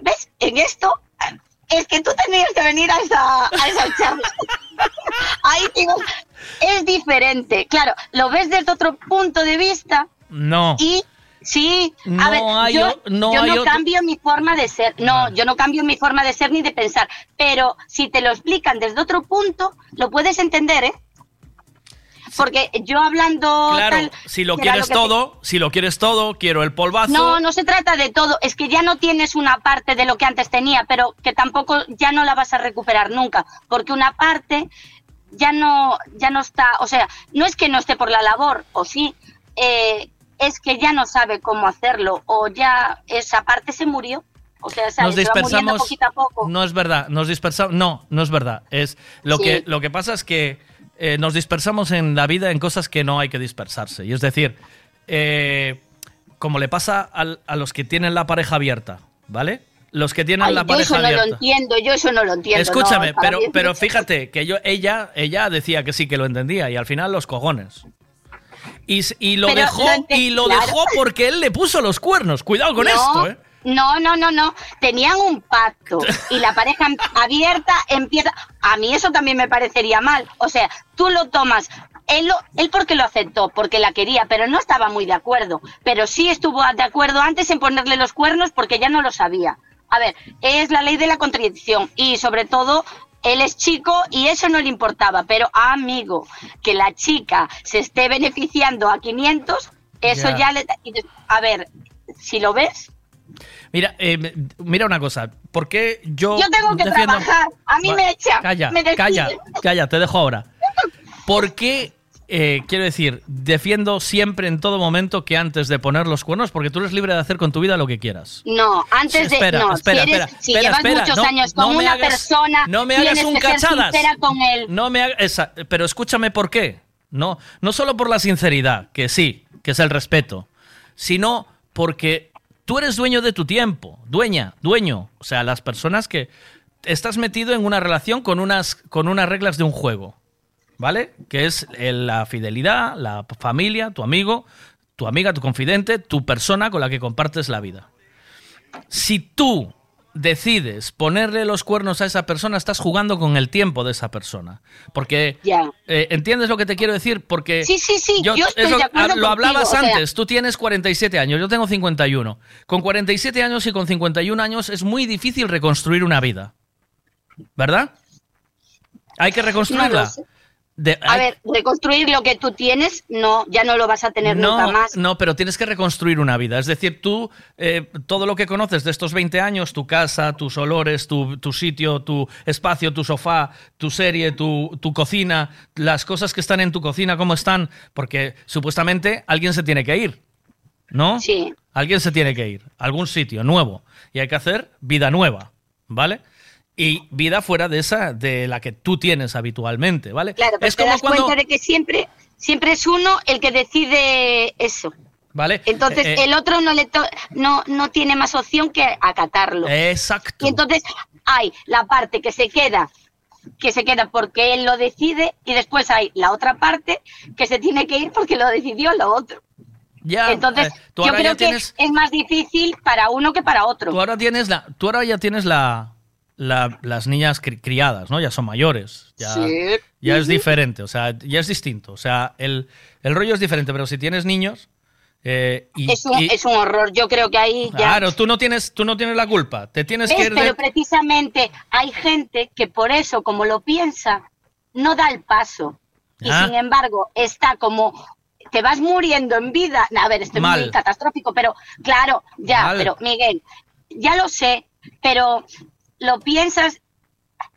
Speaker 60: ves, en esto es que tú tenías que venir a esa, a esa charla. Ahí digo, es diferente. Claro, lo ves desde otro punto de vista
Speaker 3: No.
Speaker 60: y sí, a
Speaker 3: No
Speaker 60: ver,
Speaker 3: hay
Speaker 60: yo,
Speaker 3: no
Speaker 60: yo
Speaker 3: hay
Speaker 60: no
Speaker 3: otro-
Speaker 60: cambio mi forma de ser, no, yo no cambio mi forma de ser ni de pensar, pero si te lo explican desde otro punto, lo puedes entender, ¿eh? Porque yo hablando
Speaker 3: Claro,
Speaker 60: tal,
Speaker 3: si lo quieres
Speaker 60: te-
Speaker 3: todo, si lo quieres todo, quiero el polvazo.
Speaker 60: No, no se trata de todo, es que ya no tienes una parte de lo que antes tenía, pero que tampoco ya no la vas a recuperar nunca, porque una parte ya no ya no está, o sea, no es que no esté por la labor, o sí, eh, es que ya no sabe cómo hacerlo, o ya esa parte se murió. O sea, ¿sabes?
Speaker 3: nos
Speaker 60: se va muriendo
Speaker 3: dispersamos.
Speaker 60: poquito a poco.
Speaker 3: No es verdad, nos dispersamos. No, no es verdad. Es lo
Speaker 60: Sí.
Speaker 3: que lo que pasa es que eh, nos dispersamos en la vida en cosas que no hay que dispersarse. Y es decir, eh, como le pasa al- a los que tienen la pareja abierta, ¿vale? Los que tienen
Speaker 60: Ay,
Speaker 3: la
Speaker 60: yo
Speaker 3: pareja
Speaker 60: eso no lo
Speaker 3: abierta.
Speaker 60: entiendo, yo eso no lo entiendo.
Speaker 3: Escúchame,
Speaker 60: no,
Speaker 3: pero, pero fíjate que yo, ella, ella decía que sí que lo entendía y al final los cojones. Y, y lo
Speaker 60: Pero
Speaker 3: dejó
Speaker 60: lo
Speaker 3: y lo
Speaker 60: claro.
Speaker 3: dejó porque él le puso los cuernos. Cuidado con
Speaker 60: no,
Speaker 3: esto, ¿eh?
Speaker 60: No, no, no, no. Tenían un pacto y la pareja abierta empieza. A mí eso también me parecería mal. O sea, tú lo tomas. Él, lo- él porque lo aceptó, porque la quería, pero no estaba muy de acuerdo. Pero sí estuvo de acuerdo antes en ponerle los cuernos porque ya no lo sabía. A ver, es la ley de la contradicción y sobre todo él es chico y eso no le importaba, pero amigo, que la chica se esté beneficiando a 500, eso
Speaker 3: Ya.
Speaker 60: ya, le... A ver, si lo ves,
Speaker 3: Mira, eh, mira una cosa. ¿Por qué yo.
Speaker 60: Yo tengo que
Speaker 3: defiendo-
Speaker 60: trabajar. A mí me echan.
Speaker 3: Calla,
Speaker 60: me
Speaker 3: calla, calla, te dejo ahora. ¿Por qué, eh, quiero decir, defiendo siempre en todo momento que antes de poner los cuernos, porque tú eres libre de hacer con tu vida lo que quieras?
Speaker 60: No, antes de.
Speaker 3: Espera,
Speaker 60: no,
Speaker 3: espera,
Speaker 60: si, eres-
Speaker 3: espera,
Speaker 60: si
Speaker 3: espera,
Speaker 60: llevas
Speaker 3: espera,
Speaker 60: muchos
Speaker 3: no,
Speaker 60: años con
Speaker 3: no
Speaker 60: una
Speaker 3: hagas-
Speaker 60: persona,
Speaker 3: no me hagas un cachadas.
Speaker 60: con él.
Speaker 3: No me hagas esa, pero escúchame por qué. No, no solo por la sinceridad, que sí, que es el respeto, sino porque tú eres dueño de tu tiempo, dueña, dueño. O sea, las personas que estás metido en una relación con unas, con unas reglas de un juego, ¿vale? Que es la fidelidad, la familia, tu amigo, tu amiga, tu confidente, tu persona con la que compartes la vida. Si tú decides ponerle los cuernos a esa persona, estás jugando con el tiempo de esa persona. Porque, eh, ¿entiendes lo que te quiero decir? Porque
Speaker 60: Sí, sí, sí, yo estoy de acuerdo
Speaker 3: lo hablabas
Speaker 60: contigo, o sea-
Speaker 3: antes, tú tienes 47 años, yo tengo 51. Con 47 años y con 51 años es muy difícil reconstruir una vida. ¿Verdad? Hay que reconstruirla.
Speaker 60: No.
Speaker 3: De-
Speaker 60: A
Speaker 3: hay-
Speaker 60: ver, reconstruir lo que tú tienes, no, ya no lo vas a tener
Speaker 3: no,
Speaker 60: nunca más.
Speaker 3: No, pero tienes que reconstruir una vida. Es decir, tú, eh, todo lo que conoces de estos 20 años, tu casa, tus olores, tu, tu sitio, tu espacio, tu sofá, tu serie, tu, tu cocina, las cosas que están en tu cocina, cómo están, porque supuestamente alguien se tiene que ir, ¿no?
Speaker 60: Sí.
Speaker 3: Alguien se tiene que ir, a algún sitio nuevo, y hay que hacer vida nueva, ¿vale? Y vida fuera de esa de la que tú tienes habitualmente, ¿vale?
Speaker 60: Claro, pero
Speaker 3: es
Speaker 60: te
Speaker 3: como
Speaker 60: das
Speaker 3: cuando
Speaker 60: cuenta de que siempre, siempre es uno el que decide eso.
Speaker 3: ¿vale?
Speaker 60: Entonces
Speaker 3: Eh, eh,
Speaker 60: el otro no le to- no, no tiene más opción que acatarlo.
Speaker 3: Exacto.
Speaker 60: Y entonces hay la parte que se queda, que se queda porque él lo decide, y después hay la otra parte que se tiene que ir porque lo decidió lo otro.
Speaker 3: ya,
Speaker 60: entonces,
Speaker 3: eh, tú
Speaker 60: yo creo que
Speaker 3: tienes
Speaker 60: es más difícil para uno que para otro.
Speaker 3: tú ahora tienes la tú ahora ya tienes la, la- las niñas cri- criadas, ¿no? Ya son mayores. Ya,
Speaker 60: Sí.
Speaker 3: ya es diferente, o sea, ya es distinto. O sea, el, el rollo es diferente, pero si tienes niños. eh, y,
Speaker 60: es, un,
Speaker 3: y-
Speaker 60: es un horror. Yo creo que ahí ya.
Speaker 3: Claro, tú no tienes, tú no tienes la culpa. Te tienes
Speaker 60: ¿Ves?
Speaker 3: que ir de-
Speaker 60: Pero precisamente hay gente que por eso, como lo piensa, no da el paso. Y
Speaker 3: Ah.
Speaker 60: sin embargo, está como te vas muriendo en vida. A ver, esto es
Speaker 3: Mal.
Speaker 60: muy catastrófico, pero claro, ya,
Speaker 3: Mal.
Speaker 60: pero Miguel, ya lo sé, pero lo piensas.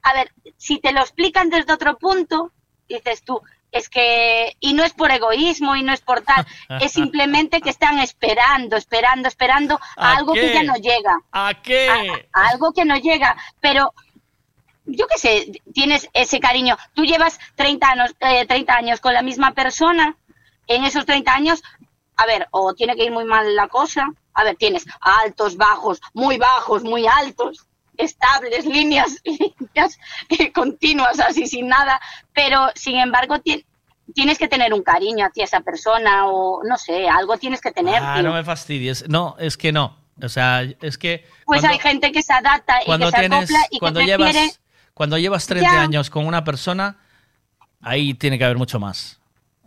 Speaker 60: A ver, si te lo explican desde otro punto, dices tú, es que, y no es por egoísmo y no es por tal, es simplemente que están esperando, esperando, esperando a,
Speaker 3: ¿A
Speaker 60: algo
Speaker 3: qué?
Speaker 60: que ya no llega.
Speaker 3: ¿A qué?
Speaker 60: A, a algo que no llega, pero yo qué sé, tienes ese cariño. Tú llevas 30 años, eh, 30 años con la misma persona, en esos 30 años, a ver, o tiene que ir muy mal la cosa, a ver, tienes altos, bajos, muy bajos, muy altos, estables, líneas, líneas eh, continuas, así sin nada, pero sin embargo ti- tienes que tener un cariño hacia esa persona o no sé, algo tienes que tener.
Speaker 3: Ah,
Speaker 60: tío.
Speaker 3: no me fastidies. No, es que no. O sea, es que.
Speaker 60: Pues
Speaker 3: cuando-
Speaker 60: hay gente que se adapta y
Speaker 3: cuando
Speaker 60: que se
Speaker 3: tienes,
Speaker 60: acopla y
Speaker 3: cuando
Speaker 60: que prefiere...
Speaker 3: llevas, cuando llevas 30
Speaker 60: Ya.
Speaker 3: años con una persona, ahí tiene que haber mucho más.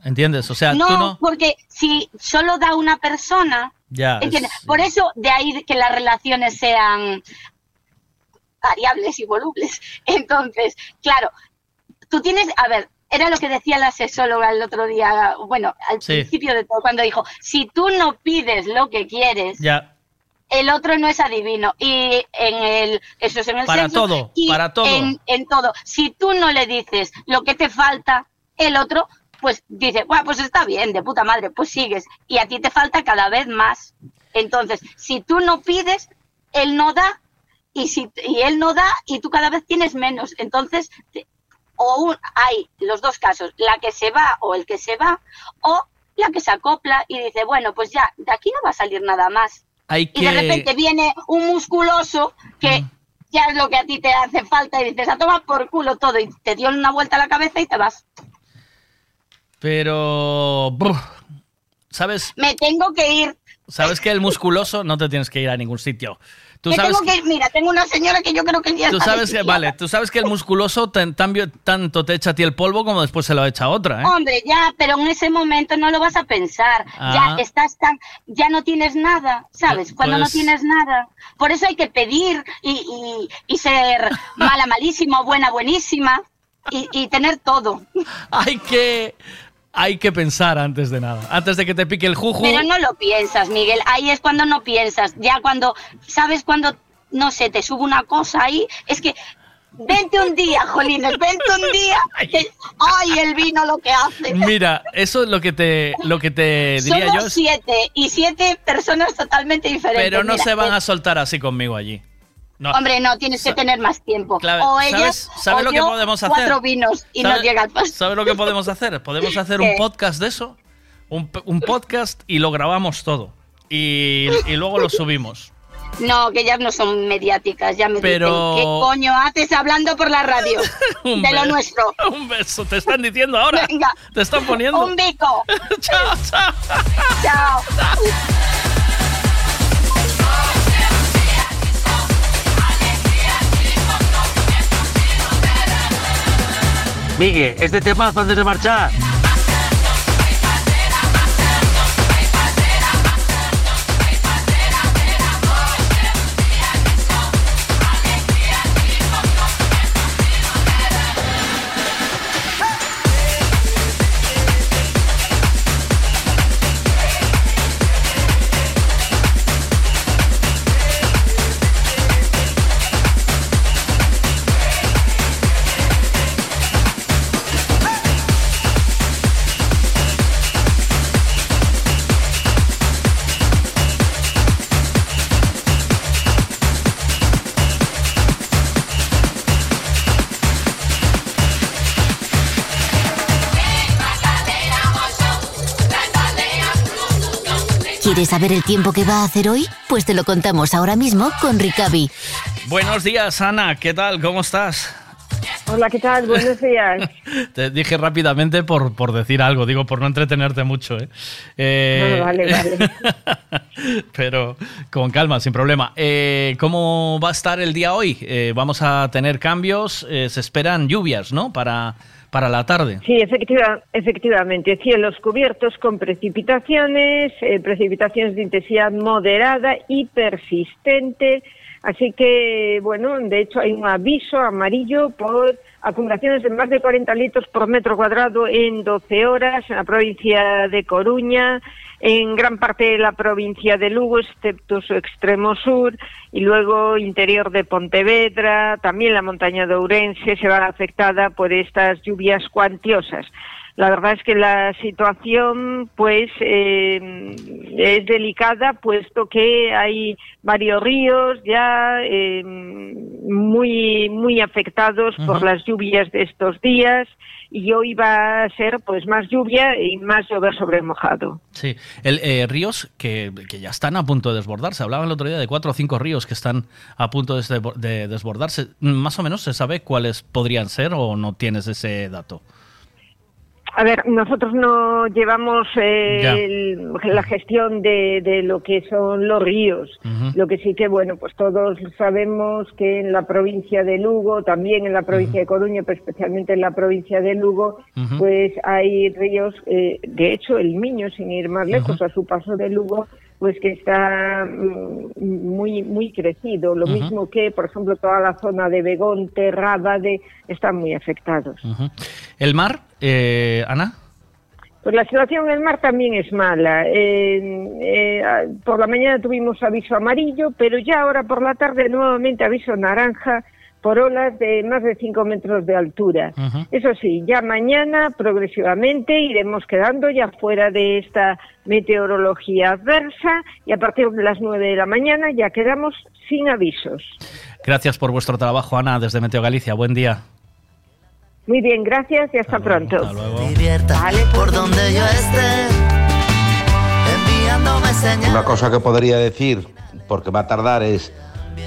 Speaker 3: ¿Entiendes? O sea,
Speaker 60: no,
Speaker 3: tú no.
Speaker 60: porque si solo da una persona,
Speaker 3: Ya. es-
Speaker 60: ¿entiendes? Por eso de ahí que las relaciones sean variables y volubles. Entonces, claro, tú tienes, a ver, era lo que decía la sexóloga el otro día, bueno, al
Speaker 3: Sí.
Speaker 60: principio de todo, cuando dijo, si tú no pides lo que quieres,
Speaker 3: Ya.
Speaker 60: el otro no es adivino. Y en el, eso es en el
Speaker 3: Para
Speaker 60: sexo,
Speaker 3: todo,
Speaker 60: y
Speaker 3: para todo.
Speaker 60: En, en todo. Si tú no le dices lo que te falta, el otro, pues dice, bueno, pues está bien, de puta madre, pues sigues. Y a ti te falta cada vez más. Entonces, si tú no pides, él no da, y, si, y él no da, y tú cada vez tienes menos. Entonces, te- o un- hay los dos casos, la que se va o el que se va, o la que se acopla y dice, bueno, pues ya, de aquí no va a salir nada más
Speaker 3: Hay
Speaker 60: y de repente viene un musculoso que ya es lo que a ti te hace falta y dices, a tomar por culo todo y te dio una vuelta a la cabeza y te vas.
Speaker 3: Pero. brr, ¿Sabes?
Speaker 60: Me tengo que ir.
Speaker 3: ¿Sabes que el musculoso no te tienes que ir a ningún sitio? Tú sabes
Speaker 60: tengo que ir. Mira, tengo una señora que yo creo que ya
Speaker 3: Tú sabes que, vale, tú sabes que el musculoso tan- tan- tanto te echa a ti el polvo como después se lo echa a otra, ¿eh?
Speaker 60: Hombre, ya, pero en ese momento no lo vas a pensar.
Speaker 3: Ah.
Speaker 60: Ya estás tan, ya no tienes nada, ¿sabes?
Speaker 3: Pues-
Speaker 60: Cuando no
Speaker 3: pues-
Speaker 60: tienes nada. Por eso hay que pedir y, y- y ser mala, malísima, buena, buenísima y, y tener todo.
Speaker 3: Hay que hay que pensar antes de nada, antes de que te pique el juju.
Speaker 60: Pero no lo piensas, Miguel. Ahí es cuando no piensas. Ya cuando, ¿sabes? Cuando, no sé, te sube una cosa ahí. Es que, vente un día, Jolines, vente un día. que- ay, el vino lo que hace.
Speaker 3: Mira, eso es lo que te lo que te diría
Speaker 60: Somos
Speaker 3: yo,
Speaker 60: siete y siete personas totalmente diferentes.
Speaker 3: pero no
Speaker 60: Mira,
Speaker 3: se van
Speaker 60: eh,
Speaker 3: a soltar así conmigo allí. No.
Speaker 60: Hombre, no, tienes que tener más tiempo. O
Speaker 3: ¿sabes-
Speaker 60: ellas,
Speaker 3: sabes
Speaker 60: o
Speaker 3: lo que podemos hacer?
Speaker 60: cuatro vinos y no
Speaker 3: ¿Sabes-
Speaker 60: llega al paso.
Speaker 3: ¿Sabes lo que podemos hacer? Podemos hacer un podcast de eso, un, podcast y lo grabamos todo y, y luego lo subimos.
Speaker 60: No, que ellas no son mediáticas, ya me
Speaker 3: Pero-
Speaker 60: dicen. ¿Qué coño haces hablando por la radio? De lo nuestro.
Speaker 3: Un beso, te están diciendo ahora.
Speaker 60: Venga.
Speaker 3: Te están poniendo.
Speaker 60: Un bico.
Speaker 3: chao, chao.
Speaker 60: Chao.
Speaker 82: Miguel, este temazo antes de marchar.
Speaker 83: ¿Quieres saber el tiempo que va a hacer hoy? Pues te lo contamos ahora mismo con Ricavi.
Speaker 3: Buenos días, Ana. ¿Qué tal? ¿Cómo estás?
Speaker 84: Hola, ¿qué tal? Buenos días.
Speaker 3: Te dije rápidamente por, por decir algo, digo, por no entretenerte mucho. ¿eh? Eh,
Speaker 84: Ah, vale, vale.
Speaker 3: pero con calma, sin problema. Eh, ¿Cómo va a estar el día hoy? Eh, vamos a tener cambios, eh, se esperan lluvias, ¿no? Para, para la tarde.
Speaker 84: Sí, efectiva- efectivamente. Cielos cubiertos con precipitaciones, eh, precipitaciones de intensidad moderada y persistente. Así que, bueno, de hecho hay un aviso amarillo por acumulaciones de más de 40 litros por metro cuadrado en 12 horas en la provincia de Coruña, en gran parte de la provincia de Lugo, excepto su extremo sur, y luego interior de Pontevedra, también la montaña de Ourense se va afectada por estas lluvias cuantiosas. La verdad es que la situación, pues, eh, es delicada, puesto que hay varios ríos ya eh, muy muy afectados por las lluvias de estos días y hoy va a ser, pues, más lluvia y más llover sobre mojado.
Speaker 3: Sí, el, eh, ríos que, que ya están a punto de desbordarse. Hablaba el otro día de cuatro o cinco ríos que están a punto de, desbor- de desbordarse. Más o menos se sabe cuáles podrían ser o no tienes ese dato.
Speaker 84: A ver, nosotros no llevamos eh, el- la gestión de, de lo que son los ríos. Lo que sí que, bueno, pues todos sabemos que en la provincia de Lugo, también en la provincia de Coruña, pero especialmente en la provincia de Lugo, pues hay ríos, eh, de hecho el Miño, sin ir más lejos, a su paso de Lugo, pues que está mm, muy muy crecido. Lo mismo que, por ejemplo, toda la zona de Begonte, Rábade, están muy afectados.
Speaker 3: El mar, eh, Ana.
Speaker 84: Pues la situación en el mar también es mala. Eh, eh, ah, por la mañana tuvimos aviso amarillo, pero ya ahora por la tarde nuevamente aviso naranja por olas de más de 5 metros de altura. Eso sí, ya mañana progresivamente iremos quedando ya fuera de esta meteorología adversa y a partir de las 9 de la mañana ya quedamos sin avisos.
Speaker 3: Gracias por vuestro trabajo, Ana, desde Meteo Galicia. Buen día.
Speaker 84: Muy bien, gracias y hasta, pronto.
Speaker 85: Vale, por donde yo esté, enviándome señales.
Speaker 86: Una cosa que podría decir, porque va a tardar, es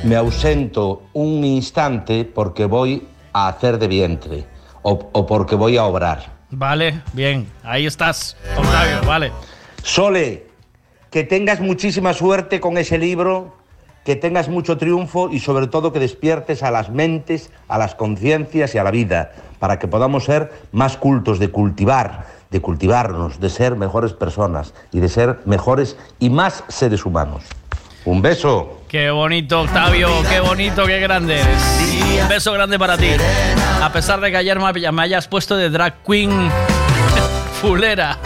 Speaker 86: me ausento un instante porque voy a hacer de vientre o, o porque voy a obrar.
Speaker 3: Vale, bien. Ahí estás, Octavio, vale.
Speaker 86: Sole, que tengas muchísima suerte con ese libro, que tengas mucho triunfo y sobre todo que despiertes a las mentes, a las conciencias y a la vida, para que podamos ser más cultos de cultivar, de cultivarnos, de ser mejores personas y de ser mejores y más seres humanos. Un beso.
Speaker 3: Qué bonito, Octavio, qué bonito, qué grande. Un beso grande para ti. A pesar de que ayer me hayas puesto de drag queen fulera,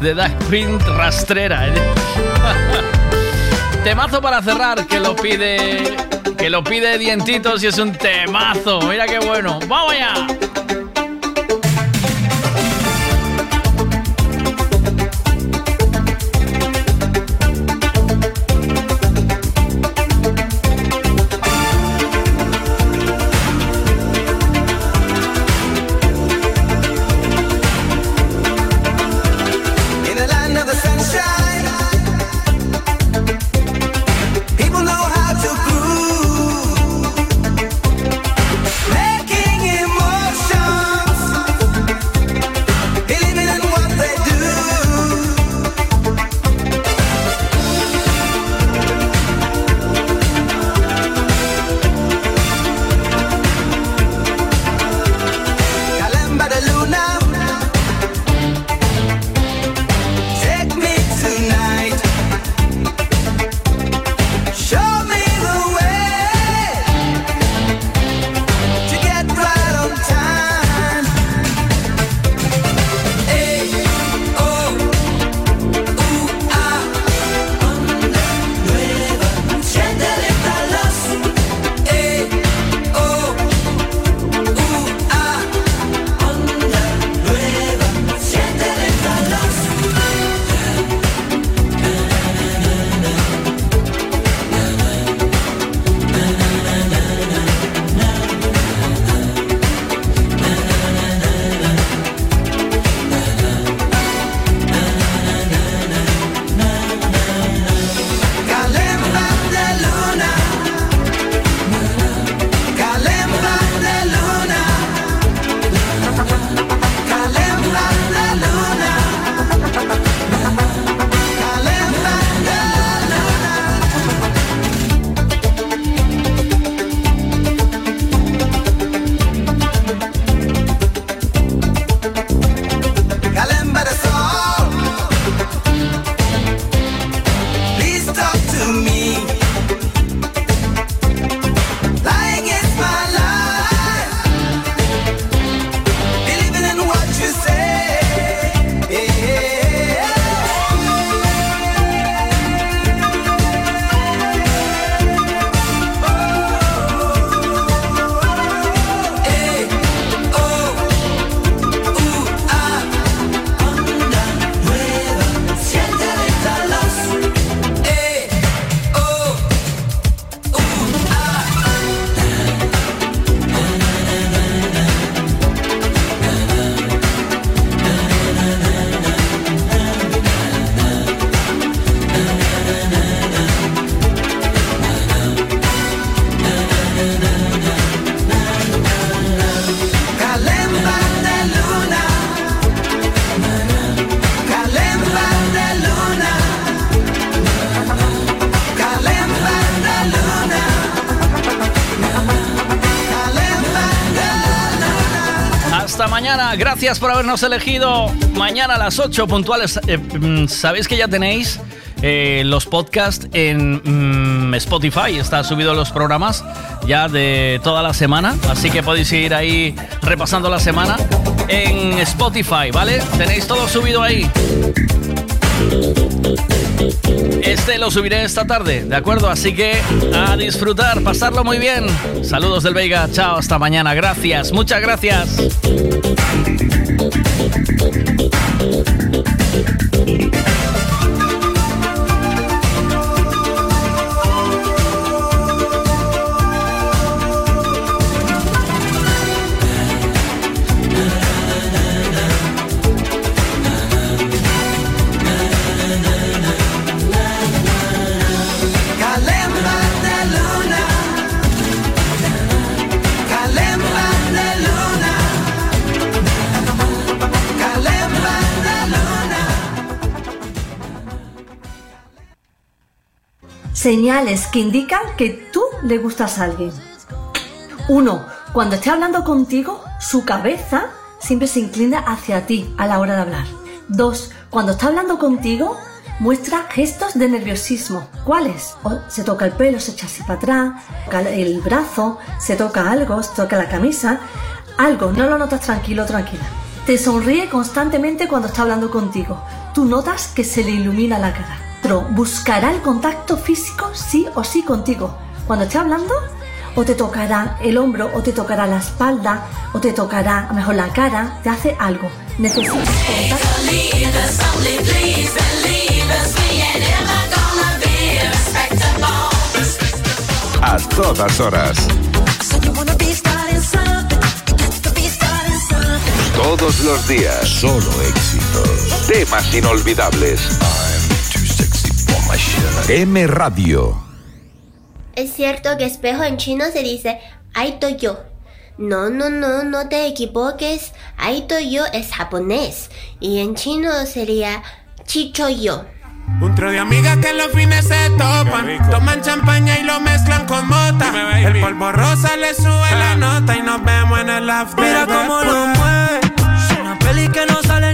Speaker 3: de drag, queen rastrera. ¿eh? Temazo para cerrar, que lo pide, que lo pide Dientitos y es un temazo. Mira qué bueno. ¡Vamos allá! Gracias por habernos elegido. Mañana a las 8 puntuales. Eh, mm, Sabéis que ya tenéis eh, los podcasts en mm, Spotify. Está subido los programas ya de toda la semana. Así que podéis ir ahí repasando la semana en Spotify, ¿vale? Tenéis todo subido ahí. Este lo subiré esta tarde, ¿de acuerdo? Así que a disfrutar, pasarlo muy bien. Saludos del Veiga, chao, hasta mañana. Gracias, muchas gracias.
Speaker 87: Señales que indican que tú le gustas a alguien. Uno, cuando esté hablando contigo, su cabeza siempre se inclina hacia ti a la hora de hablar. Dos, cuando está hablando contigo, muestra gestos de nerviosismo. ¿Cuáles? O se toca el pelo, se echa así para atrás, toca el brazo, se toca algo, se toca la camisa. Algo, no lo notas tranquilo, tranquila. Te sonríe constantemente cuando está hablando contigo. Tú notas que se le ilumina la cara. Pero buscará el contacto físico sí o sí contigo. Cuando esté hablando, o te tocará el hombro, o te tocará la espalda, o te tocará a lo mejor la cara, te hace algo. Necesitas contacto.
Speaker 28: A todas horas. Todos los días. Solo éxitos. Temas inolvidables. M Radio.
Speaker 88: Es cierto que espejo en chino se dice Aito yo. No, no, no, no te equivoques. Aito yo es japonés y en chino sería Chicho yo.
Speaker 89: Un trío de amigas que en los fines se topan. Toman champaña y lo mezclan con mota. El polvo rosa le sube la nota y nos vemos en el after.
Speaker 67: Mira cómo lo mueve. Una peli que no sale